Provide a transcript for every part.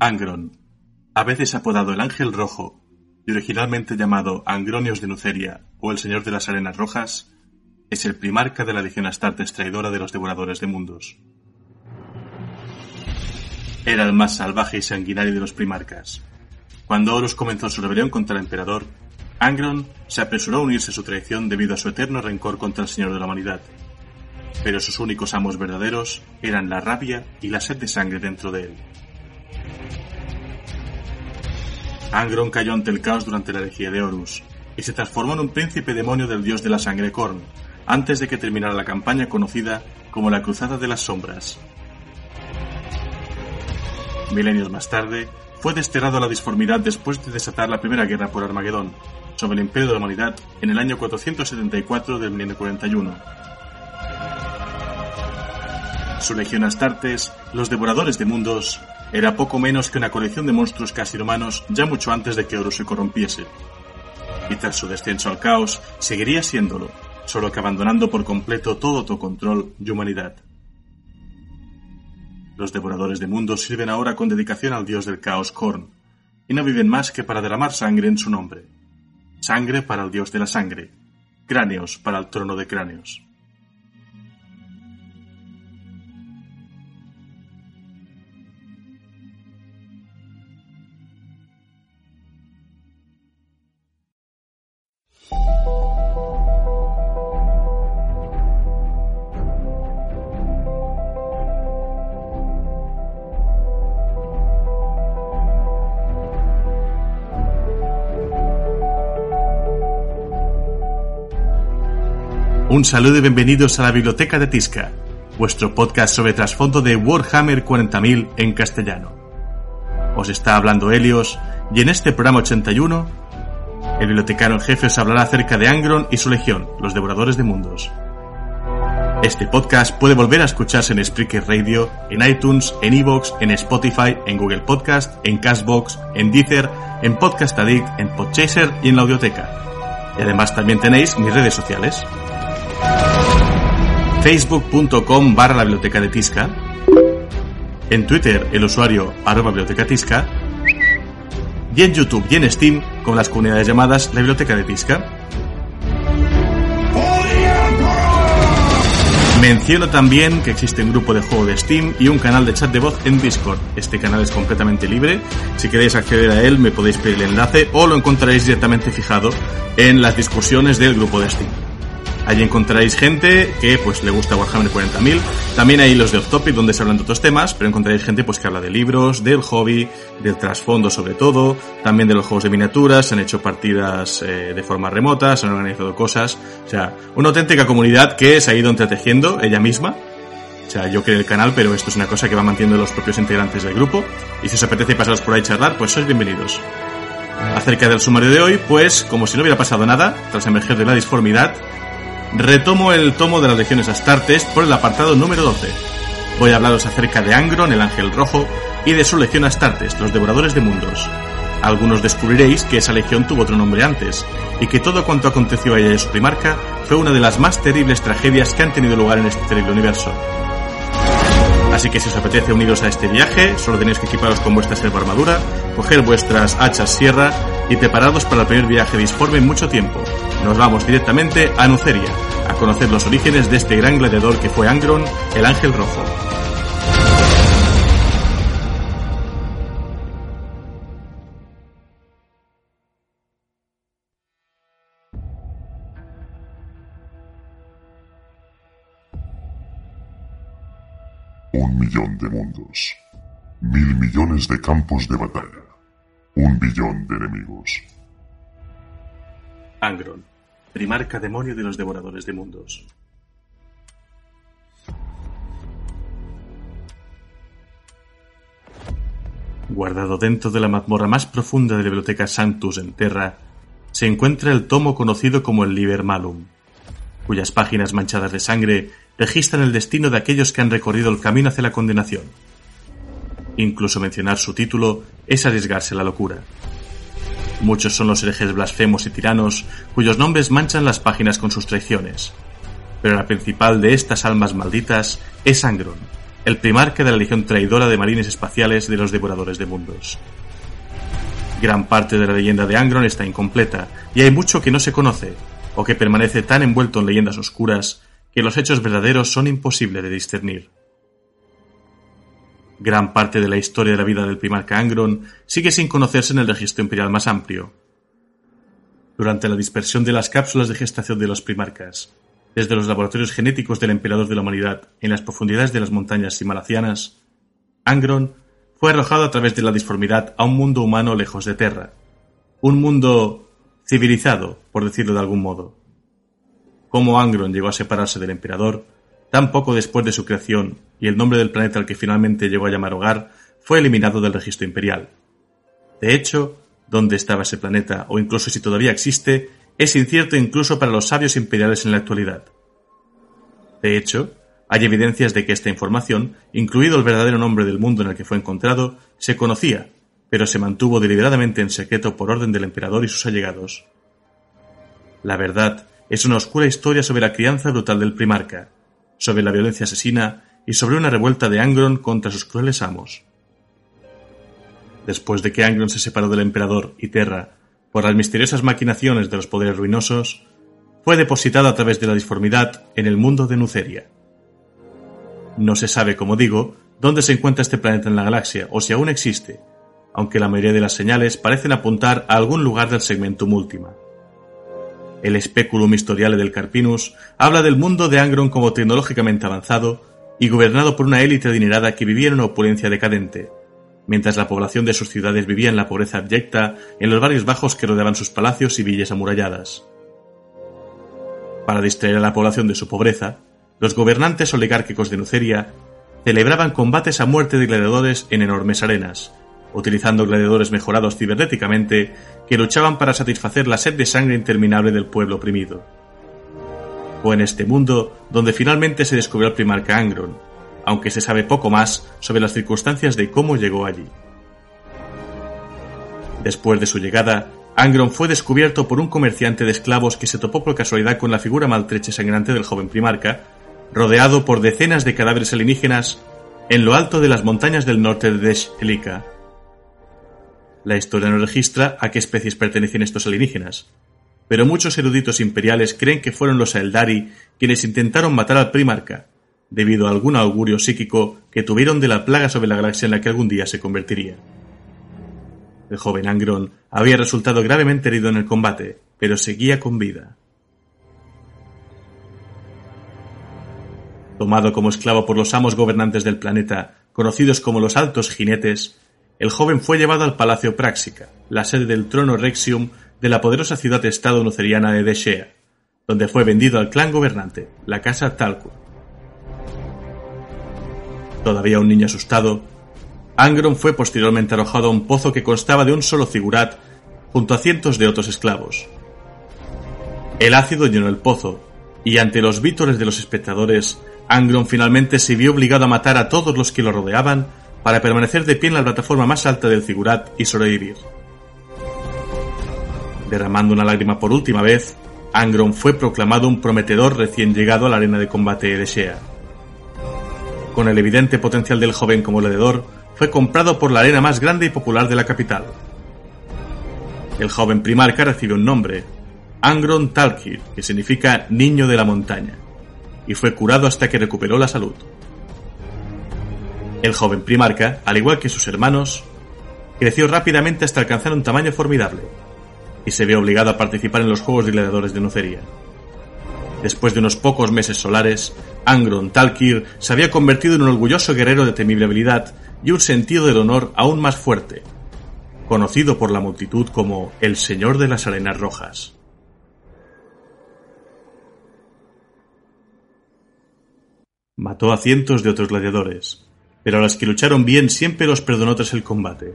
Angron, a veces apodado el Ángel Rojo y originalmente llamado Angronios de Nuceria o el Señor de las Arenas Rojas, es el primarca de la Legión Astartes traidora de los Devoradores de Mundos. Era el más salvaje y sanguinario de los primarcas. Cuando Horus comenzó su rebelión contra el emperador, Angron se apresuró a unirse a su traición debido a su eterno rencor contra el Señor de la Humanidad. Pero sus únicos amos verdaderos eran la rabia y la sed de sangre dentro de él. Angron cayó ante el caos durante la herejía de Horus y se transformó en un príncipe demonio del dios de la sangre Korn, antes de que terminara la campaña conocida como la Cruzada de las Sombras. Milenios más tarde, fue desterrado a la disformidad después de desatar la primera guerra por Armagedón, sobre el imperio de la humanidad en el año 474 del milenio 41. Su legión Astartes, los devoradores de mundos, era poco menos que una colección de monstruos casi humanos ya mucho antes de que Horus se corrompiese. Y tras su descenso al caos, seguiría siéndolo, solo que abandonando por completo todo autocontrol y humanidad. Los devoradores de mundos sirven ahora con dedicación al dios del caos Korn, y no viven más que para derramar sangre en su nombre. Sangre para el dios de la sangre, cráneos para el trono de cráneos. Un saludo y bienvenidos a la Biblioteca de Tisca, vuestro podcast sobre trasfondo de Warhammer 40.000 en castellano. Os está hablando Helios y en este programa 81, el bibliotecario en jefe os hablará acerca de Angron y su legión, los devoradores de mundos. Este podcast puede volver a escucharse en Spreaker Radio, en iTunes, en Evox, en Spotify, en Google Podcast, en Castbox, en Deezer, en Podcast Addict, en Podchaser y en la Audioteca. Y además también tenéis mis redes sociales facebook.com barra la biblioteca de Tisca, en Twitter el usuario arroba biblioteca Tisca, y en YouTube y en Steam con las comunidades llamadas la biblioteca de Tisca. Menciono también que existe un grupo de juego de Steam y un canal de chat de voz en Discord. Este canal es completamente libre. Si queréis acceder a él me podéis pedir el enlace o lo encontraréis directamente fijado en las discusiones del grupo de Steam. Allí encontraréis gente que pues le gusta Warhammer 40.000. También hay los de Off Topic donde se hablan de otros temas, pero encontraréis gente pues que habla de libros, del hobby, del trasfondo sobre todo, también de los juegos de miniaturas, se han hecho partidas eh, de forma remota, se han organizado cosas. O sea, una auténtica comunidad que se ha ido entretejiendo ella misma. O sea, yo creo el canal, pero esto es una cosa que va manteniendo los propios integrantes del grupo. Y si os apetece pasaros por ahí charlar, pues sois bienvenidos. Acerca del sumario de hoy, pues como si no hubiera pasado nada, tras emerger de la disformidad, retomo el tomo de las legiones Astartes por el apartado número 12. Voy a hablaros acerca de Angron, el Ángel Rojo, y de su legión Astartes, los Devoradores de Mundos. Algunos descubriréis que esa legión tuvo otro nombre antes, y que todo cuanto aconteció a ella y su primarca fue una de las más terribles tragedias que han tenido lugar en este terrible universo. Así que si os apetece uniros a este viaje, solo tenéis que equiparos con vuestra selva armadura, coger vuestras hachas sierra y preparados para el primer viaje disforme en mucho tiempo. Nos vamos directamente a Nuceria, a conocer los orígenes de este gran gladiador que fue Angron, el Ángel Rojo. Un millón de mundos. Mil millones de campos de batalla. Un billón de enemigos. Angron, primarca demonio de los devoradores de mundos. Guardado dentro de la mazmorra más profunda de la biblioteca Sanctus en Terra, se encuentra el tomo conocido como el Liber Malum, cuyas páginas manchadas de sangre registran el destino de aquellos que han recorrido el camino hacia la condenación. Incluso mencionar su título es arriesgarse la locura. Muchos son los herejes blasfemos y tiranos cuyos nombres manchan las páginas con sus traiciones. Pero la principal de estas almas malditas es Angron, el primarca de la Legión Traidora de Marines Espaciales de los Devoradores de Mundos. Gran parte de la leyenda de Angron está incompleta, y hay mucho que no se conoce, o que permanece tan envuelto en leyendas oscuras que los hechos verdaderos son imposibles de discernir. Gran parte de la historia de la vida del primarca Angron sigue sin conocerse en el registro imperial más amplio. Durante la dispersión de las cápsulas de gestación de los primarcas, desde los laboratorios genéticos del emperador de la humanidad en las profundidades de las montañas himalasianas, Angron fue arrojado a través de la disformidad a un mundo humano lejos de Terra, un mundo civilizado, por decirlo de algún modo. Cómo Angron llegó a separarse del emperador, tan poco después de su creación, y el nombre del planeta al que finalmente llegó a llamar hogar, fue eliminado del registro imperial. De hecho, dónde estaba ese planeta, o incluso si todavía existe, es incierto incluso para los sabios imperiales en la actualidad. De hecho, hay evidencias de que esta información, incluido el verdadero nombre del mundo en el que fue encontrado, se conocía, pero se mantuvo deliberadamente en secreto por orden del emperador y sus allegados. La verdad es una oscura historia sobre la crianza brutal del primarca, sobre la violencia asesina y sobre una revuelta de Angron contra sus crueles amos. Después de que Angron se separó del emperador y Terra por las misteriosas maquinaciones de los poderes ruinosos, fue depositado a través de la disformidad en el mundo de Nuceria. No se sabe, como digo, dónde se encuentra este planeta en la galaxia o si aún existe, aunque la mayoría de las señales parecen apuntar a algún lugar del segmento Última. El Speculum Historiale del Carpinus habla del mundo de Angron como tecnológicamente avanzado y gobernado por una élite adinerada que vivía en una opulencia decadente, mientras la población de sus ciudades vivía en la pobreza abyecta en los barrios bajos que rodeaban sus palacios y villas amuralladas. Para distraer a la población de su pobreza, los gobernantes oligárquicos de Nuceria celebraban combates a muerte de gladiadores en enormes arenas, utilizando gladiadores mejorados cibernéticamente que luchaban para satisfacer la sed de sangre interminable del pueblo oprimido. Fue en este mundo donde finalmente se descubrió el primarca Angron, aunque se sabe poco más sobre las circunstancias de cómo llegó allí. Después de su llegada, Angron fue descubierto por un comerciante de esclavos que se topó por casualidad con la figura maltrecha y sangrante del joven primarca, rodeado por decenas de cadáveres alienígenas en lo alto de las montañas del norte de Desh. La historia no registra a qué especies pertenecen estos alienígenas, pero muchos eruditos imperiales creen que fueron los Eldari quienes intentaron matar al primarca, debido a algún augurio psíquico que tuvieron de la plaga sobre la galaxia en la que algún día se convertiría. El joven Angron había resultado gravemente herido en el combate, pero seguía con vida. Tomado como esclavo por los amos gobernantes del planeta, conocidos como los Altos Jinetes, el joven fue llevado al Palacio Práxica, la sede del trono Rexium de la poderosa ciudad-estado nuceriana de Deshea, donde fue vendido al clan gobernante, la casa Talcur. Todavía un niño asustado, Angron fue posteriormente arrojado a un pozo que constaba de un solo figurat junto a cientos de otros esclavos. El ácido llenó el pozo, y ante los vítores de los espectadores, Angron finalmente se vio obligado a matar a todos los que lo rodeaban para permanecer de pie en la plataforma más alta del figurat y sobrevivir. Derramando una lágrima por última vez, Angron fue proclamado un prometedor recién llegado a la arena de combate de Shea. Con el evidente potencial del joven como gladiador, fue comprado por la arena más grande y popular de la capital. El joven primarca recibe un nombre, Angron Talkir, que significa niño de la montaña y fue curado hasta que recuperó la salud. El joven primarca, al igual que sus hermanos, creció rápidamente hasta alcanzar un tamaño formidable, y se vio obligado a participar en los Juegos de Gladiadores de Nuceria. Después de unos pocos meses solares, Angron Talkir se había convertido en un orgulloso guerrero de temible habilidad y un sentido del honor aún más fuerte, conocido por la multitud como el Señor de las Arenas Rojas. Mató a cientos de otros gladiadores, pero a los que lucharon bien siempre los perdonó tras el combate.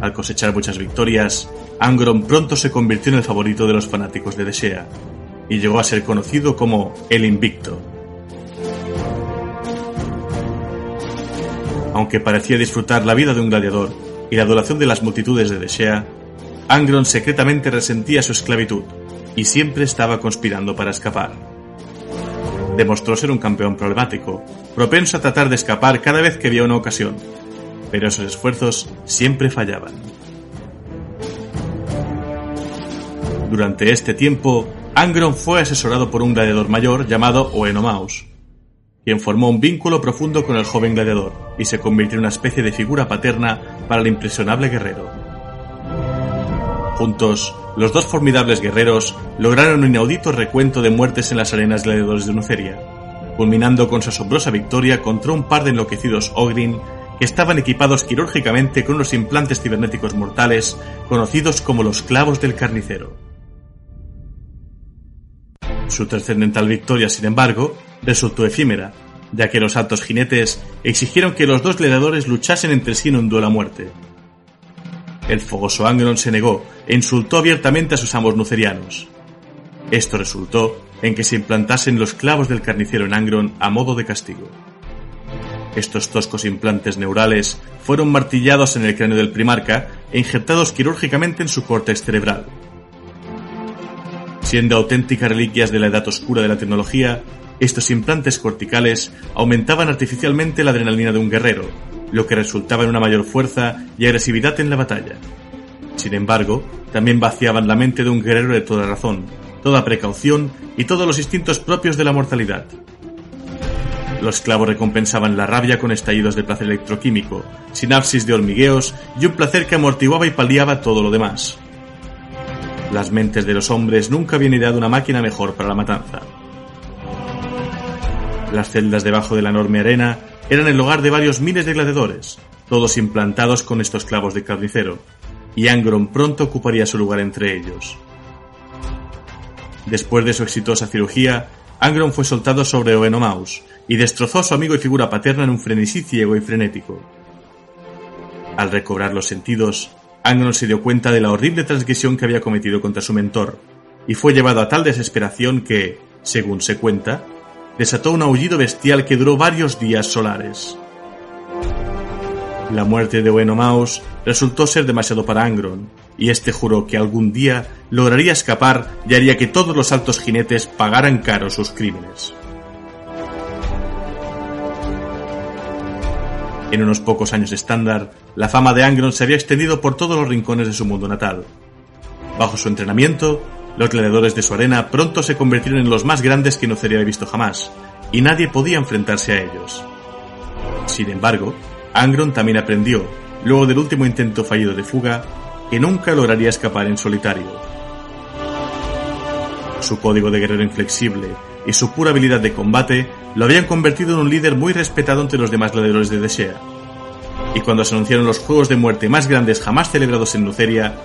Al cosechar muchas victorias, Angron pronto se convirtió en el favorito de los fanáticos de Desea, y llegó a ser conocido como el Invicto. Aunque parecía disfrutar la vida de un gladiador y la adoración de las multitudes de Desea, Angron secretamente resentía su esclavitud y siempre estaba conspirando para escapar. Demostró ser un campeón problemático, propenso a tratar de escapar cada vez que había una ocasión, pero esos esfuerzos siempre fallaban. Durante este tiempo, Angron fue asesorado por un gladiador mayor llamado Oenomaus, quien formó un vínculo profundo con el joven gladiador y se convirtió en una especie de figura paterna para el impresionable guerrero. Juntos, los dos formidables guerreros lograron un inaudito recuento de muertes en las arenas gladiadores de Nuceria, culminando con su asombrosa victoria contra un par de enloquecidos Ogrin que estaban equipados quirúrgicamente con unos implantes cibernéticos mortales conocidos como los clavos del carnicero. Su trascendental victoria, sin embargo, resultó efímera, ya que los altos jinetes exigieron que los dos gladiadores luchasen entre sí en un duelo a muerte. El fogoso Angron se negó e insultó abiertamente a sus amos nucerianos. Esto resultó en que se implantasen los clavos del carnicero en Angron a modo de castigo. Estos toscos implantes neurales fueron martillados en el cráneo del primarca e injertados quirúrgicamente en su córtex cerebral. Siendo auténticas reliquias de la edad oscura de la tecnología, estos implantes corticales aumentaban artificialmente la adrenalina de un guerrero, lo que resultaba en una mayor fuerza y agresividad en la batalla. Sin embargo, también vaciaban la mente de un guerrero de toda razón, toda precaución y todos los instintos propios de la mortalidad. Los clavos recompensaban la rabia con estallidos de placer electroquímico, sinapsis de hormigueos y un placer que amortiguaba y paliaba todo lo demás. Las mentes de los hombres nunca habían ideado una máquina mejor para la matanza. Las celdas debajo de la enorme arena eran el hogar de varios miles de gladiadores, todos implantados con estos clavos de carnicero, y Angron pronto ocuparía su lugar entre ellos. Después de su exitosa cirugía, Angron fue soltado sobre Oenomaus y destrozó a su amigo y figura paterna en un frenesí ciego y frenético. Al recobrar los sentidos, Angron se dio cuenta de la horrible transgresión que había cometido contra su mentor, y fue llevado a tal desesperación que, según se cuenta, desató un aullido bestial que duró varios días solares. La muerte de Oenomaus resultó ser demasiado para Angron, y este juró que algún día lograría escapar y haría que todos los altos jinetes pagaran caro sus crímenes. En unos pocos años estándar, la fama de Angron se había extendido por todos los rincones de su mundo natal. Bajo su entrenamiento, los gladiadores de su arena pronto se convirtieron en los más grandes que no había visto jamás, y nadie podía enfrentarse a ellos. Sin embargo, Angron también aprendió, luego del último intento fallido de fuga, que nunca lograría escapar en solitario. Su código de guerrero inflexible y su pura habilidad de combate lo habían convertido en un líder muy respetado entre los demás gladiadores de Desea. Y cuando se anunciaron los juegos de muerte más grandes jamás celebrados en Luceria,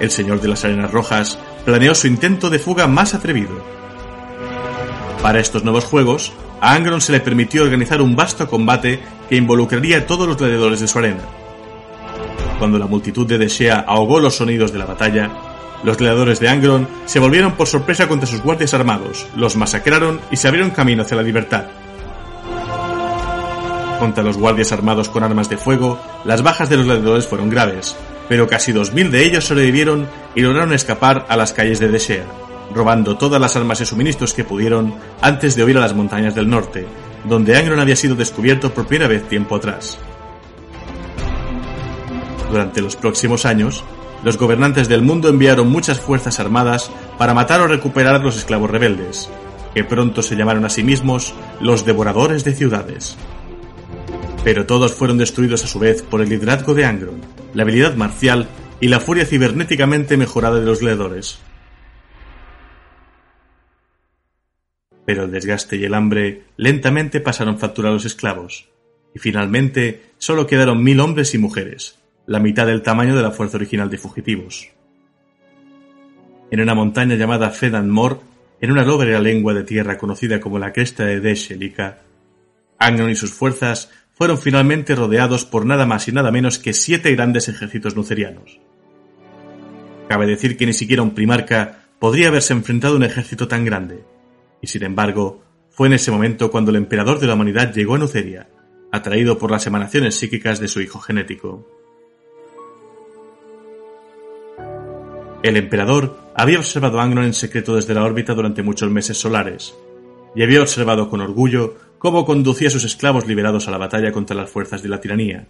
el señor de las arenas rojas planeó su intento de fuga más atrevido. Para estos nuevos juegos, a Angron se le permitió organizar un vasto combate que involucraría a todos los gladiadores de su arena. Cuando la multitud de Desea ahogó los sonidos de la batalla, los gladiadores de Angron se volvieron por sorpresa contra sus guardias armados, los masacraron y se abrieron camino hacia la libertad. Contra los guardias armados con armas de fuego, las bajas de los gladiadores fueron graves, pero casi 2.000 de ellos sobrevivieron y lograron escapar a las calles de Desea, robando todas las armas y suministros que pudieron antes de huir a las montañas del norte, donde Angron había sido descubierto por primera vez tiempo atrás. Durante los próximos años, los gobernantes del mundo enviaron muchas fuerzas armadas para matar o recuperar a los esclavos rebeldes, que pronto se llamaron a sí mismos los devoradores de ciudades. Pero todos fueron destruidos a su vez por el liderazgo de Angron, la habilidad marcial y la furia cibernéticamente mejorada de los leedores. Pero el desgaste y el hambre lentamente pasaron factura a los esclavos, y finalmente solo quedaron mil hombres y mujeres, la mitad del tamaño de la fuerza original de fugitivos. En una montaña llamada Fedan Mor, en una lóbrega lengua de tierra conocida como la cresta de Deshelika, Angron y sus fuerzas fueron finalmente rodeados por nada más y nada menos que siete grandes ejércitos nucerianos. Cabe decir que ni siquiera un primarca podría haberse enfrentado a un ejército tan grande, y sin embargo, fue en ese momento cuando el emperador de la humanidad llegó a Nuceria, atraído por las emanaciones psíquicas de su hijo genético. El emperador había observado a Angron en secreto desde la órbita durante muchos meses solares, y había observado con orgullo cómo conducía a sus esclavos liberados a la batalla contra las fuerzas de la tiranía.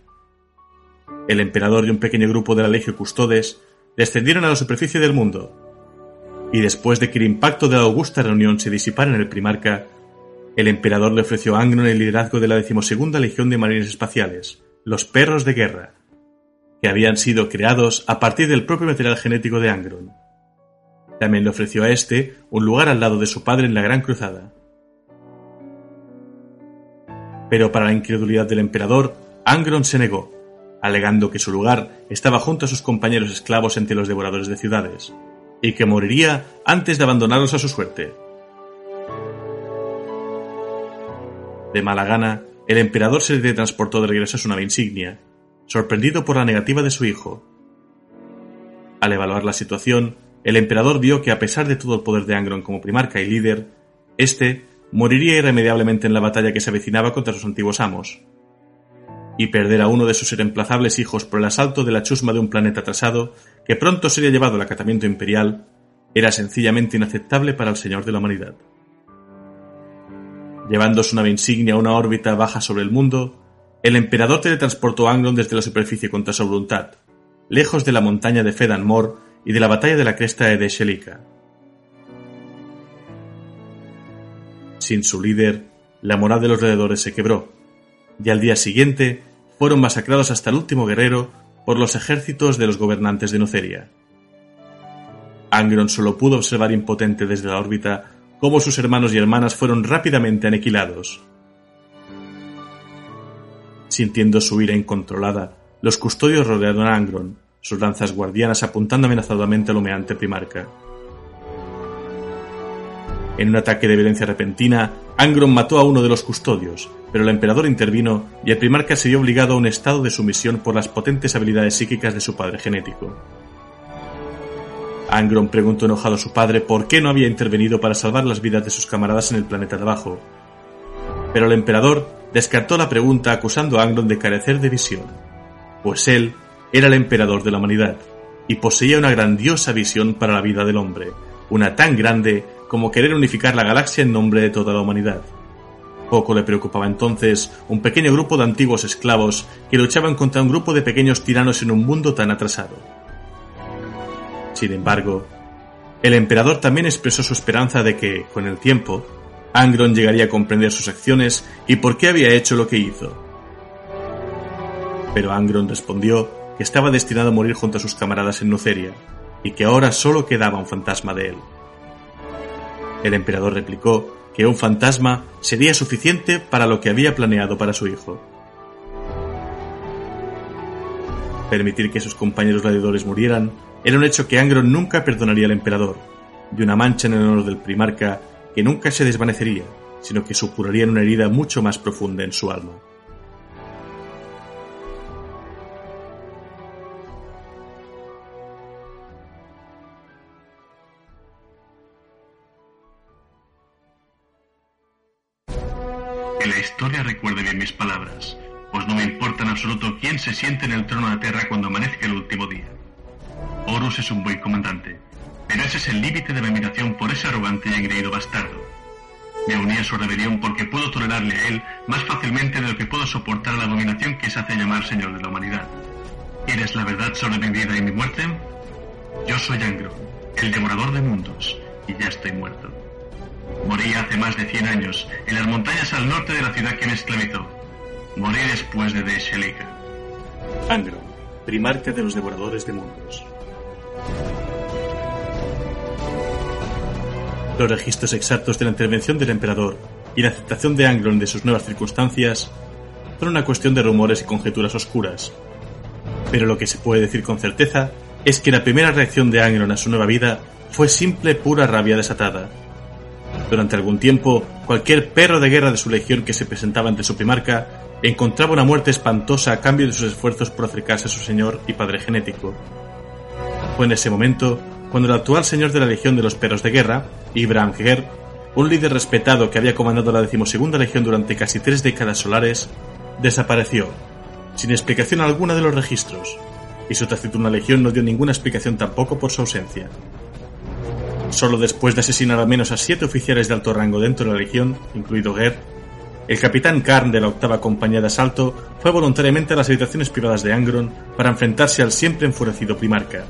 El emperador y un pequeño grupo de la Legio Custodes descendieron a la superficie del mundo, y después de que el impacto de la augusta reunión se disipara en el Primarca, el emperador le ofreció a Angron el liderazgo de la decimosegunda Legión de Marines Espaciales, los Perros de Guerra, que habían sido creados a partir del propio material genético de Angron. También le ofreció a este un lugar al lado de su padre en la Gran Cruzada. Pero para la incredulidad del emperador, Angron se negó, alegando que su lugar estaba junto a sus compañeros esclavos entre los devoradores de ciudades, y que moriría antes de abandonarlos a su suerte. De mala gana, el emperador se transportó de regreso a su nave insignia, sorprendido por la negativa de su hijo. Al evaluar la situación, el emperador vio que a pesar de todo el poder de Angron como primarca y líder, éste moriría irremediablemente en la batalla que se avecinaba contra sus antiguos amos. Y perder a uno de sus irreemplazables hijos por el asalto de la chusma de un planeta atrasado, que pronto sería llevado al acatamiento imperial, era sencillamente inaceptable para el Señor de la Humanidad. Llevando su nave insignia a una órbita baja sobre el mundo, el emperador teletransportó a Angron desde la superficie contra su voluntad, lejos de la montaña de Fedan Mor y de la batalla de la cresta de. Sin su líder, la moral de los alrededores se quebró, y al día siguiente fueron masacrados hasta el último guerrero por los ejércitos de los gobernantes de Nuceria. Angron solo pudo observar impotente desde la órbita cómo sus hermanos y hermanas fueron rápidamente aniquilados. Sintiendo su ira incontrolada, los custodios rodearon a Angron, sus lanzas guardianas apuntando amenazadamente al humeante primarca. En un ataque de violencia repentina, Angron mató a uno de los custodios, pero el emperador intervino y el primarca se vio obligado a un estado de sumisión por las potentes habilidades psíquicas de su padre genético. Angron preguntó enojado a su padre por qué no había intervenido para salvar las vidas de sus camaradas en el planeta de abajo. Pero el emperador descartó la pregunta acusando a Angron de carecer de visión, pues él era el emperador de la humanidad y poseía una grandiosa visión para la vida del hombre, una tan grande como querer unificar la galaxia en nombre de toda la humanidad. Poco le preocupaba entonces un pequeño grupo de antiguos esclavos que luchaban contra un grupo de pequeños tiranos en un mundo tan atrasado. Sin embargo, el emperador también expresó su esperanza de que, con el tiempo, Angron llegaría a comprender sus acciones y por qué había hecho lo que hizo. Pero Angron respondió que estaba destinado a morir junto a sus camaradas en Nuceria y que ahora solo quedaba un fantasma de él. El emperador replicó que un fantasma sería suficiente para lo que había planeado para su hijo. Permitir que sus compañeros gladiadores murieran era un hecho que Angron nunca perdonaría al emperador, y una mancha en el honor del primarca que nunca se desvanecería, sino que supuraría una herida mucho más profunda en su alma. Pues no me importa en absoluto quién se siente en el trono de tierra cuando amanezca el último día. Horus es un buen comandante, pero ese es el límite de mi admiración por ese arrogante y engreído bastardo. Me uní a su rebelión porque puedo tolerarle a él más fácilmente de lo que puedo soportar la dominación que se hace llamar Señor de la Humanidad. ¿Quieres la verdad sobre mi vida y mi muerte? Yo soy Angro, el devorador de mundos, y ya estoy muerto. Morí hace más de 100 años, en las montañas al norte de la ciudad que me esclavizó. Morí después de Deshelika. Angro, primarca de los devoradores de mundos. Los registros exactos de la intervención del emperador y la aceptación de Angron de sus nuevas circunstancias son una cuestión de rumores y conjeturas oscuras. Pero lo que se puede decir con certeza es que la primera reacción de Angron a su nueva vida fue simple pura rabia desatada. Durante algún tiempo, cualquier perro de guerra de su legión que se presentaba ante su primarca encontraba una muerte espantosa a cambio de sus esfuerzos por acercarse a su señor y padre genético. Fue en ese momento cuando el actual señor de la Legión de los Perros de Guerra, Ibrahim Ger, un líder respetado que había comandado la decimosegunda legión durante casi tres décadas solares, desapareció, sin explicación alguna de los registros, y su taciturna legión no dio ninguna explicación tampoco por su ausencia. Solo después de asesinar al menos a siete oficiales de alto rango dentro de la Legión, incluido Ger, el capitán Karn de la octava compañía de asalto fue voluntariamente a las habitaciones privadas de Angron para enfrentarse al siempre enfurecido primarca.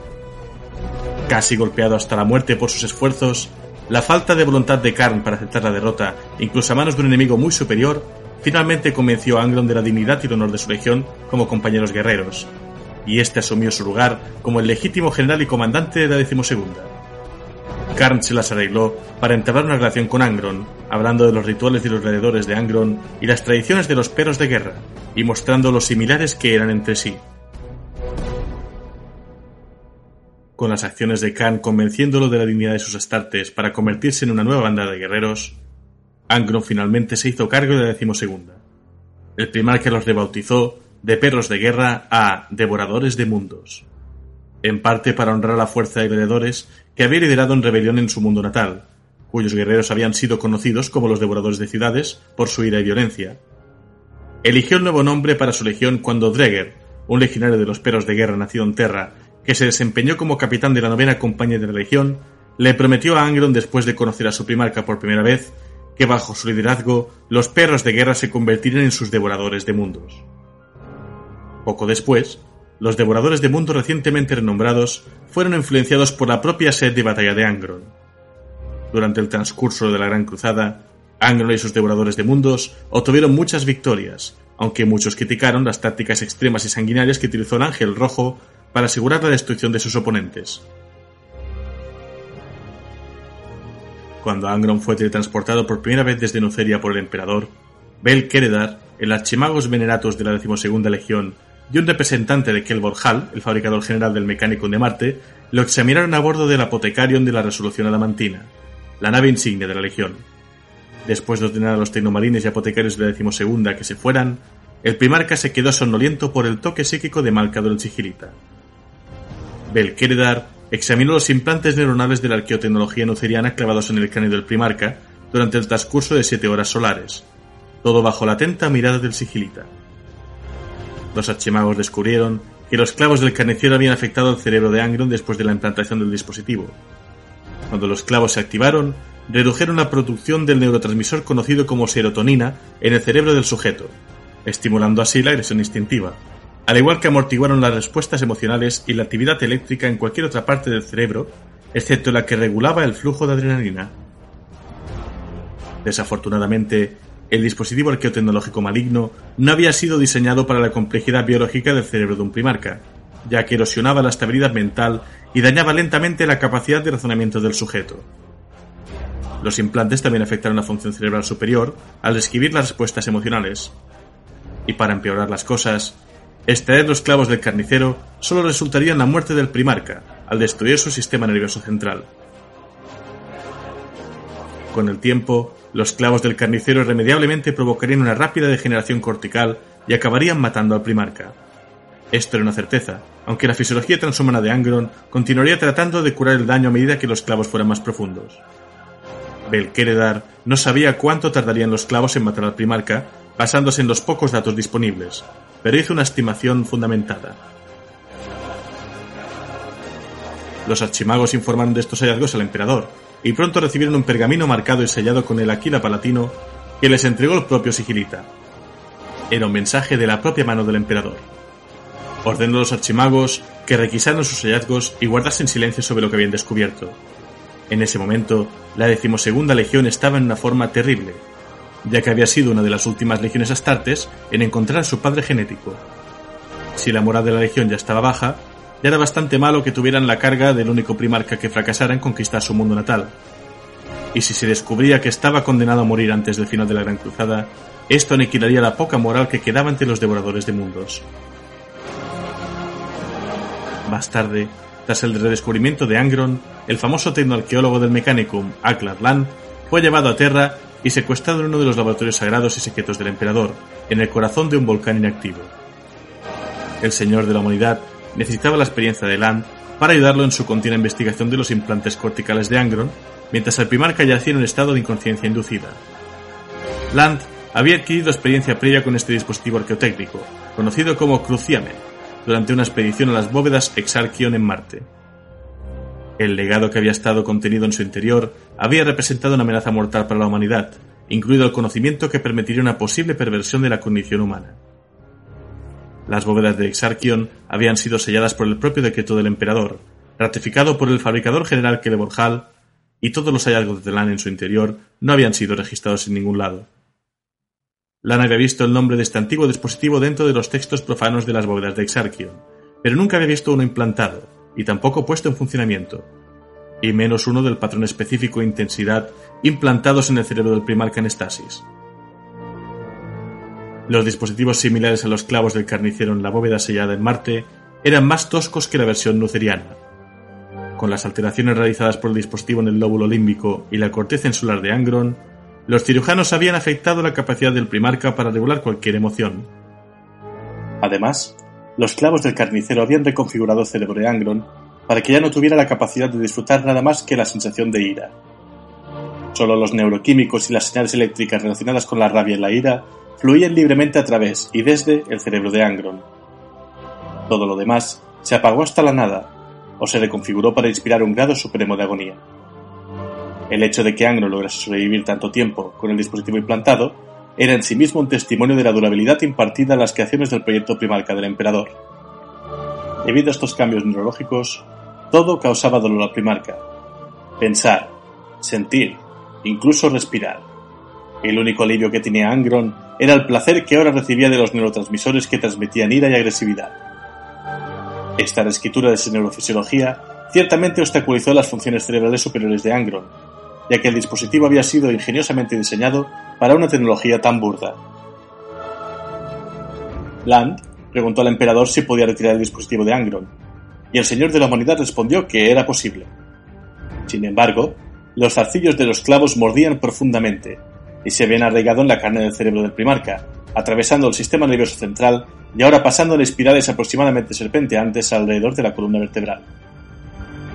Casi golpeado hasta la muerte por sus esfuerzos, la falta de voluntad de Karn para aceptar la derrota, incluso a manos de un enemigo muy superior, finalmente convenció a Angron de la dignidad y el honor de su legión como compañeros guerreros, y este asumió su lugar como el legítimo general y comandante de la decimosegunda. Karn se las arregló para entablar una relación con Angron, hablando de los rituales de los alrededores de Angron y las tradiciones de los perros de guerra, y mostrando lo similares que eran entre sí. Con las acciones de Khan convenciéndolo de la dignidad de sus astartes para convertirse en una nueva banda de guerreros, Angron finalmente se hizo cargo de la decimosegunda. El que los rebautizó de perros de guerra a devoradores de mundos en parte para honrar a la fuerza de heredores que había liderado en rebelión en su mundo natal, cuyos guerreros habían sido conocidos como los devoradores de ciudades por su ira y violencia. Eligió el nuevo nombre para su legión cuando Dreger, un legionario de los perros de guerra nacido en Terra, que se desempeñó como capitán de la novena compañía de la legión, le prometió a Angron después de conocer a su primarca por primera vez que bajo su liderazgo los perros de guerra se convertirían en sus devoradores de mundos. Poco después, los devoradores de mundos recientemente renombrados fueron influenciados por la propia sed de batalla de Angron. Durante el transcurso de la Gran Cruzada, Angron y sus devoradores de mundos obtuvieron muchas victorias, aunque muchos criticaron las tácticas extremas y sanguinarias que utilizó el Ángel Rojo para asegurar la destrucción de sus oponentes. Cuando Angron fue teletransportado por primera vez desde Nuceria por el emperador, Bel Keredar, el archimagos veneratus de la decimosegunda legión y un representante de Kelbor Hall, el fabricador general del mecánico de Marte, lo examinaron a bordo del Apotecarion de la Resolución Adamantina, la nave insignia de la Legión. Después de ordenar a los tecnomarines y apotecarios de la decimosegunda que se fueran, el primarca se quedó sonoliento por el toque psíquico de Malcador el Sigilita. Belkeredar examinó los implantes neuronales de la arqueotecnología nuceriana clavados en el cráneo del primarca durante el transcurso de siete horas solares, todo bajo la atenta mirada del sigilita. Los archimagos descubrieron que los clavos del carnicero habían afectado al cerebro de Angron después de la implantación del dispositivo. Cuando los clavos se activaron, redujeron la producción del neurotransmisor conocido como serotonina en el cerebro del sujeto, estimulando así la agresión instintiva, al igual que amortiguaron las respuestas emocionales y la actividad eléctrica en cualquier otra parte del cerebro, excepto la que regulaba el flujo de adrenalina. Desafortunadamente, el dispositivo arqueotecnológico maligno no había sido diseñado para la complejidad biológica del cerebro de un primarca, ya que erosionaba la estabilidad mental y dañaba lentamente la capacidad de razonamiento del sujeto. Los implantes también afectaron la función cerebral superior al describir las respuestas emocionales. Y para empeorar las cosas, extraer los clavos del carnicero solo resultaría en la muerte del primarca, al destruir su sistema nervioso central. Con el tiempo, los clavos del carnicero irremediablemente provocarían una rápida degeneración cortical y acabarían matando al primarca. Esto era una certeza, aunque la fisiología transhumana de Angron continuaría tratando de curar el daño a medida que los clavos fueran más profundos. Belkeredar no sabía cuánto tardarían los clavos en matar al primarca, basándose en los pocos datos disponibles, pero hizo una estimación fundamentada. Los archimagos informaron de estos hallazgos al emperador, y pronto recibieron un pergamino marcado y sellado con el Aquila Palatino que les entregó el propio Sigilita. Era un mensaje de la propia mano del emperador. Ordenó a los archimagos que requisaran sus hallazgos y guardasen silencio sobre lo que habían descubierto. En ese momento, la decimosegunda legión estaba en una forma terrible, ya que había sido una de las últimas legiones astartes en encontrar a su padre genético. Si la moral de la legión ya estaba baja, ya era bastante malo que tuvieran la carga del único primarca que fracasara en conquistar su mundo natal. Y si se descubría que estaba condenado a morir antes del final de la Gran Cruzada, esto aniquilaría la poca moral que quedaba entre los devoradores de mundos. Más tarde, tras el redescubrimiento de Angron, el famoso tecnoarqueólogo del Mechanicum, Aklar Land, fue llevado a Terra y secuestrado en uno de los laboratorios sagrados y secretos del emperador, en el corazón de un volcán inactivo. El señor de la humanidad necesitaba la experiencia de Land para ayudarlo en su continua investigación de los implantes corticales de Angron, mientras el primarca yacía en un estado de inconsciencia inducida. Land había adquirido experiencia previa con este dispositivo arqueotécnico, conocido como Cruciamen, durante una expedición a las bóvedas Exarchion en Marte. El legado que había estado contenido en su interior había representado una amenaza mortal para la humanidad, incluido el conocimiento que permitiría una posible perversión de la condición humana. Las bóvedas de Exarchion habían sido selladas por el propio decreto del emperador, ratificado por el fabricador general Celeborhal, y todos los hallazgos de Lan en su interior no habían sido registrados en ningún lado. Lan había visto el nombre de este antiguo dispositivo dentro de los textos profanos de las bóvedas de Exarchion, pero nunca había visto uno implantado, y tampoco puesto en funcionamiento, y menos uno del patrón específico e intensidad implantados en el cerebro del primarca en estasis. Los dispositivos similares a los clavos del carnicero en la bóveda sellada en Marte eran más toscos que la versión nuceriana. Con las alteraciones realizadas por el dispositivo en el lóbulo límbico y la corteza insular de Angron, los cirujanos habían afectado la capacidad del primarca para regular cualquier emoción. Además, los clavos del carnicero habían reconfigurado el cerebro de Angron para que ya no tuviera la capacidad de disfrutar nada más que la sensación de ira. Solo los neuroquímicos y las señales eléctricas relacionadas con la rabia y la ira fluían libremente a través y desde el cerebro de Angron. Todo lo demás se apagó hasta la nada, o se reconfiguró para inspirar un grado supremo de agonía. El hecho de que Angron lograse sobrevivir tanto tiempo con el dispositivo implantado era en sí mismo un testimonio de la durabilidad impartida a las creaciones del proyecto Primarca del Emperador. Debido a estos cambios neurológicos, todo causaba dolor al Primarca. Pensar, sentir, incluso respirar. El único alivio que tenía Angron era el placer que ahora recibía de los neurotransmisores que transmitían ira y agresividad. Esta reescritura de su neurofisiología ciertamente obstaculizó las funciones cerebrales superiores de Angron, ya que el dispositivo había sido ingeniosamente diseñado para una tecnología tan burda. Land preguntó al emperador si podía retirar el dispositivo de Angron, y el señor de la humanidad respondió que era posible. Sin embargo, los zarcillos de los clavos mordían profundamente, y se habían arraigado en la carne del cerebro del primarca, atravesando el sistema nervioso central y ahora pasando en espirales aproximadamente serpenteantes alrededor de la columna vertebral.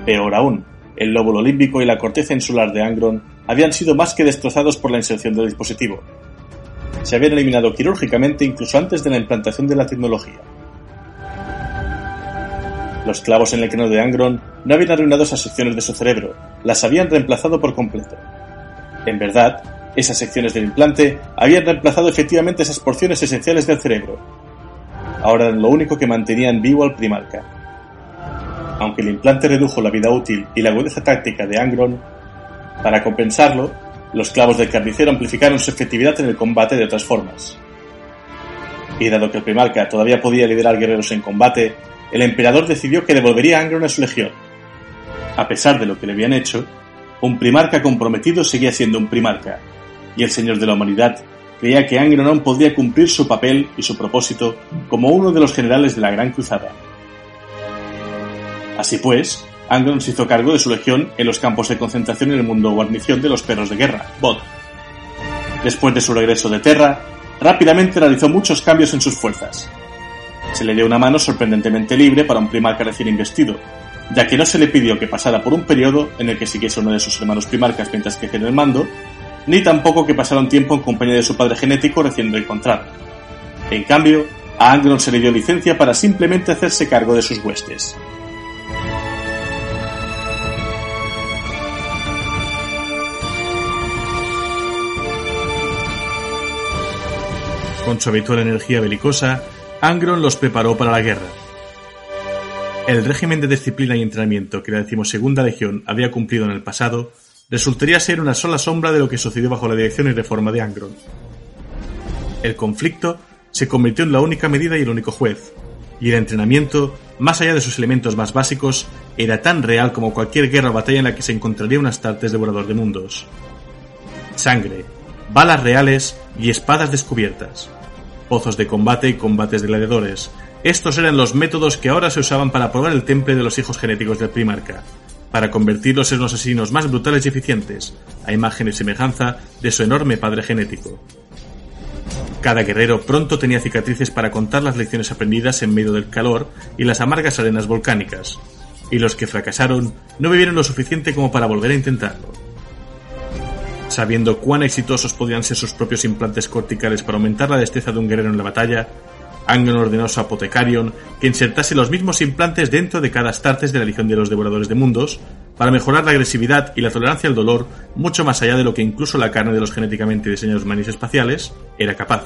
Peor aún, el lóbulo límbico y la corteza insular de Angron habían sido más que destrozados por la inserción del dispositivo. Se habían eliminado quirúrgicamente incluso antes de la implantación de la tecnología. Los clavos en el cráneo de Angron no habían arruinado esas secciones de su cerebro, las habían reemplazado por completo. En verdad, esas secciones del implante habían reemplazado efectivamente esas porciones esenciales del cerebro. Ahora eran lo único que mantenían vivo al primarca. Aunque el implante redujo la vida útil y la agudeza táctica de Angron, para compensarlo, los clavos del carnicero amplificaron su efectividad en el combate de otras formas. Y dado que el primarca todavía podía liderar guerreros en combate, el emperador decidió que devolvería a Angron a su legión. A pesar de lo que le habían hecho, un primarca comprometido seguía siendo un primarca, y el Señor de la Humanidad creía que Angron podría cumplir su papel y su propósito como uno de los generales de la Gran Cruzada. Así pues, Angron se hizo cargo de su legión en los campos de concentración en el mundo guarnición de los perros de guerra, BOD. Después de su regreso de Terra, rápidamente realizó muchos cambios en sus fuerzas. Se le dio una mano sorprendentemente libre para un primarca recién investido, ya que no se le pidió que pasara por un periodo en el que siguiese uno de sus hermanos primarcas mientras que el mando, ni tampoco que pasara un tiempo en compañía de su padre genético recién reencontrado. En cambio, a Angron se le dio licencia para simplemente hacerse cargo de sus huestes. Con su habitual energía belicosa, Angron los preparó para la guerra. El régimen de disciplina y entrenamiento que la decimosegunda legión había cumplido en el pasado resultaría ser una sola sombra de lo que sucedió bajo la dirección y reforma de Angron. El conflicto se convirtió en la única medida y el único juez, y el entrenamiento, más allá de sus elementos más básicos, era tan real como cualquier guerra o batalla en la que se encontraría un Astartes devorador de mundos. Sangre, balas reales y espadas descubiertas, pozos de combate y combates de gladiadores. Estos eran los métodos que ahora se usaban para probar el temple de los hijos genéticos del primarca, para convertirlos en los asesinos más brutales y eficientes, a imagen y semejanza de su enorme padre genético. Cada guerrero pronto tenía cicatrices para contar las lecciones aprendidas en medio del calor y las amargas arenas volcánicas, y los que fracasaron no vivieron lo suficiente como para volver a intentarlo. Sabiendo cuán exitosos podían ser sus propios implantes corticales para aumentar la destreza de un guerrero en la batalla, Angron ordenó a su apotecarion que insertase los mismos implantes dentro de cada astartes de la Legión de los Devoradores de Mundos para mejorar la agresividad y la tolerancia al dolor mucho más allá de lo que incluso la carne de los genéticamente diseñados manis espaciales era capaz.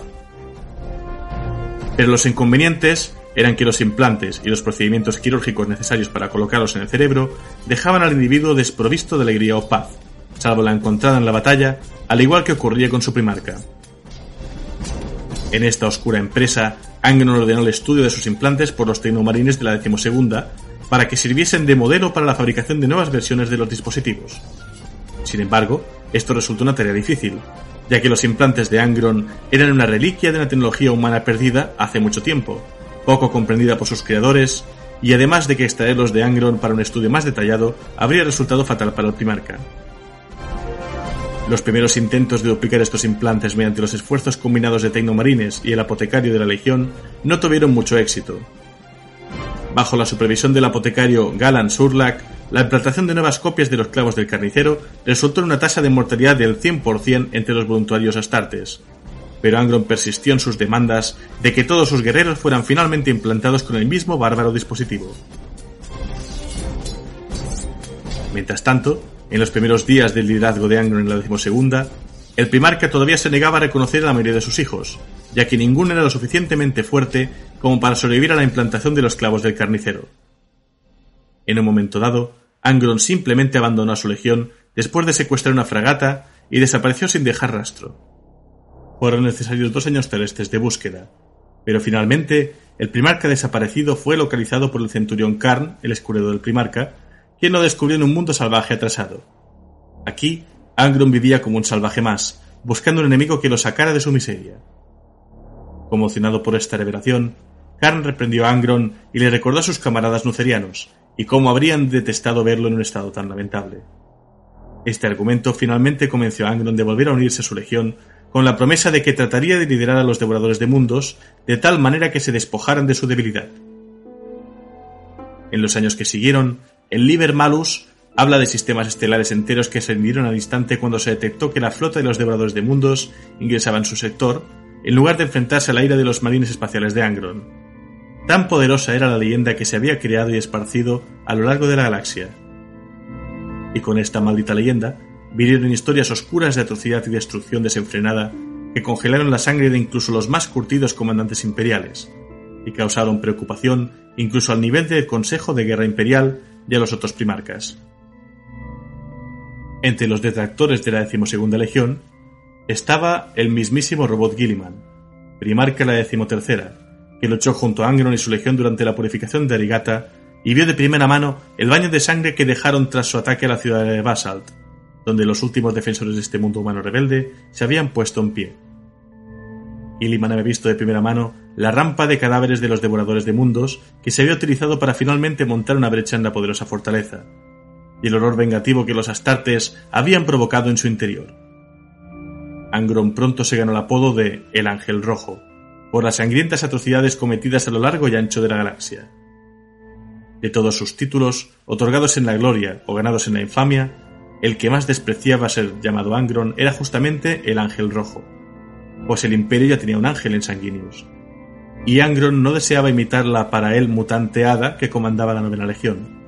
Pero los inconvenientes eran que los implantes y los procedimientos quirúrgicos necesarios para colocarlos en el cerebro dejaban al individuo desprovisto de alegría o paz, salvo la encontrada en la batalla, al igual que ocurría con su primarca. En esta oscura empresa, Angron ordenó el estudio de sus implantes por los tecnomarines de la decimosegunda para que sirviesen de modelo para la fabricación de nuevas versiones de los dispositivos. Sin embargo, esto resultó una tarea difícil, ya que los implantes de Angron eran una reliquia de una tecnología humana perdida hace mucho tiempo, poco comprendida por sus creadores, y además de que extraerlos de Angron para un estudio más detallado habría resultado fatal para el primarca. Los primeros intentos de duplicar estos implantes mediante los esfuerzos combinados de Tecnomarines y el apotecario de la Legión no tuvieron mucho éxito. Bajo la supervisión del apotecario Galan Surlak, la implantación de nuevas copias de los clavos del carnicero resultó en una tasa de mortalidad del 100% entre los voluntarios astartes, pero Angron persistió en sus demandas de que todos sus guerreros fueran finalmente implantados con el mismo bárbaro dispositivo. Mientras tanto, en los primeros días del liderazgo de Angron en la decimosegunda, el primarca todavía se negaba a reconocer a la mayoría de sus hijos, ya que ninguno era lo suficientemente fuerte como para sobrevivir a la implantación de los clavos del carnicero. En un momento dado, Angron simplemente abandonó a su legión después de secuestrar una fragata y desapareció sin dejar rastro fueron necesarios dos años celestes de búsqueda, pero finalmente el primarca desaparecido fue localizado por el centurión Karn, el escudero del primarca, quien lo descubrió en un mundo salvaje atrasado. Aquí, Angron vivía como un salvaje más, buscando un enemigo que lo sacara de su miseria. Conmocionado por esta revelación, Karn reprendió a Angron y le recordó a sus camaradas nucerianos, y cómo habrían detestado verlo en un estado tan lamentable. Este argumento finalmente convenció a Angron de volver a unirse a su legión con la promesa de que trataría de liderar a los devoradores de mundos de tal manera que se despojaran de su debilidad. En los años que siguieron, el Liber Malus habla de sistemas estelares enteros que se rindieron al instante cuando se detectó que la flota de los devoradores de mundos ingresaba en su sector, en lugar de enfrentarse a la ira de los marines espaciales de Angron. Tan poderosa era la leyenda que se había creado y esparcido a lo largo de la galaxia. Y con esta maldita leyenda, vinieron historias oscuras de atrocidad y destrucción desenfrenada que congelaron la sangre de incluso los más curtidos comandantes imperiales y causaron preocupación incluso al nivel del Consejo de Guerra Imperial y a los otros primarcas. Entre los detractores de la decimosegunda legión estaba el mismísimo robot Gilliman, primarca la decimotercera, que luchó junto a Angron y su legión durante la purificación de Arigata y vio de primera mano el baño de sangre que dejaron tras su ataque a la ciudad de Basalt, donde los últimos defensores de este mundo humano rebelde se habían puesto en pie. Gilliman había visto de primera mano la rampa de cadáveres de los devoradores de mundos que se había utilizado para finalmente montar una brecha en la poderosa fortaleza, y el horror vengativo que los astartes habían provocado en su interior. Angron pronto se ganó el apodo de El Ángel Rojo, por las sangrientas atrocidades cometidas a lo largo y ancho de la galaxia. De todos sus títulos, otorgados en la gloria o ganados en la infamia, el que más despreciaba ser llamado Angron era justamente el Ángel Rojo, pues el Imperio ya tenía un ángel en Sanguinius. Y Angron no deseaba imitar la para él mutante hada que comandaba la novena legión.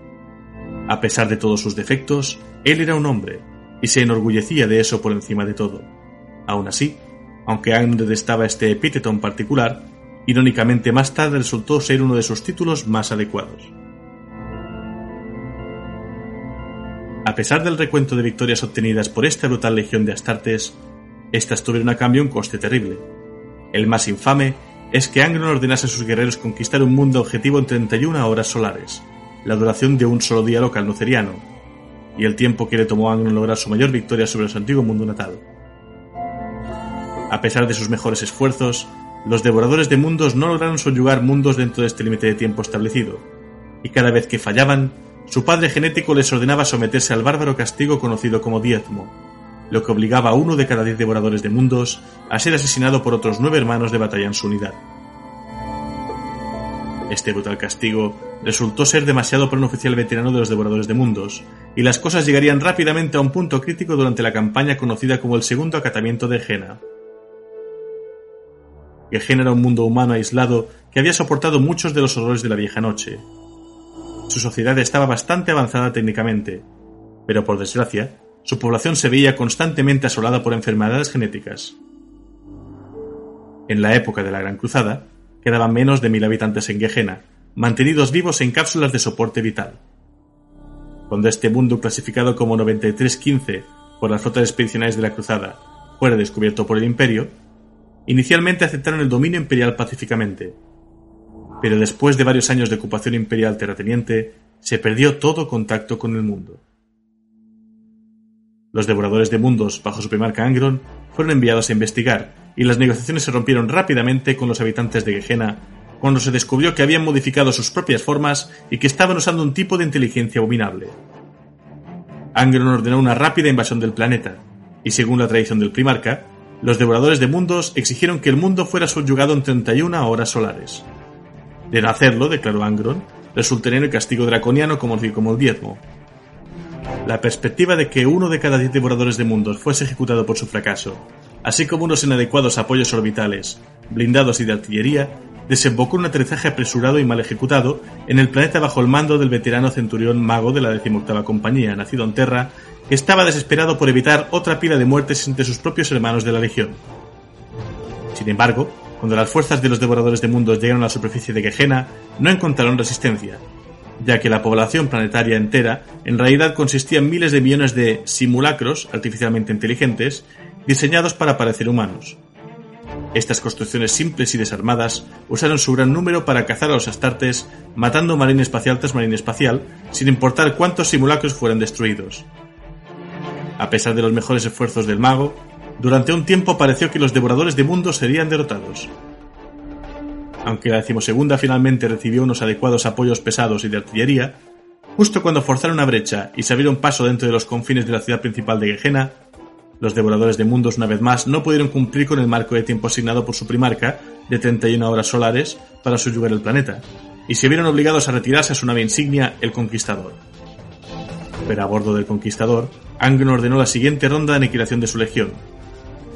A pesar de todos sus defectos, él era un hombre, y se enorgullecía de eso por encima de todo. Aún así, aunque Angron detestaba este epíteto en particular, irónicamente más tarde resultó ser uno de sus títulos más adecuados. A pesar del recuento de victorias obtenidas por esta brutal legión de Astartes, estas tuvieron a cambio un coste terrible. El más infame es que Angron ordenase a sus guerreros conquistar un mundo objetivo en 31 horas solares, la duración de un solo día local nuceriano, y el tiempo que le tomó a Angron lograr su mayor victoria sobre su antiguo mundo natal. A pesar de sus mejores esfuerzos, los devoradores de mundos no lograron subyugar mundos dentro de este límite de tiempo establecido, y cada vez que fallaban, su padre genético les ordenaba someterse al bárbaro castigo conocido como diezmo, lo que obligaba a uno de cada diez devoradores de mundos a ser asesinado por otros nueve hermanos de batalla en su unidad. Este brutal castigo resultó ser demasiado para un oficial veterano de los devoradores de mundos, y las cosas llegarían rápidamente a un punto crítico durante la campaña conocida como el Segundo Acatamiento de Jena. Gehenna era un mundo humano aislado que había soportado muchos de los horrores de la vieja noche. Su sociedad estaba bastante avanzada técnicamente, pero por desgracia, su población se veía constantemente asolada por enfermedades genéticas. En la época de la Gran Cruzada, quedaban menos de mil habitantes en Gehenna, mantenidos vivos en cápsulas de soporte vital. Cuando este mundo, clasificado como 9315 por las flotas expedicionales de la Cruzada, fuera descubierto por el Imperio, inicialmente aceptaron el dominio imperial pacíficamente. Pero después de varios años de ocupación imperial terrateniente, se perdió todo contacto con el mundo. Los devoradores de mundos, bajo su primarca Angron, fueron enviados a investigar, y las negociaciones se rompieron rápidamente con los habitantes de Gehenna cuando se descubrió que habían modificado sus propias formas y que estaban usando un tipo de inteligencia abominable. Angron ordenó una rápida invasión del planeta, y según la tradición del primarca, los devoradores de mundos exigieron que el mundo fuera subyugado en 31 horas solares. De no hacerlo, declaró Angron, resultaría en el castigo draconiano como, el diezmo, la perspectiva de que uno de cada diez devoradores de mundos fuese ejecutado por su fracaso, así como unos inadecuados apoyos orbitales, blindados y de artillería, desembocó en un aterrizaje apresurado y mal ejecutado en el planeta bajo el mando del veterano centurión mago de la decimoctava compañía, nacido en Terra, que estaba desesperado por evitar otra pila de muertes entre sus propios hermanos de la Legión. Sin embargo, cuando las fuerzas de los devoradores de mundos llegaron a la superficie de Gehenna, no encontraron resistencia, ya que la población planetaria entera en realidad consistía en miles de millones de simulacros artificialmente inteligentes diseñados para parecer humanos. Estas construcciones simples y desarmadas usaron su gran número para cazar a los astartes, matando marine espacial tras marine espacial, sin importar cuántos simulacros fueran destruidos. A pesar de los mejores esfuerzos del mago, durante un tiempo pareció que los devoradores de mundos serían derrotados, aunque la decimosegunda finalmente recibió unos adecuados apoyos pesados y de artillería, justo cuando forzaron una brecha y se abrieron paso dentro de los confines de la ciudad principal de Gehenna, los devoradores de mundos una vez más no pudieron cumplir con el marco de tiempo asignado por su primarca de 31 horas solares para subyugar el planeta, y se vieron obligados a retirarse a su nave insignia, el Conquistador. Pero a bordo del Conquistador, Angron ordenó la siguiente ronda de aniquilación de su legión.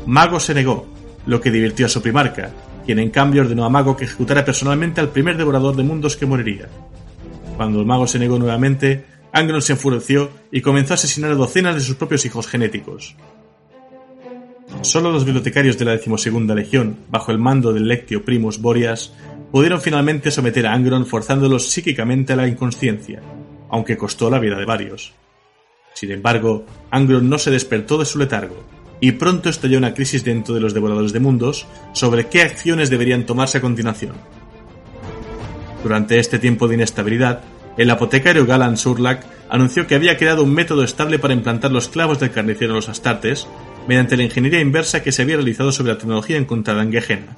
Mago se negó, lo que divirtió a su primarca, quien en cambio ordenó a Mago que ejecutara personalmente al primer devorador de mundos que moriría. Cuando el mago se negó nuevamente, Angron se enfureció y comenzó a asesinar a docenas de sus propios hijos genéticos. Solo los bibliotecarios de la decimosegunda legión, bajo el mando del Lectio Primus Boreas, pudieron finalmente someter a Angron forzándolos psíquicamente a la inconsciencia, aunque costó la vida de varios. Sin embargo, Angron no se despertó de su letargo y pronto estalló una crisis dentro de los devoradores de mundos sobre qué acciones deberían tomarse a continuación. Durante este tiempo de inestabilidad, el apotecario Galan Surlak anunció que había creado un método estable para implantar los clavos del carnicero en los astartes mediante la ingeniería inversa que se había realizado sobre la tecnología encontrada en Gehenna.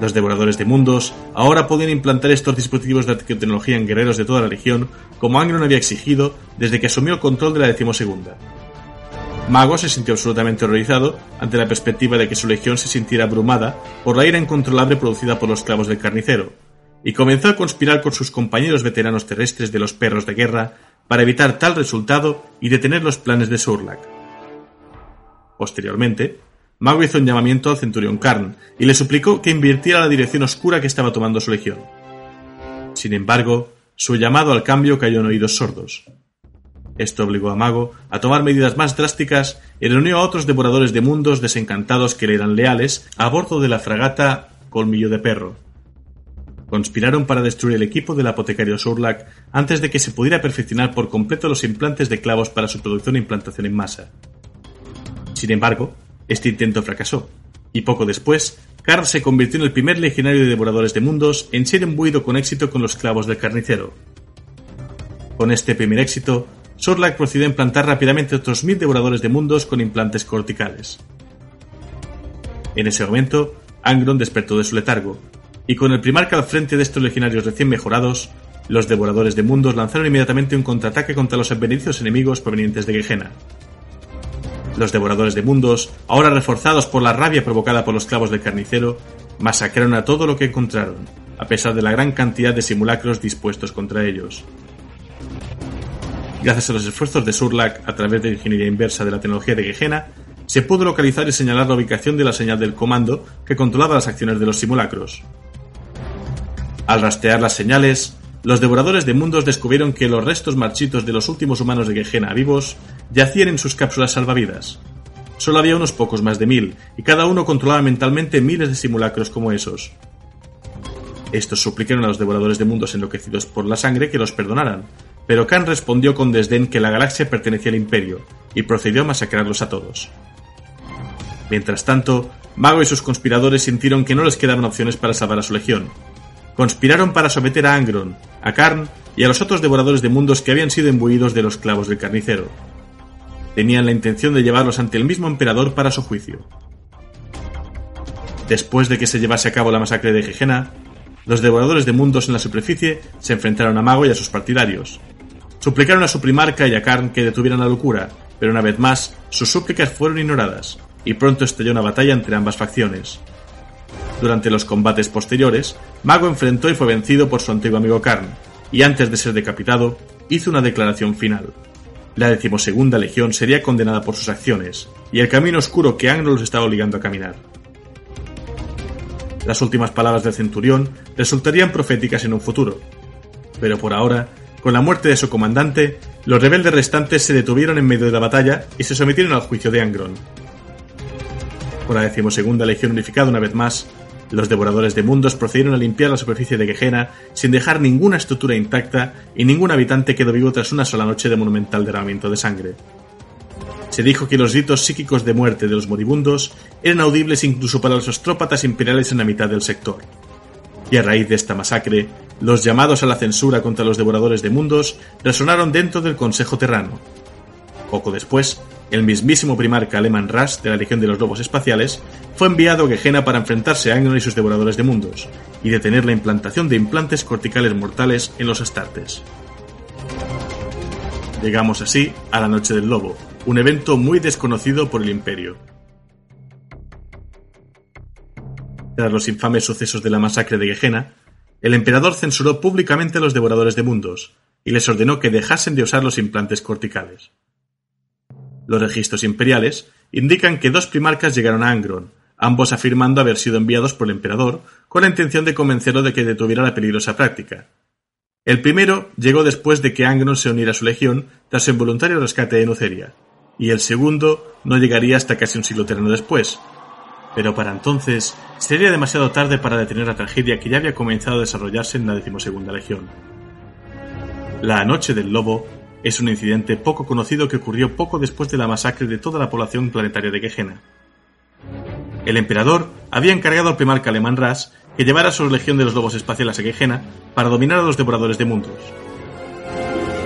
Los devoradores de mundos ahora podían implantar estos dispositivos de tecnología en guerreros de toda la región, como Angron había exigido desde que asumió control de la decimosegunda. Mago se sintió absolutamente horrorizado ante la perspectiva de que su legión se sintiera abrumada por la ira incontrolable producida por los clavos del carnicero, y comenzó a conspirar con sus compañeros veteranos terrestres de los perros de guerra para evitar tal resultado y detener los planes de Surlak. Posteriormente, Mago hizo un llamamiento al centurión Karn y le suplicó que invirtiera la dirección oscura que estaba tomando su legión. Sin embargo, su llamado al cambio cayó en oídos sordos. Esto obligó a Mago a tomar medidas más drásticas y reunió a otros devoradores de mundos desencantados que le eran leales a bordo de la fragata Colmillo de Perro. Conspiraron para destruir el equipo del apotecario Surlak antes de que se pudiera perfeccionar por completo los implantes de clavos para su producción e implantación en masa. Sin embargo, este intento fracasó, y poco después, Karl se convirtió en el primer legionario de devoradores de mundos en ser embuido con éxito con los clavos del carnicero. Con este primer éxito, Surlak procedió a implantar rápidamente otros mil devoradores de mundos con implantes corticales. En ese momento, Angron despertó de su letargo, y con el primarca al frente de estos legionarios recién mejorados, los devoradores de mundos lanzaron inmediatamente un contraataque contra los advenedizos enemigos provenientes de Gehenna. Los devoradores de mundos, ahora reforzados por la rabia provocada por los clavos del carnicero, masacraron a todo lo que encontraron, a pesar de la gran cantidad de simulacros dispuestos contra ellos. Gracias a los esfuerzos de Surlak a través de ingeniería inversa de la tecnología de Gehenna, se pudo localizar y señalar la ubicación de la señal del comando que controlaba las acciones de los simulacros. Al rastrear las señales, los devoradores de mundos descubrieron que los restos marchitos de los últimos humanos de Gehenna vivos yacían en sus cápsulas salvavidas. Solo había unos pocos más de mil, y cada uno controlaba mentalmente miles de simulacros como esos. Estos suplicaron a los devoradores de mundos enloquecidos por la sangre que los perdonaran, pero Khan respondió con desdén que la galaxia pertenecía al Imperio, y procedió a masacrarlos a todos. Mientras tanto, Mago y sus conspiradores sintieron que no les quedaban opciones para salvar a su legión. Conspiraron para someter a Angron, a Karn y a los otros devoradores de mundos que habían sido imbuidos de los clavos del carnicero. Tenían la intención de llevarlos ante el mismo emperador para su juicio. Después de que se llevase a cabo la masacre de Gehenna, los devoradores de mundos en la superficie se enfrentaron a Mago y a sus partidarios. Suplicaron a su primarca y a Karn que detuvieran la locura, pero una vez más sus súplicas fueron ignoradas, y pronto estalló una batalla entre ambas facciones. Durante los combates posteriores, Mago enfrentó y fue vencido por su antiguo amigo Karn, y antes de ser decapitado, hizo una declaración final. La decimosegunda legión sería condenada por sus acciones, y el camino oscuro que Anglo los estaba obligando a caminar. Las últimas palabras del centurión resultarían proféticas en un futuro, pero por ahora, con la muerte de su comandante, los rebeldes restantes se detuvieron en medio de la batalla y se sometieron al juicio de Angron, con la decimosegunda legión unificada una vez más, los devoradores de mundos procedieron a limpiar la superficie de Gehenna sin dejar ninguna estructura intacta y ningún habitante quedó vivo tras una sola noche de monumental derramamiento de sangre. Se dijo que los gritos psíquicos de muerte de los moribundos eran audibles incluso para los ostrópatas imperiales en la mitad del sector. Y a raíz de esta masacre, los llamados a la censura contra los devoradores de mundos resonaron dentro del Consejo Terrano. Poco después, el mismísimo primarca Aleman Rush de la Legión de los Lobos Espaciales fue enviado a Gehenna para enfrentarse a Angron y sus devoradores de mundos, y detener la implantación de implantes corticales mortales en los Astartes. Llegamos así a la Noche del Lobo, un evento muy desconocido por el Imperio. Tras los infames sucesos de la masacre de Gehenna, el emperador censuró públicamente a los devoradores de mundos, y les ordenó que dejasen de usar los implantes corticales. Los registros imperiales indican que dos primarcas llegaron a Angron, ambos afirmando haber sido enviados por el emperador con la intención de convencerlo de que detuviera la peligrosa práctica. El primero llegó después de que Angron se uniera a su legión tras su involuntario rescate de Nuceria, y el segundo no llegaría hasta casi un siglo terreno después. Pero para entonces sería demasiado tarde para detener la tragedia que ya había comenzado a desarrollarse en la decimosegunda legión. La Noche del Lobo es un incidente poco conocido que ocurrió poco después de la masacre de toda la población planetaria de Gehenna. El emperador había encargado al primarca alemán Ras que llevara a su legión de los lobos espaciales a Gehenna para dominar a los devoradores de mundos.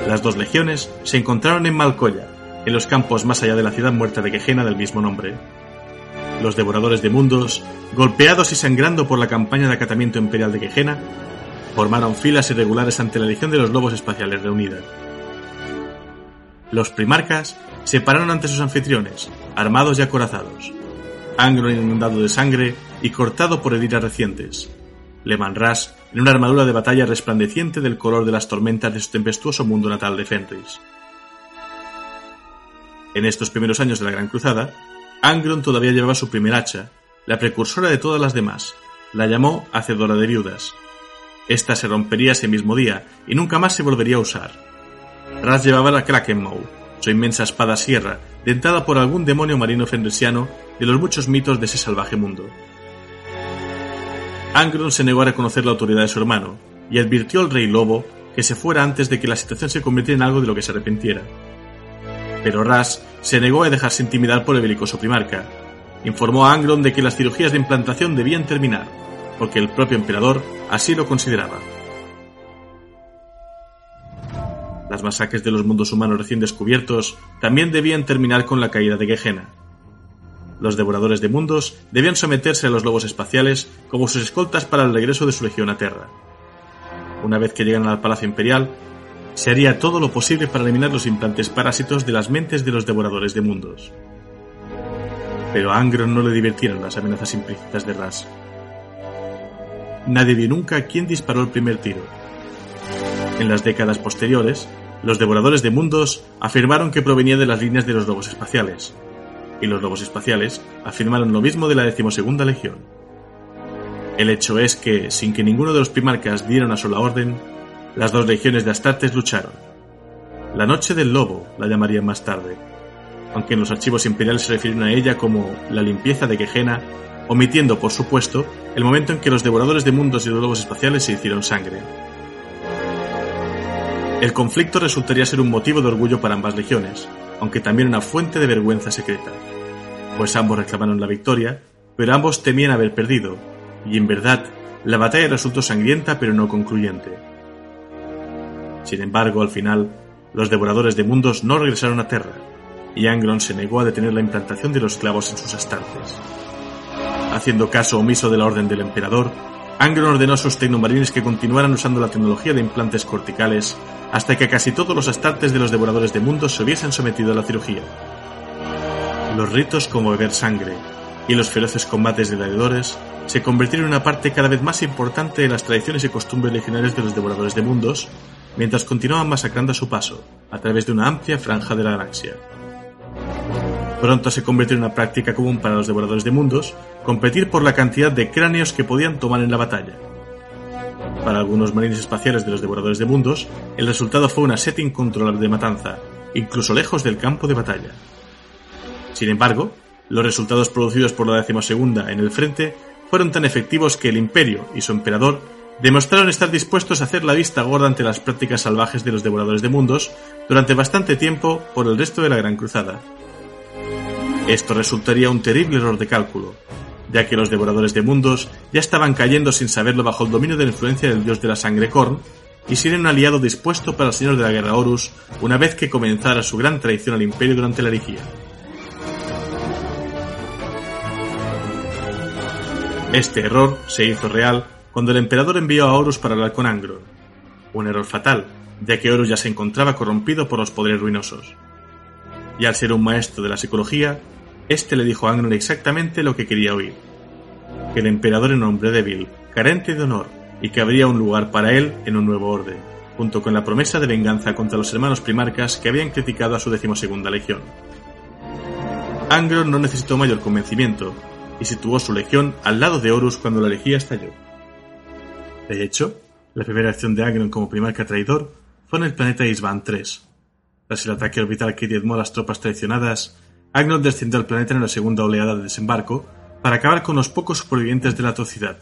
Las dos legiones se encontraron en Malkoya, en los campos más allá de la ciudad muerta de Gehenna del mismo nombre. Los devoradores de mundos, golpeados y sangrando por la campaña de acatamiento imperial de Gehenna, formaron filas irregulares ante la legión de los lobos espaciales reunida. Los primarcas se pararon ante sus anfitriones, armados y acorazados. Angron inundado de sangre y cortado por heridas recientes. Leman Ras en una armadura de batalla resplandeciente del color de las tormentas de su tempestuoso mundo natal de Fenris. En estos primeros años de la Gran Cruzada, Angron todavía llevaba su primer hacha, la precursora de todas las demás. La llamó Hacedora de Viudas. Esta se rompería ese mismo día y nunca más se volvería a usar. Ras llevaba la Krakenmaw, su inmensa espada sierra, dentada por algún demonio marino fenrisiano de los muchos mitos de ese salvaje mundo. Angron se negó a reconocer la autoridad de su hermano y advirtió al rey lobo que se fuera antes de que la situación se convirtiera en algo de lo que se arrepintiera. Pero Ras se negó a dejarse intimidar por el belicoso primarca. Informó a Angron de que las cirugías de implantación debían terminar, porque el propio emperador así lo consideraba. Las masacres de los mundos humanos recién descubiertos también debían terminar con la caída de Gehenna. Los devoradores de mundos debían someterse a los lobos espaciales como sus escoltas para el regreso de su legión a Terra. Una vez que llegan al Palacio Imperial, se haría todo lo posible para eliminar los implantes parásitos de las mentes de los devoradores de mundos. Pero a Angron no le divirtieron las amenazas implícitas de Ras. Nadie vio nunca quién disparó el primer tiro. En las décadas posteriores, los devoradores de mundos afirmaron que provenía de las líneas de los lobos espaciales, y los lobos espaciales afirmaron lo mismo de la decimosegunda legión. El hecho es que, sin que ninguno de los primarcas diera una sola orden, las dos legiones de Astartes lucharon. La Noche del Lobo la llamarían más tarde, aunque en los archivos imperiales se refieren a ella como la limpieza de Gehenna, omitiendo, por supuesto, el momento en que los devoradores de mundos y los lobos espaciales se hicieron sangre. El conflicto resultaría ser un motivo de orgullo para ambas legiones, aunque también una fuente de vergüenza secreta, pues ambos reclamaron la victoria, pero ambos temían haber perdido, y en verdad, la batalla resultó sangrienta pero no concluyente. Sin embargo, al final, los devoradores de mundos no regresaron a Terra, y Angron se negó a detener la implantación de los clavos en sus astartes. Haciendo caso omiso de la orden del emperador, Angron ordenó a sus tecnomarines que continuaran usando la tecnología de implantes corticales hasta que casi todos los astartes de los devoradores de mundos se hubiesen sometido a la cirugía. Los ritos como beber sangre y los feroces combates de gladiadores se convirtieron en una parte cada vez más importante de las tradiciones y costumbres legionarias de los devoradores de mundos, mientras continuaban masacrando a su paso, a través de una amplia franja de la galaxia. Pronto se convirtió en una práctica común para los devoradores de mundos competir por la cantidad de cráneos que podían tomar en la batalla. Para algunos marines espaciales de los devoradores de mundos, el resultado fue una setting incontrolable de matanza, incluso lejos del campo de batalla. Sin embargo, los resultados producidos por la decimosegunda en el frente fueron tan efectivos que el imperio y su emperador demostraron estar dispuestos a hacer la vista gorda ante las prácticas salvajes de los devoradores de mundos durante bastante tiempo por el resto de la Gran Cruzada. Esto resultaría un terrible error de cálculo, ya que los devoradores de mundos ya estaban cayendo sin saberlo bajo el dominio de la influencia del dios de la sangre Korn, y serían un aliado dispuesto para el señor de la guerra Horus una vez que comenzara su gran traición al imperio durante la herejía. Este error se hizo real cuando el emperador envió a Horus para hablar con Angron, un error fatal, ya que Horus ya se encontraba corrompido por los poderes ruinosos. Y al ser un maestro de la psicología, este le dijo a Angron exactamente lo que quería oír. Que el emperador era un hombre débil, carente de honor, y que habría un lugar para él en un nuevo orden, junto con la promesa de venganza contra los hermanos primarcas que habían criticado a su decimosegunda legión. Angron no necesitó mayor convencimiento, y situó su legión al lado de Horus cuando la herejía estalló. De hecho, la primera acción de Angron como primarca traidor fue en el planeta Isban III. Tras el ataque orbital que diezmó a las tropas traicionadas, Agnon descendió al planeta en la segunda oleada de desembarco para acabar con los pocos supervivientes de la atrocidad.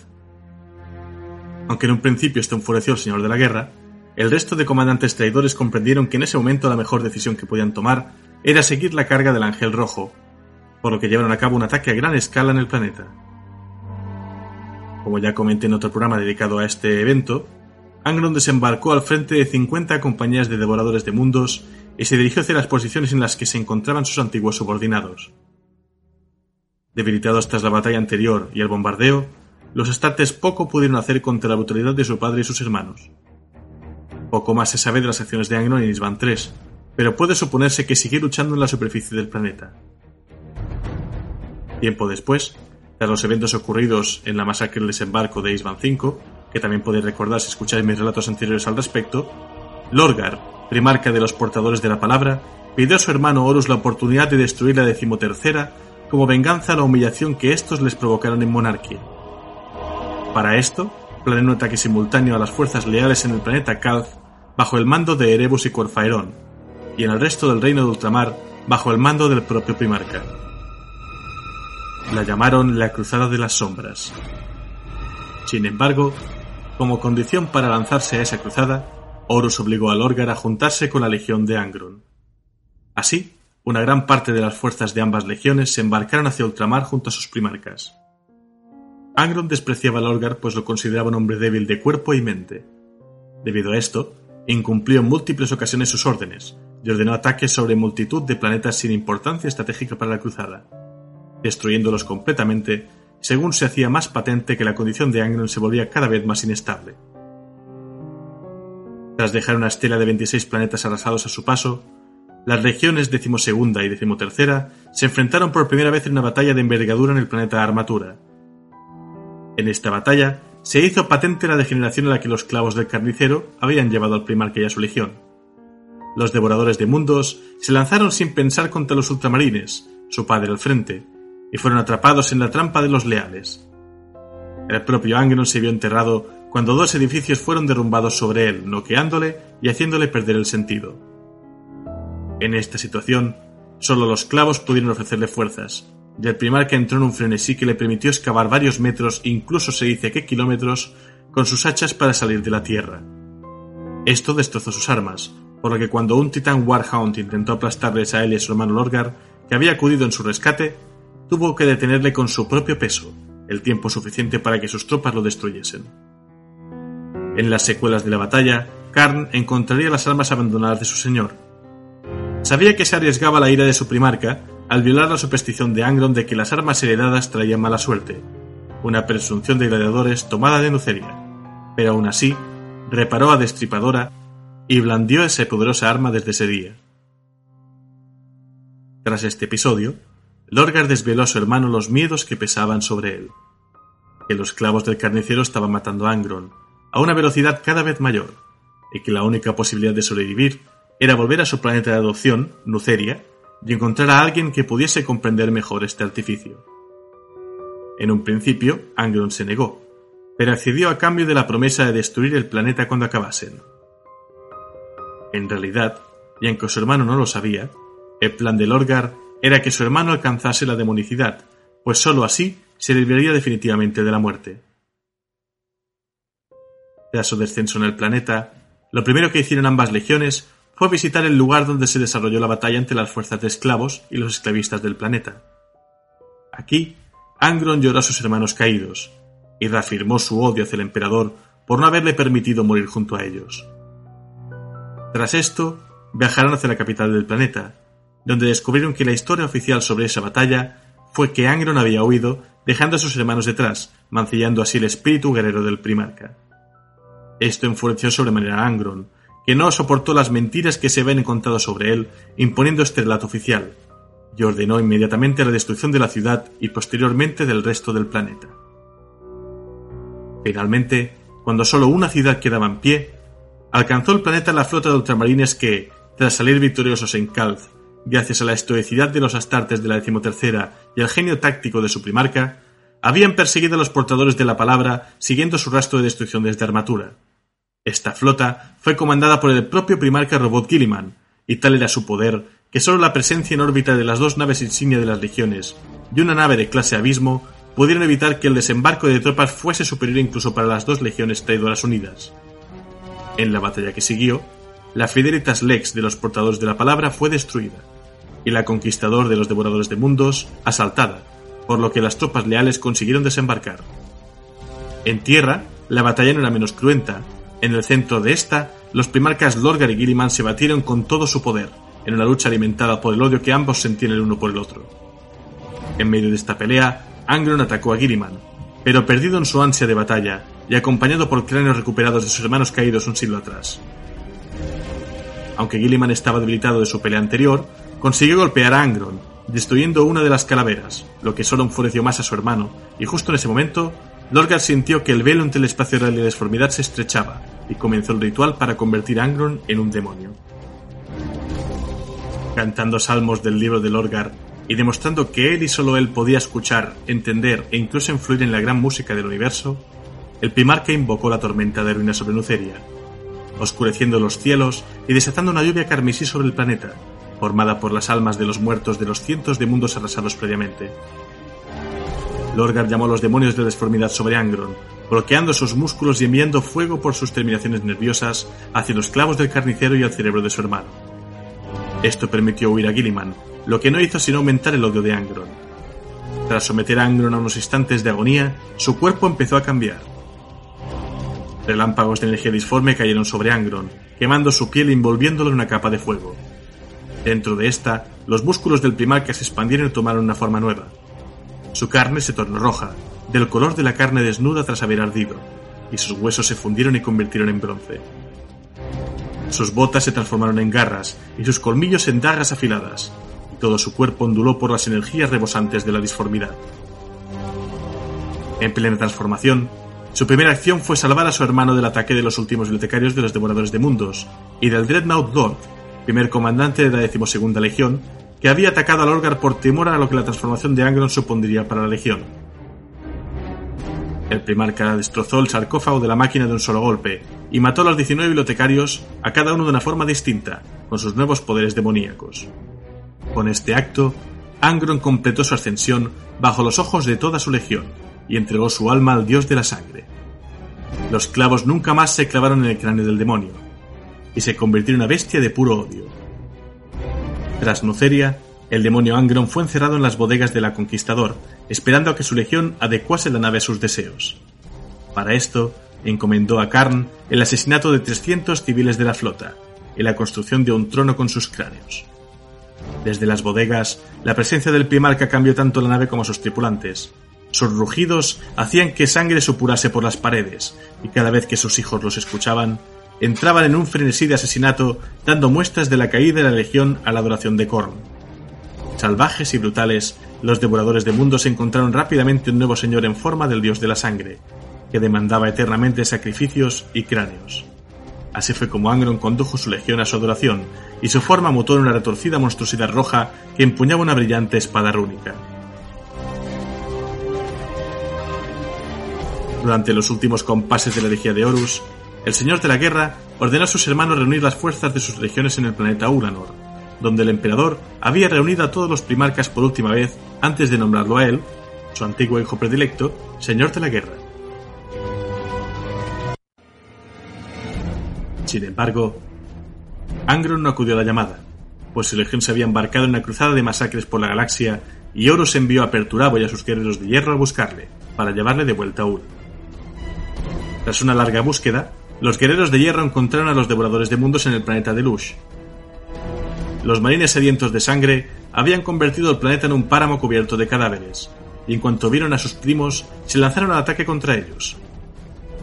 Aunque en un principio esto enfureció al señor de la guerra, el resto de comandantes traidores comprendieron que en ese momento la mejor decisión que podían tomar era seguir la carga del Ángel Rojo, por lo que llevaron a cabo un ataque a gran escala en el planeta. Como ya comenté en otro programa dedicado a este evento, Angron desembarcó al frente de 50 compañías de devoradores de mundos y se dirigió hacia las posiciones en las que se encontraban sus antiguos subordinados. Debilitados tras la batalla anterior y el bombardeo, los astartes poco pudieron hacer contra la brutalidad de su padre y sus hermanos. Poco más se sabe de las acciones de Angron en Isban III, pero puede suponerse que siguió luchando en la superficie del planeta. Tiempo después, tras los eventos ocurridos en la masacre del desembarco de Isban V, que también podéis recordar si escucháis mis relatos anteriores al respecto, Lorgar, primarca de los portadores de la palabra, pidió a su hermano Horus la oportunidad de destruir la decimotercera como venganza a la humillación que estos les provocaron en Monarquía. Para esto, planeó un ataque simultáneo a las fuerzas leales en el planeta Calf bajo el mando de Erebus y Corfaerón, y en el resto del reino de ultramar bajo el mando del propio primarca. La llamaron la Cruzada de las Sombras. Sin embargo, como condición para lanzarse a esa cruzada, Horus obligó a Lorgar a juntarse con la legión de Angron. Así, una gran parte de las fuerzas de ambas legiones se embarcaron hacia ultramar junto a sus primarcas. Angron despreciaba a Lorgar pues lo consideraba un hombre débil de cuerpo y mente. Debido a esto, incumplió en múltiples ocasiones sus órdenes y ordenó ataques sobre multitud de planetas sin importancia estratégica para la cruzada, destruyéndolos completamente según se hacía más patente que la condición de Angron se volvía cada vez más inestable. Tras dejar una estela de 26 planetas arrasados a su paso, las regiones decimosegunda y decimotercera se enfrentaron por primera vez en una batalla de envergadura en el planeta Armatura. En esta batalla se hizo patente la degeneración a la que los clavos del carnicero habían llevado al primarca y a su legión. Los devoradores de mundos se lanzaron sin pensar contra los ultramarines, su padre al frente, y fueron atrapados en la trampa de los leales. El propio Angron se vio enterrado cuando dos edificios fueron derrumbados sobre él, noqueándole y haciéndole perder el sentido. En esta situación, solo los clavos pudieron ofrecerle fuerzas, y el primarca entró en un frenesí que le permitió excavar varios metros, incluso se dice que kilómetros, con sus hachas para salir de la tierra. Esto destrozó sus armas, por lo que cuando un titán Warhound intentó aplastarles a él y a su hermano Lorgar, que había acudido en su rescate, tuvo que detenerle con su propio peso, el tiempo suficiente para que sus tropas lo destruyesen. En las secuelas de la batalla, Karn encontraría las armas abandonadas de su señor. Sabía que se arriesgaba la ira de su primarca al violar la superstición de Angron de que las armas heredadas traían mala suerte, una presunción de gladiadores tomada de Nuceria, pero aún así reparó a Destripadora y blandió esa poderosa arma desde ese día. Tras este episodio, Lorgar desveló a su hermano los miedos que pesaban sobre él, que los clavos del carnicero estaban matando a Angron, a una velocidad cada vez mayor, y que la única posibilidad de sobrevivir era volver a su planeta de adopción, Nuceria, y encontrar a alguien que pudiese comprender mejor este artificio. En un principio, Angron se negó, pero accedió a cambio de la promesa de destruir el planeta cuando acabasen. En realidad, y aunque su hermano no lo sabía, el plan de Lorgar era que su hermano alcanzase la demonicidad, pues sólo así se libraría definitivamente de la muerte. Tras su descenso en el planeta, lo primero que hicieron ambas legiones fue visitar el lugar donde se desarrolló la batalla entre las fuerzas de esclavos y los esclavistas del planeta. Aquí, Angron lloró a sus hermanos caídos y reafirmó su odio hacia el emperador por no haberle permitido morir junto a ellos. Tras esto, viajaron hacia la capital del planeta, donde descubrieron que la historia oficial sobre esa batalla fue que Angron había huido dejando a sus hermanos detrás, mancillando así el espíritu guerrero del primarca. Esto enfureció sobremanera a Angron, que no soportó las mentiras que se habían encontrado sobre él, imponiendo este relato oficial, y ordenó inmediatamente la destrucción de la ciudad y posteriormente del resto del planeta. Finalmente, cuando solo una ciudad quedaba en pie, alcanzó el planeta la flota de ultramarines que, tras salir victoriosos en Calz, gracias a la estoicidad de los astartes de la decimotercera y al genio táctico de su primarca, habían perseguido a los portadores de la palabra siguiendo su rastro de destrucción desde armatura. Esta flota fue comandada por el propio primarca Robot Gilliman, y tal era su poder que solo la presencia en órbita de las dos naves insignia de las legiones y una nave de clase abismo pudieron evitar que el desembarco de tropas fuese superior incluso para las dos legiones traidoras unidas. En la batalla que siguió, la Fidelitas Lex de los portadores de la palabra fue destruida, y la Conquistador de los Devoradores de Mundos asaltada, por lo que las tropas leales consiguieron desembarcar. En tierra, la batalla no era menos cruenta. En el centro de esta, los primarcas Lorgar y Gilliman se batieron con todo su poder, en una lucha alimentada por el odio que ambos sentían el uno por el otro. En medio de esta pelea, Angron atacó a Gilliman, pero perdido en su ansia de batalla y acompañado por cráneos recuperados de sus hermanos caídos un siglo atrás. Aunque Gilliman estaba debilitado de su pelea anterior, consiguió golpear a Angron, destruyendo una de las calaveras, lo que solo enfureció más a su hermano, y justo en ese momento, Lorgar sintió que el velo entre el espacio real y la deformidad se estrechaba, y comenzó el ritual para convertir a Angron en un demonio. Cantando salmos del libro de Lorgar y demostrando que él y solo él podía escuchar, entender e incluso influir en la gran música del universo, el primarca invocó la tormenta de ruina sobre Nuceria, oscureciendo los cielos y desatando una lluvia carmesí sobre el planeta, formada por las almas de los muertos de los cientos de mundos arrasados previamente. Lorgar llamó a los demonios de deformidad sobre Angron, bloqueando sus músculos y enviando fuego por sus terminaciones nerviosas hacia los clavos del carnicero y al cerebro de su hermano. Esto permitió huir a Gilliman, lo que no hizo sino aumentar el odio de Angron. Tras someter a Angron a unos instantes de agonía, su cuerpo empezó a cambiar. Relámpagos de energía disforme cayeron sobre Angron, quemando su piel e envolviéndolo en una capa de fuego. Dentro de esta, los músculos del primarca se expandieron y tomaron una forma nueva. Su carne se tornó roja, del color de la carne desnuda tras haber ardido, y sus huesos se fundieron y convirtieron en bronce. Sus botas se transformaron en garras y sus colmillos en dagas afiladas, y todo su cuerpo onduló por las energías rebosantes de la disformidad. En plena transformación, su primera acción fue salvar a su hermano del ataque de los últimos bibliotecarios de los Devoradores de Mundos y del Dreadnought Lord, primer comandante de la decimosegunda Legión, que había atacado a Lorgar por temor a lo que la transformación de Angron supondría para la Legión. El primarca destrozó el sarcófago de la máquina de un solo golpe y mató a los 19 bibliotecarios, a cada uno de una forma distinta, con sus nuevos poderes demoníacos. Con este acto, Angron completó su ascensión bajo los ojos de toda su legión y entregó su alma al dios de la sangre. Los clavos nunca más se clavaron en el cráneo del demonio, y se convirtió en una bestia de puro odio. Tras Nuceria, el demonio Angron fue encerrado en las bodegas de la Conquistador, esperando a que su legión adecuase la nave a sus deseos. Para esto, encomendó a Karn el asesinato de 300 civiles de la flota y la construcción de un trono con sus cráneos. Desde las bodegas, la presencia del Primarca cambió tanto la nave como sus tripulantes. Sus rugidos hacían que sangre supurase por las paredes, y cada vez que sus hijos los escuchaban, entraban en un frenesí de asesinato, dando muestras de la caída de la legión a la adoración de Korn. Salvajes y brutales, los devoradores de mundos encontraron rápidamente un nuevo señor en forma del dios de la sangre, que demandaba eternamente sacrificios y cráneos. Así fue como Angron condujo su legión a su adoración, y su forma mutó en una retorcida monstruosidad roja que empuñaba una brillante espada rúnica. Durante los últimos compases de la herejía de Horus, el señor de la guerra ordenó a sus hermanos reunir las fuerzas de sus legiones en el planeta Uranor, donde el emperador había reunido a todos los primarcas por última vez antes de nombrarlo a él, su antiguo hijo predilecto, señor de la guerra. Sin embargo, Angron no acudió a la llamada, pues su legión se había embarcado en una cruzada de masacres por la galaxia y Horus envió a Perturabo y a sus guerreros de hierro a buscarle, para llevarle de vuelta a Ur. Tras una larga búsqueda, los guerreros de hierro encontraron a los devoradores de mundos en el planeta de Lush, los marines sedientos de sangre habían convertido el planeta en un páramo cubierto de cadáveres, y en cuanto vieron a sus primos, se lanzaron al ataque contra ellos.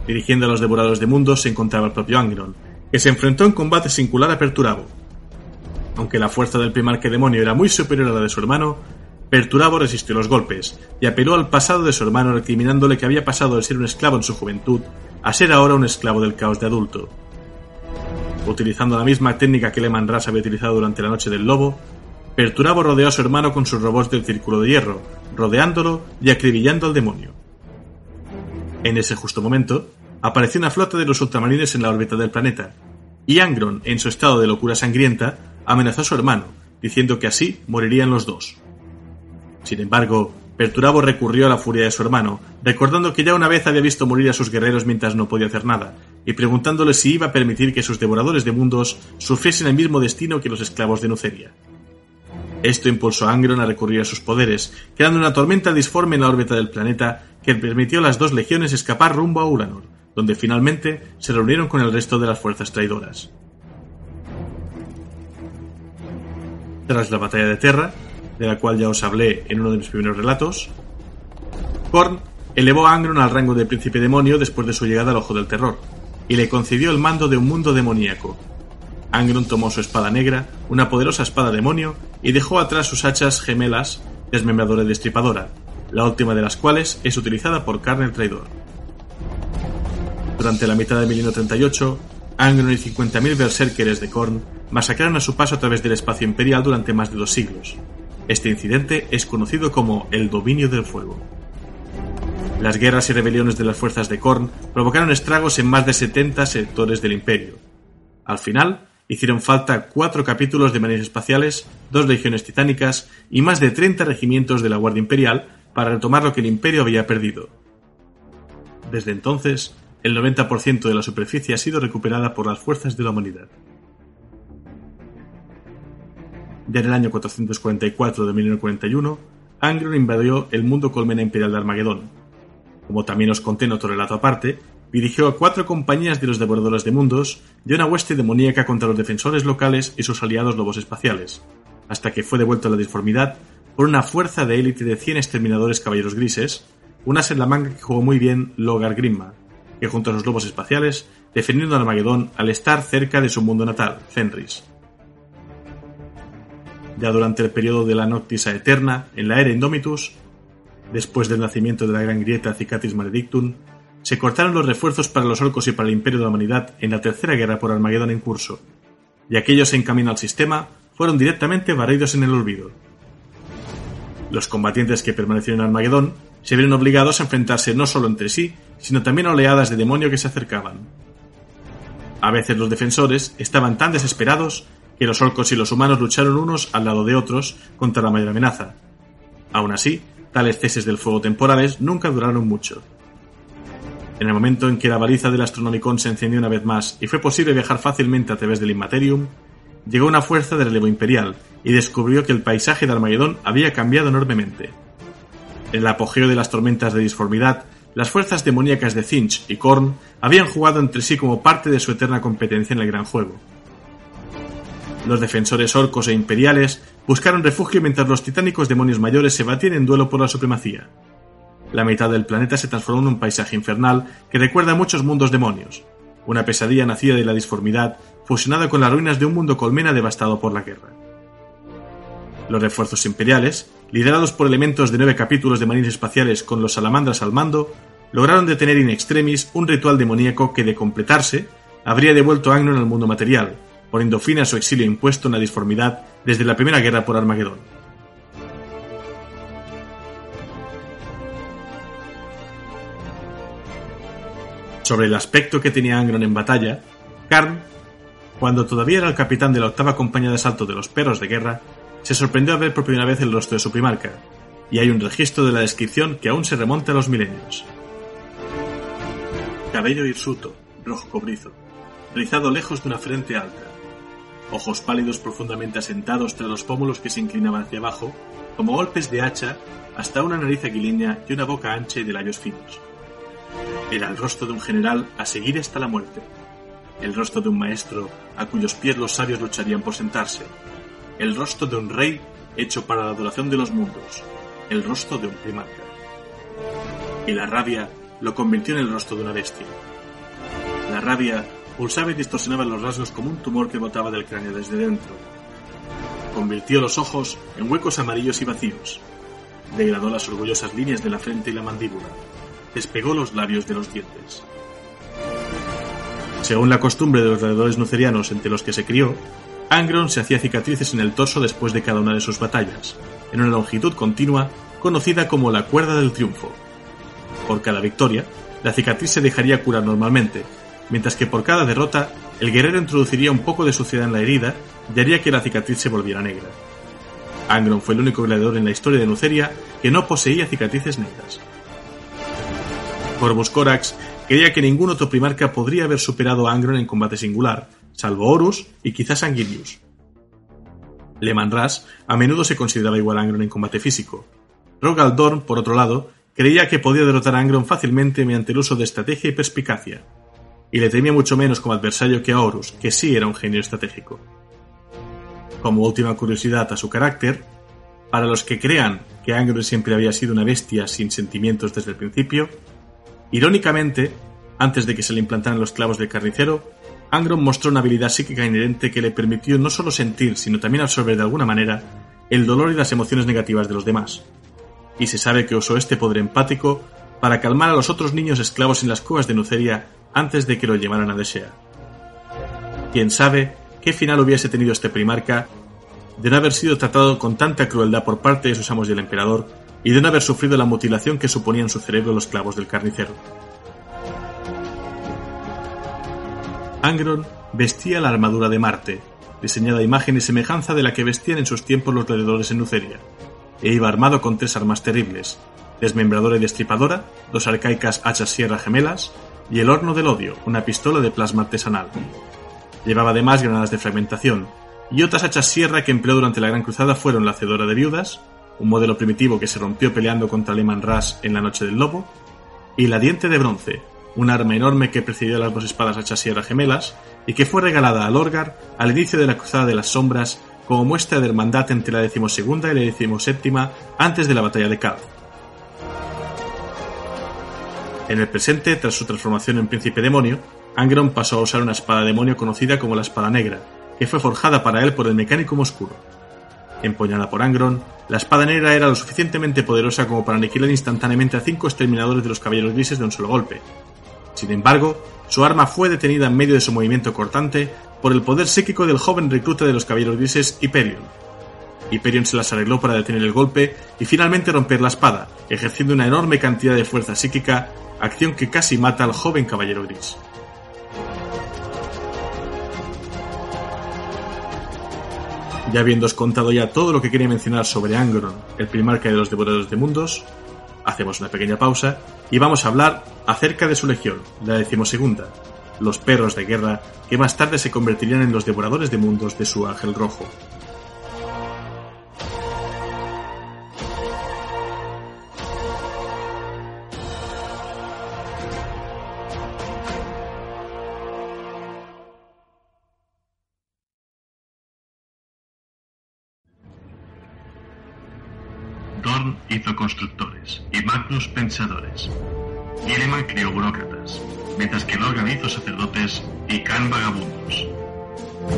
Dirigiendo a los devoradores de mundos se encontraba el propio Angron, que se enfrentó en combate singular a Perturabo. Aunque la fuerza del primarque demonio era muy superior a la de su hermano, Perturabo resistió los golpes y apeló al pasado de su hermano recriminándole que había pasado de ser un esclavo en su juventud a ser ahora un esclavo del caos de adulto. Utilizando la misma técnica que Leman Ras había utilizado durante la noche del lobo, Perturabo rodeó a su hermano con sus robots del círculo de hierro, rodeándolo y acribillando al demonio. En ese justo momento, apareció una flota de los ultramarines en la órbita del planeta, y Angron, en su estado de locura sangrienta, amenazó a su hermano, diciendo que así morirían los dos. Sin embargo, Perturabo recurrió a la furia de su hermano, recordando que ya una vez había visto morir a sus guerreros mientras no podía hacer nada, y preguntándole si iba a permitir que sus devoradores de mundos sufriesen el mismo destino que los esclavos de Nuceria. Esto impulsó a Angron a recurrir a sus poderes, creando una tormenta disforme en la órbita del planeta que permitió a las dos legiones escapar rumbo a Ulanor, donde finalmente se reunieron con el resto de las fuerzas traidoras. Tras la batalla de Terra, de la cual ya os hablé en uno de mis primeros relatos, Korn elevó a Angron al rango de príncipe demonio después de su llegada al Ojo del Terror, y le concedió el mando de un mundo demoníaco. Angron tomó su espada negra, una poderosa espada demonio, y dejó atrás sus hachas gemelas, desmembradora y destripadora, la última de las cuales es utilizada por Karn el Traidor. Durante la mitad de 1138, Angron y 50.000 berserkers de Korn masacraron a su paso a través del espacio imperial durante más de dos siglos. Este incidente es conocido como el Dominio del Fuego. Las guerras y rebeliones de las fuerzas de Korn provocaron estragos en más de 70 sectores del imperio. Al final, hicieron falta cuatro capítulos de marines espaciales, dos legiones titánicas y más de 30 regimientos de la Guardia Imperial para retomar lo que el imperio había perdido. Desde entonces, el 90% de la superficie ha sido recuperada por las fuerzas de la humanidad. Ya en el año 444 de 1941, Angron invadió el mundo colmena imperial de Armagedón. Como también os conté en otro relato aparte, dirigió a cuatro compañías de los devoradores de mundos y una hueste demoníaca contra los defensores locales y sus aliados lobos espaciales, hasta que fue devuelto a la disformidad por una fuerza de élite de 100 exterminadores caballeros grises, una manga que jugó muy bien Logar Grimma, que junto a sus lobos espaciales defendieron a Armagedón al estar cerca de su mundo natal, Fenris ya durante el periodo de la Noctisa Eterna, en la era Indomitus, después del nacimiento de la gran grieta Cicatis Maledictum, se cortaron los refuerzos para los orcos y para el imperio de la humanidad en la tercera guerra por Armagedón en curso, y aquellos en camino al sistema fueron directamente barridos en el olvido. Los combatientes que permanecieron en Armagedón se vieron obligados a enfrentarse no solo entre sí, sino también a oleadas de demonio que se acercaban. A veces los defensores estaban tan desesperados que los orcos y los humanos lucharon unos al lado de otros contra la mayor amenaza. Aún así, tales ceses del fuego temporales nunca duraron mucho. En el momento en que la baliza del Astronomicon se encendió una vez más y fue posible viajar fácilmente a través del Immaterium, llegó una fuerza de relevo imperial y descubrió que el paisaje de Armagedón había cambiado enormemente. En el apogeo de las tormentas de disformidad, las fuerzas demoníacas de Finch y Korn habían jugado entre sí como parte de su eterna competencia en el gran juego. Los defensores orcos e imperiales buscaron refugio mientras los titánicos demonios mayores se batían en duelo por la supremacía. La mitad del planeta se transformó en un paisaje infernal que recuerda a muchos mundos demonios, una pesadilla nacida de la disformidad fusionada con las ruinas de un mundo colmena devastado por la guerra. Los refuerzos imperiales, liderados por elementos de nueve capítulos de marines espaciales con los salamandras al mando, lograron detener in extremis un ritual demoníaco que, de completarse, habría devuelto a Angron al mundo material, poniendo fin a su exilio impuesto en la disformidad desde la primera guerra por Armagedón. Sobre el aspecto que tenía Angron en batalla, Karn, cuando todavía era el capitán de la octava compañía de asalto de los perros de guerra, se sorprendió al ver por primera vez el rostro de su primarca, y hay un registro de la descripción que aún se remonta a los milenios. Cabello hirsuto, rojo cobrizo, rizado lejos de una frente alta, ojos pálidos profundamente asentados tras los pómulos que se inclinaban hacia abajo, como golpes de hacha, hasta una nariz aguileña y una boca ancha y de labios finos. Era el rostro de un general a seguir hasta la muerte, el rostro de un maestro a cuyos pies los sabios lucharían por sentarse, el rostro de un rey hecho para la adoración de los mundos, el rostro de un primarca. Y la rabia lo convirtió en el rostro de una bestia. La rabia pulsaba y distorsionaba los rasgos como un tumor que botaba del cráneo desde dentro. Convirtió los ojos en huecos amarillos y vacíos. Degradó las orgullosas líneas de la frente y la mandíbula. Despegó los labios de los dientes. Según la costumbre de los alrededores nucerianos entre los que se crió, Angron se hacía cicatrices en el torso después de cada una de sus batallas, en una longitud continua conocida como la cuerda del triunfo. Por cada victoria, la cicatriz se dejaría curar normalmente, mientras que por cada derrota, el guerrero introduciría un poco de suciedad en la herida y haría que la cicatriz se volviera negra. Angron fue el único gladiador en la historia de Nuceria que no poseía cicatrices negras. Corvus Corax creía que ningún otro primarca podría haber superado a Angron en combate singular, salvo Horus y quizás Anguilius. Leman Ras a menudo se consideraba igual a Angron en combate físico. Rogal Dorn, por otro lado, creía que podía derrotar a Angron fácilmente mediante el uso de estrategia y perspicacia, y le temía mucho menos como adversario que a Horus, que sí era un genio estratégico. Como última curiosidad a su carácter, para los que crean que Angron siempre había sido una bestia sin sentimientos desde el principio, irónicamente, antes de que se le implantaran los clavos del carnicero, Angron mostró una habilidad psíquica inherente que le permitió no solo sentir, sino también absorber de alguna manera el dolor y las emociones negativas de los demás. Y se sabe que usó este poder empático para calmar a los otros niños esclavos en las cuevas de Nuceria antes de que lo llevaran a Desea. Quién sabe qué final hubiese tenido este primarca de no haber sido tratado con tanta crueldad por parte de sus amos y el emperador y de no haber sufrido la mutilación que suponían su cerebro los clavos del carnicero. Angron vestía la armadura de Marte, diseñada a imagen y semejanza de la que vestían en sus tiempos los gladiadores en Luceria, e iba armado con tres armas terribles, desmembradora y destripadora, dos arcaicas hachas sierra gemelas, y el horno del odio, una pistola de plasma artesanal. Llevaba además granadas de fragmentación, y otras hachas sierra que empleó durante la Gran Cruzada fueron la Hacedora de Viudas, un modelo primitivo que se rompió peleando contra Lehman Ras en la Noche del Lobo, y la Diente de Bronce, un arma enorme que precedió a las dos espadas hachas sierra gemelas y que fue regalada a Lorgar al inicio de la Cruzada de las Sombras como muestra de hermandad entre la decimosegunda y la decimoséptima antes de la batalla de Calv. En el presente, tras su transformación en príncipe demonio, Angron pasó a usar una espada demonio conocida como la Espada Negra, que fue forjada para él por el mecánico Oscuro. Empuñada por Angron, la espada negra era lo suficientemente poderosa como para aniquilar instantáneamente a cinco exterminadores de los caballeros grises de un solo golpe, sin embargo, su arma fue detenida en medio de su movimiento cortante por el poder psíquico del joven recluta de los Caballeros Grises, Hyperion. Hyperion se las arregló para detener el golpe y finalmente romper la espada, ejerciendo una enorme cantidad de fuerza psíquica, acción que casi mata al joven caballero gris. Ya habiendo contado ya todo lo que quería mencionar sobre Angron, el primarca de los devoradores de mundos, hacemos una pequeña pausa y vamos a hablar acerca de su legión, la decimosegunda, los perros de guerra que más tarde se convertirían en los devoradores de mundos de su ángel rojo. Hizo constructores y Magnus pensadores. Guilliman crió burócratas, mientras que Logan hizo sacerdotes y Khan vagabundos.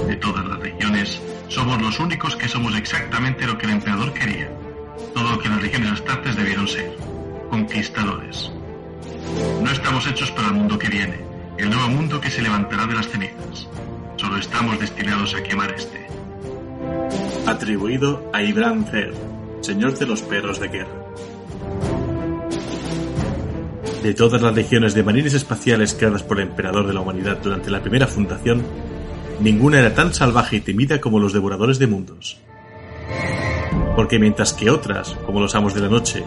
De todas las regiones, somos los únicos que somos exactamente lo que el emperador quería, todo lo que las regiones astartes debieron ser, conquistadores. No estamos hechos para el mundo que viene, el nuevo mundo que se levantará de las cenizas. Solo estamos destinados a quemar este. Atribuido a señor de los perros de guerra. De todas las legiones de marines espaciales creadas por el emperador de la humanidad durante la primera fundación, ninguna era tan salvaje y temida como los devoradores de mundos. Porque mientras que otras, como los amos de la noche,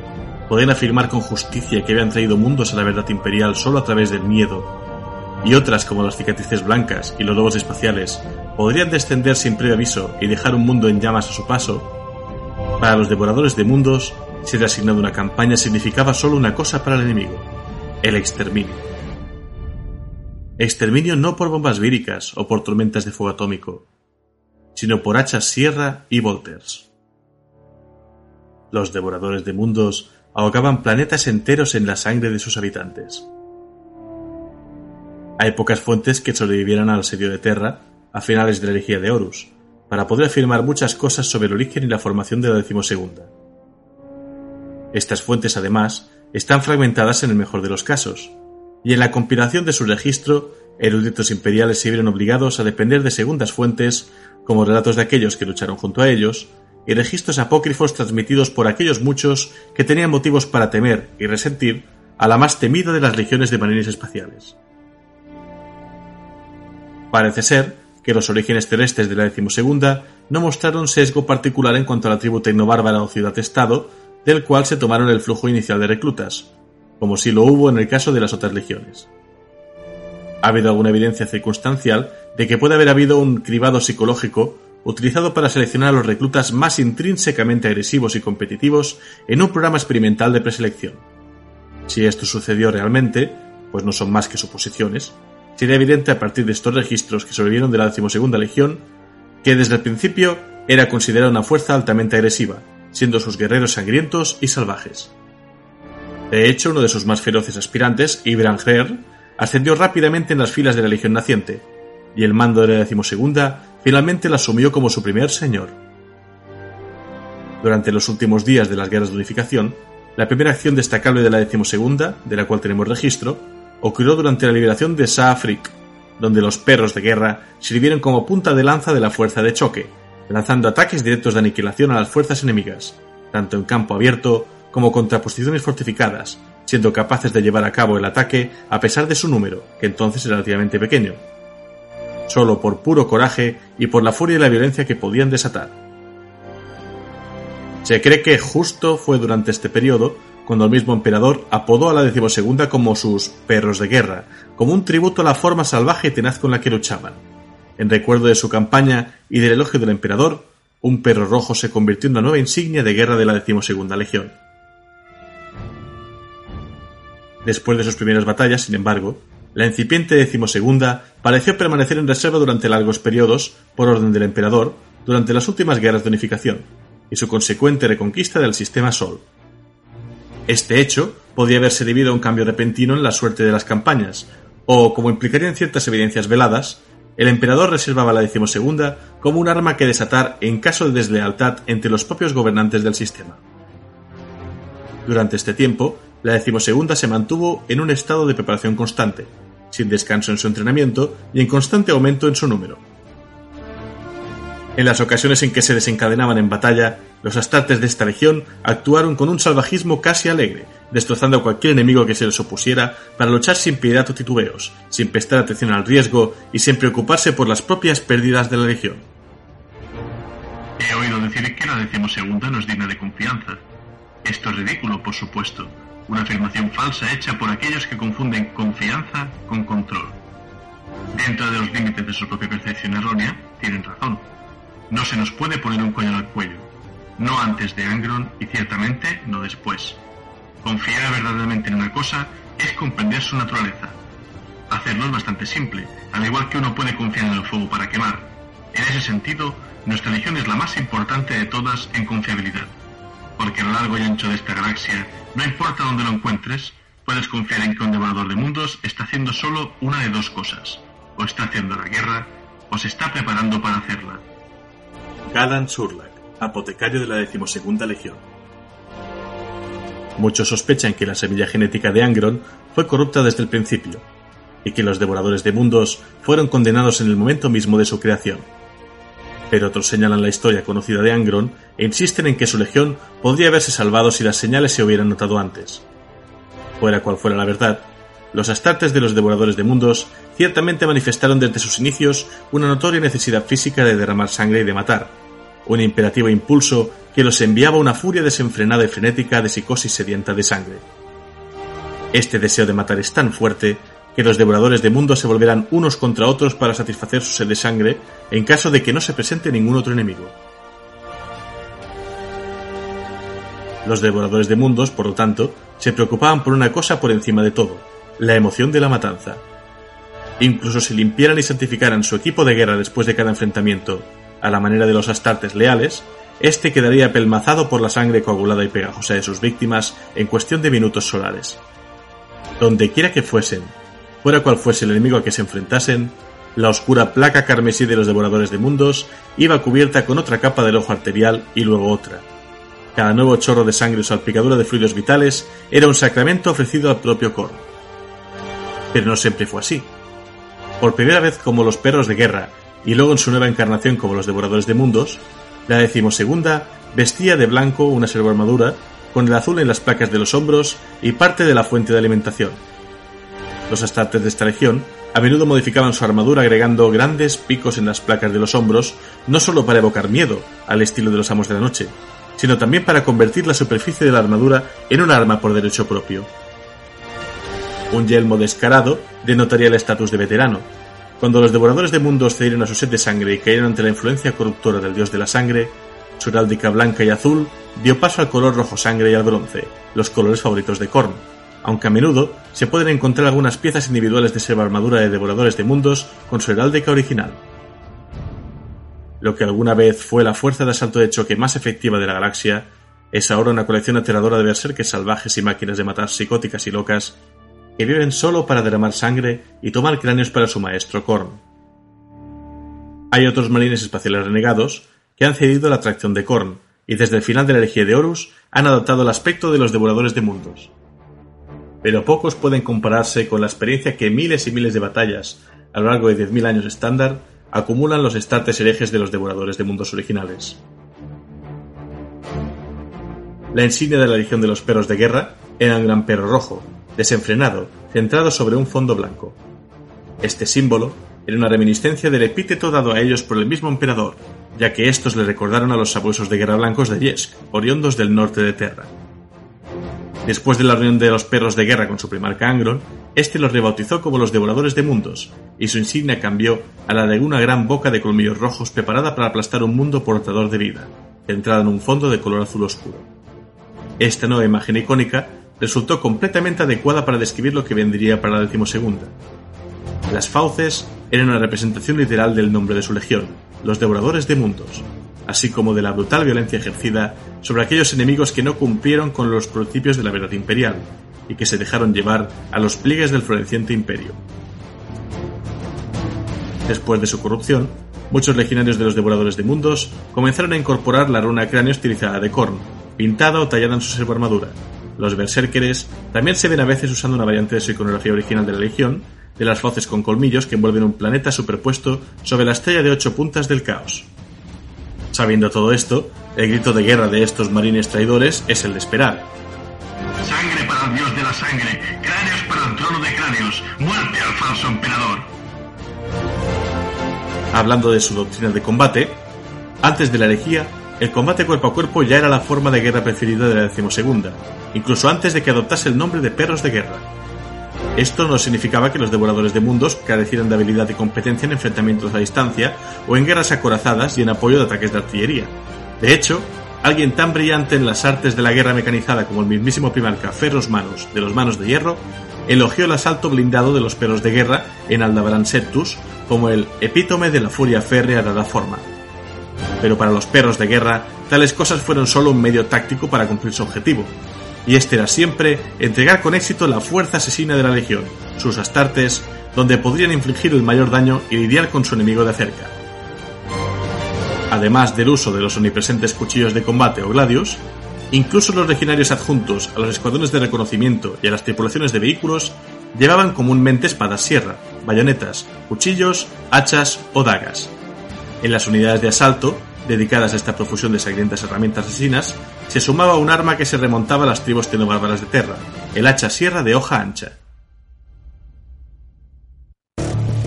podían afirmar con justicia que habían traído mundos a la verdad imperial solo a través del miedo, y otras como las cicatrices blancas y los lobos espaciales podrían descender sin previo aviso y dejar un mundo en llamas a su paso, para los devoradores de mundos, ser asignado una campaña significaba solo una cosa para el enemigo, el exterminio. Exterminio no por bombas víricas o por tormentas de fuego atómico, sino por hachas sierra y volters. Los devoradores de mundos ahogaban planetas enteros en la sangre de sus habitantes. Hay pocas fuentes que sobrevivieran al asedio de Terra a finales de la herejía de Horus, para poder afirmar muchas cosas sobre el origen y la formación de la decimosegunda. Estas fuentes, además, están fragmentadas en el mejor de los casos, y en la compilación de su registro, eruditos imperiales se vieron obligados a depender de segundas fuentes, como relatos de aquellos que lucharon junto a ellos, y registros apócrifos transmitidos por aquellos muchos que tenían motivos para temer y resentir a la más temida de las legiones de marines espaciales. Parece ser que los orígenes terrestres de la decimosegunda no mostraron sesgo particular en cuanto a la tribu tecnobárbara o ciudad-estado, del cual se tomaron el flujo inicial de reclutas, como si lo hubo en el caso de las otras legiones. Ha habido alguna evidencia circunstancial de que puede haber habido un cribado psicológico utilizado para seleccionar a los reclutas más intrínsecamente agresivos y competitivos en un programa experimental de preselección. Si esto sucedió realmente, pues no son más que suposiciones, sería evidente a partir de estos registros que sobrevivieron de la decimosegunda legión que desde el principio era considerada una fuerza altamente agresiva, siendo sus guerreros sangrientos y salvajes. De hecho, uno de sus más feroces aspirantes, Ibran ascendió rápidamente en las filas de la legión naciente, y el mando de la decimosegunda finalmente la asumió como su primer señor. Durante los últimos días de las guerras de unificación, la primera acción destacable de la decimosegunda, de la cual tenemos registro, ocurrió durante la liberación de Saafrik, donde los perros de guerra sirvieron como punta de lanza de la fuerza de choque, lanzando ataques directos de aniquilación a las fuerzas enemigas, tanto en campo abierto como contra posiciones fortificadas, siendo capaces de llevar a cabo el ataque a pesar de su número, que entonces era relativamente pequeño, solo por puro coraje y por la furia y la violencia que podían desatar. Se cree que justo fue durante este periodo cuando el mismo emperador apodó a la decimosegunda como sus perros de guerra, como un tributo a la forma salvaje y tenaz con la que luchaban. En recuerdo de su campaña y del elogio del emperador, un perro rojo se convirtió en una nueva insignia de guerra de la decimosegunda legión. Después de sus primeras batallas, sin embargo, la incipiente decimosegunda pareció permanecer en reserva durante largos periodos, por orden del emperador, durante las últimas guerras de unificación, y su consecuente reconquista del sistema Sol. Este hecho podía haberse debido a un cambio repentino en la suerte de las campañas, o, como implicarían ciertas evidencias veladas, el emperador reservaba la decimosegunda como un arma que desatar en caso de deslealtad entre los propios gobernantes del sistema. Durante este tiempo, la decimosegunda se mantuvo en un estado de preparación constante, sin descanso en su entrenamiento y en constante aumento en su número. En las ocasiones en que se desencadenaban en batalla, los astartes de esta legión actuaron con un salvajismo casi alegre, destrozando a cualquier enemigo que se les opusiera para luchar sin piedad o titubeos, sin prestar atención al riesgo y sin preocuparse por las propias pérdidas de la legión. He oído decir que la decimosegunda no es digna de confianza. Esto es ridículo, por supuesto, una afirmación falsa hecha por aquellos que confunden confianza con control. Dentro de los límites de su propia percepción errónea, tienen razón no se nos puede poner un collar al cuello, no antes de Angron y ciertamente no después. Confiar verdaderamente en una cosa es comprender su naturaleza. Hacerlo es bastante simple, al igual que uno puede confiar en el fuego para quemar. En ese sentido, nuestra legión es la más importante de todas en confiabilidad, porque a lo largo y ancho de esta galaxia, no importa dónde lo encuentres, puedes confiar en que un devorador de mundos está haciendo solo una de dos cosas, o está haciendo la guerra, o se está preparando para hacerla. Galan Surlak, apotecario de la decimosegunda legión. Muchos sospechan que la semilla genética de Angron fue corrupta desde el principio, y que los devoradores de mundos fueron condenados en el momento mismo de su creación. Pero otros señalan la historia conocida de Angron e insisten en que su legión podría haberse salvado si las señales se hubieran notado antes. Fuera cual fuera la verdad, los astartes de los devoradores de mundos ciertamente manifestaron desde sus inicios una notoria necesidad física de derramar sangre y de matar, un imperativo impulso que los enviaba una furia desenfrenada y frenética de psicosis sedienta de sangre. Este deseo de matar es tan fuerte que los devoradores de mundos se volverán unos contra otros para satisfacer su sed de sangre en caso de que no se presente ningún otro enemigo. Los devoradores de mundos, por lo tanto, se preocupaban por una cosa por encima de todo, la emoción de la matanza. Incluso si limpiaran y santificaran su equipo de guerra después de cada enfrentamiento a la manera de los astartes leales, este quedaría pelmazado por la sangre coagulada y pegajosa de sus víctimas en cuestión de minutos solares. Donde quiera que fuesen, fuera cual fuese el enemigo a que se enfrentasen, la oscura placa carmesí de los devoradores de mundos iba cubierta con otra capa del ojo arterial y luego otra. Cada nuevo chorro de sangre o salpicadura de fluidos vitales era un sacramento ofrecido al propio Korn. Pero no siempre fue así. Por primera vez como los perros de guerra y luego en su nueva encarnación como los devoradores de mundos, la decimosegunda vestía de blanco una armadura con el azul en las placas de los hombros y parte de la fuente de alimentación. Los astartes de esta legión a menudo modificaban su armadura agregando grandes picos en las placas de los hombros, no solo para evocar miedo, al estilo de los amos de la noche, sino también para convertir la superficie de la armadura en un arma por derecho propio. Un yelmo descarado denotaría el estatus de veterano, cuando los devoradores de mundos cedieron a su sed de sangre y cayeron ante la influencia corruptora del dios de la sangre, su heráldica blanca y azul dio paso al color rojo sangre y al bronce, los colores favoritos de Korn, aunque a menudo se pueden encontrar algunas piezas individuales de selva armadura de devoradores de mundos con su heráldica original. Lo que alguna vez fue la fuerza de asalto de choque más efectiva de la galaxia, es ahora una colección aterradora de berserkers salvajes y máquinas de matar psicóticas y locas que viven solo para derramar sangre y tomar cráneos para su maestro Korn. Hay otros marines espaciales renegados que han cedido la atracción de Korn y desde el final de la herejía de Horus han adoptado el aspecto de los devoradores de mundos. Pero pocos pueden compararse con la experiencia que miles y miles de batallas a lo largo de 10.000 años estándar acumulan los estartes herejes de los devoradores de mundos originales. La insignia de la Legión de los Perros de Guerra era un gran perro rojo, desenfrenado, centrado sobre un fondo blanco. Este símbolo era una reminiscencia del epíteto dado a ellos por el mismo emperador, ya que estos le recordaron a los sabuesos de guerra blancos de Yesk, oriundos del norte de Terra. Después de la reunión de los perros de guerra con su primarca Angron, este los rebautizó como los devoradores de mundos, y su insignia cambió a la de una gran boca de colmillos rojos preparada para aplastar un mundo portador de vida, centrada en un fondo de color azul oscuro. Esta nueva imagen icónica resultó completamente adecuada para describir lo que vendría para la decimosegunda. Las fauces eran una representación literal del nombre de su legión, los devoradores de mundos, así como de la brutal violencia ejercida sobre aquellos enemigos que no cumplieron con los principios de la verdad imperial y que se dejaron llevar a los pliegues del floreciente imperio. Después de su corrupción, muchos legionarios de los devoradores de mundos comenzaron a incorporar la runa cráneo estilizada de Korn, pintada o tallada en su armadura, los berserkers también se ven a veces usando una variante de su iconografía original de la Legión, de las fauces con colmillos que envuelven un planeta superpuesto sobre la estrella de ocho puntas del caos. Sabiendo todo esto, el grito de guerra de estos marines traidores es el de esperar. Sangre para el dios de la sangre, cráneos para el trono de cráneos, muerte al falso emperador. Hablando de su doctrina de combate, antes de la herejía, el combate cuerpo a cuerpo ya era la forma de guerra preferida de la decimosegunda, incluso antes de que adoptase el nombre de perros de guerra. Esto no significaba que los devoradores de mundos carecieran de habilidad y competencia en enfrentamientos a distancia o en guerras acorazadas y en apoyo de ataques de artillería. De hecho, alguien tan brillante en las artes de la guerra mecanizada como el mismísimo primarca Ferros Manos de los Manos de Hierro, elogió el asalto blindado de los perros de guerra en Aldabaran Septus como el epítome de la furia férrea dada forma. Pero para los perros de guerra, tales cosas fueron solo un medio táctico para cumplir su objetivo, y este era siempre entregar con éxito la fuerza asesina de la Legión, sus astartes, donde podrían infligir el mayor daño y lidiar con su enemigo de cerca. Además del uso de los omnipresentes cuchillos de combate o gladios, incluso los legionarios adjuntos a los escuadrones de reconocimiento y a las tripulaciones de vehículos llevaban comúnmente espadas sierra, bayonetas, cuchillos, hachas o dagas. En las unidades de asalto, dedicadas a esta profusión de sangrientas herramientas asesinas, se sumaba un arma que se remontaba a las tribus tenobárbaras de Terra, el hacha sierra de hoja ancha.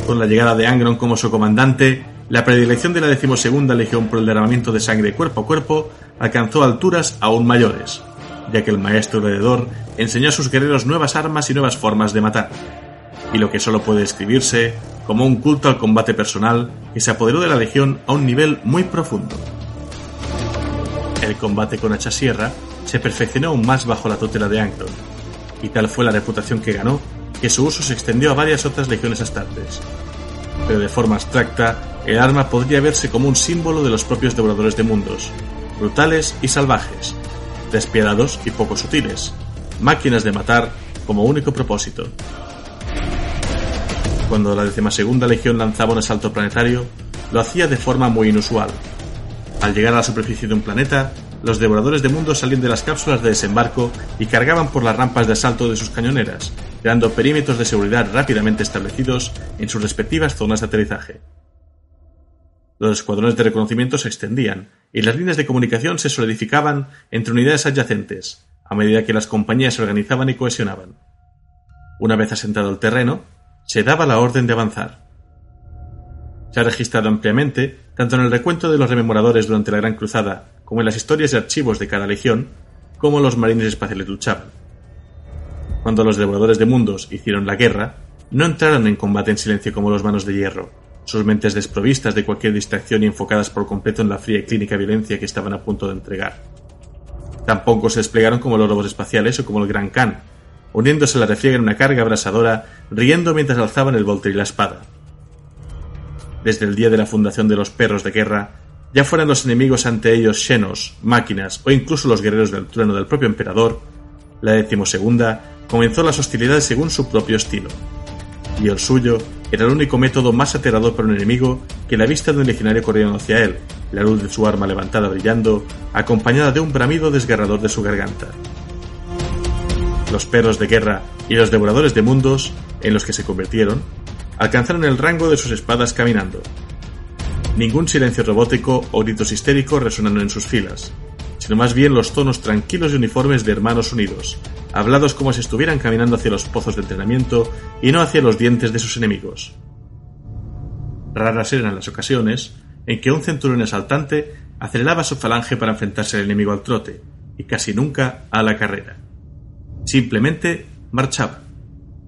Con la llegada de Angron como su comandante, la predilección de la decimosegunda legión por el derramamiento de sangre cuerpo a cuerpo alcanzó alturas aún mayores, ya que el maestro heredor enseñó a sus guerreros nuevas armas y nuevas formas de matar, y lo que solo puede describirse como un culto al combate personal que se apoderó de la legión a un nivel muy profundo. El combate con hacha sierra se perfeccionó aún más bajo la tutela de Angron, y tal fue la reputación que ganó que su uso se extendió a varias otras legiones astartes. Pero de forma abstracta, el arma podría verse como un símbolo de los propios devoradores de mundos, brutales y salvajes, despiadados y poco sutiles, máquinas de matar como único propósito. Cuando la decimasegunda legión lanzaba un asalto planetario, lo hacía de forma muy inusual. Al llegar a la superficie de un planeta, los devoradores de mundos salían de las cápsulas de desembarco y cargaban por las rampas de asalto de sus cañoneras, creando perímetros de seguridad rápidamente establecidos en sus respectivas zonas de aterrizaje. Los escuadrones de reconocimiento se extendían y las líneas de comunicación se solidificaban entre unidades adyacentes, a medida que las compañías se organizaban y cohesionaban. Una vez asentado el terreno, se daba la orden de avanzar. Se ha registrado ampliamente, tanto en el recuento de los rememoradores durante la Gran Cruzada, como en las historias y archivos de cada legión, cómo los marines espaciales luchaban. Cuando los devoradores de mundos hicieron la guerra, no entraron en combate en silencio como los manos de hierro, sus mentes desprovistas de cualquier distracción y enfocadas por completo en la fría y clínica violencia que estaban a punto de entregar. Tampoco se desplegaron como los robos espaciales o como el Gran Khan, uniéndose a la refriega en una carga abrasadora, riendo mientras alzaban el volter y la espada. Desde el día de la fundación de los perros de guerra, ya fueran los enemigos ante ellos xenos, máquinas o incluso los guerreros del trueno del propio emperador, la decimosegunda comenzó las hostilidades según su propio estilo. Y el suyo era el único método más aterrador para un enemigo que la vista de un legionario corriendo hacia él, la luz de su arma levantada brillando, acompañada de un bramido desgarrador de su garganta los perros de guerra y los devoradores de mundos, en los que se convirtieron, alcanzaron el rango de sus espadas caminando. Ningún silencio robótico o gritos histéricos resonaron en sus filas, sino más bien los tonos tranquilos y uniformes de hermanos unidos, hablados como si estuvieran caminando hacia los pozos de entrenamiento y no hacia los dientes de sus enemigos. Raras eran las ocasiones en que un centurión asaltante aceleraba su falange para enfrentarse al enemigo al trote, y casi nunca a la carrera. Simplemente marchaban,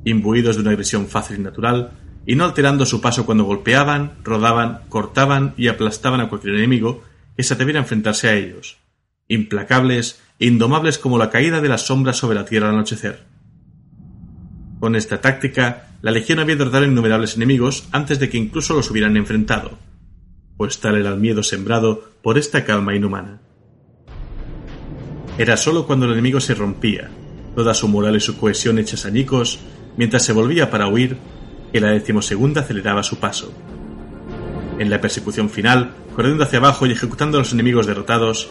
imbuidos de una agresión fácil y natural, y no alterando su paso cuando golpeaban, rodaban, cortaban y aplastaban a cualquier enemigo que se atreviera a enfrentarse a ellos, implacables e indomables como la caída de las sombras sobre la tierra al anochecer. Con esta táctica, la legión había derrotado innumerables enemigos antes de que incluso los hubieran enfrentado, pues tal era el miedo sembrado por esta calma inhumana. Era sólo cuando el enemigo se rompía, toda su moral y su cohesión hechas añicos, mientras se volvía para huir, que la decimosegunda aceleraba su paso. En la persecución final, corriendo hacia abajo y ejecutando a los enemigos derrotados,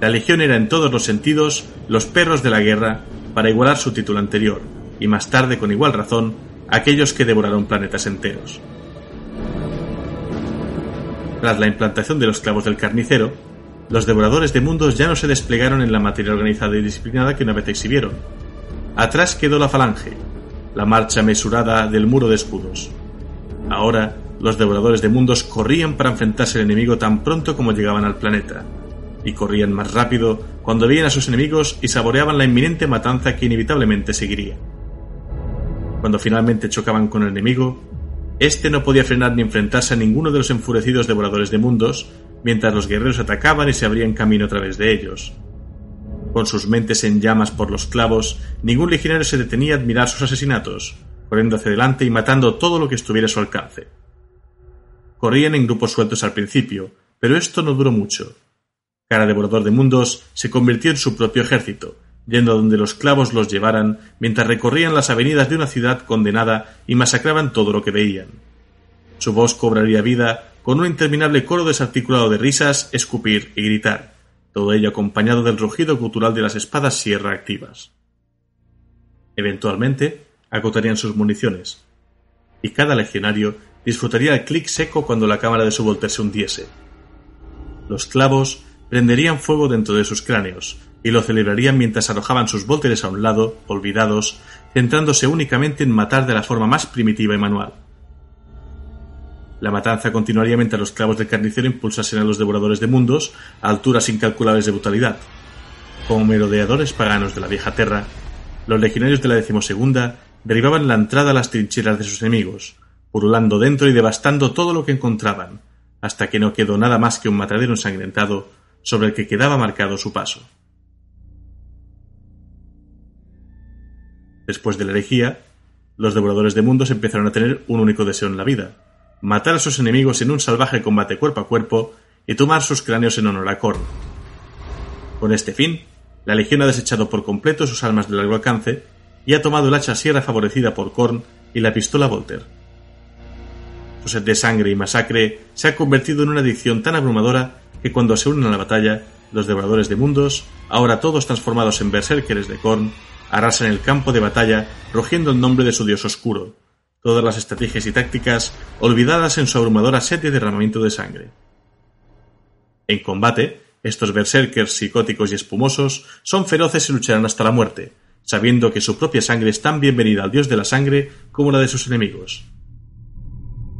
la legión era en todos los sentidos los perros de la guerra para igualar su título anterior, y más tarde, con igual razón, aquellos que devoraron planetas enteros. Tras la implantación de los clavos del carnicero, los devoradores de mundos ya no se desplegaron en la materia organizada y disciplinada que una vez exhibieron. Atrás quedó la falange, la marcha mesurada del muro de escudos. Ahora, los devoradores de mundos corrían para enfrentarse al enemigo tan pronto como llegaban al planeta, y corrían más rápido cuando veían a sus enemigos y saboreaban la inminente matanza que inevitablemente seguiría. Cuando finalmente chocaban con el enemigo, este no podía frenar ni enfrentarse a ninguno de los enfurecidos devoradores de mundos, mientras los guerreros atacaban y se abrían camino a través de ellos. Con sus mentes en llamas por los clavos, ningún legionario se detenía a admirar sus asesinatos, corriendo hacia adelante y matando todo lo que estuviera a su alcance. Corrían en grupos sueltos al principio, pero esto no duró mucho. Cada devorador de mundos se convirtió en su propio ejército, yendo a donde los clavos los llevaran mientras recorrían las avenidas de una ciudad condenada y masacraban todo lo que veían. Su voz cobraría vida con un interminable coro desarticulado de risas, escupir y gritar, todo ello acompañado del rugido cultural de las espadas sierra activas. Eventualmente, agotarían sus municiones, y cada legionario disfrutaría el clic seco cuando la cámara de su volter se hundiese. Los clavos prenderían fuego dentro de sus cráneos, y lo celebrarían mientras arrojaban sus volteres a un lado, olvidados, centrándose únicamente en matar de la forma más primitiva y manual. La matanza continuaría mientras los clavos del carnicero impulsasen a los devoradores de mundos a alturas incalculables de brutalidad. Como merodeadores paganos de la vieja tierra, los legionarios de la decimosegunda derribaban la entrada a las trincheras de sus enemigos, purulando dentro y devastando todo lo que encontraban, hasta que no quedó nada más que un matadero ensangrentado sobre el que quedaba marcado su paso. Después de la herejía, los devoradores de mundos empezaron a tener un único deseo en la vida, matar a sus enemigos en un salvaje combate cuerpo a cuerpo y tomar sus cráneos en honor a Korn. Con este fin, la Legión ha desechado por completo sus armas de largo alcance y ha tomado el hacha sierra favorecida por Korn y la pistola Volter. Su sed de sangre y masacre se ha convertido en una adicción tan abrumadora que cuando se unen a la batalla, los devoradores de mundos, ahora todos transformados en berserkers de Korn, arrasan el campo de batalla rugiendo el nombre de su dios oscuro, todas las estrategias y tácticas olvidadas en su abrumadora sed de derramamiento de sangre. En combate, estos berserkers psicóticos y espumosos son feroces y lucharán hasta la muerte, sabiendo que su propia sangre es tan bienvenida al dios de la sangre como la de sus enemigos.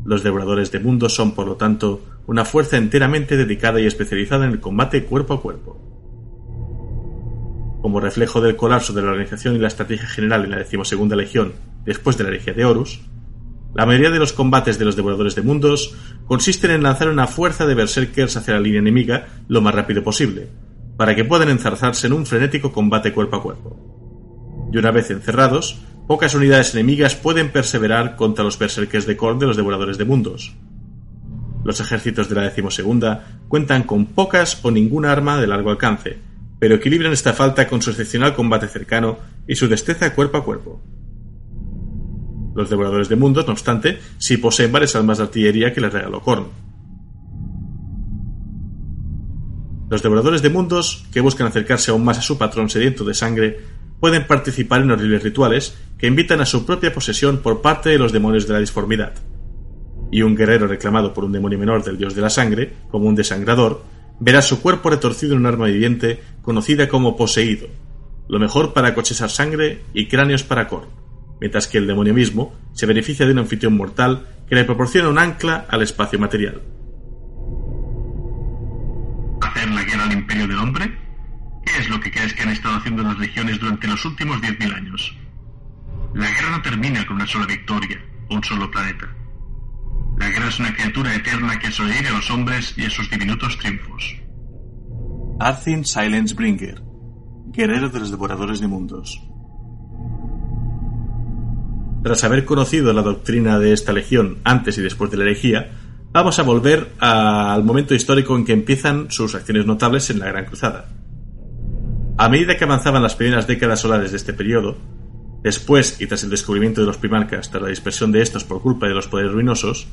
Los devoradores de mundos son, por lo tanto, una fuerza enteramente dedicada y especializada en el combate cuerpo a cuerpo. Como reflejo del colapso de la organización y la estrategia general en la decimosegunda legión después de la herejía de Horus, la mayoría de los combates de los devoradores de mundos consisten en lanzar una fuerza de berserkers hacia la línea enemiga lo más rápido posible, para que puedan enzarzarse en un frenético combate cuerpo a cuerpo. Y una vez encerrados, pocas unidades enemigas pueden perseverar contra los berserkers de Korn de los devoradores de mundos. Los ejércitos de la decimosegunda cuentan con pocas o ninguna arma de largo alcance, pero equilibran esta falta con su excepcional combate cercano y su destreza cuerpo a cuerpo. Los devoradores de mundos, no obstante, sí poseen varias armas de artillería que les regaló Korn. Los devoradores de mundos, que buscan acercarse aún más a su patrón sediento de sangre, pueden participar en horribles rituales que invitan a su propia posesión por parte de los demonios de la disformidad. Y un guerrero reclamado por un demonio menor del dios de la sangre, como un desangrador, verá su cuerpo retorcido en un arma viviente conocida como poseído, lo mejor para cochesar sangre y cráneos para Korn mientras que el demonio mismo se beneficia de un anfitrión mortal que le proporciona un ancla al espacio material. ¿Hacer la guerra al imperio del hombre? ¿Qué es lo que crees que han estado haciendo las legiones durante los últimos 10.000 años? La guerra no termina con una sola victoria o un solo planeta. La guerra es una criatura eterna que sobrevive a los hombres y a sus diminutos triunfos. Arthin Silence Bringer, guerrero de los devoradores de mundos. Tras haber conocido la doctrina de esta legión antes y después de la herejía, vamos a volver al momento histórico en que empiezan sus acciones notables en la Gran Cruzada. A medida que avanzaban las primeras décadas solares de este periodo, después y tras el descubrimiento de los primarcas tras la dispersión de estos por culpa de los poderes ruinosos,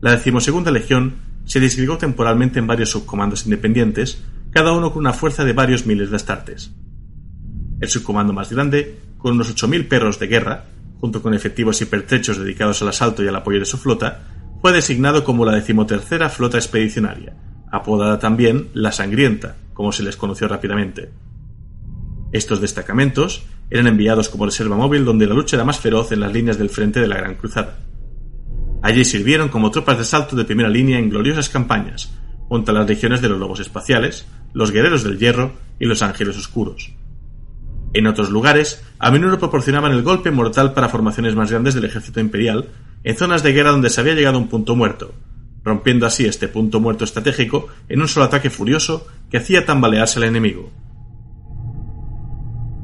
la decimosegunda legión se disgregó temporalmente en varios subcomandos independientes, cada uno con una fuerza de varios miles de astartes. El subcomando más grande, con unos 8.000 perros de guerra, junto con efectivos y pertrechos dedicados al asalto y al apoyo de su flota, fue designado como la decimotercera flota expedicionaria, apodada también la Sangrienta, como se les conoció rápidamente. Estos destacamentos eran enviados como reserva móvil donde la lucha era más feroz en las líneas del frente de la Gran Cruzada. Allí sirvieron como tropas de salto de primera línea en gloriosas campañas, contra las legiones de los lobos espaciales, los guerreros del hierro y los ángeles oscuros. En otros lugares, a menudo proporcionaban el golpe mortal para formaciones más grandes del ejército imperial, en zonas de guerra donde se había llegado a un punto muerto, rompiendo así este punto muerto estratégico en un solo ataque furioso que hacía tambalearse al enemigo.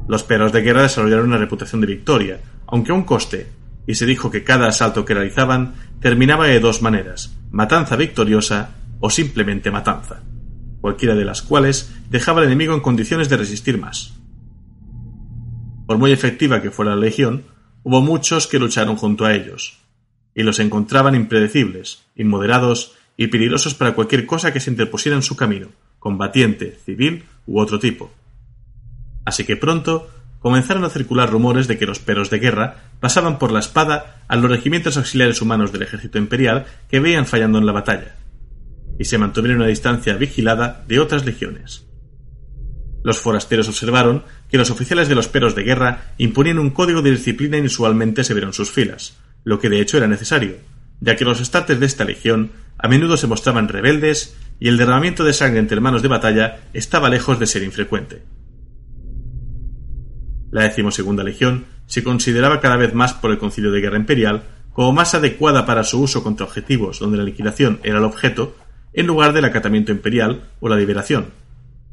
Los perros de guerra desarrollaron una reputación de victoria, aunque a un coste, y se dijo que cada asalto que realizaban terminaba de dos maneras, matanza victoriosa o simplemente matanza, cualquiera de las cuales dejaba al enemigo en condiciones de resistir más. Por muy efectiva que fuera la legión, hubo muchos que lucharon junto a ellos, y los encontraban impredecibles, inmoderados y peligrosos para cualquier cosa que se interpusiera en su camino, combatiente, civil u otro tipo. Así que pronto comenzaron a circular rumores de que los perros de guerra pasaban por la espada a los regimientos auxiliares humanos del ejército imperial que veían fallando en la batalla, y se mantuvieron a distancia vigilada de otras legiones. Los forasteros observaron que los oficiales de los perros de guerra imponían un código de disciplina inusualmente severo en sus filas, lo que de hecho era necesario, ya que los estates de esta legión a menudo se mostraban rebeldes y el derramamiento de sangre entre hermanos de batalla estaba lejos de ser infrecuente. La decimosegunda legión se consideraba cada vez más por el Concilio de Guerra Imperial como más adecuada para su uso contra objetivos donde la liquidación era el objeto, en lugar del acatamiento imperial o la liberación,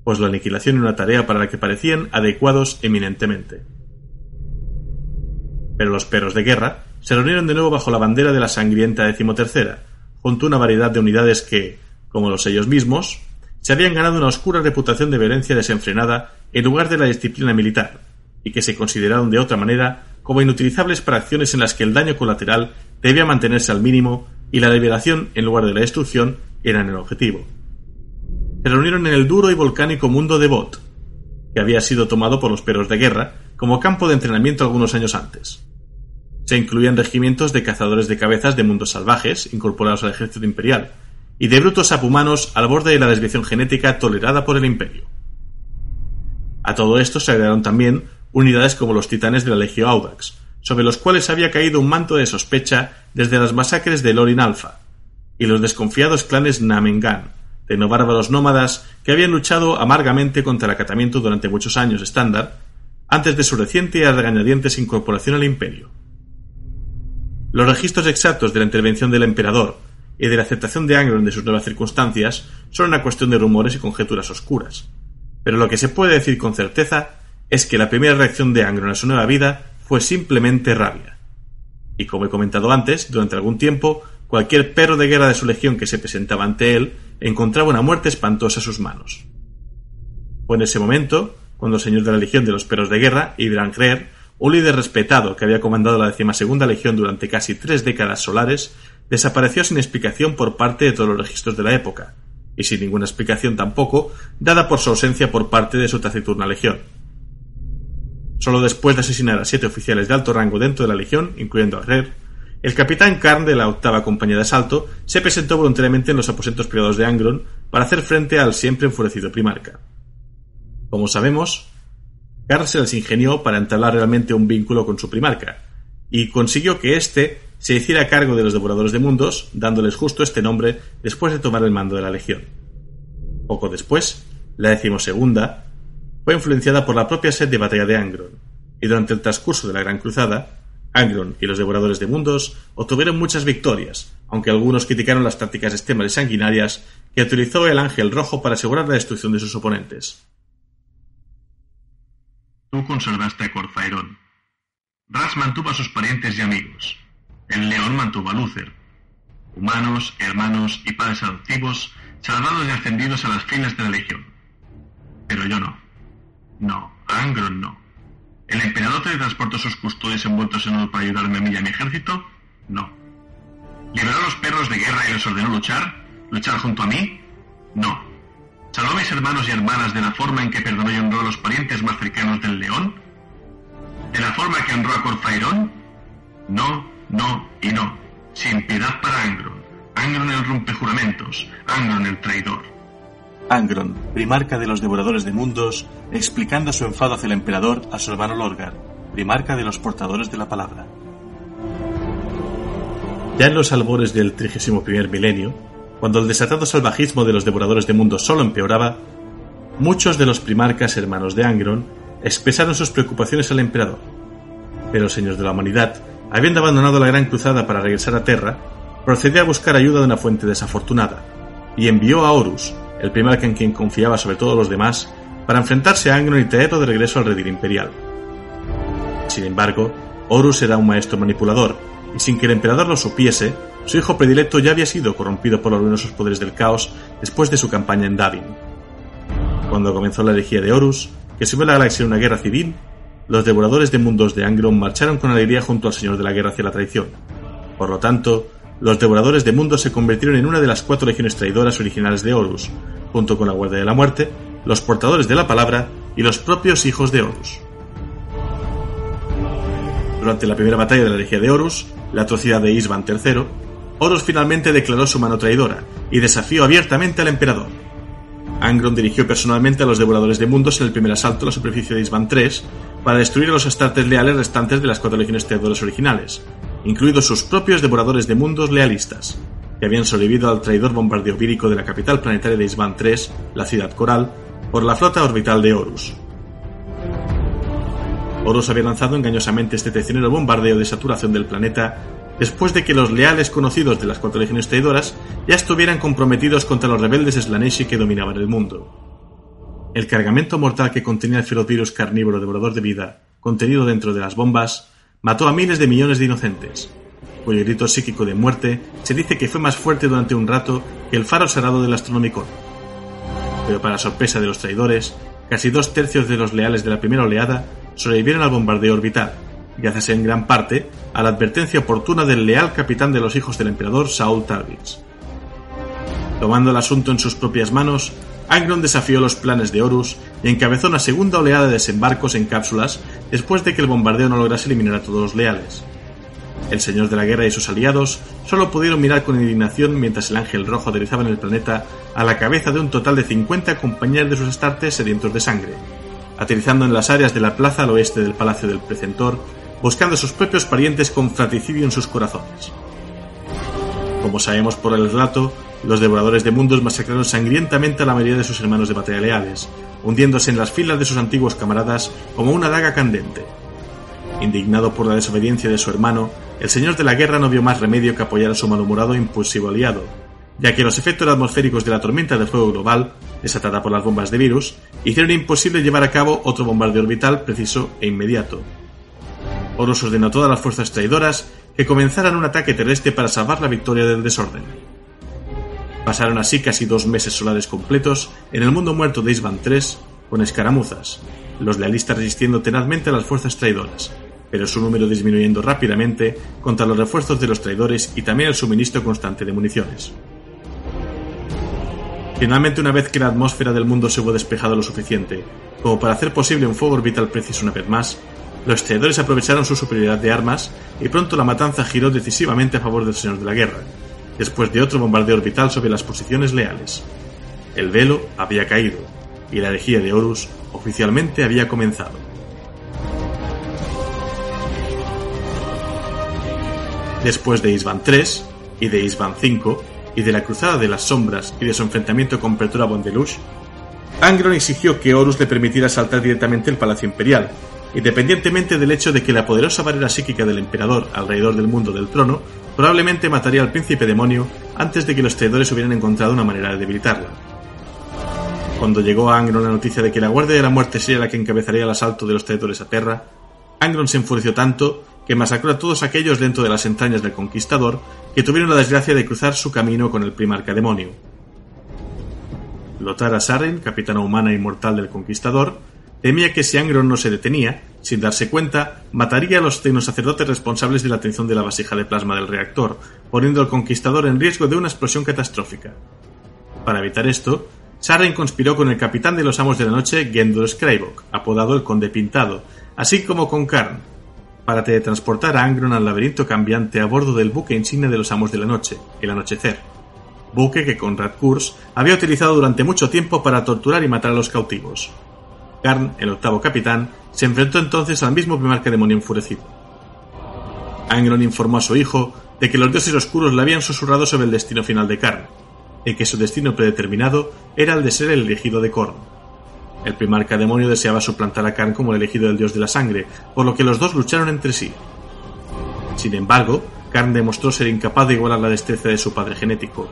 pues la aniquilación era una tarea para la que parecían adecuados eminentemente. Pero los perros de guerra se reunieron de nuevo bajo la bandera de la sangrienta decimotercera, junto a una variedad de unidades que, como los ellos mismos, se habían ganado una oscura reputación de violencia desenfrenada en lugar de la disciplina militar, y que se consideraron de otra manera como inutilizables para acciones en las que el daño colateral debía mantenerse al mínimo y la liberación en lugar de la destrucción eran el objetivo. Se reunieron en el duro y volcánico mundo de Bot, que había sido tomado por los perros de guerra como campo de entrenamiento algunos años antes. Se incluían regimientos de cazadores de cabezas de mundos salvajes, incorporados al ejército imperial, y de brutos apumanos al borde de la desviación genética tolerada por el imperio. A todo esto se agregaron también unidades como los titanes de la Legio Audax, sobre los cuales había caído un manto de sospecha desde las masacres de Lorin Alpha, y los desconfiados clanes Namengan, de no bárbaros nómadas que habían luchado amargamente contra el acatamiento durante muchos años estándar, antes de su reciente y regañadientes incorporación al imperio. Los registros exactos de la intervención del emperador y de la aceptación de Angron de sus nuevas circunstancias son una cuestión de rumores y conjeturas oscuras. Pero lo que se puede decir con certeza es que la primera reacción de Angron a su nueva vida fue simplemente rabia. Y como he comentado antes, durante algún tiempo, cualquier perro de guerra de su legión que se presentaba ante él encontraba una muerte espantosa a sus manos. Fue en ese momento cuando el señor de la legión de los perros de guerra, Ibran Krer, un líder respetado que había comandado la decimasegunda legión durante casi tres décadas solares, desapareció sin explicación por parte de todos los registros de la época, y sin ninguna explicación tampoco, dada por su ausencia por parte de su taciturna legión. Solo después de asesinar a siete oficiales de alto rango dentro de la legión, incluyendo a Rer, el capitán Karn de la octava compañía de asalto se presentó voluntariamente en los aposentos privados de Angron para hacer frente al siempre enfurecido primarca. Como sabemos, Carr se las ingenió para entablar realmente un vínculo con su primarca, y consiguió que éste se hiciera cargo de los devoradores de mundos, dándoles justo este nombre después de tomar el mando de la legión. Poco después, la decimosegunda fue influenciada por la propia sed de batalla de Angron, y durante el transcurso de la Gran Cruzada, Angron y los devoradores de mundos obtuvieron muchas victorias, aunque algunos criticaron las tácticas extremas y sanguinarias que utilizó el Ángel Rojo para asegurar la destrucción de sus oponentes. Tú conservaste a Corfaerón. Ras mantuvo a sus parientes y amigos. El león mantuvo a Luther. Humanos, hermanos y padres adoptivos, salvados y ascendidos a las filas de la legión. Pero yo no. No, Angron no. ¿El emperador teletransportó sus custodios envueltos en oro para ayudarme a mí y a mi ejército? No. ¿Liberó a los perros de guerra y les ordenó luchar? ¿Luchar junto a mí? No. ¿Salvó a mis hermanos y hermanas de la forma en que perdonó y honró a los parientes más cercanos del león? ¿De la forma que honró a Corfairón? No, no y no. Sin piedad para Angron. Angron el rompejuramentos. Angron el traidor. Angron, primarca de los devoradores de mundos, explicando su enfado hacia el emperador a su hermano Lorgar, primarca de los portadores de la palabra. Ya en los albores del 31 milenio, cuando el desatado salvajismo de los devoradores de mundos solo empeoraba, muchos de los primarcas hermanos de Angron expresaron sus preocupaciones al emperador. Pero los señores de la humanidad, habiendo abandonado la gran cruzada para regresar a Terra, procedió a buscar ayuda de una fuente desafortunada, y envió a Horus, el primarca en quien confiaba sobre todos los demás, para enfrentarse a Angron y traerlo de regreso al redil imperial. Sin embargo, Horus era un maestro manipulador, y sin que el emperador lo supiese, su hijo predilecto ya había sido corrompido por los luminosos poderes del caos después de su campaña en Davin. Cuando comenzó la herejía de Horus, que subió la galaxia en una guerra civil, los devoradores de mundos de Angron marcharon con alegría junto al Señor de la Guerra hacia la traición. Por lo tanto, los devoradores de mundos se convirtieron en una de las cuatro legiones traidoras originales de Horus, junto con la Guardia de la Muerte, los portadores de la palabra y los propios hijos de Horus. Durante la primera batalla de la herejía de Horus, la atrocidad de Isvan III, Horus finalmente declaró su mano traidora y desafió abiertamente al emperador. Angron dirigió personalmente a los devoradores de mundos en el primer asalto a la superficie de Isvan III para destruir a los astartes leales restantes de las cuatro legiones traidoras originales, incluidos sus propios devoradores de mundos lealistas, que habían sobrevivido al traidor bombardeo vírico de la capital planetaria de Isvan III, la ciudad coral, por la flota orbital de Horus. Horus había lanzado engañosamente este traicionero bombardeo de saturación del planeta después de que los leales conocidos de las cuatro legiones traidoras ya estuvieran comprometidos contra los rebeldes Slaneshi que dominaban el mundo. El cargamento mortal que contenía el feroz virus carnívoro devorador de vida, contenido dentro de las bombas, mató a miles de millones de inocentes, cuyo grito psíquico de muerte se dice que fue más fuerte durante un rato que el faro sagrado del Astronomicon. Pero para sorpresa de los traidores, casi dos tercios de los leales de la primera oleada sobrevivieron al bombardeo orbital, gracias en gran parte a la advertencia oportuna del leal capitán de los hijos del emperador Saul Tarvitz. Tomando el asunto en sus propias manos, Angron desafió los planes de Horus y encabezó una segunda oleada de desembarcos en cápsulas después de que el bombardeo no lograse eliminar a todos los leales. El Señor de la Guerra y sus aliados solo pudieron mirar con indignación mientras el Ángel Rojo aterrizaba en el planeta a la cabeza de un total de 50 compañeros de sus astartes sedientos de sangre, aterrizando en las áreas de la plaza al oeste del Palacio del Precentor, buscando a sus propios parientes con fratricidio en sus corazones. Como sabemos por el relato, los devoradores de mundos masacraron sangrientamente a la mayoría de sus hermanos de batalla leales, hundiéndose en las filas de sus antiguos camaradas como una daga candente. Indignado por la desobediencia de su hermano, el señor de la guerra no vio más remedio que apoyar a su malhumorado e impulsivo aliado, ya que los efectos atmosféricos de la tormenta de fuego global, desatada por las bombas de virus, hicieron imposible llevar a cabo otro bombardeo orbital preciso e inmediato. Horus ordenó a todas las fuerzas traidoras que comenzaran un ataque terrestre para salvar la victoria del desorden. Pasaron así casi dos meses solares completos en el mundo muerto de Isban III con escaramuzas, los lealistas resistiendo tenazmente a las fuerzas traidoras, pero su número disminuyendo rápidamente contra los refuerzos de los traidores y también el suministro constante de municiones. Finalmente, una vez que la atmósfera del mundo se hubo despejado lo suficiente como para hacer posible un fuego orbital preciso una vez más, los traidores aprovecharon su superioridad de armas y pronto la matanza giró decisivamente a favor del Señor de la Guerra, después de otro bombardeo orbital sobre las posiciones leales. El velo había caído y la herejía de Horus oficialmente había comenzado. Después de Isban III y de Isban V y de la Cruzada de las Sombras y de su enfrentamiento con Pertura Bondelush, Angron exigió que Horus le permitiera saltar directamente el Palacio Imperial, independientemente del hecho de que la poderosa barrera psíquica del emperador alrededor del mundo del trono probablemente mataría al príncipe demonio antes de que los traidores hubieran encontrado una manera de debilitarla. Cuando llegó a Angron la noticia de que la Guardia de la Muerte sería la que encabezaría el asalto de los traidores a Terra, Angron se enfureció tanto que masacró a todos aquellos dentro de las entrañas del conquistador que tuvieron la desgracia de cruzar su camino con el primarca demonio. Lotara Saren, capitana humana inmortal del conquistador, temía que si Angron no se detenía, sin darse cuenta, mataría a los sacerdotes responsables de la atención de la vasija de plasma del reactor, poniendo al conquistador en riesgo de una explosión catastrófica. Para evitar esto, Saren conspiró con el capitán de los Amos de la Noche, Gendor Skrybok, apodado el Conde Pintado, así como con Karn, para teletransportar a Angron al laberinto cambiante a bordo del buque insignia de los Amos de la Noche, el Anochecer. buque que Conrad Kurz había utilizado durante mucho tiempo para torturar y matar a los cautivos. Karn, el octavo capitán, se enfrentó entonces al mismo primarca demonio enfurecido. Angron informó a su hijo de que los dioses oscuros le habían susurrado sobre el destino final de Karn, y que su destino predeterminado era el de ser el elegido de Korn. El primarca demonio deseaba suplantar a Karn como el elegido del dios de la sangre, por lo que los dos lucharon entre sí. Sin embargo, Karn demostró ser incapaz de igualar la destreza de su padre genético,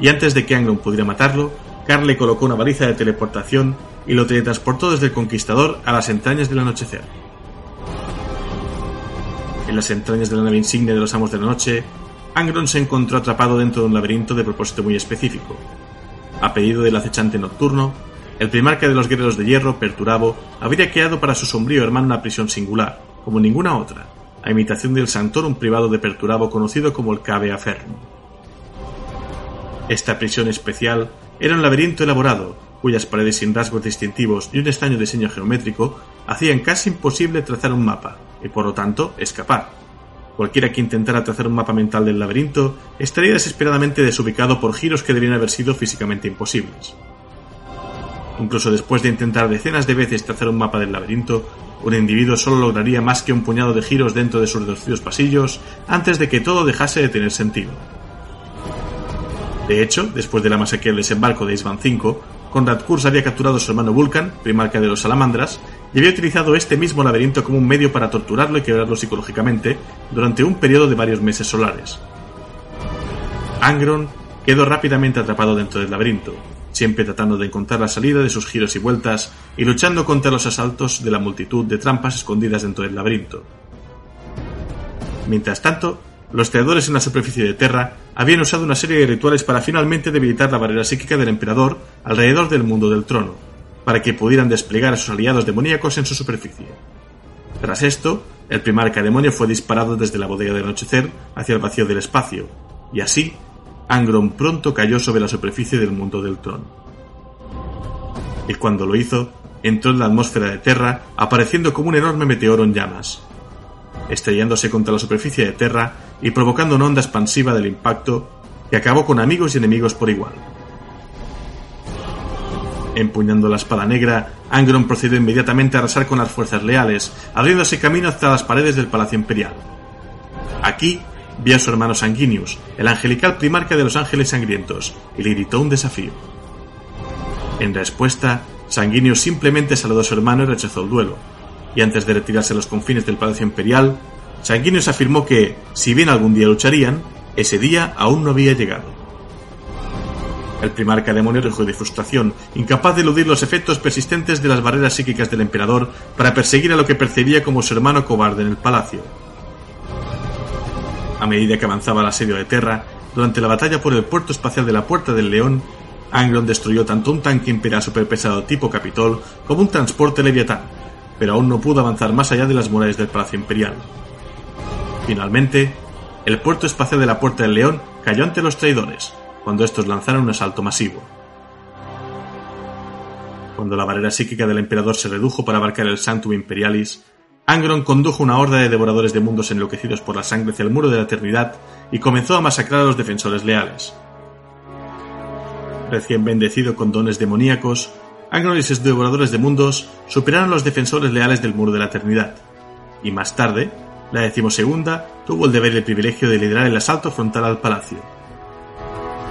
y antes de que Angron pudiera matarlo, Karn le colocó una baliza de teleportación y lo teletransportó desde el Conquistador a las entrañas del anochecer. En las entrañas de la nave insignia de los Amos de la Noche, Angron se encontró atrapado dentro de un laberinto de propósito muy específico. A pedido del acechante nocturno, el primarca de los guerreros de hierro, Perturabo, habría creado para su sombrío hermano una prisión singular, como ninguna otra, a imitación del santorum privado de Perturabo conocido como el Cabe Aferno. Esta prisión especial era un laberinto elaborado, cuyas paredes sin rasgos distintivos y un extraño diseño geométrico hacían casi imposible trazar un mapa, y por lo tanto escapar. Cualquiera que intentara trazar un mapa mental del laberinto estaría desesperadamente desubicado por giros que debían haber sido físicamente imposibles. Incluso después de intentar decenas de veces trazar un mapa del laberinto, un individuo solo lograría más que un puñado de giros dentro de sus reducidos pasillos antes de que todo dejase de tener sentido. De hecho, después de la masacre del desembarco de Isban V, Conrad Kurz había capturado a su hermano Vulcan, primarca de los salamandras, y había utilizado este mismo laberinto como un medio para torturarlo y quebrarlo psicológicamente durante un periodo de varios meses solares. Angron quedó rápidamente atrapado dentro del laberinto, siempre tratando de encontrar la salida de sus giros y vueltas y luchando contra los asaltos de la multitud de trampas escondidas dentro del laberinto. Mientras tanto, los creadores en la superficie de Terra habían usado una serie de rituales para finalmente debilitar la barrera psíquica del emperador alrededor del mundo del trono, para que pudieran desplegar a sus aliados demoníacos en su superficie. Tras esto, el primarca demonio fue disparado desde la bodega del anochecer hacia el vacío del espacio, y así, Angron pronto cayó sobre la superficie del mundo del trono. Y cuando lo hizo, entró en la atmósfera de Terra, apareciendo como un enorme meteoro en llamas, estrellándose contra la superficie de Terra y provocando una onda expansiva del impacto que acabó con amigos y enemigos por igual. Empuñando la espada negra, Angron procedió inmediatamente a arrasar con las fuerzas leales, abriéndose camino hacia las paredes del Palacio Imperial. Aquí vio a su hermano Sanguinius, el angelical primarca de los ángeles sangrientos, y le gritó un desafío. En respuesta, Sanguinius simplemente saludó a su hermano y rechazó el duelo, y antes de retirarse a los confines del Palacio Imperial, Sanguinius afirmó que, si bien algún día lucharían, ese día aún no había llegado. El primarca demonio rejó de frustración, incapaz de eludir los efectos persistentes de las barreras psíquicas del emperador para perseguir a lo que percibía como su hermano cobarde en el palacio. A medida que avanzaba el asedio de Terra, durante la batalla por el puerto espacial de la Puerta del León, Angron destruyó tanto un tanque imperial superpesado tipo Capitol como un transporte Leviatán, pero aún no pudo avanzar más allá de las murallas del Palacio Imperial. Finalmente, el puerto espacial de la Puerta del León cayó ante los traidores, cuando estos lanzaron un asalto masivo. Cuando la barrera psíquica del emperador se redujo para abarcar el Sanctum Imperialis, Angron condujo una horda de devoradores de mundos enloquecidos por la sangre hacia el muro de la eternidad y comenzó a masacrar a los defensores leales. Recién bendecido con dones demoníacos, Angron y sus devoradores de mundos superaron los defensores leales del muro de la eternidad, y más tarde, la decimosegunda tuvo el deber y el privilegio de liderar el asalto frontal al palacio.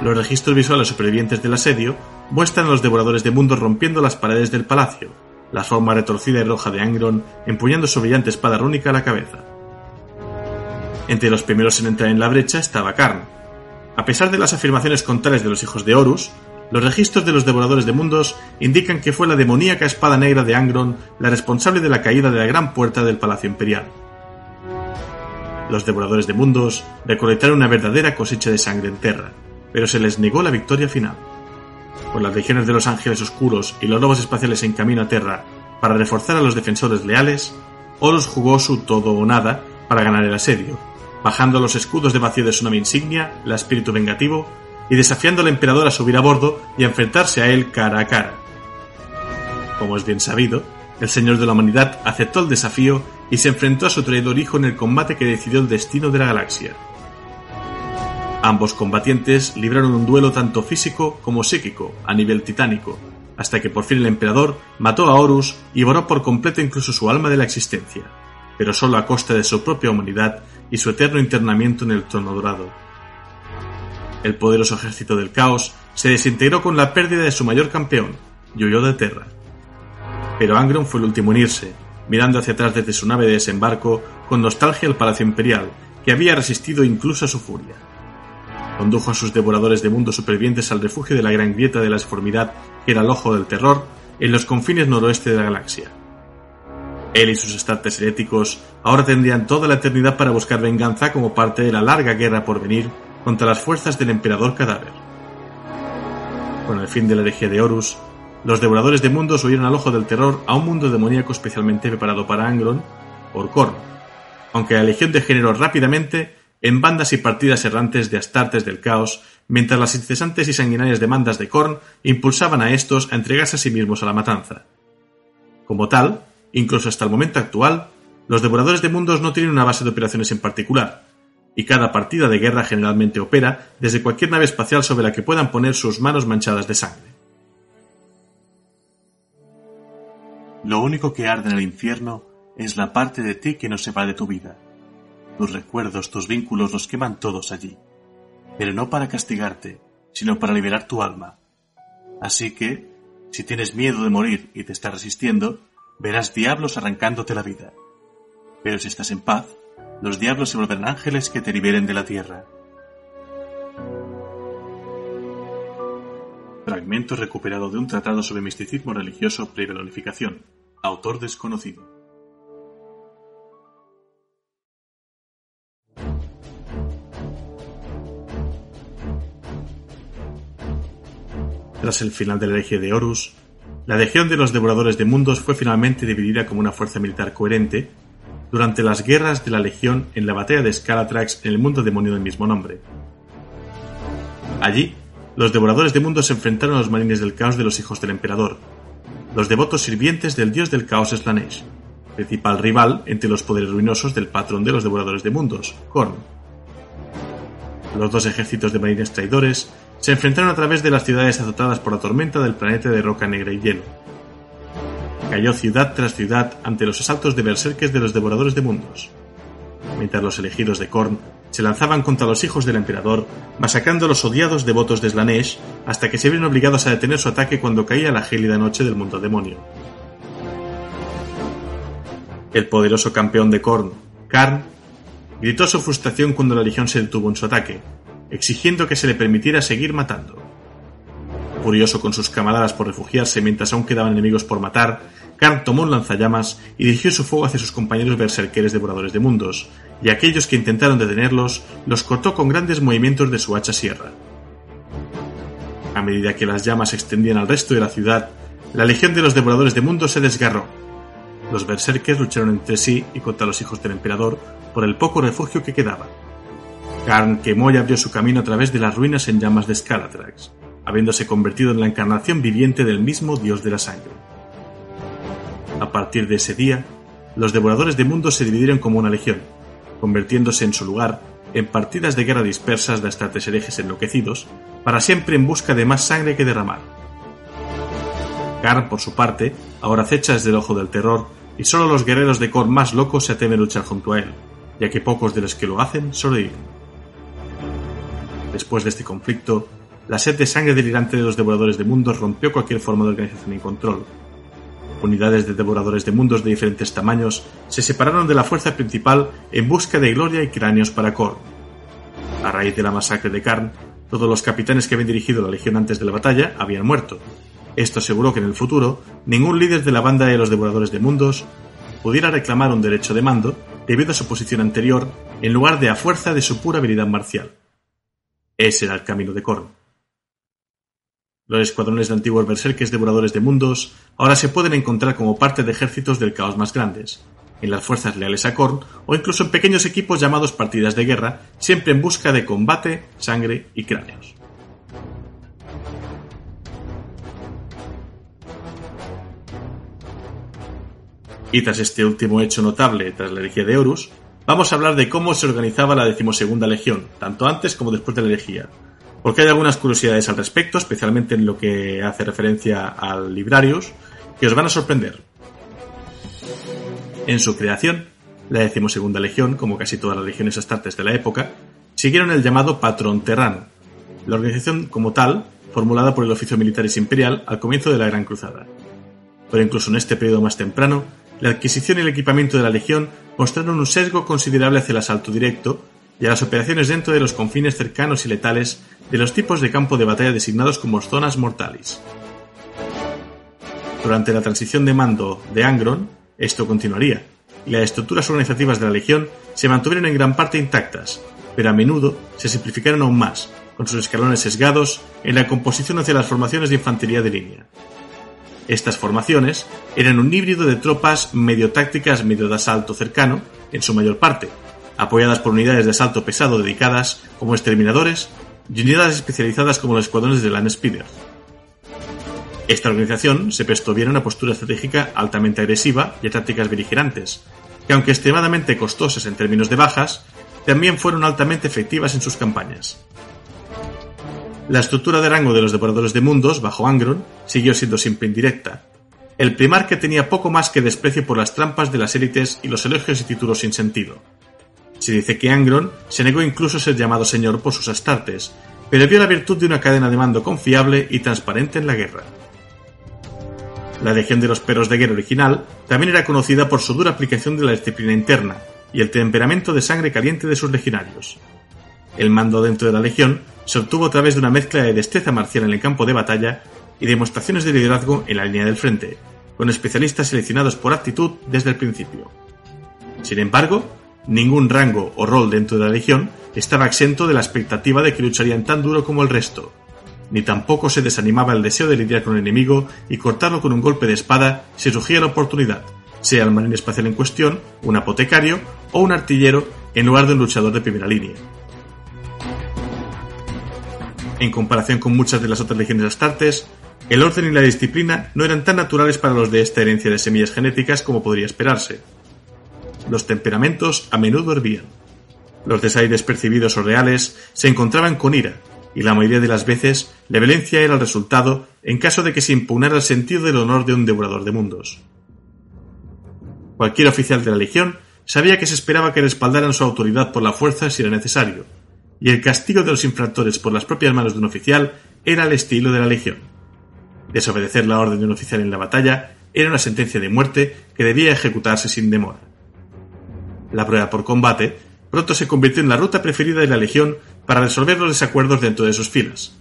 Los registros visuales supervivientes del asedio muestran a los devoradores de mundos rompiendo las paredes del palacio, la forma retorcida y roja de Angron empuñando su brillante espada rúnica a la cabeza. Entre los primeros en entrar en la brecha estaba Karn. A pesar de las afirmaciones contrarias de los hijos de Horus, los registros de los devoradores de mundos indican que fue la demoníaca espada negra de Angron la responsable de la caída de la gran puerta del Palacio Imperial. Los devoradores de mundos recolectaron una verdadera cosecha de sangre en Terra, pero se les negó la victoria final. Con las legiones de los ángeles oscuros y los lobos espaciales en camino a Terra para reforzar a los defensores leales, Horus jugó su todo o nada para ganar el asedio, bajando los escudos de vacío de su nave insignia, la espíritu vengativo, y desafiando al emperador a subir a bordo y a enfrentarse a él cara a cara. Como es bien sabido, el Señor de la Humanidad aceptó el desafío y se enfrentó a su traidor hijo en el combate que decidió el destino de la galaxia. Ambos combatientes libraron un duelo tanto físico como psíquico a nivel titánico, hasta que por fin el emperador mató a Horus y borró por completo incluso su alma de la existencia, pero solo a costa de su propia humanidad y su eterno internamiento en el trono dorado. El poderoso ejército del caos se desintegró con la pérdida de su mayor campeón, Yoyo de Terra. Pero Angron fue el último en irse, mirando hacia atrás desde su nave de desembarco con nostalgia al Palacio Imperial, que había resistido incluso a su furia. Condujo a sus devoradores de mundos supervivientes al refugio de la gran grieta de la esformidad, que era el ojo del terror, en los confines noroeste de la galaxia. Él y sus estantes heréticos ahora tendrían toda la eternidad para buscar venganza como parte de la larga guerra por venir contra las fuerzas del emperador cadáver. Con el fin de la herejía de Horus, los devoradores de mundos huyeron al ojo del terror a un mundo demoníaco especialmente preparado para Angron, por Korn, aunque la legión degeneró rápidamente en bandas y partidas errantes de astartes del caos, mientras las incesantes y sanguinarias demandas de Korn impulsaban a estos a entregarse a sí mismos a la matanza. Como tal, incluso hasta el momento actual, los devoradores de mundos no tienen una base de operaciones en particular, y cada partida de guerra generalmente opera desde cualquier nave espacial sobre la que puedan poner sus manos manchadas de sangre. Lo único que arde en el infierno es la parte de ti que no se va de tu vida. Tus recuerdos, tus vínculos los queman todos allí. Pero no para castigarte, sino para liberar tu alma. Así que, si tienes miedo de morir y te estás resistiendo, verás diablos arrancándote la vida. Pero si estás en paz, los diablos se volverán ángeles que te liberen de la tierra. Fragmento recuperado de un tratado sobre misticismo religioso previo a. Autor desconocido. Tras el final de la Legión de Horus, la Legión de los Devoradores de Mundos fue finalmente dividida como una fuerza militar coherente durante las guerras de la Legión en la batalla de Scalatrax en el mundo demonio del mismo nombre. Allí, los devoradores de mundos se enfrentaron a los marines del caos de los hijos del emperador, los devotos sirvientes del dios del caos Slanesh, principal rival entre los poderes ruinosos del patrón de los devoradores de mundos, Korn. Los dos ejércitos de marines traidores se enfrentaron a través de las ciudades azotadas por la tormenta del planeta de roca negra y hielo. Cayó ciudad tras ciudad ante los asaltos de berserkes de los devoradores de mundos, mientras los elegidos de Korn se lanzaban contra los hijos del emperador, masacrando los odiados devotos de Slanesh hasta que se vieron obligados a detener su ataque cuando caía la gélida noche del mundo demonio. El poderoso campeón de Korn, Karn, gritó su frustración cuando la legión se detuvo en su ataque, exigiendo que se le permitiera seguir matando. Furioso con sus camaradas por refugiarse mientras aún quedaban enemigos por matar, Karn tomó un lanzallamas y dirigió su fuego hacia sus compañeros berserkeres devoradores de mundos, y aquellos que intentaron detenerlos los cortó con grandes movimientos de su hacha sierra. A medida que las llamas se extendían al resto de la ciudad, la legión de los devoradores de mundos se desgarró. Los berserkers lucharon entre sí y contra los hijos del emperador por el poco refugio que quedaba. Karn quemó abrió su camino a través de las ruinas en llamas de Scalatrax, habiéndose convertido en la encarnación viviente del mismo dios de la sangre. A partir de ese día, los devoradores de mundos se dividieron como una legión, convirtiéndose en su lugar en partidas de guerra dispersas de astartes herejes enloquecidos, para siempre en busca de más sangre que derramar. Karn, por su parte, ahora acecha desde el ojo del terror, y solo los guerreros de Korn más locos se atreven a luchar junto a él, ya que pocos de los que lo hacen sobreviven. Después de este conflicto, la sed de sangre delirante de los devoradores de mundos rompió cualquier forma de organización y control, Unidades de devoradores de mundos de diferentes tamaños se separaron de la fuerza principal en busca de gloria y cráneos para Korn. A raíz de la masacre de Karn, todos los capitanes que habían dirigido la legión antes de la batalla habían muerto. Esto aseguró que en el futuro ningún líder de la banda de los devoradores de mundos pudiera reclamar un derecho de mando debido a su posición anterior en lugar de a fuerza de su pura habilidad marcial. Ese era el camino de Korn. Los escuadrones de antiguos berserkers devoradores de mundos ahora se pueden encontrar como parte de ejércitos del caos más grandes, en las fuerzas leales a Korn o incluso en pequeños equipos llamados partidas de guerra, siempre en busca de combate, sangre y cráneos. Y tras este último hecho notable tras la herejía de Horus, vamos a hablar de cómo se organizaba la decimosegunda legión, tanto antes como después de la herejía, porque hay algunas curiosidades al respecto, especialmente en lo que hace referencia al Librarius, que os van a sorprender. En su creación, la decimosegunda legión, como casi todas las legiones astartes de la época, siguieron el llamado patrón terrano, la organización como tal, formulada por el oficio militaris imperial al comienzo de la Gran Cruzada. Pero incluso en este periodo más temprano, la adquisición y el equipamiento de la legión mostraron un sesgo considerable hacia el asalto directo y a las operaciones dentro de los confines cercanos y letales de los tipos de campo de batalla designados como zonas mortalis. Durante la transición de mando de Angron, esto continuaría, y las estructuras organizativas de la Legión se mantuvieron en gran parte intactas, pero a menudo se simplificaron aún más, con sus escalones sesgados en la composición hacia las formaciones de infantería de línea. Estas formaciones eran un híbrido de tropas medio tácticas medio de asalto cercano, en su mayor parte, apoyadas por unidades de asalto pesado dedicadas como exterminadores y unidades especializadas como los escuadrones de Land Speeder. Esta organización se prestó bien a una postura estratégica altamente agresiva y a tácticas beligerantes, que aunque extremadamente costosas en términos de bajas, también fueron altamente efectivas en sus campañas. La estructura de rango de los devoradores de mundos bajo Angron siguió siendo siempre indirecta. El primarca tenía poco más que desprecio por las trampas de las élites y los elogios y títulos sin sentido. Se dice que Angron se negó incluso a ser llamado señor por sus astartes, pero vio la virtud de una cadena de mando confiable y transparente en la guerra. La Legión de los Perros de Guerra original también era conocida por su dura aplicación de la disciplina interna y el temperamento de sangre caliente de sus legionarios. El mando dentro de la Legión se obtuvo a través de una mezcla de destreza marcial en el campo de batalla y demostraciones de liderazgo en la línea del frente, con especialistas seleccionados por aptitud desde el principio. Sin embargo, ningún rango o rol dentro de la Legión estaba exento de la expectativa de que lucharían tan duro como el resto, ni tampoco se desanimaba el deseo de lidiar con el enemigo y cortarlo con un golpe de espada si surgía la oportunidad, sea el marine espacial en cuestión, un apotecario o un artillero en lugar de un luchador de primera línea. En comparación con muchas de las otras legiones astartes, el orden y la disciplina no eran tan naturales para los de esta herencia de semillas genéticas como podría esperarse. Los temperamentos a menudo hervían. Los desaires percibidos o reales se encontraban con ira, y la mayoría de las veces la violencia era el resultado en caso de que se impugnara el sentido del honor de un devorador de mundos. Cualquier oficial de la Legión sabía que se esperaba que respaldaran su autoridad por la fuerza si era necesario, y el castigo de los infractores por las propias manos de un oficial era el estilo de la Legión. Desobedecer la orden de un oficial en la batalla era una sentencia de muerte que debía ejecutarse sin demora. La prueba por combate pronto se convirtió en la ruta preferida de la Legión para resolver los desacuerdos dentro de sus filas,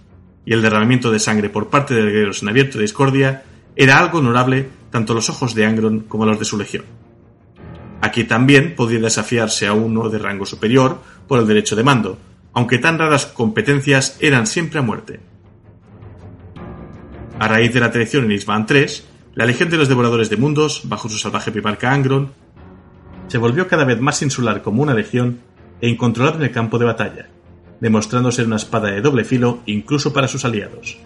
y el derramamiento de sangre por parte de guerreros en abierto de discordia era algo honorable tanto a los ojos de Angron como a los de su legión. Aquí también podía desafiarse a uno de rango superior por el derecho de mando, aunque tan raras competencias eran siempre a muerte. A raíz de la traición en Isban III, la Legión de los Devoradores de Mundos, bajo su salvaje primarca Angron, se volvió cada vez más insular como una legión e incontrolable en el campo de batalla, demostrando ser una espada de doble filo incluso para sus aliados.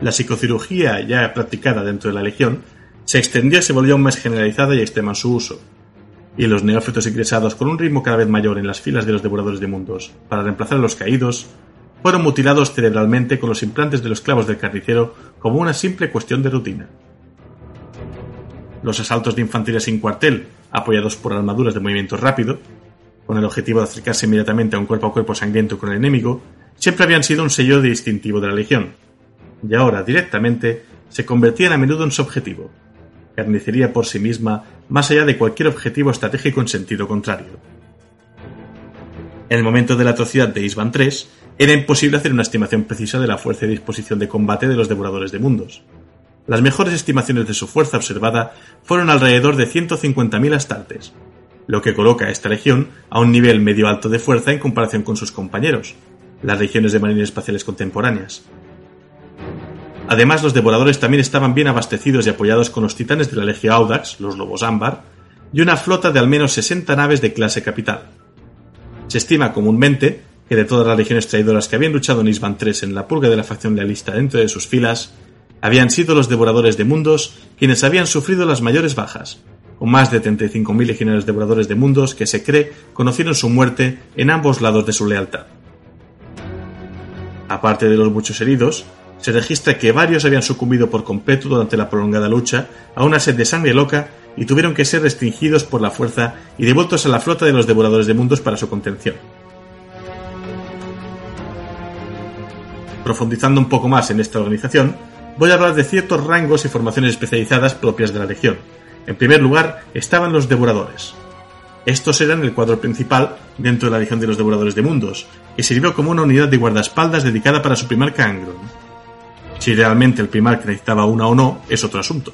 La psicocirugía ya practicada dentro de la Legión se extendió y se volvió más generalizada y extrema en su uso, y los neófitos ingresados con un ritmo cada vez mayor en las filas de los devoradores de mundos para reemplazar a los caídos fueron mutilados cerebralmente con los implantes de los clavos del carnicero como una simple cuestión de rutina. Los asaltos de infantería sin cuartel, apoyados por armaduras de movimiento rápido, con el objetivo de acercarse inmediatamente a un cuerpo a cuerpo sangriento con el enemigo, siempre habían sido un sello distintivo de la Legión, y ahora directamente se convertían a menudo en su objetivo, carnicería por sí misma más allá de cualquier objetivo estratégico en sentido contrario. En el momento de la atrocidad de Isban III, era imposible hacer una estimación precisa de la fuerza y disposición de combate de los devoradores de mundos. Las mejores estimaciones de su fuerza observada fueron alrededor de 150.000 astartes, lo que coloca a esta legión a un nivel medio alto de fuerza en comparación con sus compañeros, las legiones de marines espaciales contemporáneas. Además, los devoradores también estaban bien abastecidos y apoyados con los titanes de la Legión Audax, los Lobos Ámbar, y una flota de al menos 60 naves de clase capital. Se estima comúnmente que de todas las legiones traidoras que habían luchado en Isban III en la purga de la facción lealista dentro de sus filas, habían sido los devoradores de mundos quienes habían sufrido las mayores bajas, con más de 35.000 legionarios devoradores de mundos que se cree conocieron su muerte en ambos lados de su lealtad. Aparte de los muchos heridos, se registra que varios habían sucumbido por completo durante la prolongada lucha a una sed de sangre loca y tuvieron que ser restringidos por la fuerza y devueltos a la flota de los devoradores de mundos para su contención. Profundizando un poco más en esta organización, voy a hablar de ciertos rangos y formaciones especializadas propias de la Legión. En primer lugar estaban los devoradores. Estos eran el cuadro principal dentro de la Legión de los Devoradores de Mundos, que sirvió como una unidad de guardaespaldas dedicada para su primarca Angron. Si realmente el primarca necesitaba una o no, es otro asunto.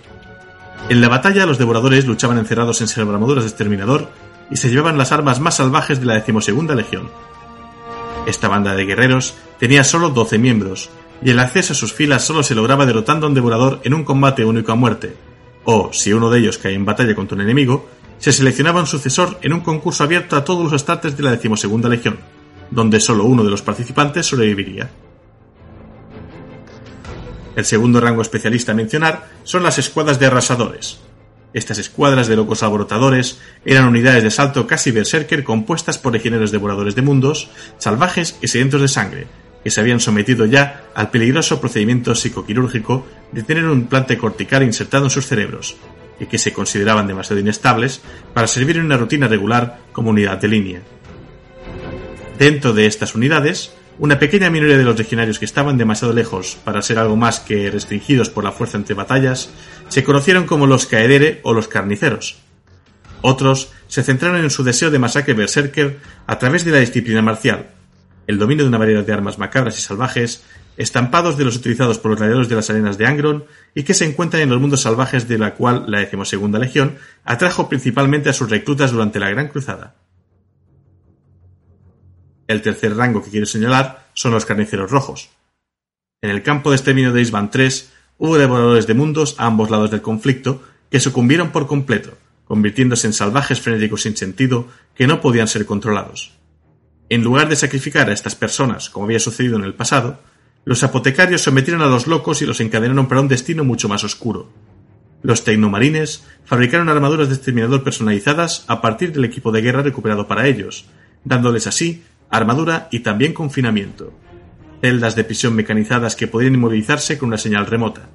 En la batalla los devoradores luchaban encerrados en armaduras de exterminador y se llevaban las armas más salvajes de la decimosegunda legión. Esta banda de guerreros tenía solo 12 miembros, y el acceso a sus filas solo se lograba derrotando a un devorador en un combate único a muerte, o, si uno de ellos caía en batalla contra un enemigo, se seleccionaba un sucesor en un concurso abierto a todos los astartes de la decimosegunda legión, donde solo uno de los participantes sobreviviría. El segundo rango especialista a mencionar son las escuadras de arrasadores, estas escuadras de locos alborotadores eran unidades de salto casi berserker compuestas por legioneros devoradores de mundos, salvajes y sedientos de sangre, que se habían sometido ya al peligroso procedimiento psicoquirúrgico de tener un implante cortical insertado en sus cerebros, y que se consideraban demasiado inestables para servir en una rutina regular como unidad de línea. Dentro de estas unidades, una pequeña minoría de los legionarios que estaban demasiado lejos para ser algo más que restringidos por la fuerza entre batallas se conocieron como los Caedere o los Carniceros. Otros se centraron en su deseo de masacre berserker a través de la disciplina marcial, el dominio de una variedad de armas macabras y salvajes, estampados de los utilizados por los gladiadores de las arenas de Angron y que se encuentran en los mundos salvajes de la cual la decimosegunda legión atrajo principalmente a sus reclutas durante la Gran Cruzada. El tercer rango que quiero señalar son los carniceros rojos. En el campo de exterminio de Isban 3 hubo devoradores de mundos a ambos lados del conflicto que sucumbieron por completo, convirtiéndose en salvajes frenéticos sin sentido que no podían ser controlados. En lugar de sacrificar a estas personas, como había sucedido en el pasado, los apotecarios sometieron a los locos y los encadenaron para un destino mucho más oscuro. Los tecnomarines fabricaron armaduras de exterminador personalizadas a partir del equipo de guerra recuperado para ellos, dándoles así armadura y también confinamiento. Celdas de prisión mecanizadas que podían inmovilizarse con una señal remota.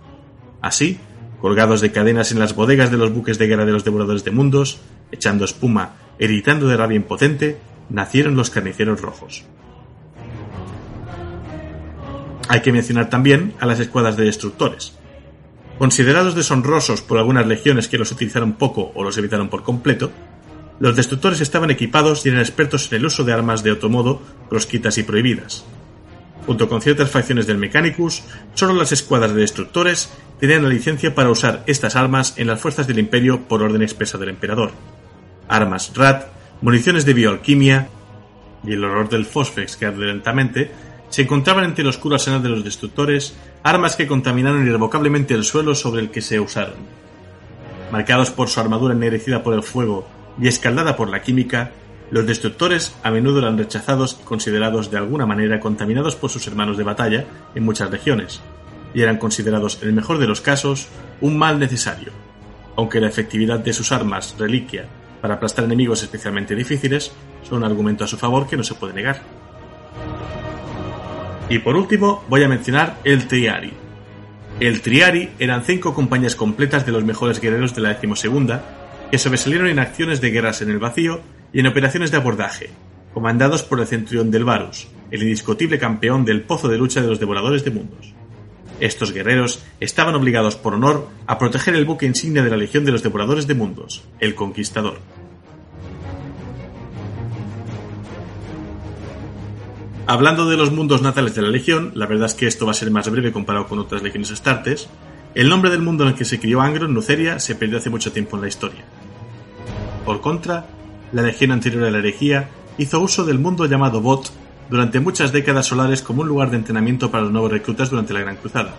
Así, colgados de cadenas en las bodegas de los buques de guerra de los devoradores de mundos, echando espuma, heritando de rabia impotente, nacieron los carniceros rojos. Hay que mencionar también a las escuadras de destructores. Considerados deshonrosos por algunas legiones que los utilizaron poco o los evitaron por completo, los destructores estaban equipados y eran expertos en el uso de armas de otro modo prosquitas y prohibidas. Junto con ciertas facciones del Mechanicus, solo las escuadras de destructores tenían la licencia para usar estas armas en las fuerzas del Imperio por orden expresa del Emperador. Armas RAT, municiones de bioalquimia y el horror del fósfex que arde lentamente se encontraban entre el oscuro arsenal de los destructores armas que contaminaron irrevocablemente el suelo sobre el que se usaron. Marcados por su armadura ennegrecida por el fuego y escaldada por la química, los destructores a menudo eran rechazados y considerados de alguna manera contaminados por sus hermanos de batalla en muchas regiones, y eran considerados, en el mejor de los casos, un mal necesario, aunque la efectividad de sus armas, reliquia, para aplastar enemigos especialmente difíciles, son un argumento a su favor que no se puede negar. Y por último, voy a mencionar el Triari. El Triari eran cinco compañías completas de los mejores guerreros de la decimosegunda que sobresalieron en acciones de guerras en el vacío y en operaciones de abordaje, comandados por el centurión del Varus, el indiscutible campeón del pozo de lucha de los devoradores de mundos. Estos guerreros estaban obligados por honor a proteger el buque insignia de la Legión de los Devoradores de Mundos, el Conquistador. Hablando de los mundos natales de la Legión, la verdad es que esto va a ser más breve comparado con otras legiones astartes, el nombre del mundo en el que se crió Angron, Nuceria, se perdió hace mucho tiempo en la historia. Por contra, la legión anterior a la herejía hizo uso del mundo llamado Bot durante muchas décadas solares como un lugar de entrenamiento para los nuevos reclutas durante la Gran Cruzada.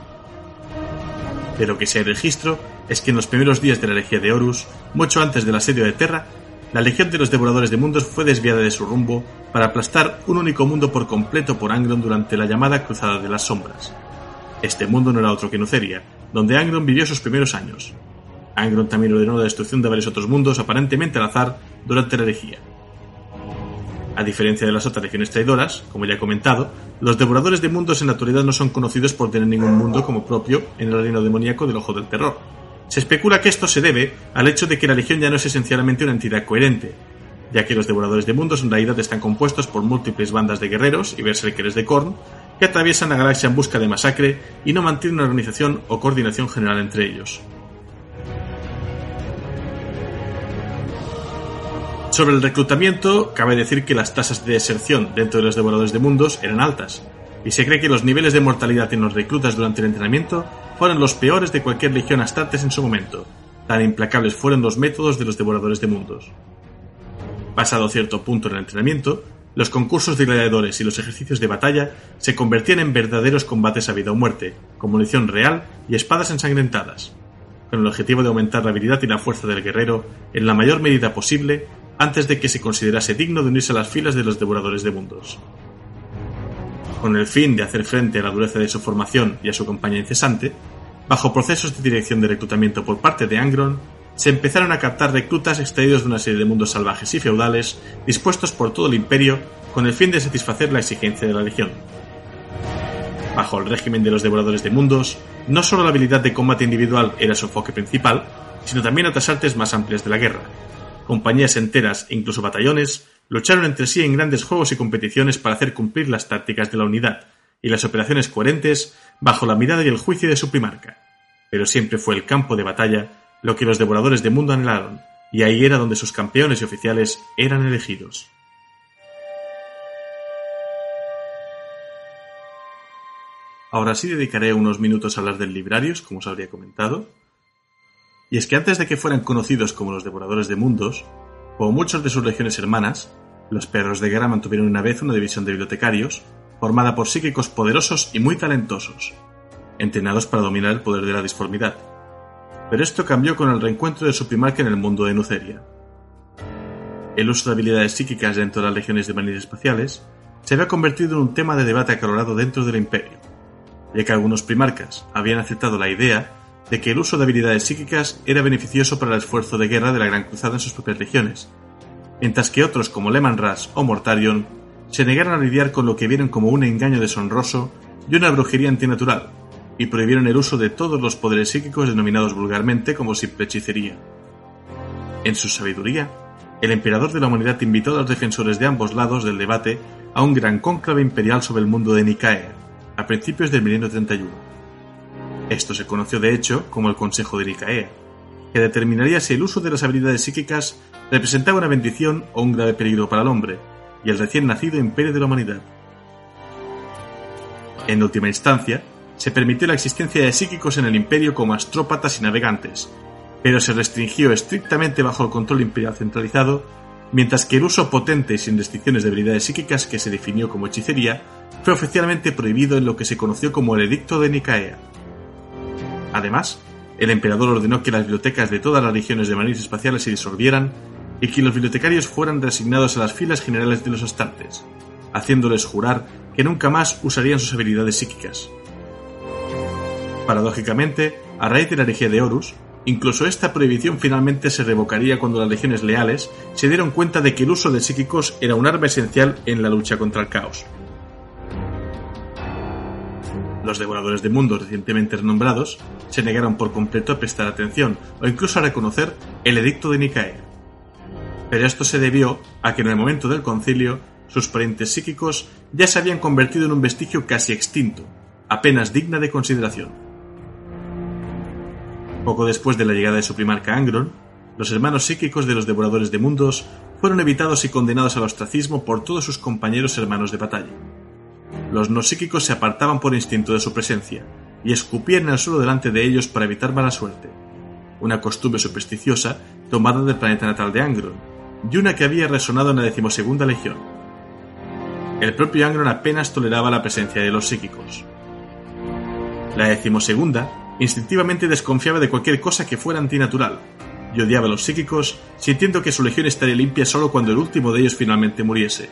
De lo que se registro es que en los primeros días de la herejía de Horus, mucho antes del asedio de Terra, la Legión de los Devoradores de Mundos fue desviada de su rumbo para aplastar un único mundo por completo por Angron durante la llamada Cruzada de las Sombras. Este mundo no era otro que Nuceria, donde Angron vivió sus primeros años. Angron también ordenó la destrucción de varios otros mundos aparentemente al azar durante la herejía. A diferencia de las otras legiones traidoras, como ya he comentado, los devoradores de mundos en la actualidad no son conocidos por tener ningún mundo como propio en el reino demoníaco del Ojo del Terror. Se especula que esto se debe al hecho de que la legión ya no es esencialmente una entidad coherente, ya que los devoradores de mundos en realidad están compuestos por múltiples bandas de guerreros y berserkers de Korn que atraviesan la galaxia en busca de masacre y no mantienen una organización o coordinación general entre ellos. Sobre el reclutamiento, cabe decir que las tasas de deserción dentro de los devoradores de mundos eran altas, y se cree que los niveles de mortalidad en los reclutas durante el entrenamiento fueron los peores de cualquier legión Astartes en su momento, tan implacables fueron los métodos de los devoradores de mundos. Pasado cierto punto en el entrenamiento, los concursos de gladiadores y los ejercicios de batalla se convertían en verdaderos combates a vida o muerte, con munición real y espadas ensangrentadas, con el objetivo de aumentar la habilidad y la fuerza del guerrero en la mayor medida posible antes de que se considerase digno de unirse a las filas de los devoradores de mundos. Con el fin de hacer frente a la dureza de su formación y a su campaña incesante, bajo procesos de dirección de reclutamiento por parte de Angron, se empezaron a captar reclutas extraídos de una serie de mundos salvajes y feudales dispuestos por todo el imperio con el fin de satisfacer la exigencia de la legión. Bajo el régimen de los devoradores de mundos, no solo la habilidad de combate individual era su enfoque principal, sino también otras artes más amplias de la guerra, Compañías enteras e incluso batallones lucharon entre sí en grandes juegos y competiciones para hacer cumplir las tácticas de la unidad y las operaciones coherentes bajo la mirada y el juicio de su primarca. Pero siempre fue el campo de batalla lo que los devoradores de mundo anhelaron, y ahí era donde sus campeones y oficiales eran elegidos. Ahora sí dedicaré unos minutos a hablar del librarios, como os habría comentado, y es que antes de que fueran conocidos como los devoradores de mundos, como muchos de sus legiones hermanas, los perros de guerra mantuvieron una vez una división de bibliotecarios, formada por psíquicos poderosos y muy talentosos, entrenados para dominar el poder de la disformidad. Pero esto cambió con el reencuentro de su primarca en el mundo de Nuceria. El uso de habilidades psíquicas dentro de las legiones de marines espaciales se había convertido en un tema de debate acalorado dentro del imperio, ya que algunos primarcas habían aceptado la idea de que el uso de habilidades psíquicas era beneficioso para el esfuerzo de guerra de la Gran Cruzada en sus propias legiones, mientras que otros como Leman Rush o Mortarion se negaron a lidiar con lo que vieron como un engaño deshonroso y una brujería antinatural, y prohibieron el uso de todos los poderes psíquicos denominados vulgarmente como simple hechicería. En su sabiduría, el emperador de la humanidad invitó a los defensores de ambos lados del debate a un gran cónclave imperial sobre el mundo de Nicaea, a principios del milenio 31 esto se conoció de hecho como el Consejo de Nicaea, que determinaría si el uso de las habilidades psíquicas representaba una bendición o un grave peligro para el hombre y el recién nacido imperio de la humanidad. En última instancia, se permitió la existencia de psíquicos en el imperio como astrópatas y navegantes, pero se restringió estrictamente bajo el control imperial centralizado, mientras que el uso potente y sin restricciones de habilidades psíquicas que se definió como hechicería fue oficialmente prohibido en lo que se conoció como el Edicto de Nicaea. Además, el emperador ordenó que las bibliotecas de todas las regiones de marines espaciales se disolvieran y que los bibliotecarios fueran reasignados a las filas generales de los Astartes, haciéndoles jurar que nunca más usarían sus habilidades psíquicas. Paradójicamente, a raíz de la herejía de Horus, incluso esta prohibición finalmente se revocaría cuando las legiones leales se dieron cuenta de que el uso de psíquicos era un arma esencial en la lucha contra el caos. Los devoradores de mundos recientemente renombrados se negaron por completo a prestar atención o incluso a reconocer el edicto de Nicaea. Pero esto se debió a que en el momento del concilio sus parientes psíquicos ya se habían convertido en un vestigio casi extinto, apenas digna de consideración. Poco después de la llegada de su primarca Angron, los hermanos psíquicos de los devoradores de mundos fueron evitados y condenados al ostracismo por todos sus compañeros hermanos de batalla los no psíquicos se apartaban por instinto de su presencia y escupían en el suelo delante de ellos para evitar mala suerte, una costumbre supersticiosa tomada del planeta natal de Angron, y una que había resonado en la decimosegunda legión. El propio Angron apenas toleraba la presencia de los psíquicos. La decimosegunda instintivamente desconfiaba de cualquier cosa que fuera antinatural, y odiaba a los psíquicos, sintiendo que su legión estaría limpia solo cuando el último de ellos finalmente muriese.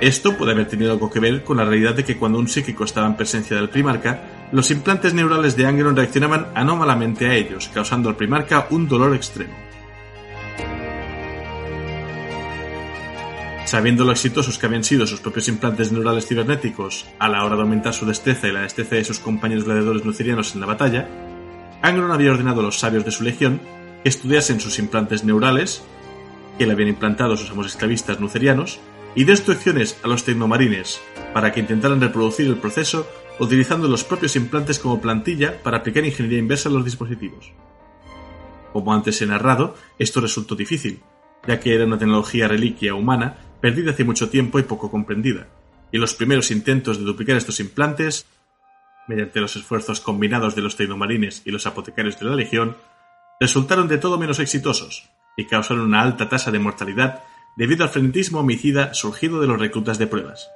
Esto puede haber tenido algo que ver con la realidad de que cuando un psíquico estaba en presencia del primarca, los implantes neurales de Angron reaccionaban anómalamente a ellos, causando al primarca un dolor extremo. Sabiendo lo exitosos que habían sido sus propios implantes neurales cibernéticos a la hora de aumentar su destreza y la destreza de sus compañeros gladiadores lucerianos en la batalla, Angron había ordenado a los sabios de su legión que estudiasen sus implantes neurales, que le habían implantado sus amos esclavistas nucerianos, y de instrucciones a los tecnomarines para que intentaran reproducir el proceso utilizando los propios implantes como plantilla para aplicar ingeniería inversa en los dispositivos. Como antes he narrado, esto resultó difícil, ya que era una tecnología reliquia humana perdida hace mucho tiempo y poco comprendida, y los primeros intentos de duplicar estos implantes, mediante los esfuerzos combinados de los tecnomarines y los apotecarios de la Legión, resultaron de todo menos exitosos y causaron una alta tasa de mortalidad debido al frenetismo homicida surgido de los reclutas de pruebas.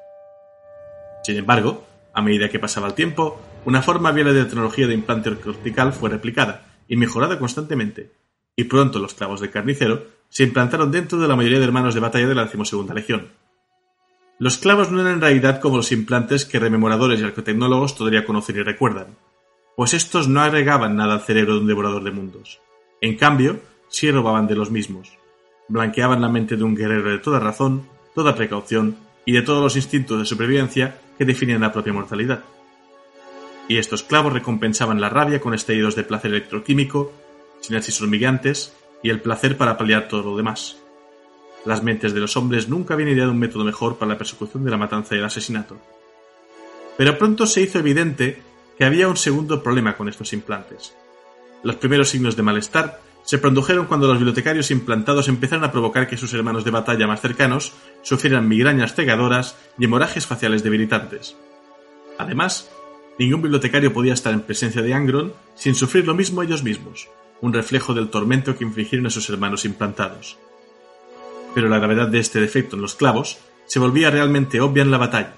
Sin embargo, a medida que pasaba el tiempo, una forma viable de tecnología de implante cortical fue replicada y mejorada constantemente, y pronto los clavos de carnicero se implantaron dentro de la mayoría de hermanos de batalla de la decimosegunda legión. Los clavos no eran en realidad como los implantes que rememoradores y arquitectólogos todavía conocen y recuerdan, pues estos no agregaban nada al cerebro de un devorador de mundos. En cambio, sí robaban de los mismos. Blanqueaban la mente de un guerrero de toda razón, toda precaución y de todos los instintos de supervivencia que definían la propia mortalidad. Y estos clavos recompensaban la rabia con estallidos de placer electroquímico, sinapsis hormigueantes y el placer para paliar todo lo demás. Las mentes de los hombres nunca habían ideado un método mejor para la persecución de la matanza y el asesinato. Pero pronto se hizo evidente que había un segundo problema con estos implantes. Los primeros signos de malestar se produjeron cuando los bibliotecarios implantados empezaron a provocar que sus hermanos de batalla más cercanos sufrieran migrañas cegadoras y hemorragias faciales debilitantes. Además, ningún bibliotecario podía estar en presencia de Angron sin sufrir lo mismo ellos mismos, un reflejo del tormento que infligieron a sus hermanos implantados. Pero la gravedad de este defecto en los clavos se volvía realmente obvia en la batalla.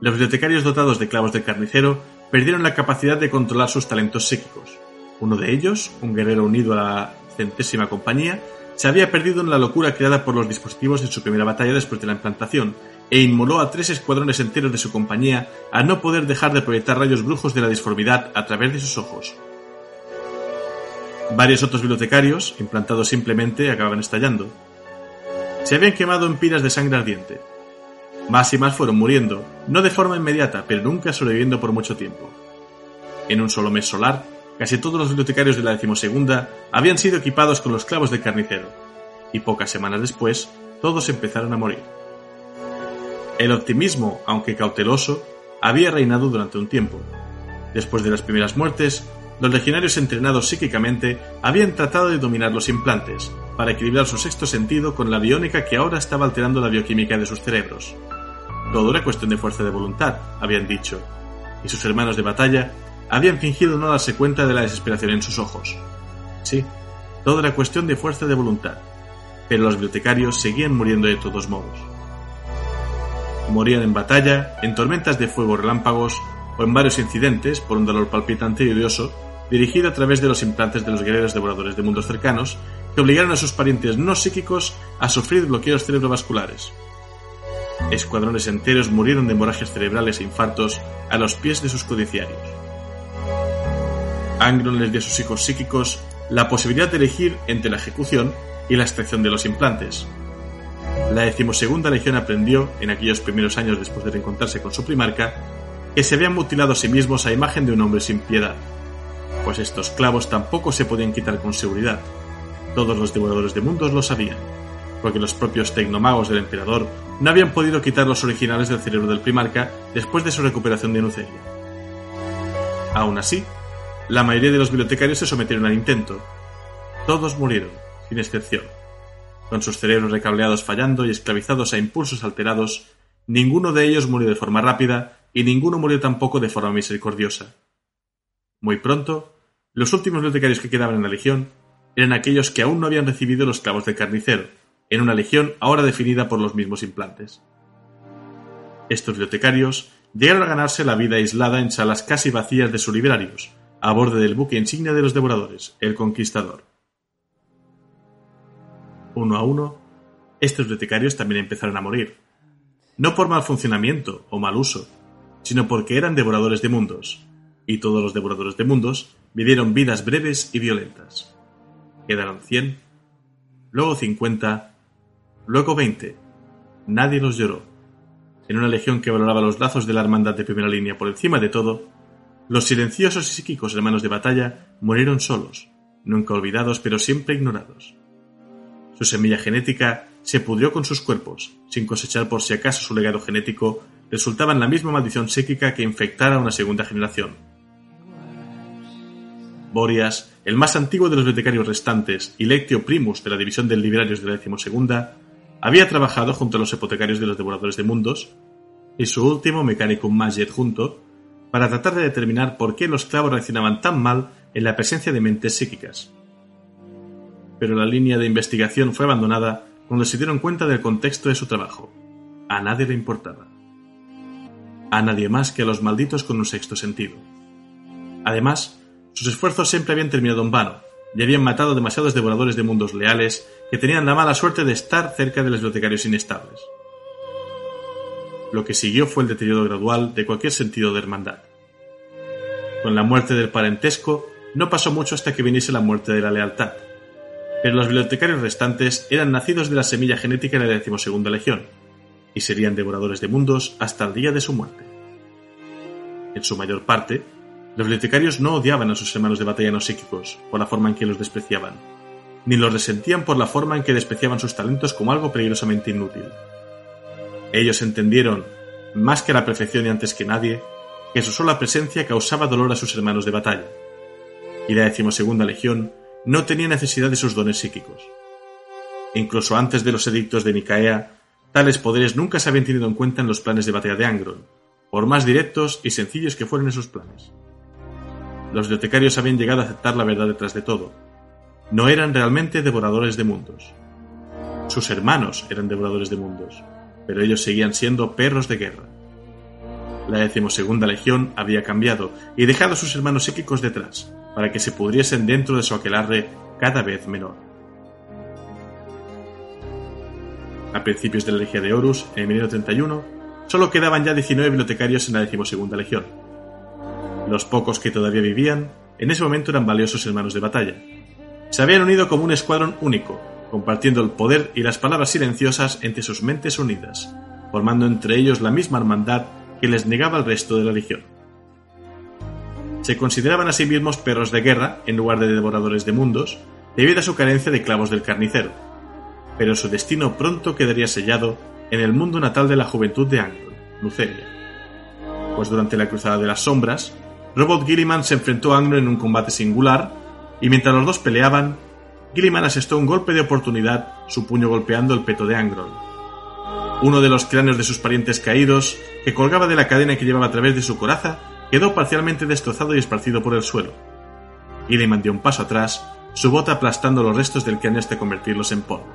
Los bibliotecarios dotados de clavos de carnicero perdieron la capacidad de controlar sus talentos psíquicos. Uno de ellos, un guerrero unido a la centésima compañía, se había perdido en la locura creada por los dispositivos en su primera batalla después de la implantación, e inmoló a tres escuadrones enteros de su compañía a no poder dejar de proyectar rayos brujos de la disformidad a través de sus ojos. Varios otros bibliotecarios, implantados simplemente, acababan estallando. Se habían quemado en pilas de sangre ardiente. Más y más fueron muriendo, no de forma inmediata, pero nunca sobreviviendo por mucho tiempo. En un solo mes solar, Casi todos los bibliotecarios de la decimosegunda habían sido equipados con los clavos de carnicero, y pocas semanas después todos empezaron a morir. El optimismo, aunque cauteloso, había reinado durante un tiempo. Después de las primeras muertes, los legionarios entrenados psíquicamente habían tratado de dominar los implantes, para equilibrar su sexto sentido con la biónica que ahora estaba alterando la bioquímica de sus cerebros. Todo era cuestión de fuerza de voluntad, habían dicho, y sus hermanos de batalla habían fingido no darse cuenta de la desesperación en sus ojos. Sí, todo era cuestión de fuerza de voluntad, pero los bibliotecarios seguían muriendo de todos modos. Morían en batalla, en tormentas de fuego relámpagos o en varios incidentes por un dolor palpitante y odioso dirigido a través de los implantes de los guerreros devoradores de mundos cercanos que obligaron a sus parientes no psíquicos a sufrir bloqueos cerebrovasculares. Escuadrones enteros murieron de hemorragias cerebrales e infartos a los pies de sus codiciarios. Angron les dio a sus hijos psíquicos la posibilidad de elegir entre la ejecución y la extracción de los implantes. La decimosegunda legión aprendió, en aquellos primeros años después de reencontrarse con su primarca, que se habían mutilado a sí mismos a imagen de un hombre sin piedad, pues estos clavos tampoco se podían quitar con seguridad. Todos los devoradores de mundos lo sabían, porque los propios tecnomagos del emperador no habían podido quitar los originales del cerebro del primarca después de su recuperación de Nuceria. Aún así, la mayoría de los bibliotecarios se sometieron al intento. Todos murieron, sin excepción. Con sus cerebros recableados fallando y esclavizados a impulsos alterados, ninguno de ellos murió de forma rápida y ninguno murió tampoco de forma misericordiosa. Muy pronto, los últimos bibliotecarios que quedaban en la legión eran aquellos que aún no habían recibido los clavos de carnicero, en una legión ahora definida por los mismos implantes. Estos bibliotecarios llegaron a ganarse la vida aislada en salas casi vacías de sus librarios, a bordo del buque insignia de los devoradores, el Conquistador. Uno a uno, estos bibliotecarios también empezaron a morir, no por mal funcionamiento o mal uso, sino porque eran devoradores de mundos, y todos los devoradores de mundos vivieron vidas breves y violentas. Quedaron 100, luego 50, luego 20. Nadie los lloró. En una legión que valoraba los lazos de la hermandad de primera línea por encima de todo, los silenciosos y psíquicos hermanos de batalla murieron solos, nunca olvidados pero siempre ignorados. Su semilla genética se pudrió con sus cuerpos, sin cosechar por si acaso su legado genético resultaba en la misma maldición psíquica que infectara a una segunda generación. Borias, el más antiguo de los bibliotecarios restantes y Lectio Primus de la división del Librarios de la decimosegunda, había trabajado junto a los hipotecarios de los devoradores de mundos y su último Mechanicum Magic junto para tratar de determinar por qué los clavos reaccionaban tan mal en la presencia de mentes psíquicas. Pero la línea de investigación fue abandonada cuando se dieron cuenta del contexto de su trabajo. A nadie le importaba. A nadie más que a los malditos con un sexto sentido. Además, sus esfuerzos siempre habían terminado en vano, y habían matado demasiados devoradores de mundos leales que tenían la mala suerte de estar cerca de los bibliotecarios inestables. Lo que siguió fue el deterioro gradual de cualquier sentido de hermandad. Con la muerte del parentesco, no pasó mucho hasta que viniese la muerte de la lealtad. Pero los bibliotecarios restantes eran nacidos de la semilla genética de la decimosegunda legión, y serían devoradores de mundos hasta el día de su muerte. En su mayor parte, los bibliotecarios no odiaban a sus hermanos de batalla no psíquicos por la forma en que los despreciaban, ni los resentían por la forma en que despreciaban sus talentos como algo peligrosamente inútil. Ellos entendieron, más que a la perfección y antes que nadie, que su sola presencia causaba dolor a sus hermanos de batalla, y la decimosegunda legión no tenía necesidad de sus dones psíquicos. Incluso antes de los edictos de Nicaea, tales poderes nunca se habían tenido en cuenta en los planes de batalla de Angron, por más directos y sencillos que fueran esos planes los bibliotecarios habían llegado a aceptar la verdad detrás de todo. No eran realmente devoradores de mundos. Sus hermanos eran devoradores de mundos, pero ellos seguían siendo perros de guerra. La decimosegunda legión había cambiado y dejado a sus hermanos psíquicos detrás, para que se pudriesen dentro de su aquelarre cada vez menor. A principios de la Legia de Horus, en 1931, solo quedaban ya 19 bibliotecarios en la decimosegunda legión, los pocos que todavía vivían, en ese momento eran valiosos hermanos de batalla. Se habían unido como un escuadrón único, compartiendo el poder y las palabras silenciosas entre sus mentes unidas, formando entre ellos la misma hermandad que les negaba al resto de la legión. Se consideraban a sí mismos perros de guerra en lugar de devoradores de mundos, debido a su carencia de clavos del carnicero, pero su destino pronto quedaría sellado en el mundo natal de la juventud de Angron, Luceria. Pues durante la Cruzada de las Sombras, Robot Gilliman se enfrentó a Angron en un combate singular, y mientras los dos peleaban, Gilliman asestó un golpe de oportunidad, su puño golpeando el peto de Angron. Uno de los cráneos de sus parientes caídos, que colgaba de la cadena que llevaba a través de su coraza, quedó parcialmente destrozado y esparcido por el suelo. Gilliman dio un paso atrás, su bota aplastando los restos del cráneo hasta convertirlos en polvo.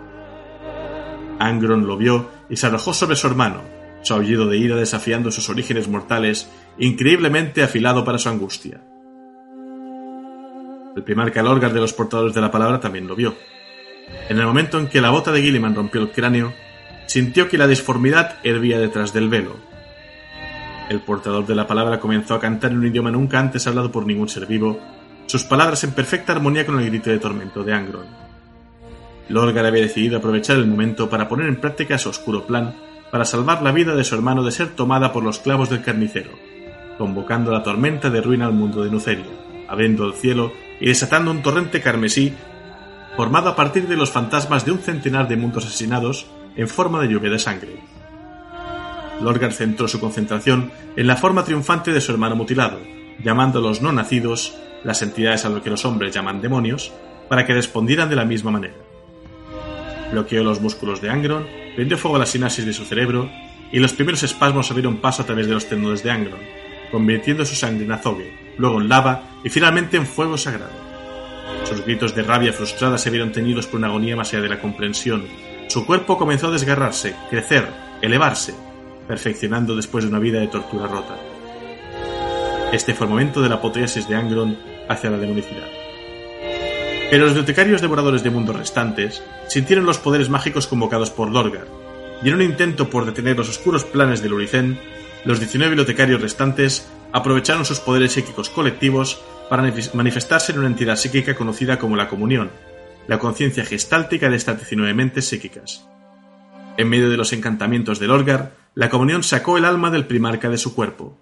Angron lo vio y se arrojó sobre su hermano, su aullido de ira desafiando sus orígenes mortales, increíblemente afilado para su angustia. El primer calorgar de los portadores de la palabra también lo vio. En el momento en que la bota de Gilliman rompió el cráneo, sintió que la disformidad hervía detrás del velo. El portador de la palabra comenzó a cantar en un idioma nunca antes hablado por ningún ser vivo, sus palabras en perfecta armonía con el grito de tormento de Angron. Lorgar había decidido aprovechar el momento para poner en práctica su oscuro plan para salvar la vida de su hermano de ser tomada por los clavos del carnicero, convocando la tormenta de ruina al mundo de Nuceria, abriendo el cielo y desatando un torrente carmesí formado a partir de los fantasmas de un centenar de mundos asesinados en forma de lluvia de sangre. Lorgar centró su concentración en la forma triunfante de su hermano mutilado, llamando a los no nacidos, las entidades a lo que los hombres llaman demonios, para que respondieran de la misma manera. Bloqueó los músculos de Angron prendió fuego a la sinapsis de su cerebro y los primeros espasmos abrieron paso a través de los tendones de Angron, convirtiendo su sangre en azogue, luego en lava y finalmente en fuego sagrado. Sus gritos de rabia frustrada se vieron teñidos por una agonía más allá de la comprensión. Su cuerpo comenzó a desgarrarse, crecer, elevarse, perfeccionando después de una vida de tortura rota. Este fue el momento de la apoteosis de Angron hacia la demonicidad. Pero los bibliotecarios devoradores de mundos restantes sintieron los poderes mágicos convocados por Lorgar, y en un intento por detener los oscuros planes de Luricen, los 19 bibliotecarios restantes aprovecharon sus poderes psíquicos colectivos para manifestarse en una entidad psíquica conocida como la Comunión, la conciencia gestáltica de estas 19 mentes psíquicas. En medio de los encantamientos del Olgar, la Comunión sacó el alma del primarca de su cuerpo.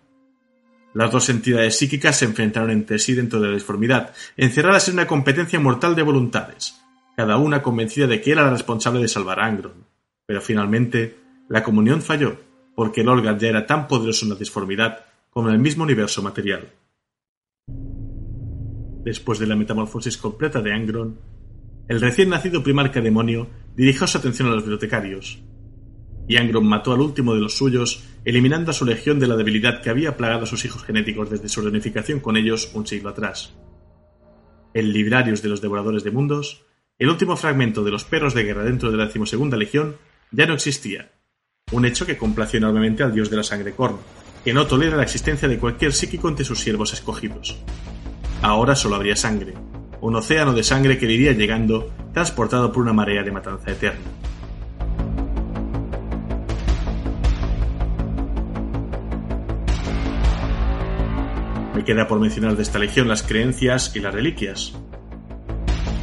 Las dos entidades psíquicas se enfrentaron entre sí dentro de la disformidad, encerradas en una competencia mortal de voluntades, cada una convencida de que era la responsable de salvar a Angron. Pero finalmente, la comunión falló, porque el Olgar ya era tan poderoso en la disformidad como en el mismo universo material. Después de la metamorfosis completa de Angron, el recién nacido primarca demonio dirigió su atención a los bibliotecarios, y Angron mató al último de los suyos, eliminando a su legión de la debilidad que había plagado a sus hijos genéticos desde su reunificación con ellos un siglo atrás. El Librarius de los Devoradores de Mundos, el último fragmento de los perros de guerra dentro de la decimosegunda legión, ya no existía, un hecho que complació enormemente al dios de la sangre Korn, que no tolera la existencia de cualquier psíquico entre sus siervos escogidos. Ahora solo habría sangre, un océano de sangre que iría llegando, transportado por una marea de matanza eterna. Me queda por mencionar de esta legión las creencias y las reliquias.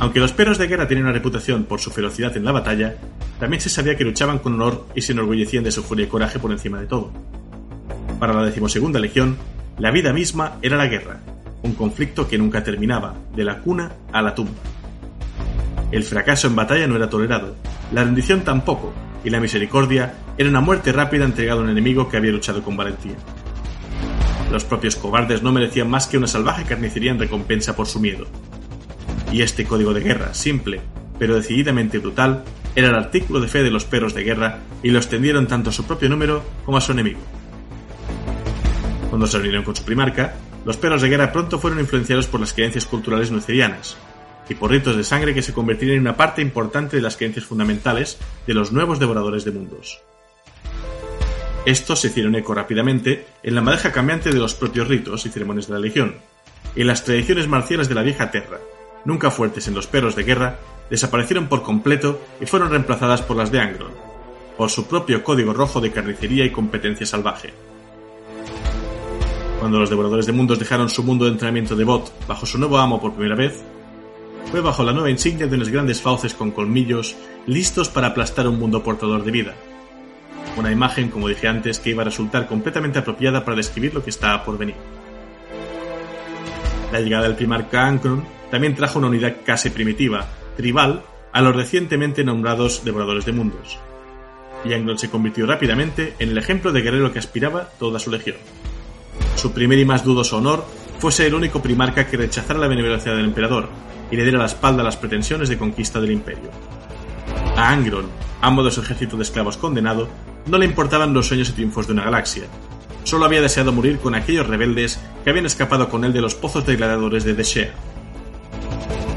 Aunque los perros de guerra tienen una reputación por su ferocidad en la batalla, también se sabía que luchaban con honor y se enorgullecían de su furia y coraje por encima de todo. Para la decimosegunda legión, la vida misma era la guerra, un conflicto que nunca terminaba, de la cuna a la tumba. El fracaso en batalla no era tolerado, la rendición tampoco, y la misericordia era una muerte rápida entregada a un enemigo que había luchado con valentía. Los propios cobardes no merecían más que una salvaje carnicería en recompensa por su miedo. Y este código de guerra, simple, pero decididamente brutal, era el artículo de fe de los perros de guerra y lo extendieron tanto a su propio número como a su enemigo. Cuando se reunieron con su primarca, los perros de guerra pronto fueron influenciados por las creencias culturales nucerianas, y por ritos de sangre que se convertirían en una parte importante de las creencias fundamentales de los nuevos devoradores de mundos. Estos se hicieron eco rápidamente en la madeja cambiante de los propios ritos y ceremonias de la Legión, y en las tradiciones marciales de la vieja Terra, nunca fuertes en los perros de guerra, desaparecieron por completo y fueron reemplazadas por las de Angron, por su propio código rojo de carnicería y competencia salvaje. Cuando los devoradores de mundos dejaron su mundo de entrenamiento de bot bajo su nuevo amo por primera vez, fue bajo la nueva insignia de unos grandes fauces con colmillos listos para aplastar un mundo portador de vida. Una imagen, como dije antes, que iba a resultar completamente apropiada para describir lo que estaba por venir. La llegada del primarca Ankron también trajo una unidad casi primitiva, tribal, a los recientemente nombrados devoradores de mundos. Y Ankron se convirtió rápidamente en el ejemplo de guerrero que aspiraba toda su legión. Su primer y más dudoso honor fue ser el único primarca que rechazara la benevolencia del emperador y le diera la espalda a las pretensiones de conquista del imperio. A Angron, amo de su ejército de esclavos condenado, no le importaban los sueños y triunfos de una galaxia. Solo había deseado morir con aquellos rebeldes que habían escapado con él de los pozos de gladiadores de Deshea.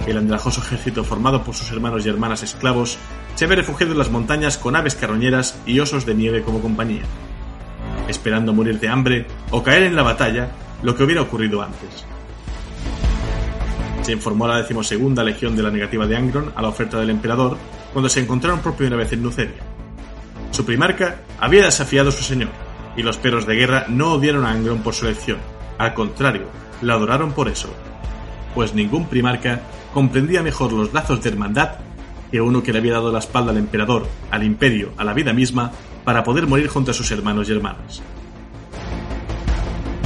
El andrajoso ejército formado por sus hermanos y hermanas esclavos se había refugiado en las montañas con aves carroñeras y osos de nieve como compañía, esperando morir de hambre o caer en la batalla, lo que hubiera ocurrido antes. Se informó a la decimosegunda legión de la negativa de Angron a la oferta del emperador cuando se encontraron por primera vez en Luceria. Su primarca había desafiado a su señor, y los perros de guerra no odiaron a Angron por su elección, al contrario, la adoraron por eso, pues ningún primarca comprendía mejor los lazos de hermandad que uno que le había dado la espalda al emperador, al imperio, a la vida misma, para poder morir junto a sus hermanos y hermanas.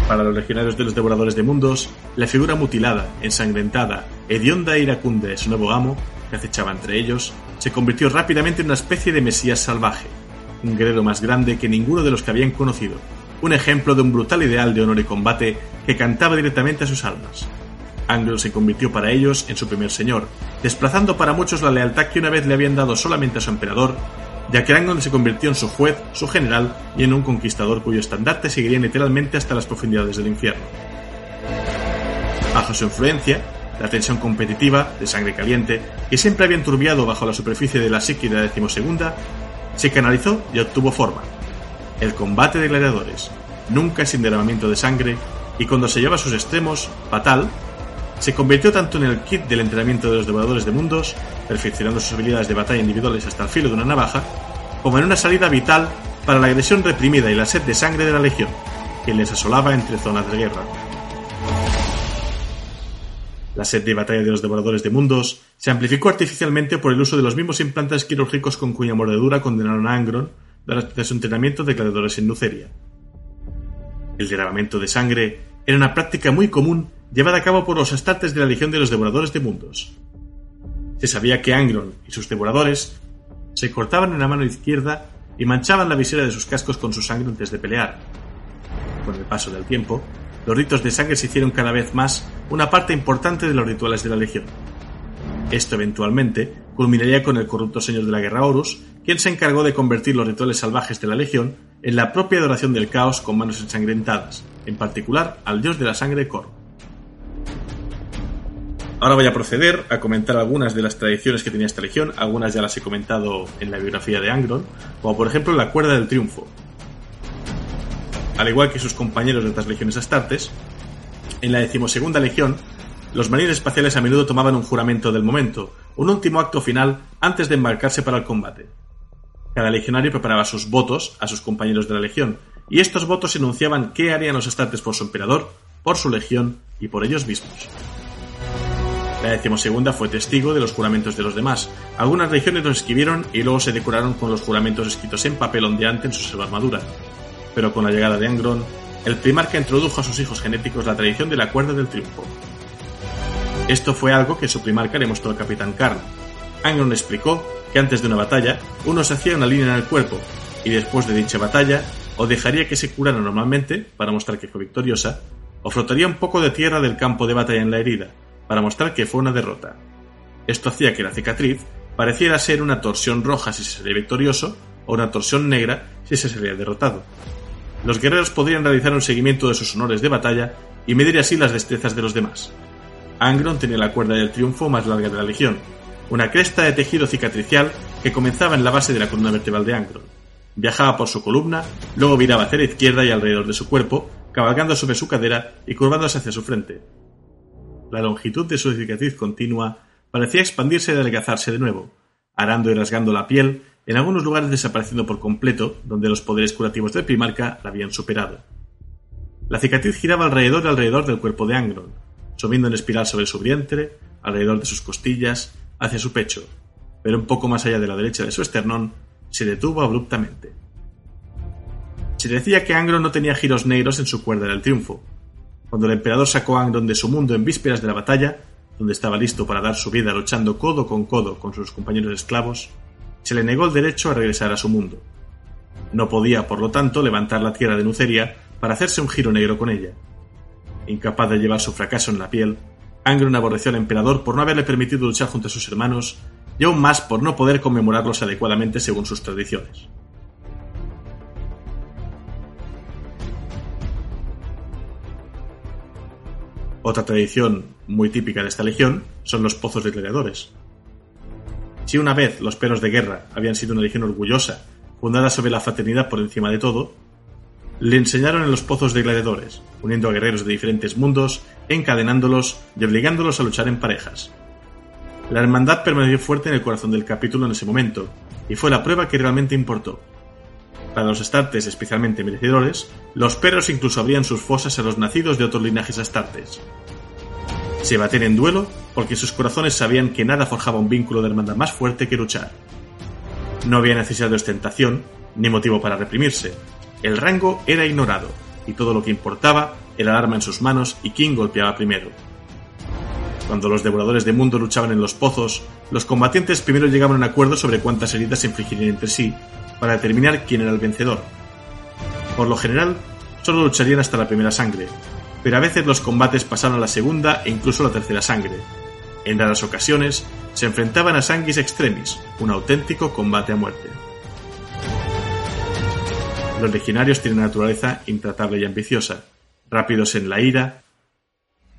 Para los legionarios de los devoradores de mundos, la figura mutilada, ensangrentada, hedionda e iracunda de su nuevo amo, que acechaba entre ellos, se convirtió rápidamente en una especie de mesías salvaje, un guerrero más grande que ninguno de los que habían conocido, un ejemplo de un brutal ideal de honor y combate que cantaba directamente a sus almas. Anglo se convirtió para ellos en su primer señor, desplazando para muchos la lealtad que una vez le habían dado solamente a su emperador, ya que Angron se convirtió en su juez, su general y en un conquistador cuyo estandarte seguiría literalmente hasta las profundidades del infierno. Bajo su influencia, la tensión competitiva, de sangre caliente, que siempre había enturbiado bajo la superficie de la psique de la decimosegunda, se canalizó y obtuvo forma. El combate de gladiadores, nunca sin derramamiento de sangre, y cuando se lleva a sus extremos, fatal, se convirtió tanto en el kit del entrenamiento de los devoradores de mundos, perfeccionando sus habilidades de batalla individuales hasta el filo de una navaja, como en una salida vital para la agresión reprimida y la sed de sangre de la Legión, que les asolaba entre zonas de guerra. La sed de batalla de los devoradores de mundos se amplificó artificialmente por el uso de los mismos implantes quirúrgicos con cuya mordedura condenaron a Angron durante su entrenamiento de gladiadores en Nuceria. El derramamiento de sangre era una práctica muy común llevada a cabo por los astartes de la Legión de los Devoradores de Mundos. Se sabía que Angron y sus devoradores se cortaban en la mano izquierda y manchaban la visera de sus cascos con su sangre antes de pelear. Con el paso del tiempo, los ritos de sangre se hicieron cada vez más una parte importante de los rituales de la Legión. Esto eventualmente culminaría con el corrupto señor de la guerra Horus, quien se encargó de convertir los rituales salvajes de la Legión en la propia adoración del caos con manos ensangrentadas, en particular al dios de la sangre Kor. Ahora voy a proceder a comentar algunas de las tradiciones que tenía esta legión, algunas ya las he comentado en la biografía de Angron, como por ejemplo la cuerda del triunfo. Al igual que sus compañeros de otras legiones astartes, en la decimosegunda legión, los marines espaciales a menudo tomaban un juramento del momento, un último acto final antes de embarcarse para el combate. Cada legionario preparaba sus votos a sus compañeros de la legión, y estos votos enunciaban qué harían los astartes por su emperador, por su legión y por ellos mismos. La decimosegunda fue testigo de los juramentos de los demás. Algunas legiones los escribieron y luego se decoraron con los juramentos escritos en papel ondeante en su armadura. Pero con la llegada de Angron, el primarca introdujo a sus hijos genéticos la tradición de la cuerda del triunfo. Esto fue algo que su primarca le mostró al capitán Karn. Angron explicó que antes de una batalla, uno se hacía una línea en el cuerpo, y después de dicha batalla, o dejaría que se curara normalmente, para mostrar que fue victoriosa, o frotaría un poco de tierra del campo de batalla en la herida, para mostrar que fue una derrota. Esto hacía que la cicatriz pareciera ser una torsión roja si se sería victorioso o una torsión negra si se sería derrotado. Los guerreros podrían realizar un seguimiento de sus honores de batalla y medir así las destrezas de los demás. Angron tenía la cuerda del triunfo más larga de la legión, una cresta de tejido cicatricial que comenzaba en la base de la columna vertebral de Angron. Viajaba por su columna, luego viraba hacia la izquierda y alrededor de su cuerpo, cabalgando sobre su cadera y curvándose hacia su frente. La longitud de su cicatriz continua parecía expandirse y adelgazarse de nuevo, arando y rasgando la piel, en algunos lugares desapareciendo por completo, donde los poderes curativos del primarca la habían superado. La cicatriz giraba alrededor y alrededor del cuerpo de Angron, subiendo en espiral sobre su vientre, alrededor de sus costillas, hacia su pecho, pero un poco más allá de la derecha de su esternón, se detuvo abruptamente. Se decía que Angron no tenía giros negros en su cuerda del triunfo, cuando el emperador sacó a Angron de su mundo en vísperas de la batalla, donde estaba listo para dar su vida luchando codo con codo con sus compañeros esclavos, se le negó el derecho a regresar a su mundo. No podía, por lo tanto, levantar la tierra de Nuceria para hacerse un giro negro con ella. Incapaz de llevar su fracaso en la piel, Angron aborreció al emperador por no haberle permitido luchar junto a sus hermanos y aún más por no poder conmemorarlos adecuadamente según sus tradiciones. Otra tradición muy típica de esta legión son los pozos de gladiadores. Si una vez los perros de guerra habían sido una legión orgullosa, fundada sobre la fraternidad por encima de todo, le enseñaron en los pozos de gladiadores, uniendo a guerreros de diferentes mundos, encadenándolos y obligándolos a luchar en parejas. La hermandad permaneció fuerte en el corazón del capítulo en ese momento, y fue la prueba que realmente importó. Para los astartes especialmente merecedores, los perros incluso abrían sus fosas a los nacidos de otros linajes astartes. Se batían en duelo porque sus corazones sabían que nada forjaba un vínculo de hermandad más fuerte que luchar. No había necesidad de ostentación, ni motivo para reprimirse. El rango era ignorado, y todo lo que importaba era el arma en sus manos y quién golpeaba primero. Cuando los devoradores de mundo luchaban en los pozos, los combatientes primero llegaban a un acuerdo sobre cuántas heridas se infligirían entre sí para determinar quién era el vencedor. Por lo general, solo lucharían hasta la primera sangre, pero a veces los combates pasaron a la segunda e incluso a la tercera sangre. En raras ocasiones, se enfrentaban a sanguis extremis, un auténtico combate a muerte. Los legionarios tienen naturaleza intratable y ambiciosa, rápidos en la ira.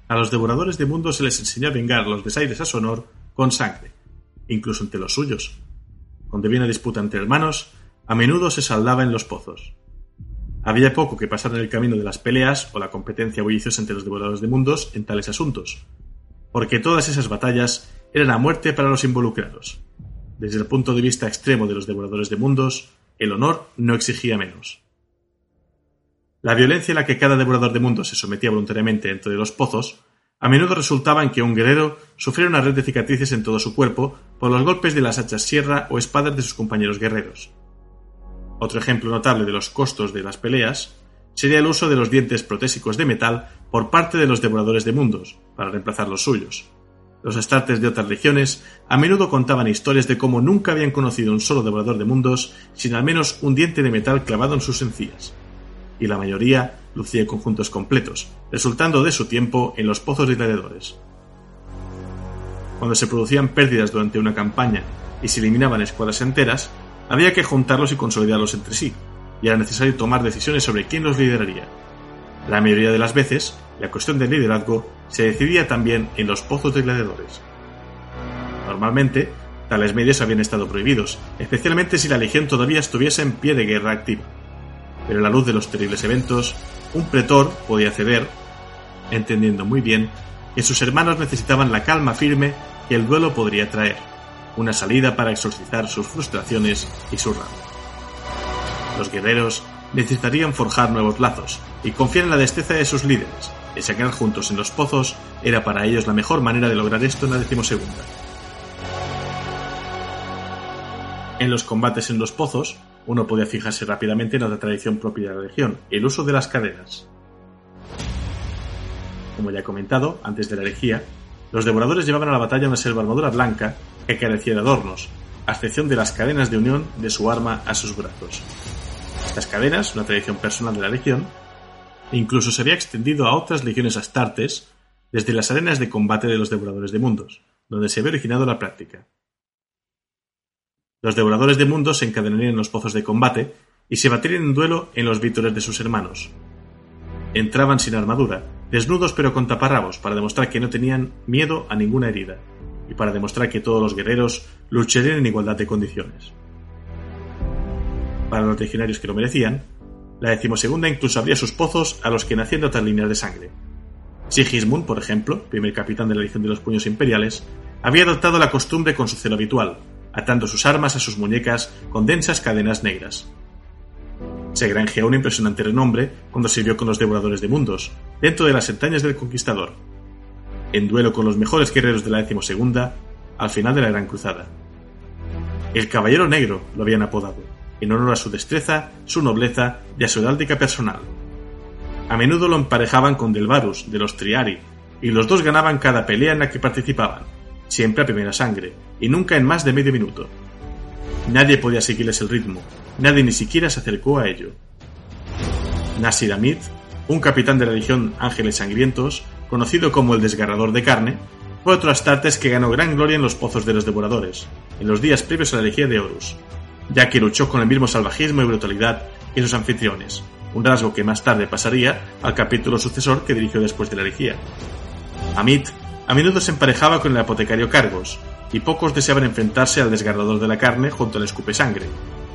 A los devoradores de mundos se les enseñó a vengar los desaires a su honor con sangre, incluso entre los suyos. Cuando una disputa entre hermanos, a menudo se saldaba en los pozos. Había poco que pasar en el camino de las peleas o la competencia bulliciosa entre los devoradores de mundos en tales asuntos, porque todas esas batallas eran a muerte para los involucrados. Desde el punto de vista extremo de los devoradores de mundos, el honor no exigía menos. La violencia a la que cada devorador de mundos se sometía voluntariamente dentro de los pozos a menudo resultaba en que un guerrero sufriera una red de cicatrices en todo su cuerpo por los golpes de las hachas sierra o espadas de sus compañeros guerreros. Otro ejemplo notable de los costos de las peleas sería el uso de los dientes protésicos de metal por parte de los devoradores de mundos, para reemplazar los suyos. Los astartes de otras regiones a menudo contaban historias de cómo nunca habían conocido un solo devorador de mundos sin al menos un diente de metal clavado en sus encías. Y la mayoría lucía conjuntos completos, resultando de su tiempo en los pozos de gladiadores. Cuando se producían pérdidas durante una campaña y se eliminaban escuadras enteras, había que juntarlos y consolidarlos entre sí, y era necesario tomar decisiones sobre quién los lideraría. La mayoría de las veces, la cuestión del liderazgo se decidía también en los pozos de gladiadores. Normalmente, tales medios habían estado prohibidos, especialmente si la legión todavía estuviese en pie de guerra activa. Pero a la luz de los terribles eventos, un pretor podía ceder, entendiendo muy bien que sus hermanos necesitaban la calma firme que el duelo podría traer, una salida para exorcizar sus frustraciones y su rabia. Los guerreros necesitarían forjar nuevos lazos y confiar en la destreza de sus líderes, y sacar juntos en los pozos era para ellos la mejor manera de lograr esto en la decimosegunda. En los combates en los pozos, uno podía fijarse rápidamente en otra tradición propia de la legión, el uso de las cadenas. Como ya he comentado, antes de la herejía, los devoradores llevaban a la batalla una selva armadura blanca que carecía de adornos, a excepción de las cadenas de unión de su arma a sus brazos. Estas cadenas, una tradición personal de la legión, incluso se había extendido a otras legiones astartes desde las arenas de combate de los devoradores de mundos, donde se había originado la práctica. Los devoradores de mundos se encadenarían en los pozos de combate y se baterían en duelo en los vítores de sus hermanos. Entraban sin armadura, desnudos pero con taparrabos, para demostrar que no tenían miedo a ninguna herida, y para demostrar que todos los guerreros lucharían en igualdad de condiciones. Para los legionarios que lo merecían, la decimosegunda incluso abría sus pozos a los que nacían de otras líneas de sangre. Sigismund, por ejemplo, primer capitán de la Legión de los Puños Imperiales, había adoptado la costumbre con su celo habitual, atando sus armas a sus muñecas con densas cadenas negras. Se granjeó un impresionante renombre cuando sirvió con los devoradores de mundos, dentro de las entrañas del conquistador, en duelo con los mejores guerreros de la decimosegunda, al final de la Gran Cruzada. El Caballero Negro lo habían apodado en honor a su destreza, su nobleza y a su heráldica personal. A menudo lo emparejaban con Delvarus, de los Triari, y los dos ganaban cada pelea en la que participaban, siempre a primera sangre, y nunca en más de medio minuto. Nadie podía seguirles el ritmo, nadie ni siquiera se acercó a ello. Nasir Amit, un capitán de la Legión Ángeles Sangrientos, conocido como el Desgarrador de Carne, fue otro Astartes que ganó gran gloria en los pozos de los devoradores, en los días previos a la elegía de Horus, ya que luchó con el mismo salvajismo y brutalidad que sus anfitriones, un rasgo que más tarde pasaría al capítulo sucesor que dirigió después de la herejía. Amit a menudo se emparejaba con el apotecario Cargos, y pocos deseaban enfrentarse al desgarrador de la carne junto al escupe sangre.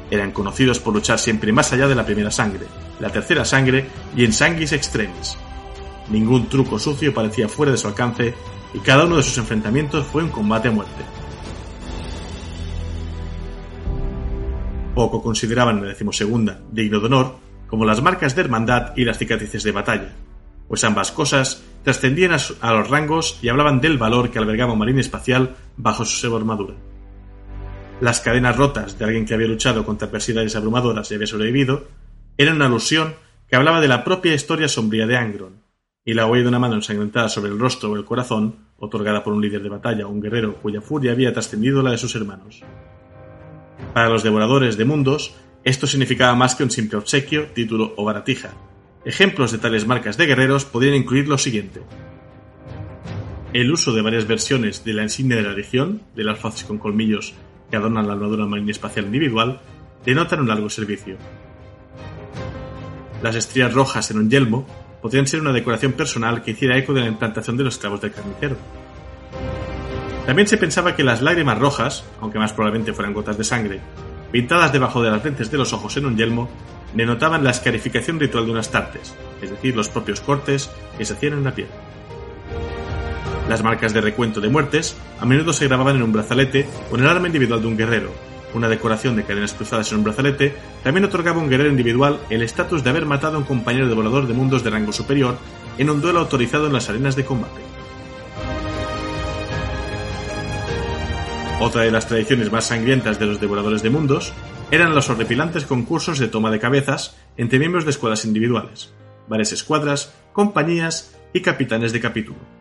Eran conocidos por luchar siempre más allá de la primera sangre, la tercera sangre y en sanguis extremis. Ningún truco sucio parecía fuera de su alcance y cada uno de sus enfrentamientos fue un combate a muerte. Poco consideraban la decimosegunda, digno de honor, como las marcas de hermandad y las cicatrices de batalla, pues ambas cosas trascendían a, los rangos y hablaban del valor que albergaba un marín espacial bajo su armadura. Las cadenas rotas de alguien que había luchado contra adversidades abrumadoras y había sobrevivido eran una alusión que hablaba de la propia historia sombría de Angron, y la huella de una mano ensangrentada sobre el rostro o el corazón, otorgada por un líder de batalla o un guerrero cuya furia había trascendido la de sus hermanos. Para los devoradores de mundos, esto significaba más que un simple obsequio, título o baratija. Ejemplos de tales marcas de guerreros podrían incluir lo siguiente. El uso de varias versiones de la insignia de la legión, de las faces con colmillos que adornan la armadura marina espacial individual, denotan un largo servicio. Las estrías rojas en un yelmo podrían ser una decoración personal que hiciera eco de la implantación de los clavos del carnicero. También se pensaba que las lágrimas rojas, aunque más probablemente fueran gotas de sangre, pintadas debajo de las lentes de los ojos en un yelmo, denotaban la escarificación ritual de unas tartes, es decir, los propios cortes que se hacían en la piel. Las marcas de recuento de muertes a menudo se grababan en un brazalete o en el arma individual de un guerrero, una decoración de cadenas cruzadas en un brazalete, también otorgaba a un guerrero individual el estatus de haber matado a un compañero devorador de mundos de rango superior en un duelo autorizado en las arenas de combate. Otra de las tradiciones más sangrientas de los devoradores de mundos eran los horripilantes concursos de toma de cabezas entre miembros de escuelas individuales, varias escuadras, compañías y capitanes de capítulo.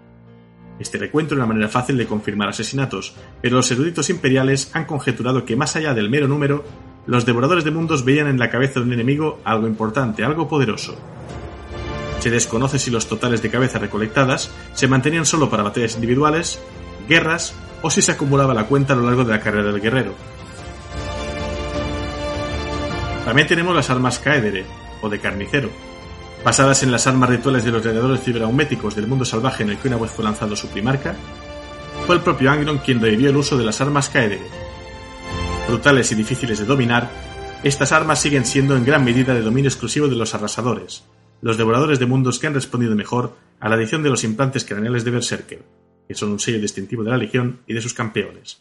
Este recuento es una manera fácil de confirmar asesinatos, pero los eruditos imperiales han conjeturado que más allá del mero número, los devoradores de mundos veían en la cabeza de un enemigo algo importante, algo poderoso. Se desconoce si los totales de cabezas recolectadas se mantenían solo para batallas individuales, guerras o si se acumulaba la cuenta a lo largo de la carrera del guerrero. También tenemos las armas Caedere, o de carnicero, basadas en las armas rituales de los gladiadores ciberauméticos del mundo salvaje en el que una vez fue lanzado su primarca, fue el propio Angron quien revivió el uso de las armas Caedere. Brutales y difíciles de dominar, estas armas siguen siendo en gran medida de dominio exclusivo de los arrasadores, los devoradores de mundos que han respondido mejor a la adición de los implantes craneales de Berserker, que son un sello distintivo de la Legión y de sus campeones.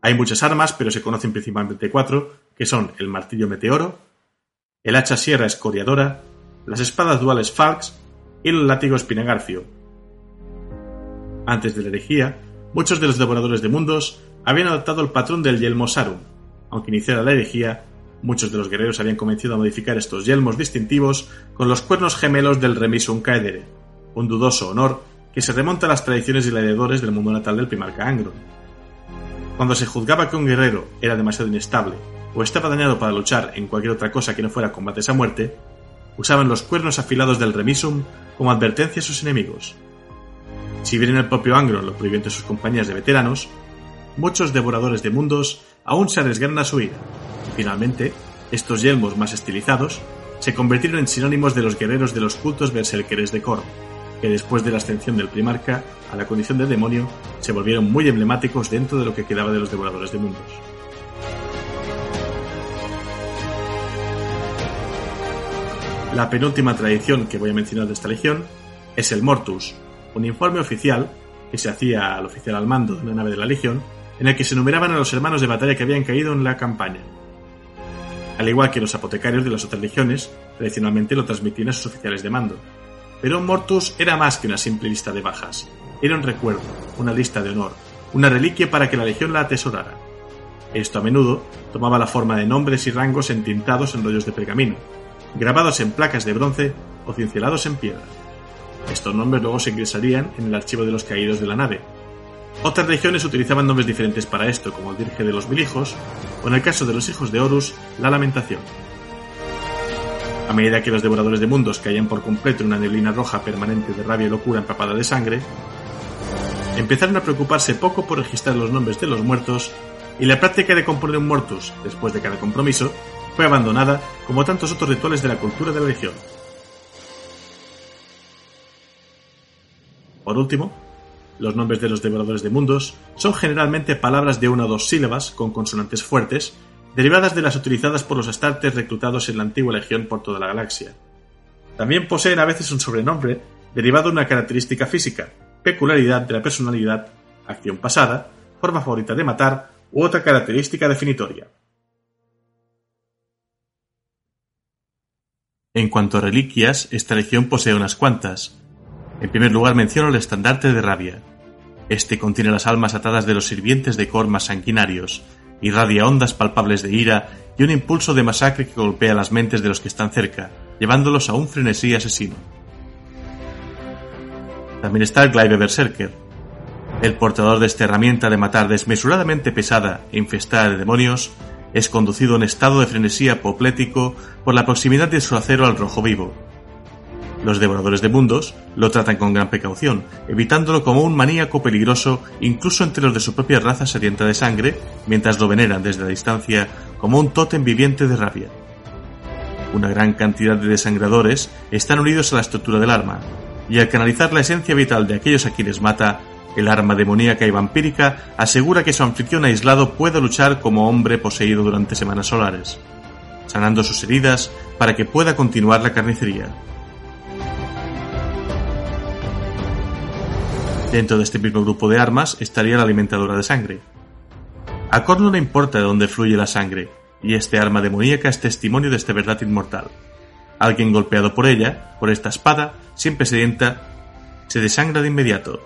Hay muchas armas, pero se conocen principalmente cuatro, que son el martillo meteoro, el hacha sierra escoriadora, las espadas duales Falx y el látigo espinagarcio. Antes de la herejía, muchos de los devoradores de mundos habían adoptado el patrón del yelmo Sarum. Aunque iniciara la herejía, muchos de los guerreros habían comenzado a modificar estos yelmos distintivos con los cuernos gemelos del Remisum Caedere, un dudoso honor que se remonta a las tradiciones gladiadores del mundo natal del primarca Angron. Cuando se juzgaba que un guerrero era demasiado inestable o estaba dañado para luchar en cualquier otra cosa que no fuera combates a muerte, usaban los cuernos afilados del remisum como advertencia a sus enemigos. Si bien el propio Angron lo prohibió entre sus compañías de veteranos, muchos devoradores de mundos aún se arriesgaron a su ira, y finalmente, estos yelmos más estilizados se convirtieron en sinónimos de los guerreros de los cultos berserkeres de Korn, que después de la ascensión del primarca a la condición de demonio se volvieron muy emblemáticos dentro de lo que quedaba de los devoradores de mundos. La penúltima tradición que voy a mencionar de esta legión es el Mortus, un informe oficial que se hacía al oficial al mando de una nave de la legión, en el que se enumeraban a los hermanos de batalla que habían caído en la campaña. Al igual que los apotecarios de las otras legiones, tradicionalmente lo transmitían a sus oficiales de mando. Pero un Mortus era más que una simple lista de bajas. Era un recuerdo, una lista de honor, una reliquia para que la legión la atesorara. Esto a menudo tomaba la forma de nombres y rangos entintados en rollos de pergamino, grabados en placas de bronce o cincelados en piedra. Estos nombres luego se ingresarían en el archivo de los caídos de la nave. Otras regiones utilizaban nombres diferentes para esto, como el Dirige de los Mil Hijos, o en el caso de los hijos de Horus, la Lamentación. A medida que los devoradores de mundos caían por completo en una neblina roja permanente de rabia y locura empapada de sangre, empezaron a preocuparse poco por registrar los nombres de los muertos y la práctica de componer un mortus después de cada compromiso fue abandonada como tantos otros rituales de la cultura de la región. Por último, los nombres de los devoradores de mundos son generalmente palabras de una o dos sílabas con consonantes fuertes, derivadas de las utilizadas por los astartes reclutados en la antigua legión por toda la galaxia. También poseen a veces un sobrenombre derivado de una característica física, peculiaridad de la personalidad, acción pasada, forma favorita de matar u otra característica definitoria. En cuanto a reliquias, esta legión posee unas cuantas. En primer lugar menciono el estandarte de rabia. Este contiene las almas atadas de los sirvientes de Cormas sanguinarios, irradia ondas palpables de ira y un impulso de masacre que golpea las mentes de los que están cerca, llevándolos a un frenesí asesino. También está el Glaive Berserker. El portador de esta herramienta de matar desmesuradamente pesada e infestada de demonios es conducido en estado de frenesía apoplético por la proximidad de su acero al rojo vivo. Los devoradores de mundos lo tratan con gran precaución, evitándolo como un maníaco peligroso incluso entre los de su propia raza sedienta de sangre, mientras lo veneran desde la distancia como un tótem viviente de rabia. Una gran cantidad de desangradores están unidos a la estructura del arma, y al canalizar la esencia vital de aquellos a quienes mata, el arma demoníaca y vampírica asegura que su anfitrión aislado puede luchar como hombre poseído durante semanas solares, sanando sus heridas para que pueda continuar la carnicería. Dentro de este mismo grupo de armas estaría la alimentadora de sangre. A Korn no le importa de dónde fluye la sangre, y este arma demoníaca es testimonio de esta verdad inmortal. Alguien golpeado por ella, por esta espada, siempre sedienta, se desangra de inmediato.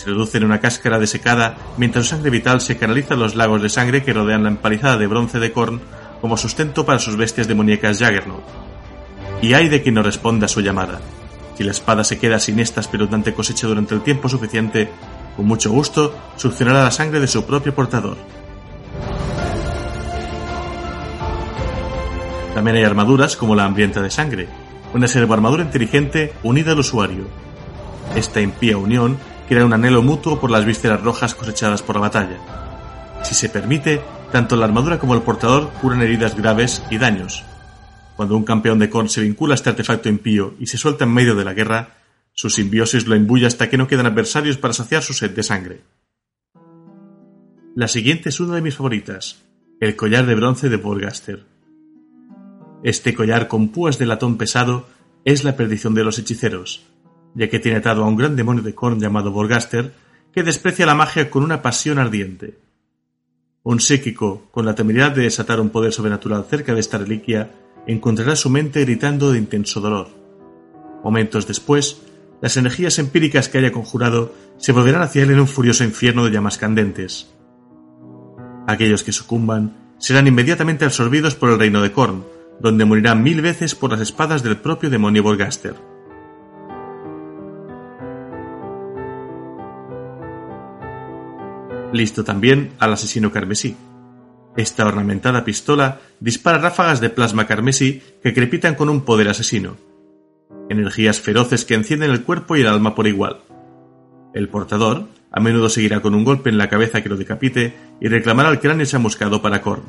Se reduce en una cáscara desecada mientras su sangre vital se canaliza en los lagos de sangre que rodean la empalizada de bronce de Korn como sustento para sus bestias demoníacas Jaggernaut. Y hay de quien no responda a su llamada. Si la espada se queda sin esta espeluznante cosecha durante el tiempo suficiente, con mucho gusto succionará la sangre de su propio portador. También hay armaduras como la hambrienta de sangre, una armadura inteligente unida al usuario. Esta impía unión crea un anhelo mutuo por las vísceras rojas cosechadas por la batalla. Si se permite, tanto la armadura como el portador curan heridas graves y daños. Cuando un campeón de Korn se vincula a este artefacto impío y se suelta en medio de la guerra, su simbiosis lo imbuye hasta que no quedan adversarios para saciar su sed de sangre. La siguiente es una de mis favoritas, el collar de bronce de Volgaster. Este collar con púas de latón pesado es la perdición de los hechiceros, ya que tiene atado a un gran demonio de Korn llamado Borgaster, que desprecia la magia con una pasión ardiente. Un psíquico, con la temeridad de desatar un poder sobrenatural cerca de esta reliquia, encontrará su mente gritando de intenso dolor. Momentos después, las energías empíricas que haya conjurado se volverán hacia él en un furioso infierno de llamas candentes. Aquellos que sucumban serán inmediatamente absorbidos por el reino de Korn, donde morirán mil veces por las espadas del propio demonio Borgaster. Listo también al asesino carmesí. Esta ornamentada pistola dispara ráfagas de plasma carmesí que crepitan con un poder asesino. Energías feroces que encienden el cuerpo y el alma por igual. El portador a menudo seguirá con un golpe en la cabeza que lo decapite y reclamará el cráneo chamuscado para Korn.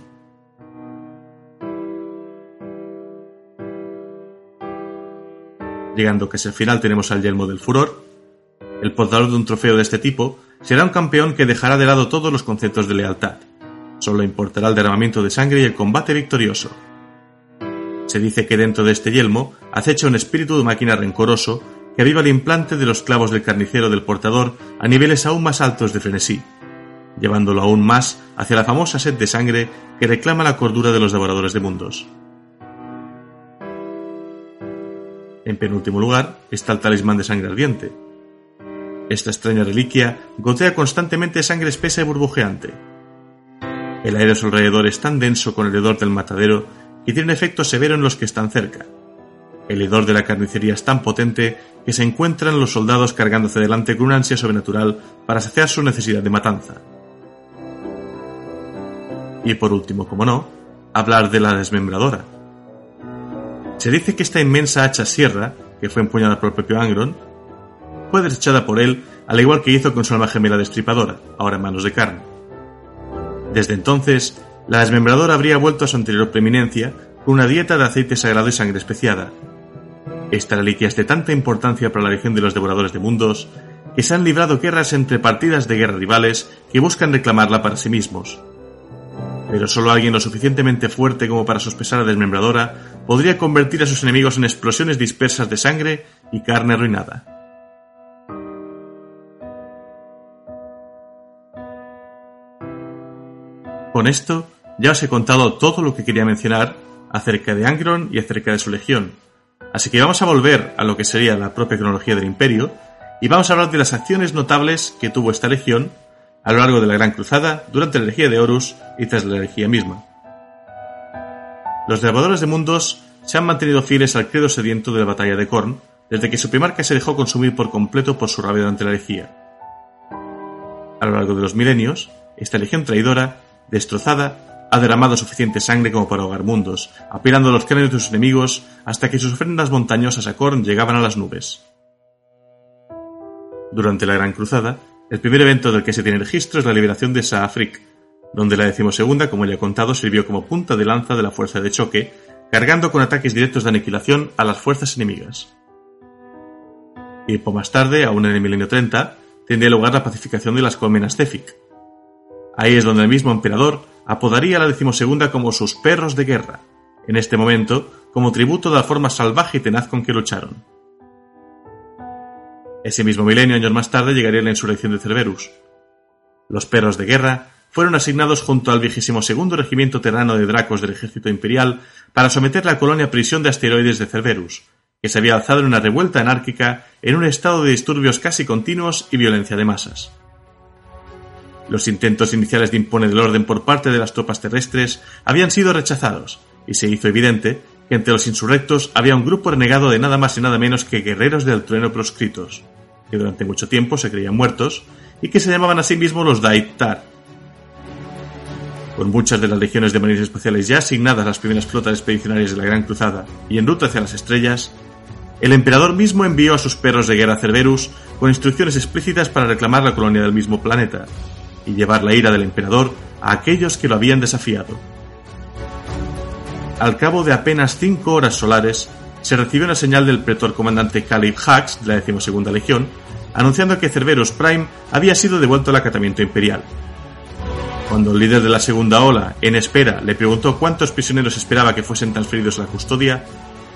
Llegando casi al final tenemos al Yelmo del Furor. El portador de un trofeo de este tipo será un campeón que dejará de lado todos los conceptos de lealtad. Solo importará el derramamiento de sangre y el combate victorioso. Se dice que dentro de este yelmo acecha un espíritu de máquina rencoroso que aviva el implante de los clavos del carnicero del portador a niveles aún más altos de frenesí, llevándolo aún más hacia la famosa sed de sangre que reclama la cordura de los devoradores de mundos. En penúltimo lugar está el talismán de sangre ardiente. Esta extraña reliquia gotea constantemente sangre espesa y burbujeante. El aire a su alrededor es tan denso con el hedor del matadero que tiene un efecto severo en los que están cerca. El hedor de la carnicería es tan potente que se encuentran los soldados cargándose delante con una ansia sobrenatural para saciar su necesidad de matanza. Y por último, como no, hablar de la desmembradora, se dice que esta inmensa hacha sierra, que fue empuñada por el propio Angron, fue desechada por él al igual que hizo con su alma gemela destripadora, ahora en manos de carne. Desde entonces, la desmembradora habría vuelto a su anterior preeminencia con una dieta de aceite sagrado y sangre especiada. Esta reliquia es de tanta importancia para la legión de los devoradores de mundos que se han librado guerras entre partidas de guerra rivales que buscan reclamarla para sí mismos. Pero solo alguien lo suficientemente fuerte como para sospechar a desmembradora podría convertir a sus enemigos en explosiones dispersas de sangre y carne arruinada. Con esto ya os he contado todo lo que quería mencionar acerca de Angron y acerca de su legión, así que vamos a volver a lo que sería la propia cronología del imperio y vamos a hablar de las acciones notables que tuvo esta legión a lo largo de la Gran Cruzada, durante la herejía de Horus y tras la herejía misma. Los devoradores de mundos se han mantenido fieles al credo sediento de la batalla de Korn desde que su primarca se dejó consumir por completo por su rabia ante la herejía. A lo largo de los milenios, esta legión traidora, destrozada, ha derramado suficiente sangre como para ahogar mundos, apilando los cráneos de sus enemigos hasta que sus ofrendas montañosas a Korn llegaban a las nubes. Durante la Gran Cruzada, el primer evento del que se tiene registro es la liberación de Saafrik, donde la decimosegunda, como ya he contado, sirvió como punta de lanza de la fuerza de choque, cargando con ataques directos de aniquilación a las fuerzas enemigas. Tiempo más tarde, aún en el milenio 30, tendría lugar la pacificación de las colmenas Zefik. Ahí es donde el mismo emperador apodaría a la decimosegunda como sus perros de guerra, en este momento como tributo de la forma salvaje y tenaz con que lucharon. Ese mismo milenio, años más tarde, llegaría la insurrección de Cerberus. Los perros de guerra fueron asignados junto al vigésimo segundo regimiento terrano de Dracos del ejército imperial para someter la colonia prisión de asteroides de Cerberus, que se había alzado en una revuelta anárquica en un estado de disturbios casi continuos y violencia de masas. Los intentos iniciales de imponer el orden por parte de las tropas terrestres habían sido rechazados, y se hizo evidente que entre los insurrectos había un grupo renegado de nada más y nada menos que guerreros del trueno proscritos, que durante mucho tiempo se creían muertos y que se llamaban a sí mismos los Daiktar, con muchas de las legiones de marines espaciales ya asignadas a las primeras flotas expedicionarias de la Gran Cruzada y en ruta hacia las estrellas, el emperador mismo envió a sus perros de guerra Cerberus con instrucciones explícitas para reclamar la colonia del mismo planeta y llevar la ira del emperador a aquellos que lo habían desafiado. Al cabo de apenas cinco horas solares, se recibió una señal del pretor comandante Caleb Hax de la decimosegunda legión, anunciando que Cerberus Prime había sido devuelto al acatamiento imperial, cuando el líder de la segunda ola, en espera, le preguntó cuántos prisioneros esperaba que fuesen transferidos a la custodia,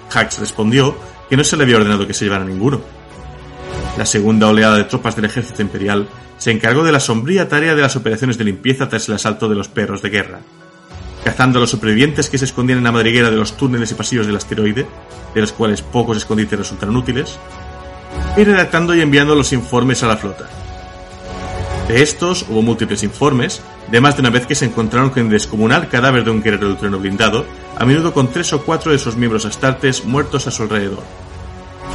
Hax respondió que no se le había ordenado que se llevara ninguno. La segunda oleada de tropas del ejército imperial se encargó de la sombría tarea de las operaciones de limpieza tras el asalto de los perros de guerra, cazando a los supervivientes que se escondían en la madriguera de los túneles y pasillos del asteroide, de los cuales pocos escondites resultaron útiles, y redactando y enviando los informes a la flota. De estos hubo múltiples informes, de más de una vez que se encontraron con el descomunal cadáver de un guerrero del trueno blindado, a menudo con tres o cuatro de sus miembros astartes muertos a su alrededor.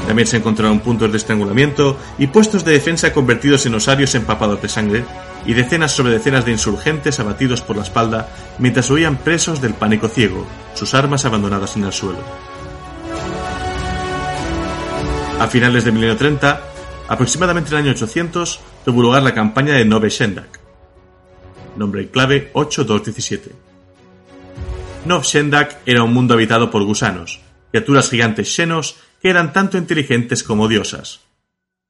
También se encontraron puntos de estrangulamiento y puestos de defensa convertidos en osarios empapados de sangre, y decenas sobre decenas de insurgentes abatidos por la espalda mientras huían presos del pánico ciego, sus armas abandonadas en el suelo. A finales de milenio 30, aproximadamente en el año 800, tuvo lugar la campaña de Nove Shendak. Nombre clave 8217. Nov Shendak era un mundo habitado por gusanos, criaturas gigantes xenos que eran tanto inteligentes como diosas.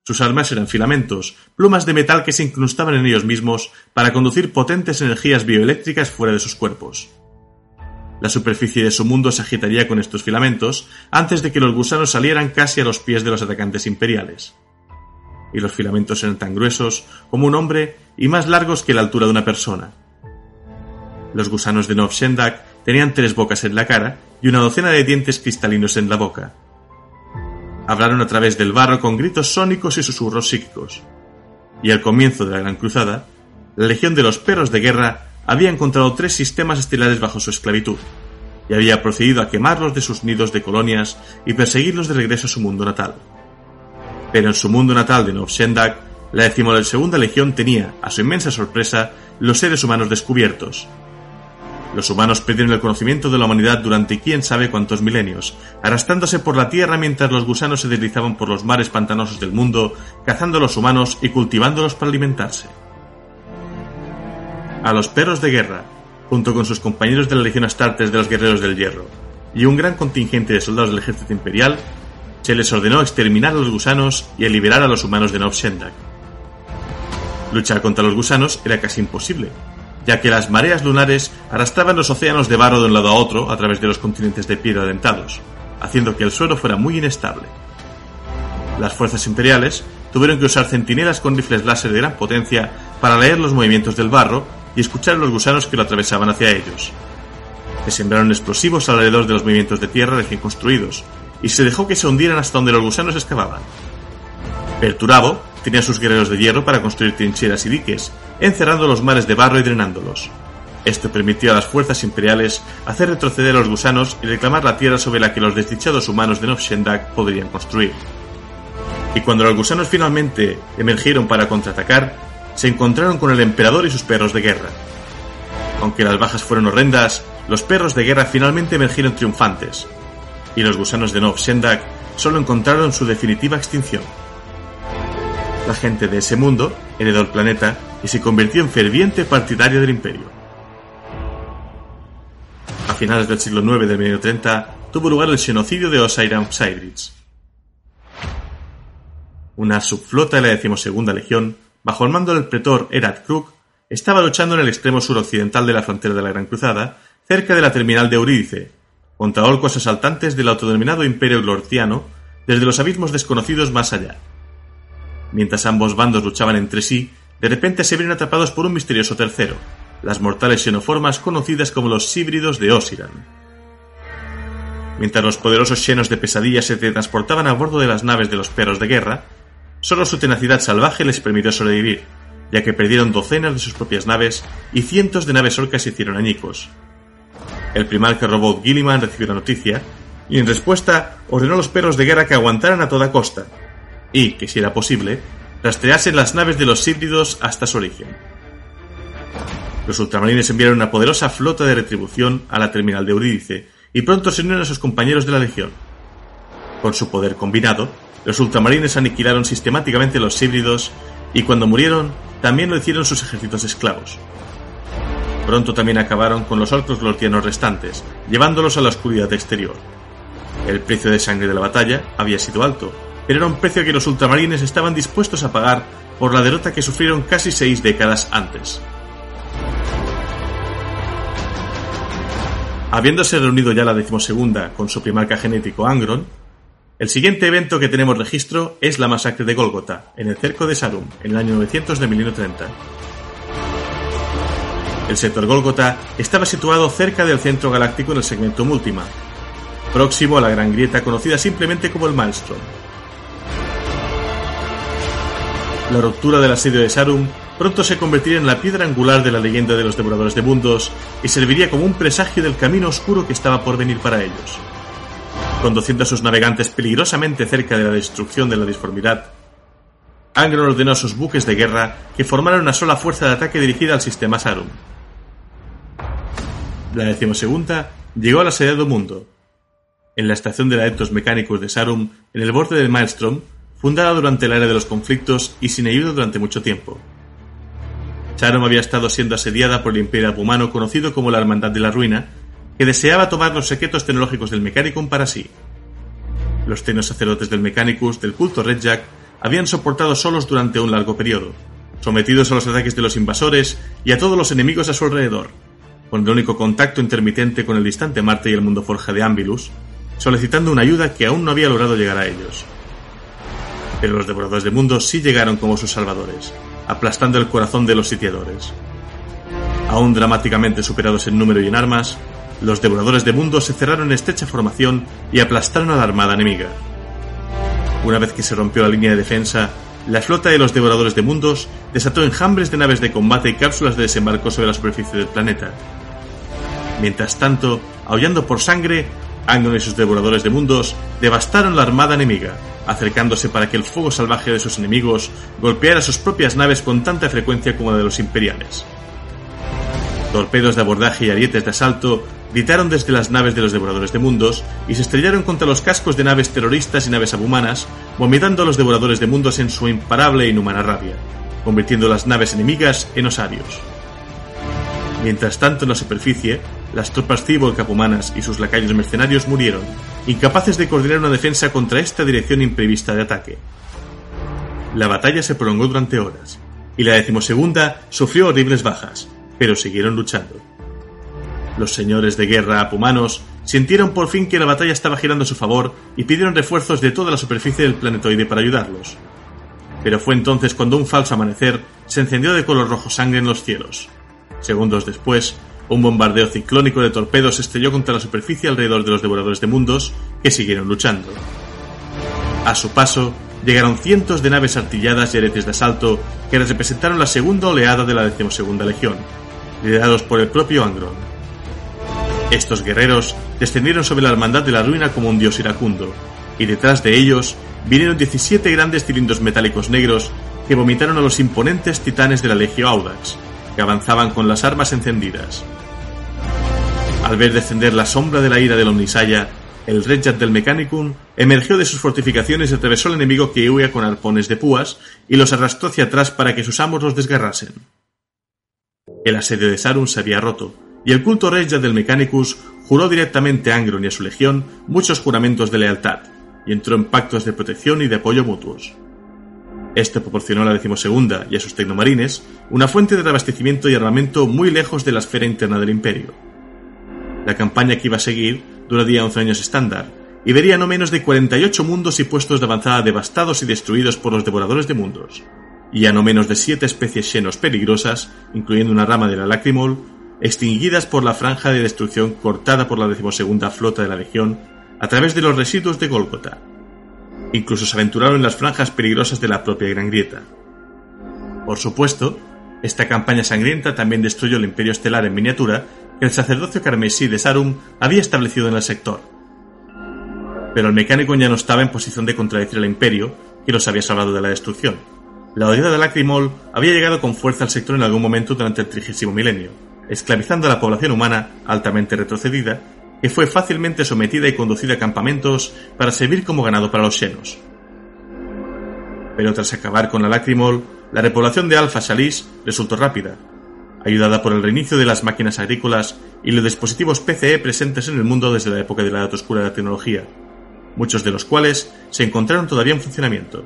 Sus armas eran filamentos, plumas de metal que se incrustaban en ellos mismos para conducir potentes energías bioeléctricas fuera de sus cuerpos. La superficie de su mundo se agitaría con estos filamentos antes de que los gusanos salieran casi a los pies de los atacantes imperiales y los filamentos eran tan gruesos como un hombre y más largos que la altura de una persona. Los gusanos de Nov Shendak tenían tres bocas en la cara y una docena de dientes cristalinos en la boca. Hablaron a través del barro con gritos sónicos y susurros psíquicos. Y al comienzo de la Gran Cruzada, la Legión de los Perros de Guerra había encontrado tres sistemas estelares bajo su esclavitud, y había procedido a quemarlos de sus nidos de colonias y perseguirlos de regreso a su mundo natal pero en su mundo natal de Novshendak, la segunda legión tenía, a su inmensa sorpresa, los seres humanos descubiertos. Los humanos perdieron el conocimiento de la humanidad durante quién sabe cuántos milenios, arrastrándose por la tierra mientras los gusanos se deslizaban por los mares pantanosos del mundo, cazando a los humanos y cultivándolos para alimentarse. A los perros de guerra, junto con sus compañeros de la Legión Astartes de los Guerreros del Hierro, y un gran contingente de soldados del ejército imperial, se les ordenó exterminar a los gusanos y a liberar a los humanos de Nov Shendak. Luchar contra los gusanos era casi imposible, ya que las mareas lunares arrastraban los océanos de barro de un lado a otro a través de los continentes de piedra dentados, haciendo que el suelo fuera muy inestable. Las fuerzas imperiales tuvieron que usar centinelas con rifles láser de gran potencia para leer los movimientos del barro y escuchar a los gusanos que lo atravesaban hacia ellos. Se sembraron explosivos alrededor de los movimientos de tierra recién construidos, y se dejó que se hundieran hasta donde los gusanos excavaban. Perturabo tenía sus guerreros de hierro para construir trincheras y diques, encerrando los mares de barro y drenándolos. Esto permitió a las fuerzas imperiales hacer retroceder a los gusanos y reclamar la tierra sobre la que los desdichados humanos de Novshendak podrían construir. Y cuando los gusanos finalmente emergieron para contraatacar, se encontraron con el emperador y sus perros de guerra. Aunque las bajas fueron horrendas, los perros de guerra finalmente emergieron triunfantes, y los gusanos de Nov Shendak solo encontraron su definitiva extinción. Gente de ese mundo heredó el planeta y se convirtió en ferviente partidario del imperio. A finales del siglo IX del medio 30 tuvo lugar el genocidio de Osairam Psydrich. Una subflota de la decimosegunda legión, bajo el mando del pretor Erat Krug, estaba luchando en el extremo suroccidental de la frontera de la Gran Cruzada, cerca de la terminal de Eurídice, contra orcos asaltantes del autodenominado Imperio Glorciano desde los abismos desconocidos más allá. Mientras ambos bandos luchaban entre sí, de repente se vieron atrapados por un misterioso tercero, las mortales xenoformas conocidas como los híbridos de Osiran. Mientras los poderosos llenos de pesadillas se transportaban a bordo de las naves de los perros de guerra, solo su tenacidad salvaje les permitió sobrevivir, ya que perdieron docenas de sus propias naves y cientos de naves orcas se hicieron añicos. El primarca robot Gilliman recibió la noticia y en respuesta ordenó a los perros de guerra que aguantaran a toda costa y, que si era posible, rastreasen las naves de los híbridos hasta su origen. Los ultramarines enviaron una poderosa flota de retribución a la terminal de Eurídice y pronto se unieron a sus compañeros de la Legión. Con su poder combinado, los ultramarines aniquilaron sistemáticamente los híbridos y cuando murieron también lo hicieron sus ejércitos esclavos. Pronto también acabaron con los orcos lortianos restantes, llevándolos a la oscuridad exterior. El precio de sangre de la batalla había sido alto, pero era un precio que los ultramarines estaban dispuestos a pagar por la derrota que sufrieron casi seis décadas antes. Habiéndose reunido ya la decimosegunda con su primarca genético Angron, el siguiente evento que tenemos registro es la masacre de Golgotha, en el cerco de Sarum, en el año 900 de 1930. El sector Golgotha estaba situado cerca del centro galáctico en el segmento Multima, próximo a la gran grieta conocida simplemente como el Maelstrom. La ruptura del asedio de Sarum pronto se convertiría en la piedra angular de la leyenda de los devoradores de mundos y serviría como un presagio del camino oscuro que estaba por venir para ellos conduciendo a sus navegantes peligrosamente cerca de la destrucción de la disformidad, Angron ordenó a sus buques de guerra que formaran una sola fuerza de ataque dirigida al sistema Sarum. La decimosegunda llegó al asediado mundo. En la estación de adeptos mecánicos de Sarum, en el borde del Maelstrom, fundada durante la era de los conflictos y sin ayuda durante mucho tiempo. Sarum había estado siendo asediada por el imperio humano conocido como la Hermandad de la Ruina, que deseaba tomar los secretos tecnológicos del Mechanicum para sí. Los tenos sacerdotes del Mechanicus del culto Red Jack habían soportado solos durante un largo periodo, sometidos a los ataques de los invasores y a todos los enemigos a su alrededor, con el único contacto intermitente con el distante Marte y el mundo forja de Ambilus, solicitando una ayuda que aún no había logrado llegar a ellos. Pero los devoradores de mundos sí llegaron como sus salvadores, aplastando el corazón de los sitiadores. Aún dramáticamente superados en número y en armas, los devoradores de mundos se cerraron en estrecha formación y aplastaron a la armada enemiga. Una vez que se rompió la línea de defensa, la flota de los devoradores de mundos desató enjambres de naves de combate y cápsulas de desembarco sobre la superficie del planeta. Mientras tanto, aullando por sangre, Angron y sus devoradores de mundos devastaron la armada enemiga, acercándose para que el fuego salvaje de sus enemigos golpeara sus propias naves con tanta frecuencia como la de los imperiales. Torpedos de abordaje y arietes de asalto gritaron desde las naves de los devoradores de mundos y se estrellaron contra los cascos de naves terroristas y naves abhumanas, vomitando a los devoradores de mundos en su imparable e inhumana rabia, convirtiendo las naves enemigas en osarios. Mientras tanto, en la superficie, las tropas cyborg apumanas y sus lacayos mercenarios murieron, incapaces de coordinar una defensa contra esta dirección imprevista de ataque. La batalla se prolongó durante horas, y la decimosegunda sufrió horribles bajas, pero siguieron luchando. Los señores de guerra apumanos sintieron por fin que la batalla estaba girando a su favor y pidieron refuerzos de toda la superficie del planetoide para ayudarlos. Pero fue entonces cuando un falso amanecer se encendió de color rojo sangre en los cielos. Segundos después, un bombardeo ciclónico de torpedos estrelló contra la superficie alrededor de los devoradores de mundos, que siguieron luchando. A su paso, llegaron cientos de naves artilladas y aretes de asalto que representaron la segunda oleada de la decimosegunda legión, liderados por el propio Angron. Estos guerreros descendieron sobre la hermandad de la ruina como un dios iracundo, y detrás de ellos vinieron 17 grandes cilindros metálicos negros que vomitaron a los imponentes titanes de la Legio Audax, avanzaban con las armas encendidas. Al ver descender la sombra de la ira del Omnisaya, el Redjat del Mechanicum emergió de sus fortificaciones y atravesó al enemigo que huía con arpones de púas y los arrastró hacia atrás para que sus amos los desgarrasen. El asedio de Sarun se había roto, y el culto Regia del Mechanicus juró directamente a Angron y a su legión muchos juramentos de lealtad, y entró en pactos de protección y de apoyo mutuos. Esto proporcionó a la decimosegunda y a sus tecnomarines una fuente de reabastecimiento y armamento muy lejos de la esfera interna del imperio. La campaña que iba a seguir duraría 11 años estándar, y vería no menos de 48 mundos y puestos de avanzada devastados y destruidos por los devoradores de mundos, y a no menos de siete especies xenos peligrosas, incluyendo una rama de la Lacrimol, extinguidas por la franja de destrucción cortada por la decimosegunda flota de la Legión a través de los residuos de Golgotha. Incluso se aventuraron en las franjas peligrosas de la propia Gran Grieta. Por supuesto, esta campaña sangrienta también destruyó el imperio estelar en miniatura que el sacerdocio carmesí de Sarum había establecido en el sector. Pero el mecánico ya no estaba en posición de contradecir al imperio, que los había salvado de la destrucción. La oleada de Lacrimol había llegado con fuerza al sector en algún momento durante el trigésimo milenio, esclavizando a la población humana altamente retrocedida, que fue fácilmente sometida y conducida a campamentos para servir como ganado para los xenos. Pero tras acabar con la Lacrimol, la repoblación de Alpha Salis resultó rápida, ayudada por el reinicio de las máquinas agrícolas y los dispositivos PCE presentes en el mundo desde la época de la Edad Oscura de la tecnología, muchos de los cuales se encontraron todavía en funcionamiento.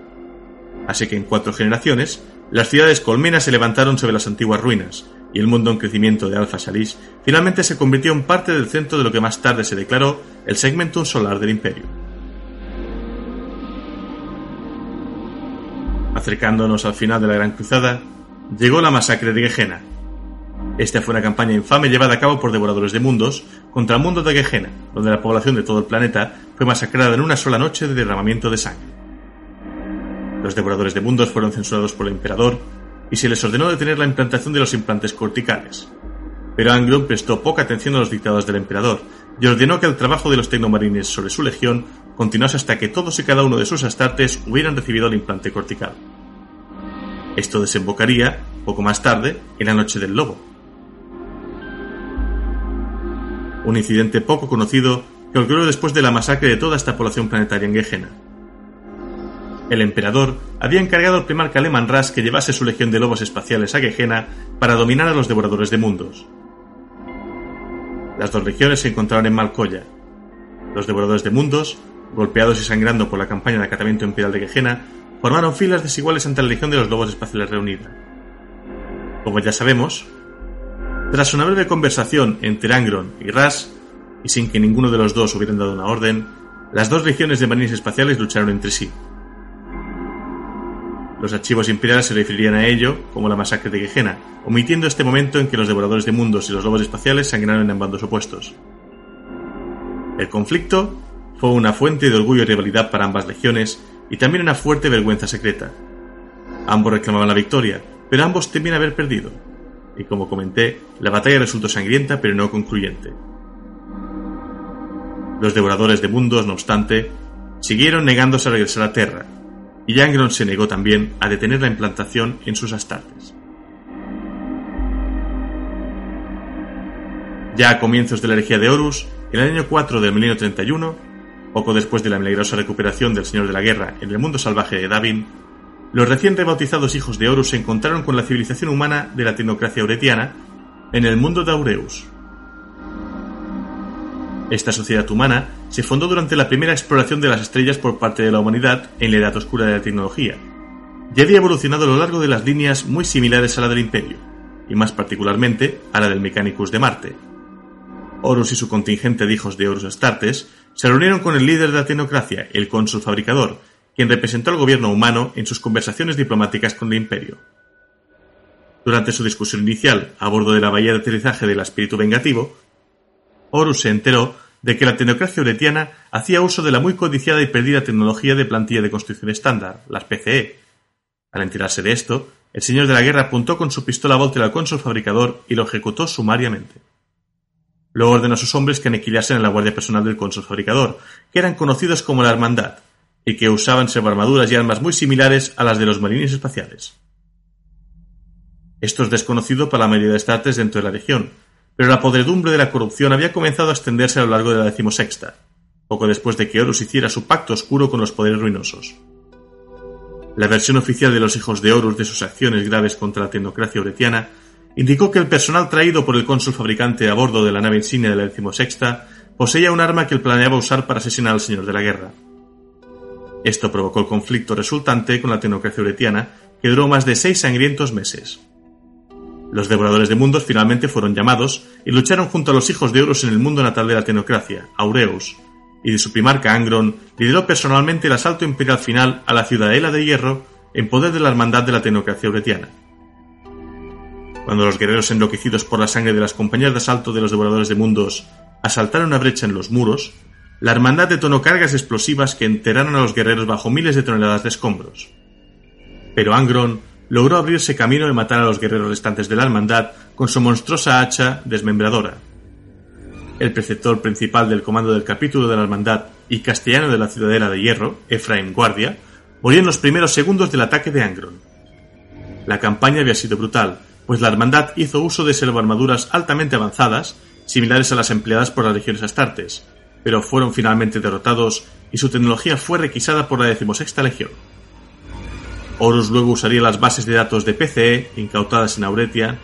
Así que en cuatro generaciones, las ciudades colmenas se levantaron sobre las antiguas ruinas, y el mundo en crecimiento de Alpha Salis finalmente se convirtió en parte del centro de lo que más tarde se declaró el segmentum solar del imperio. Acercándonos al final de la Gran Cruzada, llegó la masacre de Gehenna. Esta fue una campaña infame llevada a cabo por devoradores de mundos contra el mundo de Gehenna, donde la población de todo el planeta fue masacrada en una sola noche de derramamiento de sangre. Los devoradores de mundos fueron censurados por el emperador y se les ordenó detener la implantación de los implantes corticales. Pero Angron prestó poca atención a los dictados del emperador y ordenó que el trabajo de los tecnomarines sobre su legión continuase hasta que todos y cada uno de sus astartes hubieran recibido el implante cortical. Esto desembocaría, poco más tarde, en la Noche del Lobo. Un incidente poco conocido que ocurrió después de la masacre de toda esta población planetaria en Gehenna. El emperador había encargado al primarca Leman Ras que llevase su legión de lobos espaciales a Gehenna para dominar a los devoradores de mundos. Las dos legiones se encontraron en Malcoya. Los devoradores de mundos, golpeados y sangrando por la campaña de acatamiento imperial de Gehenna, formaron filas desiguales ante la legión de los lobos espaciales reunida. Como ya sabemos, tras una breve conversación entre Angron y Ras, y sin que ninguno de los dos hubieran dado una orden, las dos legiones de marines espaciales lucharon entre sí. Los archivos imperiales se referirían a ello como la masacre de Gehenna, omitiendo este momento en que los devoradores de mundos y los lobos espaciales sangraron en bandos opuestos. El conflicto fue una fuente de orgullo y rivalidad para ambas legiones y también una fuerte vergüenza secreta. Ambos reclamaban la victoria, pero ambos temían haber perdido. Y como comenté, la batalla resultó sangrienta pero no concluyente. Los devoradores de mundos, no obstante, siguieron negándose a regresar a Terra, y se negó también a detener la implantación en sus astartes. Ya a comienzos de la herejía de Horus, en el año 4 del milenio 31, poco después de la milagrosa recuperación del Señor de la Guerra en el mundo salvaje de Davin, los recién rebautizados hijos de Horus se encontraron con la civilización humana de la tecnocracia auretiana en el mundo de Aureus. Esta sociedad humana se fundó durante la primera exploración de las estrellas por parte de la humanidad en la edad oscura de la tecnología, y había evolucionado a lo largo de las líneas muy similares a la del Imperio, y más particularmente a la del Mechanicus de Marte. Horus y su contingente de hijos de Horus Astartes se reunieron con el líder de la tecnocracia, el cónsul fabricador, quien representó al gobierno humano en sus conversaciones diplomáticas con el Imperio. Durante su discusión inicial a bordo de la bahía de aterrizaje del espíritu vengativo, Horus se enteró de que la tecnocracia uretiana hacía uso de la muy codiciada y perdida tecnología de plantilla de construcción estándar, las PCE. Al enterarse de esto, el señor de la guerra apuntó con su pistola Volter al cónsul fabricador y lo ejecutó sumariamente. Luego ordenó a sus hombres que aniquilasen a la guardia personal del cónsul fabricador, que eran conocidos como la Hermandad, y que usaban armaduras y armas muy similares a las de los marines espaciales. Esto es desconocido para la mayoría de estates dentro de la región, pero la podredumbre de la corrupción había comenzado a extenderse a lo largo de la decimosexta, poco después de que Horus hiciera su pacto oscuro con los poderes ruinosos. La versión oficial de los hijos de Horus de sus acciones graves contra la tecnocracia uretiana indicó que el personal traído por el cónsul fabricante a bordo de la nave insignia de la decimosexta poseía un arma que él planeaba usar para asesinar al señor de la guerra. Esto provocó el conflicto resultante con la tecnocracia uretiana, que duró más de seis sangrientos meses. Los devoradores de mundos finalmente fueron llamados y lucharon junto a los hijos de Horus en el mundo natal de la tecnocracia, Aureus, y de su primarca Angron lideró personalmente el asalto imperial final a la ciudadela de hierro en poder de la hermandad de la tecnocracia uretiana. Cuando los guerreros enloquecidos por la sangre de las compañías de asalto de los devoradores de mundos asaltaron una brecha en los muros, la hermandad detonó cargas explosivas que enteraron a los guerreros bajo miles de toneladas de escombros. Pero Angron logró abrirse camino y matar a los guerreros restantes de la hermandad con su monstruosa hacha desmembradora. El preceptor principal del comando del capítulo de la hermandad y castellano de la ciudadela de hierro, Efraim Guardia, murió en los primeros segundos del ataque de Angron. La campaña había sido brutal, pues la hermandad hizo uso de servoarmaduras altamente avanzadas, similares a las empleadas por las legiones astartes, pero fueron finalmente derrotados y su tecnología fue requisada por la decimosexta legión. Horus luego usaría las bases de datos de PCE, incautadas en Auretia,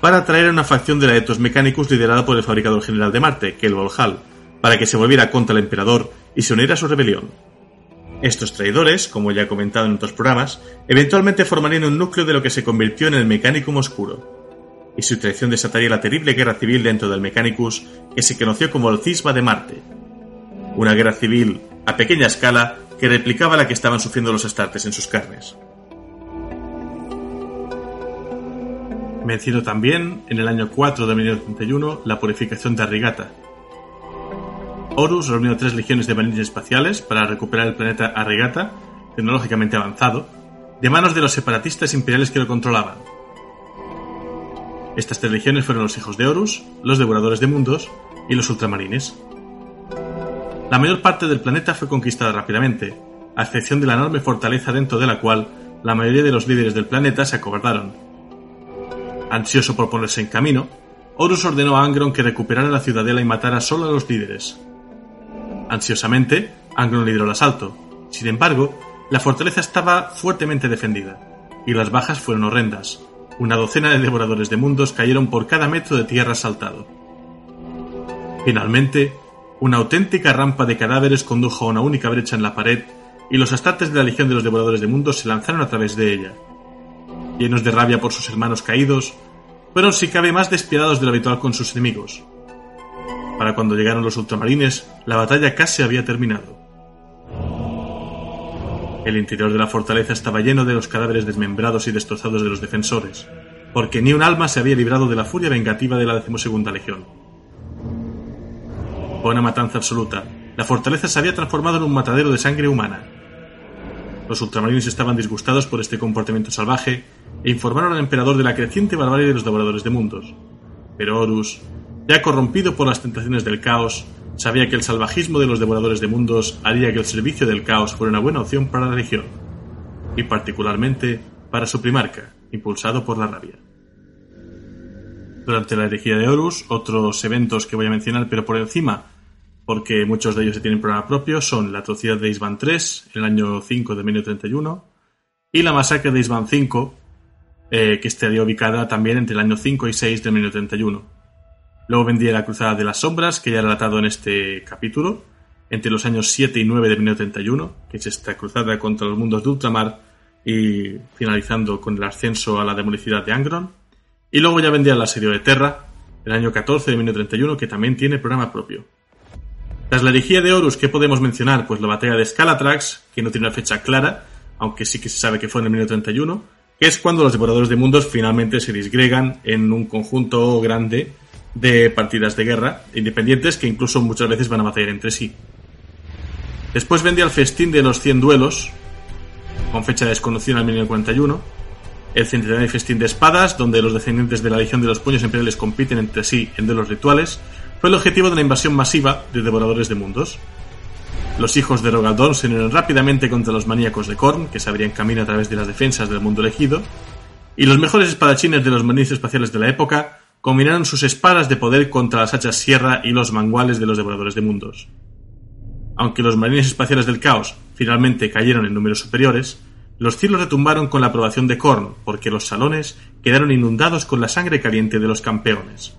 para atraer a una facción de Aetos Mechanicus liderada por el fabricador general de Marte, Kel Volhal, para que se volviera contra el emperador y se uniera a su rebelión. Estos traidores, como ya he comentado en otros programas, eventualmente formarían un núcleo de lo que se convirtió en el Mechanicum Oscuro, y su traición desataría la terrible guerra civil dentro del Mechanicus que se conoció como el Cisma de Marte. Una guerra civil a pequeña escala que replicaba la que estaban sufriendo los Astartes en sus carnes. Menciono también, en el año 4 de 1931, la purificación de Arrigata, Horus reunió tres legiones de marines espaciales para recuperar el planeta Arregata, tecnológicamente avanzado, de manos de los separatistas imperiales que lo controlaban. Estas tres legiones fueron los hijos de Horus, los devoradores de mundos y los ultramarines. La mayor parte del planeta fue conquistada rápidamente, a excepción de la enorme fortaleza dentro de la cual la mayoría de los líderes del planeta se acobardaron. Ansioso por ponerse en camino, Horus ordenó a Angron que recuperara la ciudadela y matara solo a los líderes, Ansiosamente, Angron lideró el asalto. Sin embargo, la fortaleza estaba fuertemente defendida, y las bajas fueron horrendas. Una docena de devoradores de mundos cayeron por cada metro de tierra asaltado. Finalmente, una auténtica rampa de cadáveres condujo a una única brecha en la pared, y los astartes de la Legión de los Devoradores de Mundos se lanzaron a través de ella. Llenos de rabia por sus hermanos caídos, fueron si cabe más despiadados de lo habitual con sus enemigos. Para cuando llegaron los ultramarines, la batalla casi había terminado. El interior de la fortaleza estaba lleno de los cadáveres desmembrados y destrozados de los defensores, porque ni un alma se había librado de la furia vengativa de la decimosegunda legión. Fue una matanza absoluta. La fortaleza se había transformado en un matadero de sangre humana. Los ultramarines estaban disgustados por este comportamiento salvaje e informaron al emperador de la creciente barbarie de los devoradores de mundos. Pero Horus, ya corrompido por las tentaciones del caos, sabía que el salvajismo de los devoradores de mundos haría que el servicio del caos fuera una buena opción para la región, y particularmente para su primarca, impulsado por la rabia. Durante la herejía de Horus, otros eventos que voy a mencionar, pero por encima, porque muchos de ellos se tienen programa propio, son la atrocidad de Isban III en el año 5 de 1931 y la masacre de Isban V, eh, que estaría ubicada también entre el año 5 y 6 de 1931 Luego vendría la Cruzada de las Sombras, que ya he relatado en este capítulo, entre los años 7 y 9 de 1931, que es esta cruzada contra los mundos de ultramar y finalizando con el ascenso a la demolicidad de Angron. Y luego ya vendría el asedio de Terra, el año 14 de 1931, que también tiene programa propio. Tras la herejía de Horus, ¿qué podemos mencionar? Pues la batalla de Scalatrax, que no tiene una fecha clara, aunque sí que se sabe que fue en el 1931, que es cuando los devoradores de mundos finalmente se disgregan en un conjunto grande de partidas de guerra independientes que incluso muchas veces van a batallar entre sí. Después vendía el festín de los 100 duelos, con fecha desconocida en 1941, el centenario festín de espadas, donde los descendientes de la Legión de los Puños Imperiales compiten entre sí en duelos rituales, fue el objetivo de una invasión masiva de devoradores de mundos. Los hijos de Rogaldón se unieron rápidamente contra los maníacos de Korn, que se abrían camino a través de las defensas del mundo elegido, y los mejores espadachines de los marines espaciales de la época combinaron sus espadas de poder contra las hachas sierra y los manguales de los devoradores de mundos. Aunque los marines espaciales del caos finalmente cayeron en números superiores, los cielos retumbaron con la aprobación de Korn, porque los salones quedaron inundados con la sangre caliente de los campeones.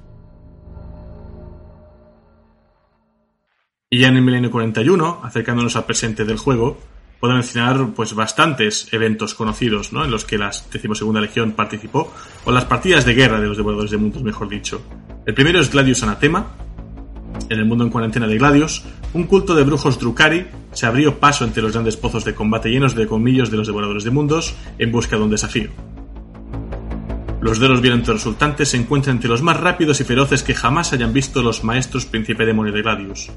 Y ya en el milenio 41, acercándonos al presente del juego, puedo mencionar pues bastantes eventos conocidos ¿no? en los que la decimosegunda legión participó, o las partidas de guerra de los devoradores de mundos, mejor dicho. El primero es Gladius Anatema, en el mundo en cuarentena de Gladius, un culto de brujos Drukari se abrió paso entre los grandes pozos de combate llenos de colmillos de los devoradores de mundos en busca de un desafío. Los duelos violentos resultantes se encuentran entre los más rápidos y feroces que jamás hayan visto los maestros príncipe demonio de Gladius.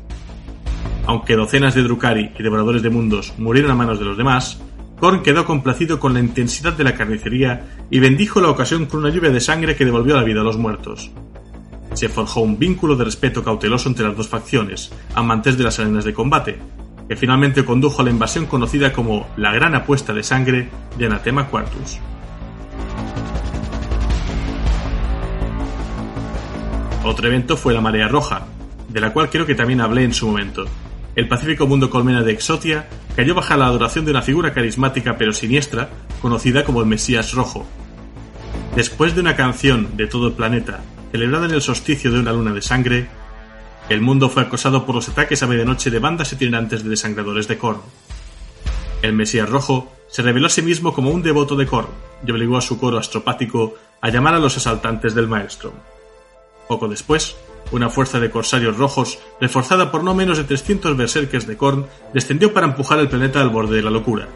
Aunque docenas de Drukari y devoradores de mundos murieron a manos de los demás, Korn quedó complacido con la intensidad de la carnicería y bendijo la ocasión con una lluvia de sangre que devolvió la vida a los muertos. Se forjó un vínculo de respeto cauteloso entre las dos facciones, amantes de las arenas de combate, que finalmente condujo a la invasión conocida como la Gran Apuesta de Sangre de Anatema Quartus. Otro evento fue la Marea Roja, de la cual creo que también hablé en su momento. El pacífico mundo colmena de Exotia cayó bajo la adoración de una figura carismática pero siniestra, conocida como el Mesías Rojo. Después de una canción de todo el planeta, celebrada en el solsticio de una luna de sangre, el mundo fue acosado por los ataques a medianoche de bandas itinerantes de desangradores de Korn. El Mesías Rojo se reveló a sí mismo como un devoto de Korn y obligó a su coro astropático a llamar a los asaltantes del Maelstrom. Poco después, una fuerza de corsarios rojos, reforzada por no menos de 300 berserkers de Korn, descendió para empujar el planeta al borde de la locura.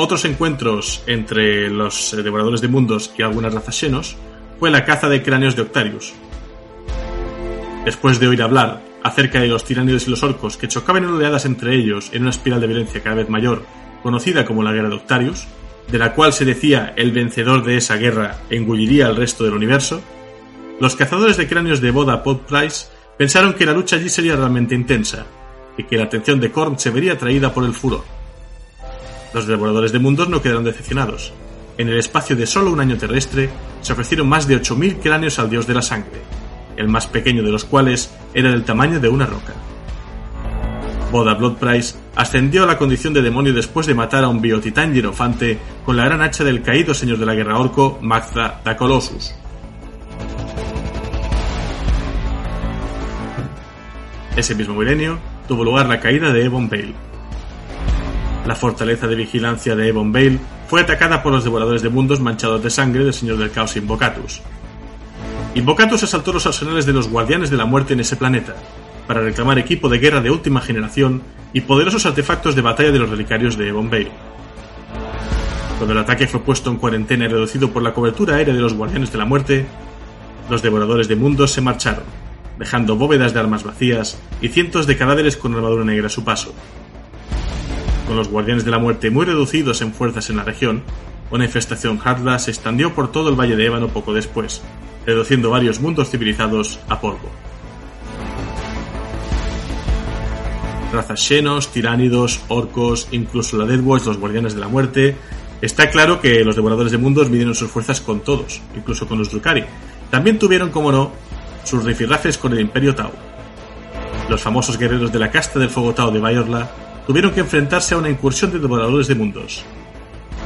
Otros encuentros entre los eh, devoradores de mundos y algunas razas xenos fue la caza de cráneos de Octarius. Después de oír hablar acerca de los tiránidos y los orcos que chocaban en oleadas entre ellos en una espiral de violencia cada vez mayor, conocida como la Guerra de Octarius, de la cual se decía el vencedor de esa guerra engulliría al resto del universo, los cazadores de cráneos de Boda Pod Price pensaron que la lucha allí sería realmente intensa y que la atención de Korn se vería atraída por el furor. Los devoradores de mundos no quedaron decepcionados. En el espacio de solo un año terrestre se ofrecieron más de 8.000 cráneos al dios de la sangre, el más pequeño de los cuales era del tamaño de una roca. Boda Blood Price ascendió a la condición de demonio después de matar a un biotitán hierofante con la gran hacha del caído señor de la guerra orco, Magda da Colossus. Ese mismo milenio tuvo lugar la caída de Ebon Vale. La fortaleza de vigilancia de Ebon Vale fue atacada por los devoradores de mundos manchados de sangre del señor del caos Invocatus. Invocatus asaltó los arsenales de los guardianes de la muerte en ese planeta, para reclamar equipo de guerra de última generación y poderosos artefactos de batalla de los relicarios de Bombay. Cuando el ataque fue puesto en cuarentena y reducido por la cobertura aérea de los Guardianes de la Muerte, los devoradores de mundos se marcharon, dejando bóvedas de armas vacías y cientos de cadáveres con armadura negra a su paso. Con los Guardianes de la Muerte muy reducidos en fuerzas en la región, una infestación Hardla se extendió por todo el Valle de Ébano poco después, reduciendo varios mundos civilizados a polvo. Razas xenos, tiránidos, orcos, incluso la Deathwatch, los guardianes de la muerte. Está claro que los devoradores de mundos midieron sus fuerzas con todos, incluso con los Drukari. También tuvieron, como no, sus rifirrafes con el Imperio Tau. Los famosos guerreros de la casta del fuego Tau de Bayorla tuvieron que enfrentarse a una incursión de devoradores de mundos.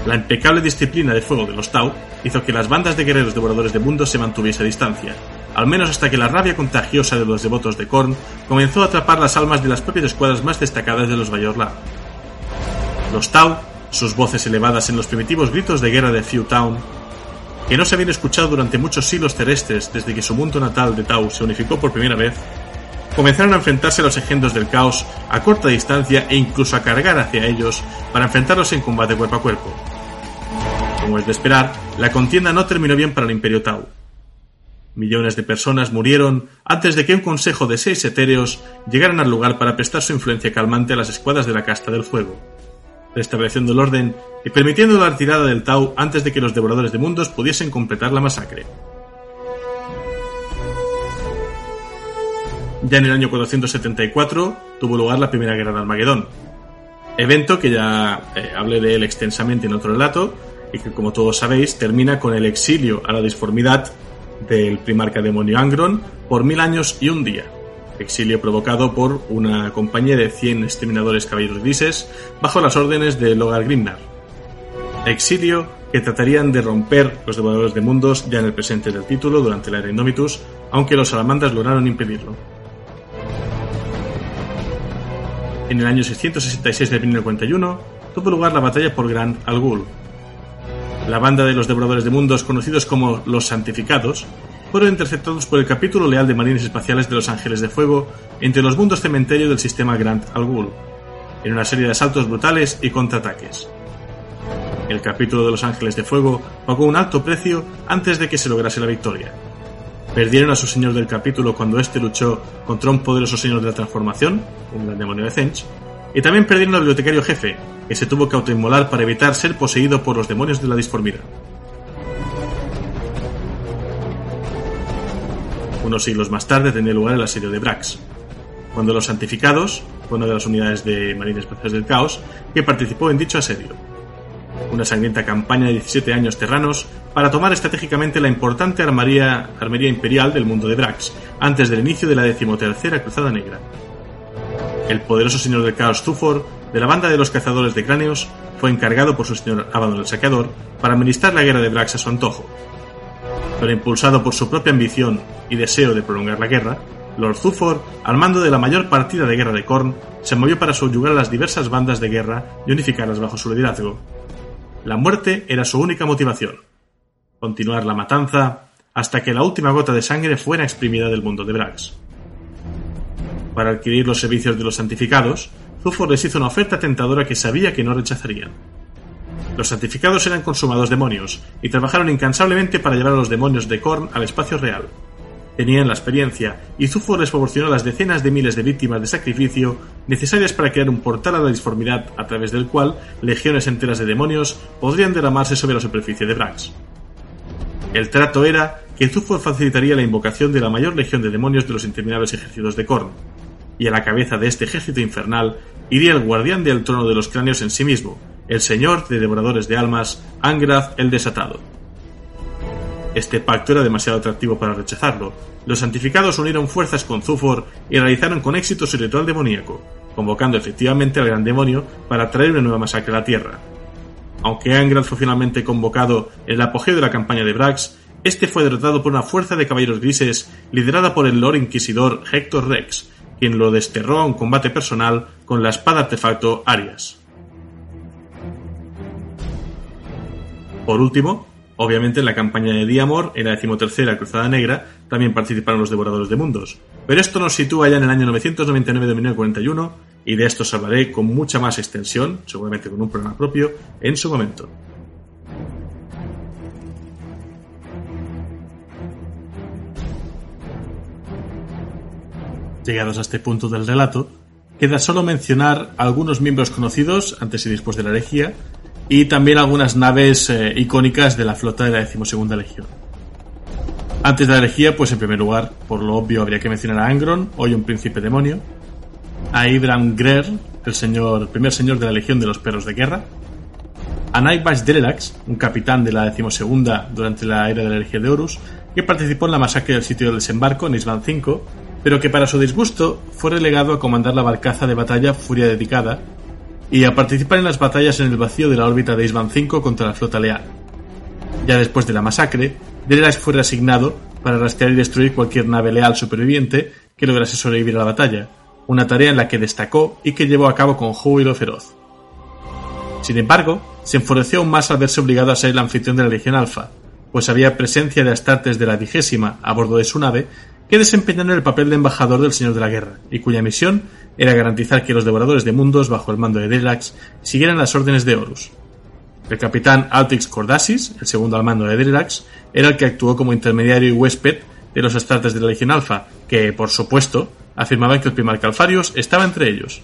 La impecable disciplina de fuego de los Tau hizo que las bandas de guerreros devoradores de mundos se mantuviese a distancia, al menos hasta que la rabia contagiosa de los devotos de Korn comenzó a atrapar las almas de las propias escuadras más destacadas de los Bayorla. Los Tau, sus voces elevadas en los primitivos gritos de guerra de Few Town, que no se habían escuchado durante muchos siglos terrestres desde que su mundo natal de Tau se unificó por primera vez, comenzaron a enfrentarse a los ejendos del caos a corta distancia e incluso a cargar hacia ellos para enfrentarlos en combate cuerpo a cuerpo. Como es de esperar, la contienda no terminó bien para el Imperio Tau. Millones de personas murieron antes de que un consejo de seis etéreos llegaran al lugar para prestar su influencia calmante a las escuadras de la casta del fuego, restableciendo el orden y permitiendo la retirada del Tau antes de que los devoradores de mundos pudiesen completar la masacre. Ya en el año 474 tuvo lugar la primera guerra de Armagedón, evento que ya eh, hablé de él extensamente en otro relato y que como todos sabéis termina con el exilio a la disformidad del primarca demonio Angron por mil años y un día. Exilio provocado por una compañía de 100 exterminadores caballeros grises bajo las órdenes de Logar Grimnar. Exilio que tratarían de romper los devoradores de mundos ya en el presente del título durante la era Indomitus, aunque los salamandras lograron impedirlo. En el año 666 de 1041 tuvo lugar la batalla por Grand Algul, la banda de los devoradores de mundos conocidos como los santificados, fueron interceptados por el capítulo leal de Marines Espaciales de los Ángeles de Fuego entre los mundos cementerio del sistema Grand Algul, en una serie de asaltos brutales y contraataques. El capítulo de los Ángeles de Fuego pagó un alto precio antes de que se lograse la victoria. Perdieron a su señor del capítulo cuando éste luchó contra un poderoso señor de la transformación, un gran demonio de Zench, y también perdieron al bibliotecario jefe, que se tuvo que autoinmolar para evitar ser poseído por los demonios de la disformidad. Unos siglos más tarde tenía lugar el asedio de Brax, cuando los santificados una de las unidades de Marines Espaciales del Caos que participó en dicho asedio. Una sangrienta campaña de 17 años terranos para tomar estratégicamente la importante armería, armería imperial del mundo de Brax, antes del inicio de la decimotercera Cruzada Negra. El poderoso señor del caos Zufor, de la banda de los cazadores de cráneos, fue encargado por su señor Abaddon el Saqueador para administrar la guerra de Brax a su antojo. Pero impulsado por su propia ambición y deseo de prolongar la guerra, Lord Zufor, al mando de la mayor partida de guerra de Korn, se movió para subyugar a las diversas bandas de guerra y unificarlas bajo su liderazgo. La muerte era su única motivación. Continuar la matanza hasta que la última gota de sangre fuera exprimida del mundo de Brax. Para adquirir los servicios de los santificados, Zufor les hizo una oferta tentadora que sabía que no rechazarían. Los santificados eran consumados demonios y trabajaron incansablemente para llevar a los demonios de Korn al espacio real. Tenían la experiencia y Zufor les proporcionó las decenas de miles de víctimas de sacrificio necesarias para crear un portal a la disformidad a través del cual legiones enteras de demonios podrían derramarse sobre la superficie de Brax. El trato era que Zufor facilitaría la invocación de la mayor legión de demonios de los interminables ejércitos de Korn, y a la cabeza de este ejército infernal iría el guardián del trono de los cráneos en sí mismo, el señor de devoradores de almas, Angrath el Desatado. Este pacto era demasiado atractivo para rechazarlo. Los santificados unieron fuerzas con Zufor y realizaron con éxito su ritual demoníaco, convocando efectivamente al gran demonio para traer una nueva masacre a la Tierra. Aunque Angrath fue finalmente convocado en el apogeo de la campaña de Brax, este fue derrotado por una fuerza de caballeros grises liderada por el Lord Inquisidor Hector Rex, quien lo desterró a un combate personal con la espada artefacto Arias. Por último, obviamente en la campaña de Diamor, en la decimotercera Cruzada Negra, también participaron los Devoradores de Mundos. Pero esto nos sitúa ya en el año 999 de 1941, y de esto os hablaré con mucha más extensión, seguramente con un programa propio, en su momento. Llegados a este punto del relato, queda solo mencionar algunos miembros conocidos antes y después de la herejía y también algunas naves eh, icónicas de la flota de la decimosegunda legión. Antes de la herejía, pues en primer lugar, por lo obvio, habría que mencionar a Angron, hoy un príncipe demonio, a Ibram Grer, el señor, primer señor de la legión de los perros de guerra, a Nightbash Derelax, un capitán de la decimosegunda durante la era de la herejía de Horus, que participó en la masacre del sitio del desembarco en Isban V pero que para su disgusto fue relegado a comandar la barcaza de batalla Furia Dedicada y a participar en las batallas en el vacío de la órbita de Isban V contra la flota leal. Ya después de la masacre, Derax fue reasignado para rastrear y destruir cualquier nave leal superviviente que lograse sobrevivir a la batalla, una tarea en la que destacó y que llevó a cabo con júbilo feroz. Sin embargo, se enfureció aún más al verse obligado a ser el anfitrión de la Legión Alfa, pues había presencia de astartes de la vigésima a bordo de su nave que desempeñaron el papel de embajador del Señor de la Guerra, y cuya misión era garantizar que los devoradores de mundos, bajo el mando de Delax, siguieran las órdenes de Horus. El capitán Altix Cordasis, el segundo al mando de Delax, era el que actuó como intermediario y huésped de los astartes de la Legión Alfa, que, por supuesto, afirmaban que el primarca Alfarius estaba entre ellos.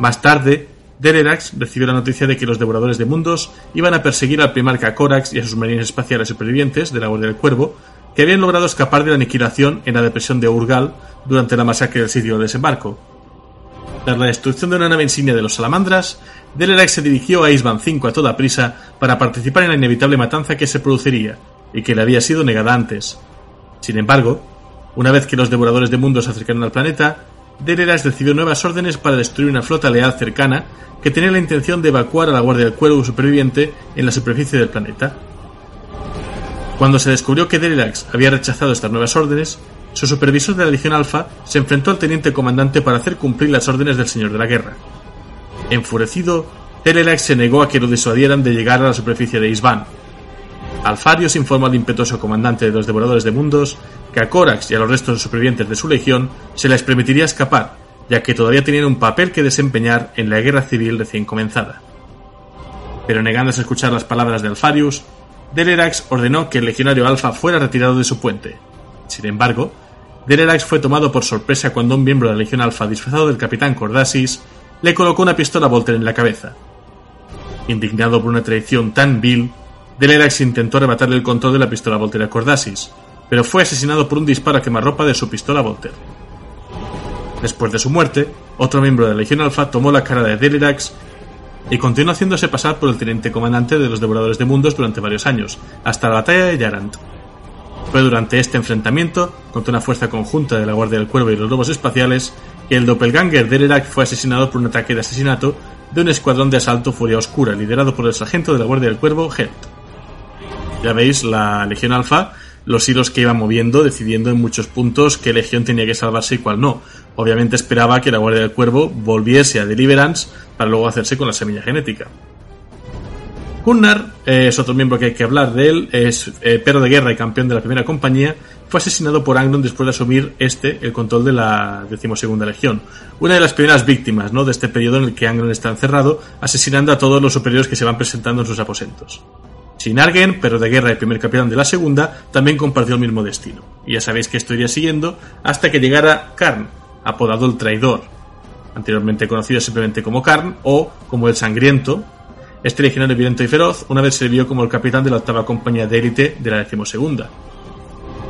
Más tarde, Dererax recibió la noticia de que los devoradores de mundos iban a perseguir al primarca Corax y a sus marines espaciales supervivientes de la Guardia del Cuervo que habían logrado escapar de la aniquilación en la depresión de Urgal durante la masacre del sitio del desembarco. Tras la destrucción de una nave insignia de los salamandras, Delerax se dirigió a Isban 5 a toda prisa para participar en la inevitable matanza que se produciría y que le había sido negada antes. Sin embargo, una vez que los devoradores de mundos se acercaron al planeta, Delerax recibió nuevas órdenes para destruir una flota leal cercana que tenía la intención de evacuar a la Guardia del Cuervo superviviente en la superficie del planeta. Cuando se descubrió que Derilax había rechazado estas nuevas órdenes, su supervisor de la Legión Alfa se enfrentó al teniente comandante para hacer cumplir las órdenes del Señor de la Guerra. Enfurecido, Derilax se negó a que lo disuadieran de llegar a la superficie de Isban. Alfarius informó al impetuoso comandante de los Devoradores de Mundos que a Corax y a los restos supervivientes de su legión se les permitiría escapar, ya que todavía tenían un papel que desempeñar en la guerra civil recién comenzada. Pero negándose a escuchar las palabras de Alfarius, Delerax ordenó que el legionario Alfa fuera retirado de su puente. Sin embargo, Delerax fue tomado por sorpresa cuando un miembro de la Legión Alfa disfrazado del capitán Cordasis le colocó una pistola Volter en la cabeza. Indignado por una traición tan vil, Delerax intentó arrebatarle el control de la pistola Volter a Cordasis, pero fue asesinado por un disparo a quemarropa de su pistola Volter. Después de su muerte, otro miembro de la Legión Alfa tomó la cara de Delerax y continuó haciéndose pasar por el teniente comandante de los Devoradores de Mundos durante varios años, hasta la batalla de Yarant. Fue durante este enfrentamiento, contra una fuerza conjunta de la Guardia del Cuervo y los Lobos Espaciales, que el doppelganger Delerax fue asesinado por un ataque de asesinato de un escuadrón de asalto Furia Oscura, liderado por el sargento de la Guardia del Cuervo, Helt. Ya veis, la Legión Alfa, los hilos que iba moviendo, decidiendo en muchos puntos qué legión tenía que salvarse y cuál no. Obviamente esperaba que la Guardia del Cuervo volviese a Deliverance para luego hacerse con la semilla genética. Gunnar eh, es otro miembro que hay que hablar de él, es eh, perro de guerra y campeón de la primera compañía, fue asesinado por Angron después de asumir este el control de la decimosegunda legión. Una de las primeras víctimas ¿no? de este periodo en el que Angron está encerrado, asesinando a todos los superiores que se van presentando en sus aposentos. Sinargen, perro de guerra y primer capitán de la segunda, también compartió el mismo destino. Y ya sabéis que esto iría siguiendo hasta que llegara Karn, apodado el traidor, anteriormente conocido simplemente como Karn o como el sangriento, este legionario violento y feroz una vez sirvió como el capitán de la octava compañía de élite de la decimosegunda.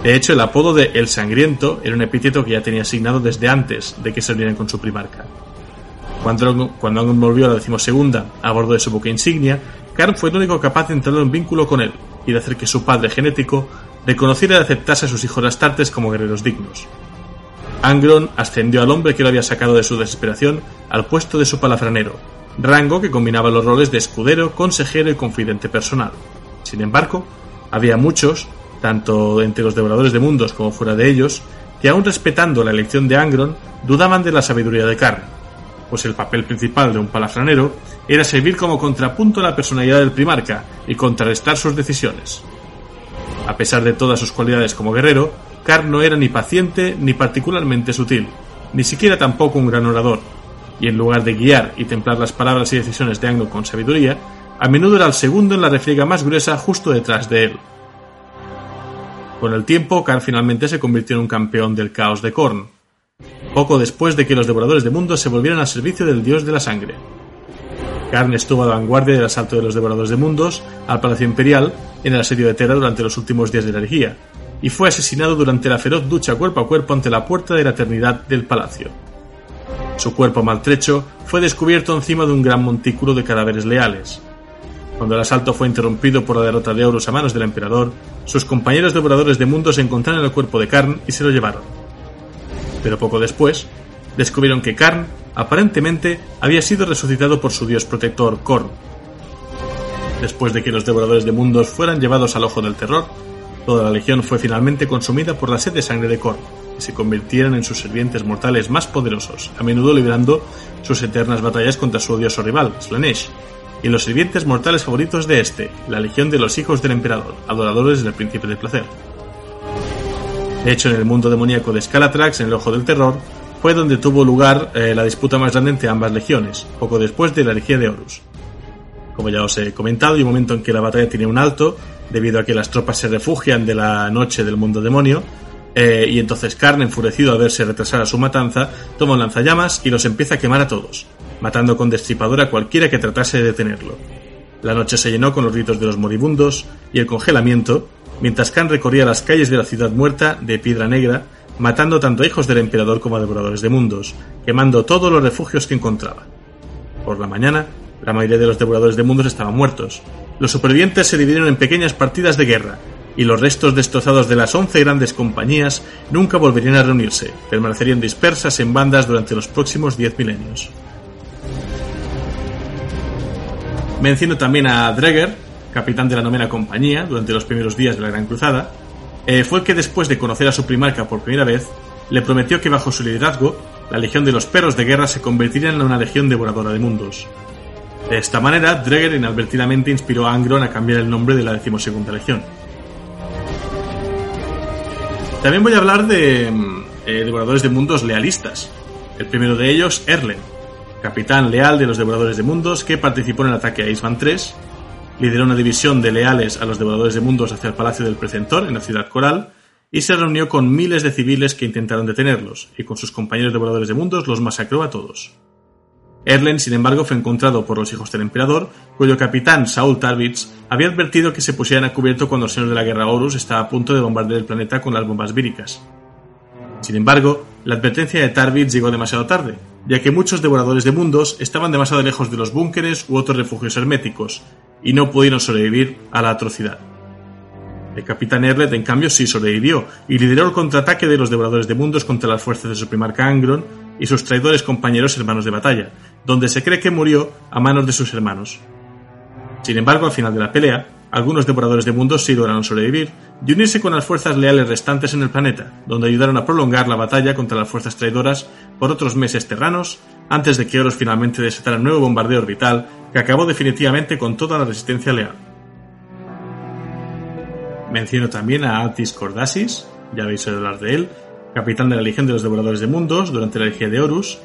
De hecho, el apodo de El Sangriento era un epíteto que ya tenía asignado desde antes de que se unieran con su primarca. Cuando, cuando volvió a la decimosegunda a bordo de su buque insignia, Karn fue el único capaz de entrar en vínculo con él y de hacer que su padre genético reconociera y aceptase a sus hijos astartes como guerreros dignos. Angron ascendió al hombre que lo había sacado de su desesperación al puesto de su palafranero, rango que combinaba los roles de escudero, consejero y confidente personal. Sin embargo, había muchos, tanto entre los devoradores de mundos como fuera de ellos, que aun respetando la elección de Angron, dudaban de la sabiduría de Karn, pues el papel principal de un palafranero era servir como contrapunto a la personalidad del primarca y contrarrestar sus decisiones. A pesar de todas sus cualidades como guerrero, Karn no era ni paciente ni particularmente sutil, ni siquiera tampoco un gran orador, y en lugar de guiar y templar las palabras y decisiones de Anglo con sabiduría, a menudo era el segundo en la refriega más gruesa justo detrás de él. Con el tiempo, Karn finalmente se convirtió en un campeón del caos de Korn, poco después de que los devoradores de mundos se volvieran al servicio del dios de la sangre. Karn estuvo a la vanguardia del asalto de los devoradores de mundos al Palacio Imperial en el asedio de Terra durante los últimos días de la herejía, y fue asesinado durante la feroz ducha cuerpo a cuerpo ante la puerta de la eternidad del palacio. Su cuerpo maltrecho fue descubierto encima de un gran montículo de cadáveres leales. Cuando el asalto fue interrumpido por la derrota de Horus a manos del emperador, sus compañeros devoradores de mundos encontraron el cuerpo de Karn y se lo llevaron. Pero poco después, descubrieron que Karn, aparentemente, había sido resucitado por su dios protector Korn. Después de que los devoradores de mundos fueran llevados al ojo del terror, toda la legión fue finalmente consumida por la sed de sangre de Korn se convirtieran en sus sirvientes mortales más poderosos, a menudo librando sus eternas batallas contra su odioso rival, Slanesh, y los sirvientes mortales favoritos de este, la legión de los hijos del emperador, adoradores del príncipe del placer. De hecho, en el mundo demoníaco de Scalatrax, en el ojo del terror, fue donde tuvo lugar eh, la disputa más grande entre ambas legiones, poco después de la herejía de Horus. Como ya os he comentado, hay un momento en que la batalla tiene un alto, debido a que las tropas se refugian de la noche del mundo demonio, eh, y entonces Karn, enfurecido a verse retrasada su matanza, toma un lanzallamas y los empieza a quemar a todos, matando con destripadora a cualquiera que tratase de detenerlo. La noche se llenó con los gritos de los moribundos y el congelamiento, mientras Khan recorría las calles de la ciudad muerta de Piedra Negra, matando tanto a hijos del emperador como a devoradores de mundos, quemando todos los refugios que encontraba. Por la mañana, la mayoría de los devoradores de mundos estaban muertos. Los supervivientes se dividieron en pequeñas partidas de guerra, y los restos destrozados de las once grandes compañías nunca volverían a reunirse, permanecerían dispersas en bandas durante los próximos diez milenios. Menciono también a Dreger, capitán de la novena compañía durante los primeros días de la Gran Cruzada, eh, fue que después de conocer a su primarca por primera vez, le prometió que bajo su liderazgo, la Legión de los Perros de Guerra se convertiría en una legión devoradora de mundos. De esta manera, Dreger inadvertidamente inspiró a Angron a cambiar el nombre de la decimosegunda legión. También voy a hablar de mm, eh, devoradores de mundos lealistas. El primero de ellos, Erlen, capitán leal de los devoradores de mundos que participó en el ataque a Iceman 3, lideró una división de leales a los devoradores de mundos hacia el Palacio del Precentor en la ciudad coral y se reunió con miles de civiles que intentaron detenerlos, y con sus compañeros devoradores de mundos los masacró a todos. Erlen, sin embargo, fue encontrado por los hijos del emperador, cuyo capitán, Saul Tarvitz, había advertido que se pusieran a cubierto cuando el señor de la guerra Horus estaba a punto de bombardear el planeta con las bombas víricas. Sin embargo, la advertencia de Tarvitz llegó demasiado tarde, ya que muchos devoradores de mundos estaban demasiado lejos de los búnkeres u otros refugios herméticos, y no pudieron sobrevivir a la atrocidad. El capitán Erlet, en cambio, sí sobrevivió y lideró el contraataque de los devoradores de mundos contra las fuerzas de su primarca Angron y sus traidores compañeros hermanos de batalla, donde se cree que murió a manos de sus hermanos. Sin embargo, al final de la pelea, algunos devoradores de mundos sí lograron sobrevivir y unirse con las fuerzas leales restantes en el planeta, donde ayudaron a prolongar la batalla contra las fuerzas traidoras por otros meses terranos, antes de que Horus finalmente desatara un nuevo bombardeo orbital que acabó definitivamente con toda la resistencia leal. Menciono también a Atis Cordasis, ya habéis oído hablar de él, capitán de la Legión de los Devoradores de Mundos durante la Legión de Horus.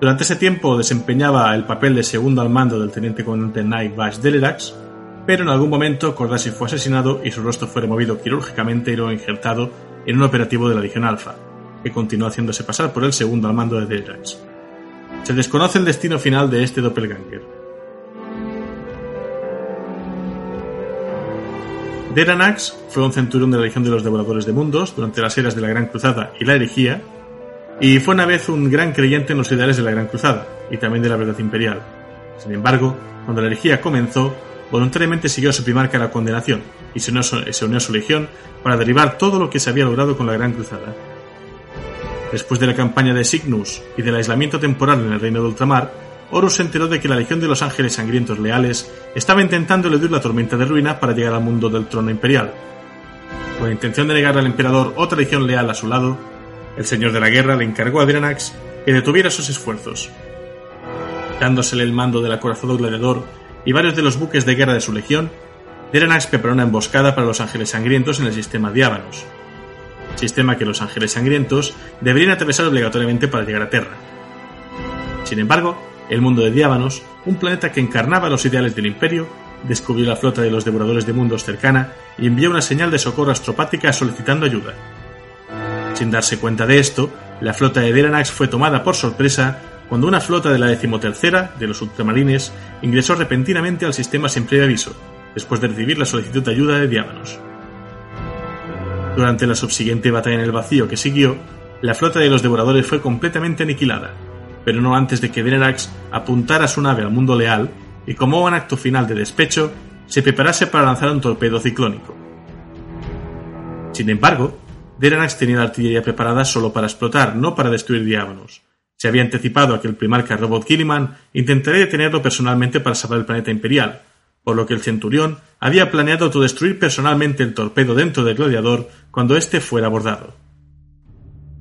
Durante ese tiempo desempeñaba el papel de segundo al mando del teniente comandante Night Bash Delerax, pero en algún momento Cordasis fue asesinado y su rostro fue removido quirúrgicamente y luego injertado en un operativo de la Legión Alpha, que continuó haciéndose pasar por el segundo al mando de Delerax. Se desconoce el destino final de este doppelganger. Deranax fue un centurión de la Legión de los Devoradores de Mundos durante las eras de la Gran Cruzada y la herejía, y fue una vez un gran creyente en los ideales de la Gran Cruzada y también de la verdad imperial. Sin embargo, cuando la herejía comenzó, voluntariamente siguió a su primarca la condenación y se unió, a su legión para derribar todo lo que se había logrado con la Gran Cruzada. Después de la campaña de Cygnus y del aislamiento temporal en el reino de Ultramar, Horus se enteró de que la Legión de los Ángeles Sangrientos Leales estaba intentando eludir la tormenta de ruina para llegar al mundo del trono imperial. Con la intención de negarle al emperador otra legión leal a su lado, el señor de la guerra le encargó a Dranax que detuviera sus esfuerzos. Dándosele el mando del acorazado gladiador y varios de los buques de guerra de su legión, Dranax preparó una emboscada para los Ángeles Sangrientos en el sistema Diávanos, sistema que los Ángeles Sangrientos deberían atravesar obligatoriamente para llegar a Terra. Sin embargo, el mundo de Diávanos, un planeta que encarnaba los ideales del Imperio, descubrió la flota de los devoradores de mundos cercana y envió una señal de socorro astropática solicitando ayuda. Sin darse cuenta de esto, la flota de Deranax fue tomada por sorpresa cuando una flota de la decimotercera de los ultramarines ingresó repentinamente al sistema sin previo aviso, después de recibir la solicitud de ayuda de Diávanos. Durante la subsiguiente batalla en el vacío que siguió, la flota de los devoradores fue completamente aniquilada, pero no antes de que Venerax apuntara su nave al mundo leal y como un acto final de despecho se preparase para lanzar un torpedo ciclónico. Sin embargo, Deranax tenía la artillería preparada solo para explotar, no para destruir Diábonos. Se había anticipado a que el primarca Robot Gilliman intentaría detenerlo personalmente para salvar el planeta imperial, por lo que el centurión había planeado autodestruir personalmente el torpedo dentro del gladiador cuando éste fuera abordado.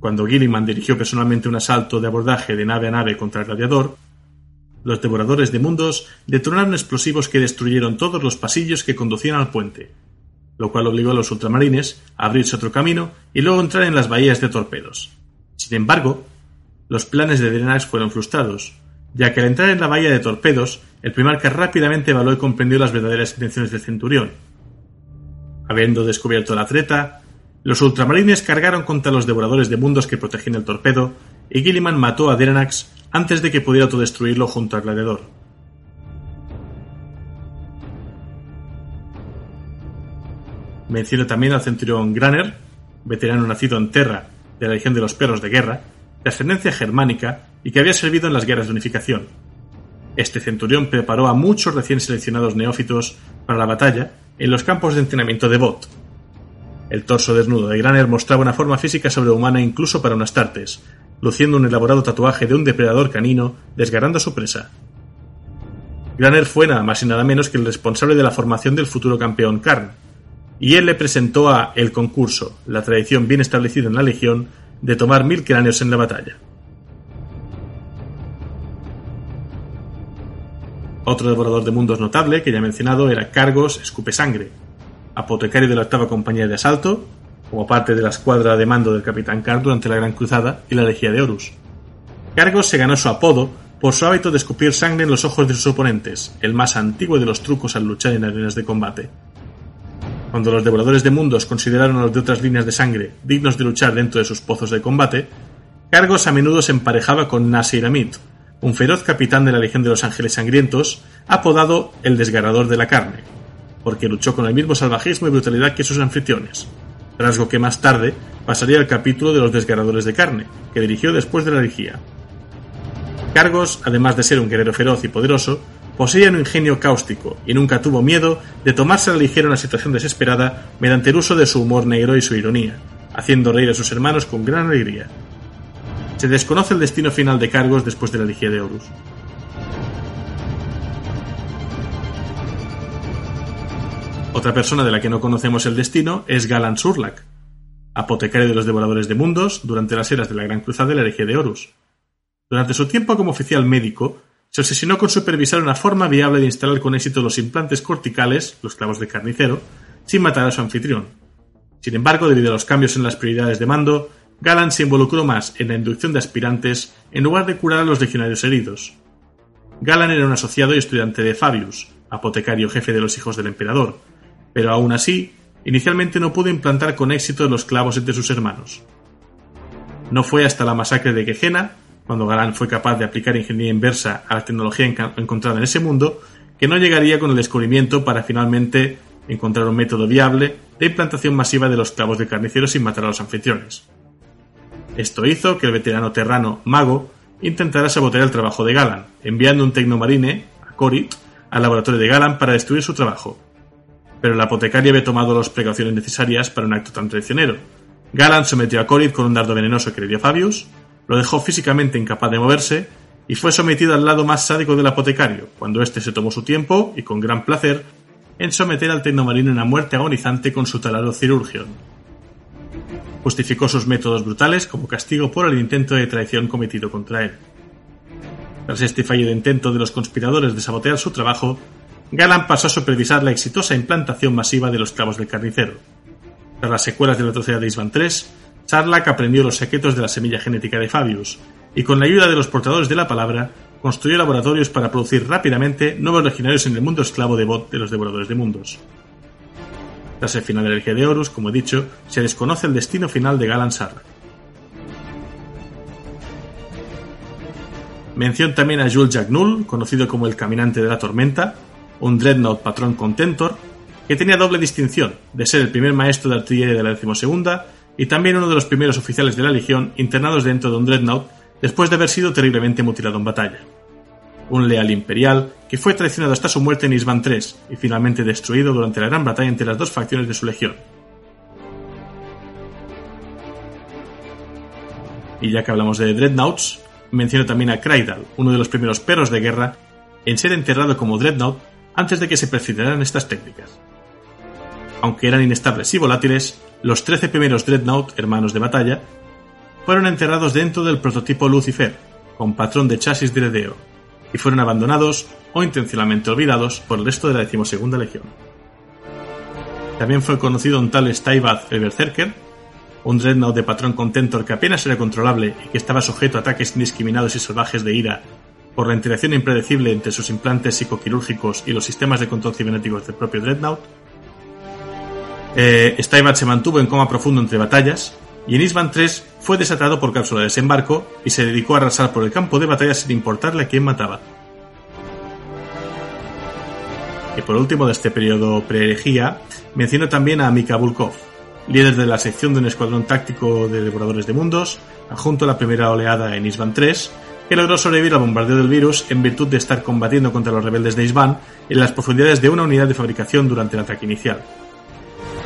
Cuando Gilliman dirigió personalmente un asalto de abordaje de nave a nave contra el gladiador, los devoradores de mundos detonaron explosivos que destruyeron todos los pasillos que conducían al puente, lo cual obligó a los ultramarines a abrirse otro camino y luego entrar en las bahías de torpedos. Sin embargo, los planes de Drenax fueron frustrados, ya que al entrar en la bahía de torpedos, el primarca rápidamente evaluó y comprendió las verdaderas intenciones del centurión. Habiendo descubierto la treta, los ultramarines cargaron contra los devoradores de mundos que protegían el torpedo, y Gilliman mató a Deranax antes de que pudiera autodestruirlo junto al gladiador. Menciono también al centurión Graner, veterano nacido en Terra de la Legión de los Perros de Guerra, de ascendencia germánica y que había servido en las guerras de unificación. Este centurión preparó a muchos recién seleccionados neófitos para la batalla en los campos de entrenamiento de Bot, el torso desnudo de Graner mostraba una forma física sobrehumana incluso para unas tartes, luciendo un elaborado tatuaje de un depredador canino desgarrando su presa. Graner fue nada más y nada menos que el responsable de la formación del futuro campeón Karn, y él le presentó a el concurso, la tradición bien establecida en la Legión, de tomar mil cráneos en la batalla. Otro devorador de mundos notable que ya he mencionado era Cargos Escupe Sangre, apotecario de la octava compañía de asalto, como parte de la escuadra de mando del capitán Carr durante la Gran Cruzada y la Legía de Horus. Cargos se ganó su apodo por su hábito de escupir sangre en los ojos de sus oponentes, el más antiguo de los trucos al luchar en arenas de combate. Cuando los devoradores de mundos consideraron a los de otras líneas de sangre dignos de luchar dentro de sus pozos de combate, Cargos a menudo se emparejaba con Nasir Amit, un feroz capitán de la Legión de los Ángeles Sangrientos, apodado el Desgarrador de la Carne, porque luchó con el mismo salvajismo y brutalidad que sus anfitriones, rasgo que más tarde pasaría al capítulo de los Desgarradores de Carne, que dirigió después de la herejía. Cargos, además de ser un guerrero feroz y poderoso, poseía un ingenio cáustico y nunca tuvo miedo de tomarse a la ligera una situación desesperada mediante el uso de su humor negro y su ironía, haciendo reír a sus hermanos con gran alegría. Se desconoce el destino final de Cargos después de la Ligia de Horus. Otra persona de la que no conocemos el destino es Galan Surlak, apotecario de los devoradores de mundos durante las eras de la Gran Cruzada de la Herejía de Horus. Durante su tiempo como oficial médico, se obsesionó con supervisar una forma viable de instalar con éxito los implantes corticales, los clavos de carnicero, sin matar a su anfitrión. Sin embargo, debido a los cambios en las prioridades de mando, Galan se involucró más en la inducción de aspirantes en lugar de curar a los legionarios heridos. Galan era un asociado y estudiante de Fabius, apotecario jefe de los hijos del emperador, pero aún así, inicialmente no pudo implantar con éxito los clavos entre sus hermanos. No fue hasta la masacre de Gehenna, cuando Galán fue capaz de aplicar ingeniería inversa a la tecnología encontrada en ese mundo, que no llegaría con el descubrimiento para finalmente encontrar un método viable de implantación masiva de los clavos de carnicero sin matar a los anfitriones. Esto hizo que el veterano terrano Mago intentara sabotear el trabajo de Galan, enviando un tecnomarine, a Corit, al laboratorio de Galan para destruir su trabajo, pero el apotecario había tomado las precauciones necesarias para un acto tan traicionero. Galan sometió a Corid con un dardo venenoso que le dio Fabius, lo dejó físicamente incapaz de moverse y fue sometido al lado más sádico del apotecario, cuando éste se tomó su tiempo, y con gran placer, en someter al tecnomarino a una muerte agonizante con su taladro cirurgión. Justificó sus métodos brutales como castigo por el intento de traición cometido contra él. Tras este fallido intento de los conspiradores de sabotear su trabajo, Galan pasó a supervisar la exitosa implantación masiva de los clavos del carnicero. Tras las secuelas de la atrocidad de Isvan III, Charlac aprendió los secretos de la semilla genética de Fabius, y con la ayuda de los portadores de la palabra, construyó laboratorios para producir rápidamente nuevos legionarios en el mundo esclavo de Bot de los devoradores de mundos. Tras el final de la Energía de Horus, como he dicho, se desconoce el destino final de Galan Sarlacc. Mención también a Jules Jacques conocido como el Caminante de la Tormenta, un Dreadnought patrón Contentor, que tenía doble distinción de ser el primer maestro de artillería de la decimosegunda y también uno de los primeros oficiales de la Legión internados dentro de un Dreadnought después de haber sido terriblemente mutilado en batalla. Un leal imperial que fue traicionado hasta su muerte en Isban III y finalmente destruido durante la gran batalla entre las dos facciones de su legión. Y ya que hablamos de Dreadnoughts, menciono también a Krydal, uno de los primeros perros de guerra en ser enterrado como Dreadnought antes de que se perfeccionaran estas técnicas. Aunque eran inestables y volátiles, los 13 primeros Dreadnought, hermanos de batalla, fueron enterrados dentro del prototipo Lucifer, con patrón de chasis de y fueron abandonados o intencionalmente olvidados por el resto de la decimosegunda legión. También fue conocido un tal Staibath el un Dreadnought de patrón Contentor que apenas era controlable y que estaba sujeto a ataques indiscriminados y salvajes de ira por la interacción impredecible entre sus implantes psicoquirúrgicos y los sistemas de control cibernéticos del propio Dreadnought, eh, se mantuvo en coma profundo entre batallas, y en Isban 3 fue desatado por cápsula de desembarco y se dedicó a arrasar por el campo de batalla sin importarle a quién mataba. Y por último de este periodo pre-herejía, menciono también a Mika Bulkov, líder de la sección de un escuadrón táctico de devoradores de mundos, adjunto a la primera oleada en Isban 3, que logró sobrevivir al bombardeo del virus en virtud de estar combatiendo contra los rebeldes de Isban en las profundidades de una unidad de fabricación durante el ataque inicial.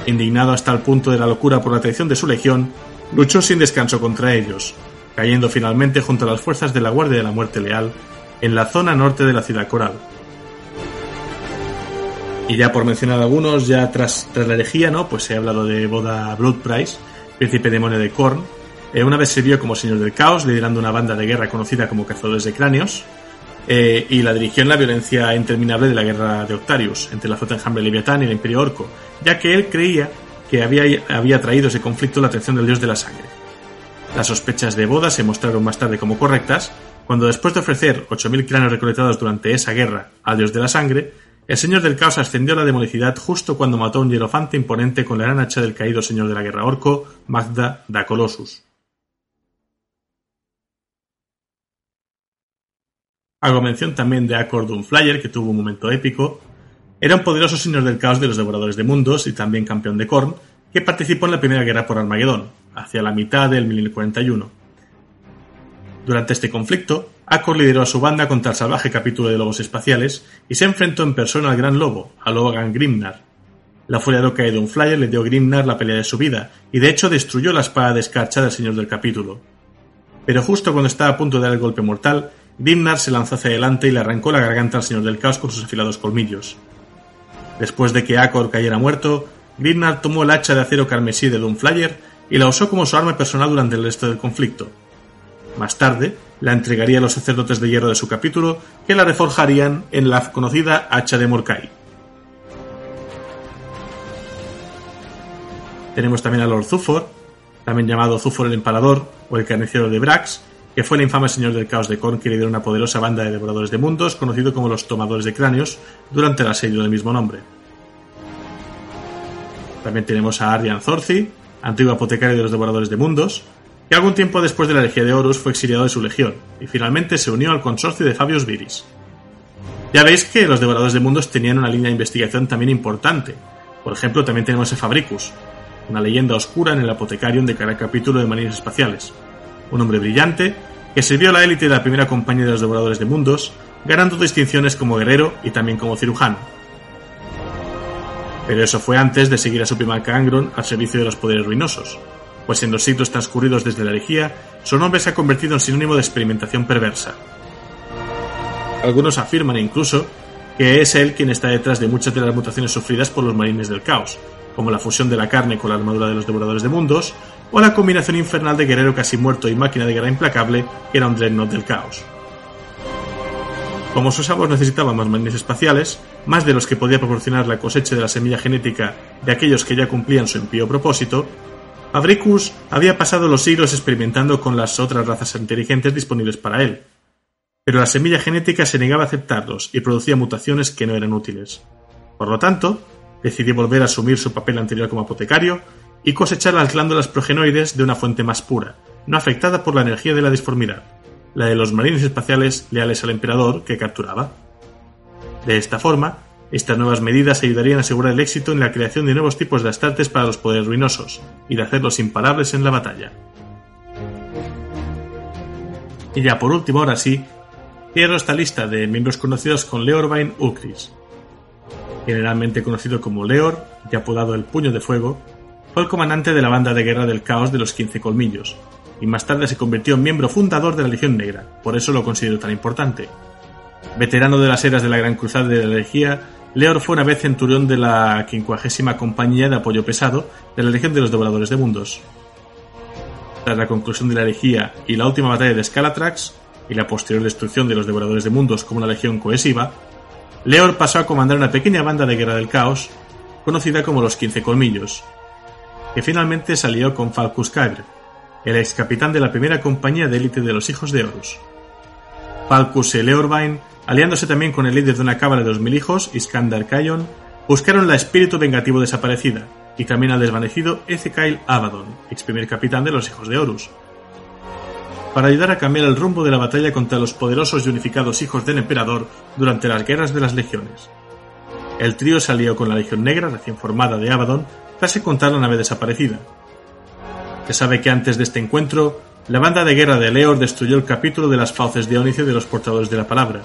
Indignado hasta el punto de la locura por la traición de su legión, luchó sin descanso contra ellos, cayendo finalmente junto a las fuerzas de la Guardia de la Muerte Leal en la zona norte de la ciudad coral. Y ya por mencionar algunos, ya tras, tras la herejía, ¿no? Pues he hablado de Boda Bloodprice, príncipe demonio de Korn, eh, una vez sirvió como señor del caos, liderando una banda de guerra conocida como Cazadores de Cráneos. Eh, y la dirigió en la violencia interminable de la guerra de Octarius entre la flota enjambre Leviatán y el Imperio Orco, ya que él creía que había, traído ese conflicto la atención del dios de la sangre. Las sospechas de Boda se mostraron más tarde como correctas, cuando después de ofrecer 8.000 cráneos recolectados durante esa guerra al dios de la sangre, el señor del caos ascendió a la demonicidad justo cuando mató a un hierofante imponente con la gran hacha del caído señor de la guerra orco, Magda da Colossus. Hago mención también de Accord Flyer, que tuvo un momento épico. Era un poderoso señor del caos de los devoradores de mundos y también campeón de Korn, que participó en la primera guerra por Armagedón, hacia la mitad del 1041. Durante este conflicto, Acor lideró a su banda contra el salvaje capítulo de lobos espaciales y se enfrentó en persona al gran lobo, a Logan Grimnar. La furia loca de Flyer le dio a Grimnar la pelea de su vida y de hecho destruyó la espada de escarcha del señor del capítulo. Pero justo cuando estaba a punto de dar el golpe mortal, Grimnar se lanzó hacia adelante y le arrancó la garganta al Señor del Caos con sus afilados colmillos. Después de que Akor cayera muerto, Grimnar tomó el hacha de acero carmesí de Doomflyer y la usó como su arma personal durante el resto del conflicto. Más tarde, la entregaría a los sacerdotes de hierro de su capítulo, que la reforjarían en la conocida hacha de Morkai. Tenemos también a Lord Zufor, también llamado Zufor el Empalador o el Carnicero de Brax, que fue el infame señor del caos de Korn que lideró una poderosa banda de devoradores de mundos, conocido como los Tomadores de Cráneos, durante el asedio del mismo nombre. También tenemos a Aryan Zorzi, antiguo apotecario de los devoradores de mundos, que algún tiempo después de la herejía de Horus fue exiliado de su legión, y finalmente se unió al consorcio de Fabius Viris. Ya veis que los devoradores de mundos tenían una línea de investigación también importante. Por ejemplo, también tenemos a Fabricus, una leyenda oscura en el apotecario de cada capítulo de Marines Espaciales, un hombre brillante que sirvió a la élite de la primera compañía de los devoradores de mundos, ganando distinciones como guerrero y también como cirujano. Pero eso fue antes de seguir a su primarca Angron al servicio de los poderes ruinosos, pues en los siglos transcurridos desde la herejía, su nombre se ha convertido en sinónimo de experimentación perversa. Algunos afirman incluso que es él quien está detrás de muchas de las mutaciones sufridas por los marines del caos, como la fusión de la carne con la armadura de los devoradores de mundos, o la combinación infernal de guerrero casi muerto y máquina de guerra implacable que era un dreadnought del caos. Como sus amos necesitaban más marines espaciales, más de los que podía proporcionar la cosecha de la semilla genética de aquellos que ya cumplían su impío propósito, Fabricus había pasado los siglos experimentando con las otras razas inteligentes disponibles para él. Pero la semilla genética se negaba a aceptarlos y producía mutaciones que no eran útiles. Por lo tanto, decidió volver a asumir su papel anterior como apotecario y cosechar las glándulas progenoides de una fuente más pura, no afectada por la energía de la disformidad, la de los marines espaciales leales al emperador que capturaba. De esta forma, estas nuevas medidas ayudarían a asegurar el éxito en la creación de nuevos tipos de astartes para los poderes ruinosos y de hacerlos imparables en la batalla. Y ya por último, ahora sí, cierro esta lista de miembros conocidos con Leorvain Ulcris. Generalmente conocido como Leor y apodado el Puño de Fuego, fue el comandante de la banda de guerra del caos de los Quince Colmillos, y más tarde se convirtió en miembro fundador de la Legión Negra, por eso lo considero tan importante. Veterano de las eras de la Gran Cruzada de la Herejía, Leor fue una vez centurión de la quincuagésima compañía de apoyo pesado de la Legión de los Devoradores de Mundos. Tras la conclusión de la herejía y la última batalla de Scalatrax, y la posterior destrucción de los Devoradores de Mundos como una legión cohesiva, Leor pasó a comandar una pequeña banda de guerra del caos, conocida como los Quince Colmillos, que finalmente salió con Falcus Cabre, el ex capitán de la primera compañía de élite de los hijos de Horus. Falcus y Leorvain, aliándose también con el líder de una cámara de dos mil hijos, Iskandar Kayon, buscaron la espíritu vengativo desaparecida, y también al desvanecido Ezekiel Abaddon, ex primer capitán de los hijos de Horus, para ayudar a cambiar el rumbo de la batalla contra los poderosos y unificados hijos del emperador durante las guerras de las legiones. El trío salió con la Legión Negra recién formada de Abaddon tras encontrar la nave desaparecida. Se sabe que antes de este encuentro, la banda de guerra de Leor destruyó el capítulo de las fauces de Ónice de los portadores de la palabra.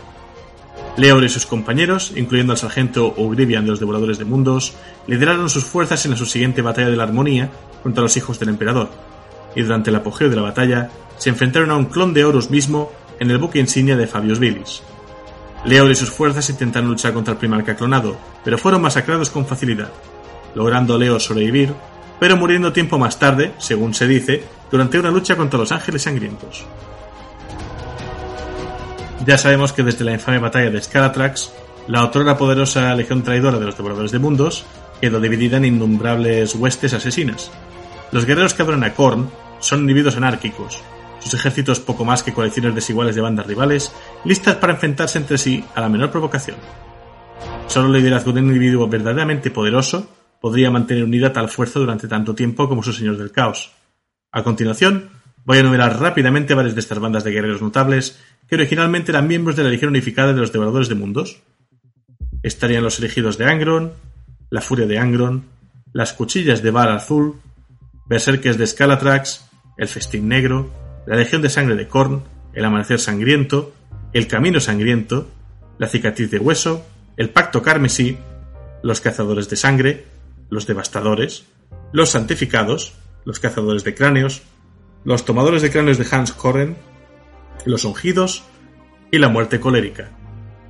Leor y sus compañeros, incluyendo al sargento Ogrivian de los Devoradores de Mundos, lideraron sus fuerzas en la subsiguiente batalla de la Armonía contra los hijos del emperador, y durante el apogeo de la batalla se enfrentaron a un clon de Horus mismo en el buque insignia de Fabius Vilis. Leor y sus fuerzas intentaron luchar contra el primarca clonado, pero fueron masacrados con facilidad logrando Leo sobrevivir, pero muriendo tiempo más tarde, según se dice, durante una lucha contra los ángeles sangrientos. Ya sabemos que desde la infame batalla de Scalatrax, la otrora poderosa legión traidora de los devoradores de mundos quedó dividida en innumerables huestes asesinas. Los guerreros que adoran a Korn son individuos anárquicos, sus ejércitos poco más que colecciones desiguales de bandas rivales, listas para enfrentarse entre sí a la menor provocación. Solo el liderazgo de un individuo verdaderamente poderoso podría mantener unida tal fuerza durante tanto tiempo como su señor del caos. A continuación, voy a enumerar rápidamente varias de estas bandas de guerreros notables que originalmente eran miembros de la Legión Unificada de los Devoradores de Mundos. Estarían los elegidos de Angron, la Furia de Angron, las Cuchillas de Bar Azul, Berserkers de Scalatrax, el Festín Negro, la Legión de Sangre de Korn, el Amanecer Sangriento, el Camino Sangriento, la Cicatriz de Hueso, el Pacto Carmesí, los Cazadores de Sangre, los Devastadores, los Santificados, los Cazadores de Cráneos, los Tomadores de Cráneos de Hans Korren, los Ungidos y la Muerte Colérica.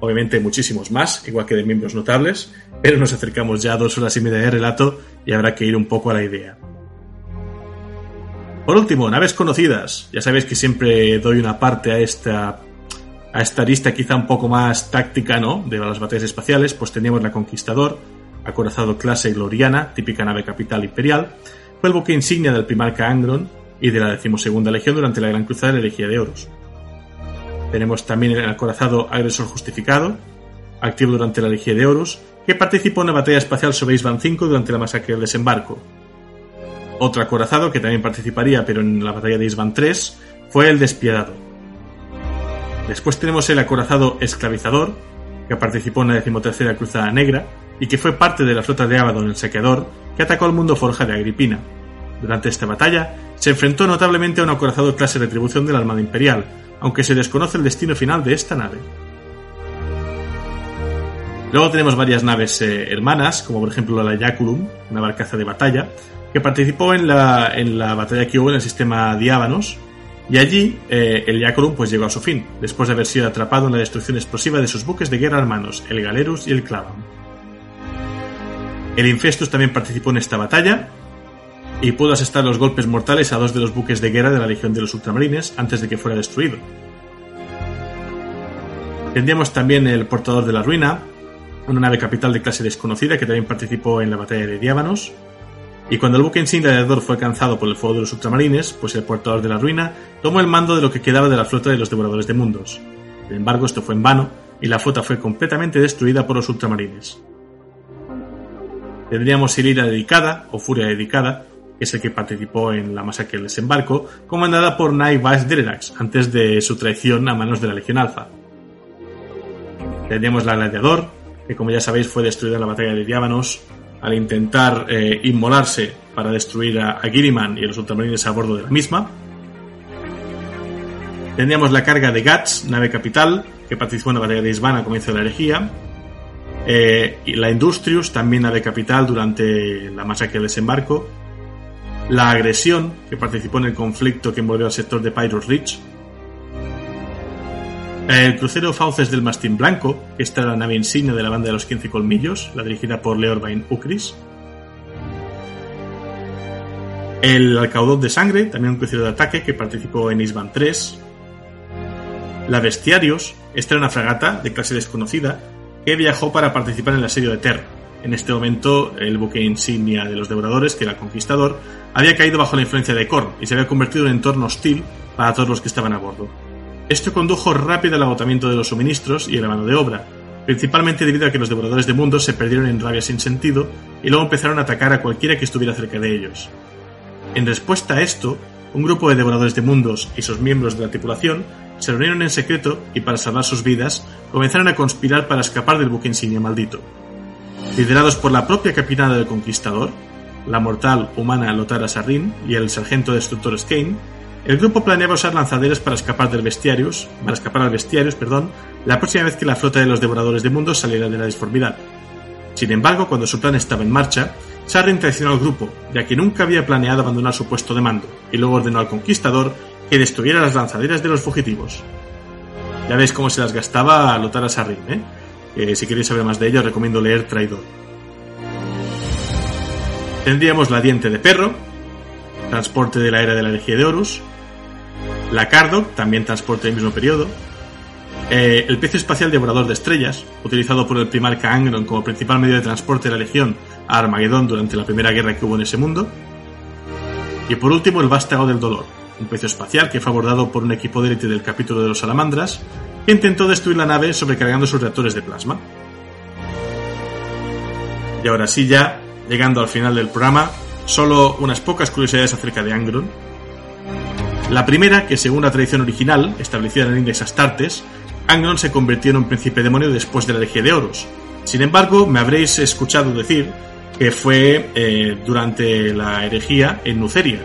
Obviamente muchísimos más, igual que de miembros notables, pero nos acercamos ya a dos horas y media de relato y habrá que ir un poco a la idea. Por último, naves conocidas. Ya sabéis que siempre doy una parte a esta a esta lista quizá un poco más táctica, ¿no? De las batallas espaciales, pues teníamos la Conquistador, acorazado clase Gloriana, típica nave capital imperial, fue el buque insignia del primarca Angron y de la decimosegunda legión durante la Gran Cruzada de la Herejía de Horus. Tenemos también el acorazado Agresor Justificado, activo durante la Legión de Horus, que participó en la batalla espacial sobre Isban 5 durante la masacre del desembarco, otro acorazado que también participaría, pero en la batalla de Isban 3, fue el Despiadado. Después tenemos el acorazado Esclavizador, que participó en la decimotercera Cruzada Negra y que fue parte de la flota de Abaddon el Saqueador, que atacó al mundo forja de Agripina. Durante esta batalla, se enfrentó notablemente a un acorazado clase retribución de la Armada Imperial, aunque se desconoce el destino final de esta nave. Luego tenemos varias naves eh, hermanas, como por ejemplo la Yaculum, una barcaza de batalla, que participó en la, en la batalla que hubo en el sistema Diábanos, y allí eh, el Yacolum pues llegó a su fin, después de haber sido atrapado en la destrucción explosiva de sus buques de guerra hermanos, el Galerus y el Clavam. El Infestus también participó en esta batalla y pudo asestar los golpes mortales a dos de los buques de guerra de la Legión de los Ultramarines antes de que fuera destruido. Tendríamos también el Portador de la Ruina, una nave capital de clase desconocida que también participó en la batalla de Diábanos, y cuando el buque insignia de Ador fue alcanzado por el fuego de los ultramarines, pues el portador de la ruina tomó el mando de lo que quedaba de la flota de los devoradores de mundos. Sin embargo, esto fue en vano, y la flota fue completamente destruida por los ultramarines. Tendríamos Ilira dedicada, o Furia dedicada, que es el que participó en la masacre del desembarco, comandada por Nai Vas Dererax, antes de su traición a manos de la Legión Alfa. Tendríamos la Gladiador, que como ya sabéis fue destruida en la batalla de Diábanos, al intentar eh, inmolarse para destruir a, Giriman y a los ultramarines a bordo de la misma. Tendríamos la carga de Gats, nave capital, que participó en la batalla de Isbana a comienzo de la herejía. Eh, y la Industrius, también nave capital durante la masacre del desembarco. La agresión, que participó en el conflicto que envolvió al sector de Pyrus Ridge el crucero Fauces del Mastín Blanco, que está la nave insignia de la banda de los 15 colmillos, la dirigida por Leorvain Ukris. El Alcaudón de Sangre, también un crucero de ataque que participó en Isban 3. La Bestiarios, esta era una fragata de clase desconocida que viajó para participar en el asedio de Terra. En este momento, el buque insignia de los devoradores, que era Conquistador, había caído bajo la influencia de Korn y se había convertido en un entorno hostil para todos los que estaban a bordo. Esto condujo rápido al agotamiento de los suministros y a la mano de obra, principalmente debido a que los devoradores de mundos se perdieron en rabia sin sentido y luego empezaron a atacar a cualquiera que estuviera cerca de ellos. En respuesta a esto, un grupo de devoradores de mundos y sus miembros de la tripulación se reunieron en secreto y para salvar sus vidas comenzaron a conspirar para escapar del buque insignia maldito. Liderados por la propia capitana del Conquistador, la mortal humana Lotara Sarrin y el sargento destructor Skane, el grupo planeaba usar lanzaderas para escapar del bestiarius, para escapar al bestiarius, perdón, la próxima vez que la flota de los devoradores de mundos saliera de la disformidad. Sin embargo, cuando su plan estaba en marcha, Sarrin traicionó al grupo, ya que nunca había planeado abandonar su puesto de mando, y luego ordenó al conquistador que destruyera las lanzaderas de los fugitivos. Ya veis cómo se las gastaba a lotar a Sarrin, ¿eh? si queréis saber más de ello, recomiendo leer Traidor. Tendríamos la diente de perro, transporte de la era de la herejía de Horus, la Cardoc, también transporte del mismo periodo. Eh, el pez espacial devorador de estrellas, utilizado por el primarca Angron como principal medio de transporte de la Legión a Armagedón durante la primera guerra que hubo en ese mundo. Y por último, el vástago del dolor, un pez espacial que fue abordado por un equipo de élite del capítulo de los salamandras, que intentó destruir la nave sobrecargando sus reactores de plasma. Y ahora sí ya, llegando al final del programa, solo unas pocas curiosidades acerca de Angron. La primera, que según la tradición original, establecida en el Index Astartes, Angron se convirtió en un príncipe demonio después de la herejía de Horus. Sin embargo, me habréis escuchado decir que fue eh, durante la herejía en Nuceria.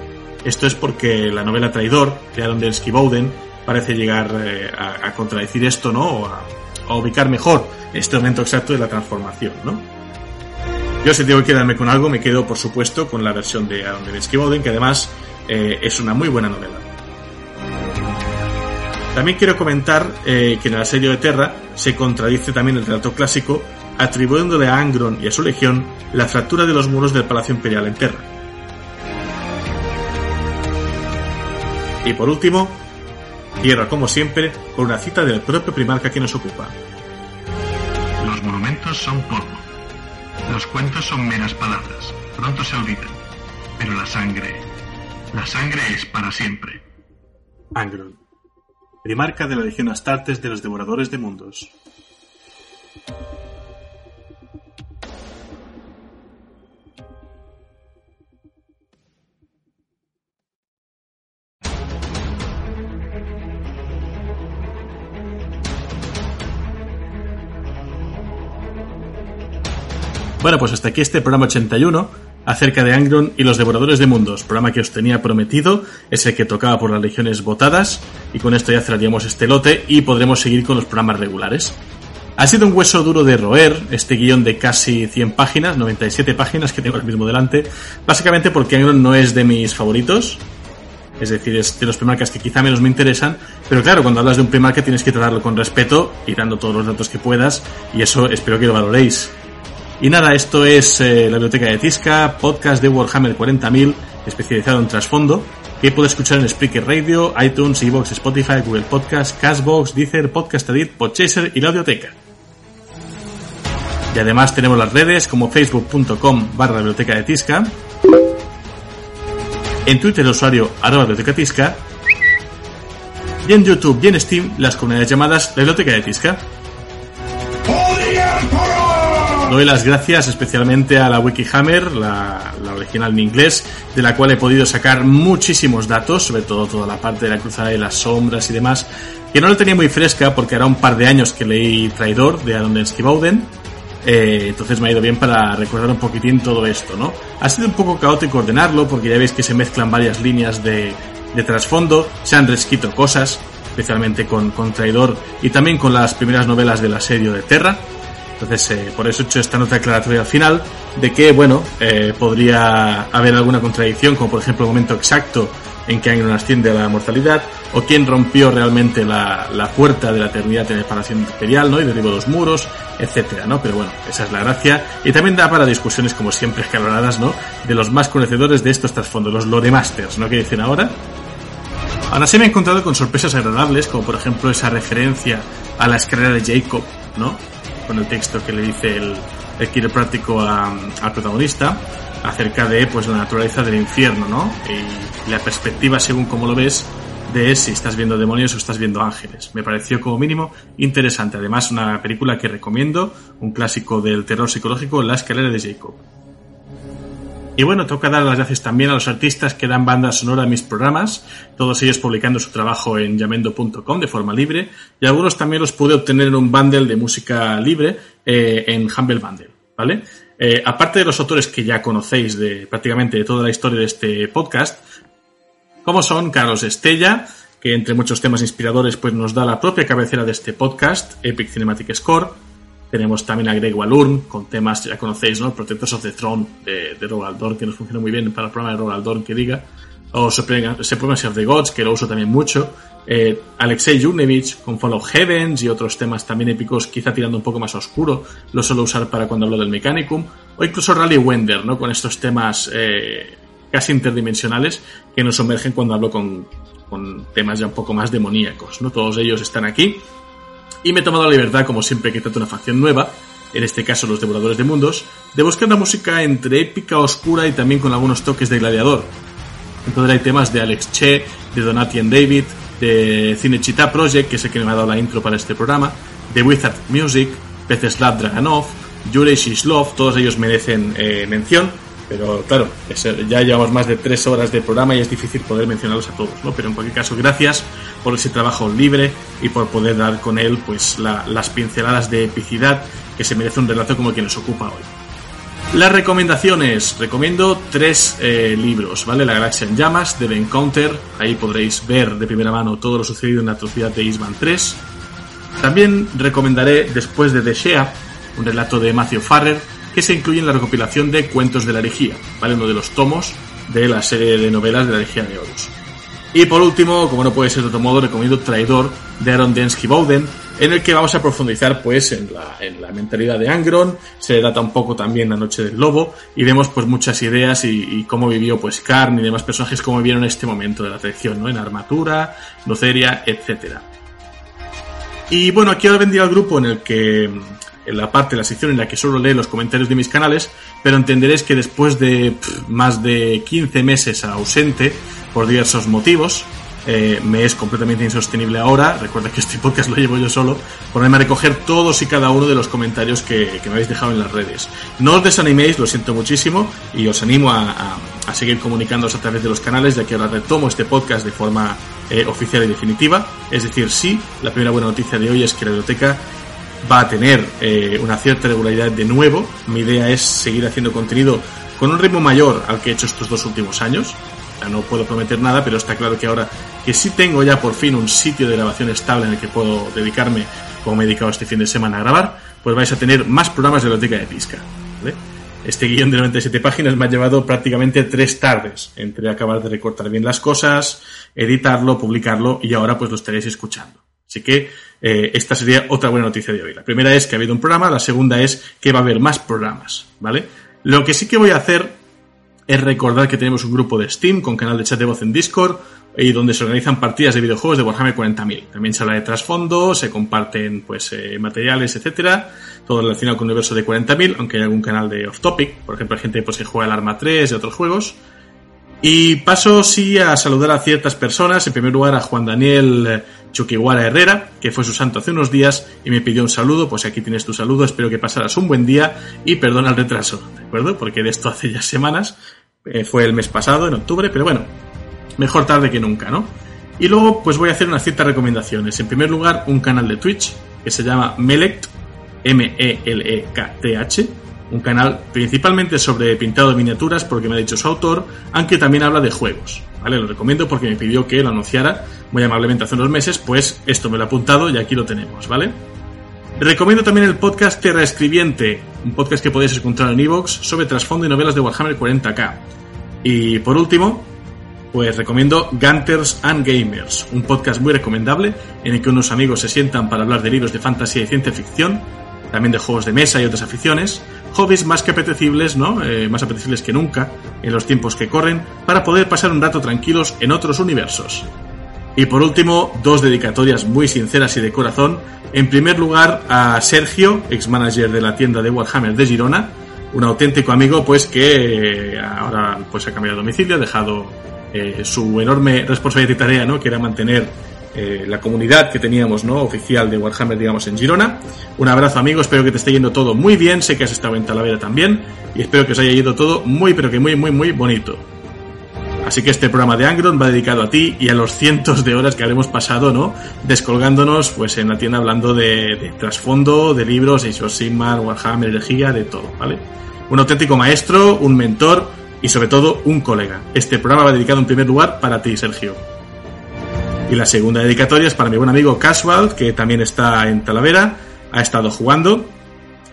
Esto es porque la novela Traidor de Aaron Delsky Bowden parece llegar eh, a, contradecir esto, ¿no? O a, ubicar mejor este momento exacto de la transformación, ¿no? Yo si tengo que quedarme con algo, me quedo por supuesto con la versión de Aaron Delsky Bowden, que además eh, es una muy buena novela. También quiero comentar eh, que en el asedio de Terra se contradice también el relato clásico, atribuyéndole a Angron y a su legión la fractura de los muros del Palacio Imperial en Terra. Y por último, cierro como siempre con una cita del propio primarca que nos ocupa. Los monumentos son polvo. Los cuentos son meras palabras. Pronto se olvidan. Pero la sangre... La sangre es para siempre. Angron primarca de la Legión Astartes de los Devoradores de Mundos. Bueno, pues hasta aquí este programa 81 acerca de Angron y los Devoradores de Mundos, programa que os tenía prometido, es el que tocaba por las legiones votadas, y con esto ya cerraríamos este lote y podremos seguir con los programas regulares. Ha sido un hueso duro de roer este guion de casi 100 páginas, 97 páginas que tengo ahora mismo delante, básicamente porque Angron no es de mis favoritos, es decir, es de los primarcas que quizá menos me interesan, pero claro, cuando hablas de un primarca tienes que tratarlo con respeto y dando todos los datos que puedas, y eso espero que lo valoréis. Y nada, esto es eh, la biblioteca de Tisca, podcast de Warhammer 40.000, especializado en trasfondo, que puedes escuchar en Spreaker Radio, iTunes, Evox, Spotify, Google Podcast, Castbox, Deezer, Podcast Edit, Podchaser y la audioteca. Y además tenemos las redes como facebook.com barra biblioteca de Tisca, en Twitter el usuario arroba biblioteca Tisca, y en YouTube y en Steam las comunidades llamadas la biblioteca de Tisca. Doy las gracias especialmente a la Wikihammer, la, la, original en inglés, de la cual he podido sacar muchísimos datos, sobre todo toda la parte de la cruzada de las sombras y demás, que no lo tenía muy fresca porque era un par de años que leí Traidor de Aaron Densky Bowden. Eh, entonces me ha ido bien para recordar un poquitín todo esto, ¿no? Ha sido un poco caótico ordenarlo porque ya veis que se mezclan varias líneas de, de trasfondo, se han rescrito cosas, especialmente con, con Traidor y también con las primeras novelas del asedio de Terra. Entonces, eh, por eso he hecho esta nota aclaratoria al final de que, bueno, eh, podría haber alguna contradicción, como por ejemplo el momento exacto en que Angron asciende a la mortalidad, o quién rompió realmente la, la, puerta de la eternidad en el Palacio Imperial, ¿no? Y derribó los muros, etcétera, ¿no? Pero bueno, esa es la gracia. Y también da para discusiones, como siempre, escalonadas, ¿no? De los más conocedores de estos trasfondos, los Lore Masters, ¿no? Que dicen ahora. Ahora sí me he encontrado con sorpresas agradables, como por ejemplo esa referencia a la escalera de Jacob, ¿no? Con el texto que le dice el, el quiropráctico al protagonista acerca de pues la naturaleza del infierno, ¿no? Y la perspectiva según como lo ves de si estás viendo demonios o estás viendo ángeles. Me pareció como mínimo interesante. Además, una película que recomiendo, un clásico del terror psicológico, La escalera de Jacob. Y bueno, toca dar las gracias también a los artistas que dan banda sonora a mis programas, todos ellos publicando su trabajo en yamendo.com de forma libre, y algunos también los pude obtener en un bundle de música libre eh, en Humble Bundle, ¿vale? Eh, aparte de los autores que ya conocéis de prácticamente de toda la historia de este podcast, como son Carlos Estella, que entre muchos temas inspiradores pues nos da la propia cabecera de este podcast, Epic Cinematic Score, tenemos también a Greg Walloon con temas, ya conocéis, ¿no? Protectors of the Throne de, de Rogaldor, que nos funciona muy bien para el programa de Rogaldor que diga. O Supremacy of the Gods, que lo uso también mucho. Eh, Alexei Yurnevich con Fall of Heavens y otros temas también épicos, quizá tirando un poco más oscuro. Lo suelo usar para cuando hablo del Mechanicum. O incluso Rally Wender, ¿no? Con estos temas eh, casi interdimensionales que nos sumergen cuando hablo con, con temas ya un poco más demoníacos, ¿no? Todos ellos están aquí Y me he tomado la libertad, como siempre que trato una facción nueva, en este caso los Devoradores de Mundos, de buscar una música entre épica, oscura y también con algunos toques de gladiador. Entonces hay temas de Alex Che, de Donatian David, de Cinechita Project, que es el que me ha dado la intro para este programa, de Wizard Music, Petzeslav Draganov, Yurei Shislov, todos ellos merecen eh, mención, pero claro, ya llevamos más de tres horas de programa y es difícil poder mencionarlos a todos, ¿no? Pero en cualquier caso, gracias por ese trabajo libre y por poder dar con él pues las pinceladas de epicidad que se merece un relato como el que nos ocupa hoy. Las recomendaciones. Recomiendo tres eh, libros, ¿vale? La Galaxia en Llamas, de Ben Counter. Ahí podréis ver de primera mano todo lo sucedido en la atrocidad de Isman 3. También recomendaré Después de The un relato de Matthew Farrer, que se incluye en la recopilación de Cuentos de la Herejía, ¿vale? Uno de los tomos de la serie de novelas de la Herejía de Horus. Y por último, como no puede ser de otro modo, recomiendo Traidor de Aaron Densky Bowden, en el que vamos a profundizar pues en la, en la mentalidad de Angron, se data un poco también la noche del lobo y vemos pues muchas ideas y, cómo vivió pues Karn y demás personajes cómo vivieron este momento de la traición, ¿no? En armatura, luceria, etcétera. Y bueno, aquí ahora vendría el grupo en el que en la parte, de la sección en la que solo lee los comentarios de mis canales, pero entenderéis que después de más de 15 meses ausente, por diversos motivos, eh, me es completamente insostenible ahora, recuerda que este podcast lo llevo yo solo, ponerme a recoger todos y cada uno de los comentarios que, me habéis dejado en las redes. No os desaniméis, lo siento muchísimo, y os animo a, seguir comunicándoos a través de los canales, ya que ahora retomo este podcast de forma eh, oficial y definitiva. Es decir, sí, la primera buena noticia de hoy es que la biblioteca va a tener eh, una cierta regularidad de nuevo. Mi idea es seguir haciendo contenido con un ritmo mayor al que he hecho estos dos últimos años. Ya no puedo prometer nada, pero está claro que ahora que sí tengo ya por fin un sitio de grabación estable en el que puedo dedicarme, como me he dedicado este fin de semana a grabar, pues vais a tener más programas de biblioteca de Pisca. Este guion de 97 páginas me ha llevado prácticamente tres tardes entre acabar de recortar bien las cosas, editarlo, publicarlo y ahora pues lo estaréis escuchando. Así que eh, esta sería otra buena noticia de hoy. La primera es que ha habido un programa, la segunda es que va a haber más programas, ¿vale? Lo que sí que voy a hacer es recordar que tenemos un grupo de Steam con canal de chat de voz en Discord y donde se organizan partidas de videojuegos de Warhammer 40.000. También se habla de trasfondo, se comparten pues eh, materiales, etcétera, todo relacionado con el universo de 40.000, aunque hay algún canal de off topic, por ejemplo, hay gente pues, que juega el Arma 3 y otros juegos. Y paso sí a saludar a ciertas personas. En primer lugar a Juan Daniel Chuquiwara Herrera, que fue su santo hace unos días y me pidió un saludo. Pues aquí tienes tu saludo. Espero que pasaras un buen día y perdona el retraso, ¿de acuerdo? Porque de esto hace ya semanas. Eh, fue el mes pasado, en octubre, pero bueno, mejor tarde que nunca, ¿no? Y luego, pues voy a hacer unas ciertas recomendaciones. En primer lugar, un canal de Twitch que se llama Melect, M-E-L-E-K-T-H un canal principalmente sobre pintado de miniaturas porque me ha dicho su autor, aunque también habla de juegos. ¿Vale? Lo recomiendo porque me pidió que lo anunciara muy amablemente hace unos meses, pues esto me lo he apuntado y aquí lo tenemos, ¿vale? Recomiendo también el podcast Terra Escribiente, un podcast que podéis encontrar en Evox sobre trasfondo y novelas de Warhammer 40k. Y por último, pues recomiendo Gunters and Gamers, un podcast muy recomendable en el que unos amigos se sientan para hablar de libros de fantasía y ciencia ficción, también de juegos de mesa y otras aficiones, hobbies más que apetecibles, ¿no? Eh, más apetecibles que nunca en los tiempos que corren, para poder pasar un rato tranquilos en otros universos. Y por último, dos dedicatorias muy sinceras y de corazón. En primer lugar, a Sergio, ex manager de la tienda de Warhammer de Girona, un auténtico amigo, pues que eh, ahora pues ha cambiado de domicilio, ha dejado eh, su enorme responsabilidad y tarea, ¿no? Que era mantener eh, la comunidad que teníamos, ¿no? Oficial de Warhammer, digamos, en Girona. Un abrazo, amigo, espero que te esté yendo todo muy bien, sé que has estado en Talavera también, y espero que os haya ido todo muy, pero que muy, muy, muy bonito. Así que este programa de Angron va dedicado a ti y a los cientos de horas que habremos pasado, ¿no? Descolgándonos, pues, en la tienda hablando de, trasfondo, de libros, Age of Warhammer, herejía, de todo, ¿vale? Un auténtico maestro, un mentor y sobre todo un colega. Este programa va dedicado en primer lugar para ti, Sergio. Y la segunda dedicatoria es para mi buen amigo Casual, que también está en Talavera, ha estado jugando.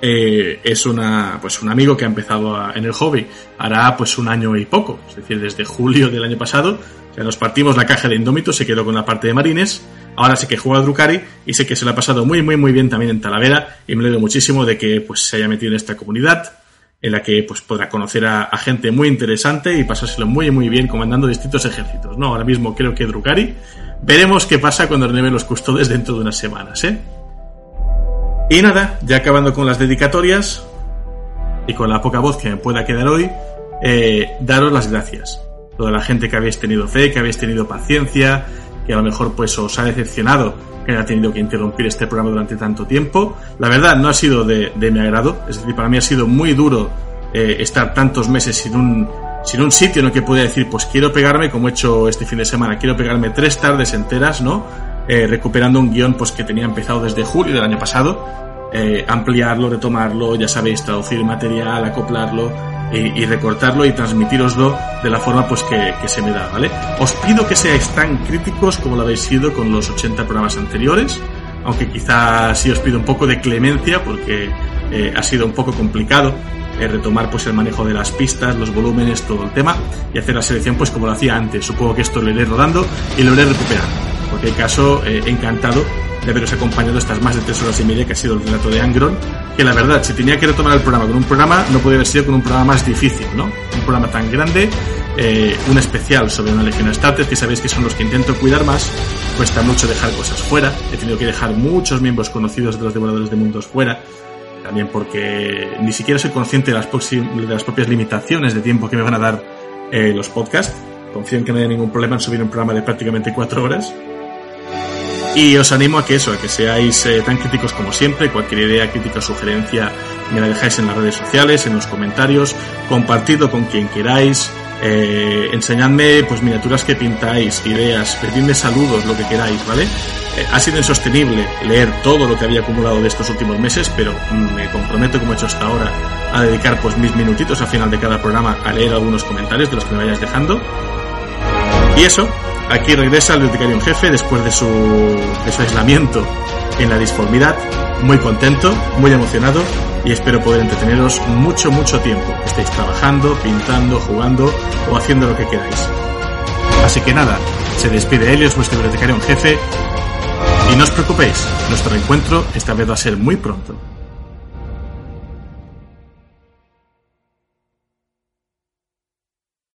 Eh, es una, pues un amigo que ha empezado en el hobby hará pues un año y poco, es decir, desde julio del año pasado. Ya nos partimos la caja de Indómito, se quedó con la parte de Marines. Ahora sé que juega a Drukari y sé que se lo ha pasado muy, muy, muy bien también en Talavera y me alegro muchísimo de que pues se haya metido en esta comunidad en la que pues podrá conocer a, gente muy interesante y pasárselo muy muy bien comandando distintos ejércitos. No, ahora mismo creo que Drukari Veremos qué pasa cuando renueve los custodes dentro de unas semanas, ¿eh? Y nada, ya acabando con las dedicatorias y con la poca voz que me pueda quedar hoy, eh, daros las gracias. Toda la gente que habéis tenido fe, que habéis tenido paciencia, que a lo mejor pues os ha decepcionado que haya tenido que interrumpir este programa durante tanto tiempo. La verdad no ha sido de, mi agrado, es decir, para mí ha sido muy duro eh, estar tantos meses sin un, sin un sitio en el que pueda decir, pues quiero pegarme, como he hecho este fin de semana, quiero pegarme tres tardes enteras, ¿no? Eh, recuperando un guion pues que tenía empezado desde julio del año pasado, eh, ampliarlo, retomarlo, ya sabéis, traducir material, acoplarlo y, recortarlo y transmitiroslo de la forma pues que, se me da, ¿vale? Os pido que seáis tan críticos como lo habéis sido con los 80 programas anteriores, aunque quizás sí os pido un poco de clemencia porque eh, ha sido un poco complicado retomar pues el manejo de las pistas, los volúmenes, todo el tema y hacer la selección pues como lo hacía antes. Supongo que esto lo iré rodando y lo iré recuperando cualquier caso, eh, encantado de haberos acompañado estas más de tres horas y media que ha sido el relato de Angron, que la verdad, si tenía que retomar el programa con un programa, no podría haber sido con un programa más difícil, ¿no? Un programa tan grande, eh, un especial sobre una legión starter, que sabéis que son los que intento cuidar más, cuesta mucho dejar cosas fuera, he tenido que dejar muchos miembros conocidos de los devoradores de mundos fuera, también porque ni siquiera soy consciente de las, propias limitaciones de tiempo que me van a dar eh, los podcasts, confío en que no haya ningún problema en subir un programa de prácticamente cuatro horas, y os animo a que eso, a que seáis eh, tan críticos como siempre. Cualquier idea, crítica o sugerencia me la dejáis en las redes sociales, en los comentarios, compartidlo con quien queráis. Eh, enseñadme pues miniaturas que pintáis, ideas, pedidme saludos, lo que queráis, ¿vale? Eh, ha sido insostenible leer todo lo que había acumulado de estos últimos meses, pero me comprometo, como he hecho hasta ahora, a dedicar pues mis minutitos al final de cada programa a leer algunos comentarios de los que me vayáis dejando. Y eso, Aquí regresa el bibliotecario en jefe después de su, de su aislamiento en la disformidad, muy contento, muy emocionado y espero poder entreteneros mucho, mucho tiempo. Estéis trabajando, pintando, jugando o haciendo lo que queráis. Así que nada, se despide Helios, vuestro bibliotecario en jefe, y no os preocupéis, nuestro encuentro esta vez va a ser muy pronto.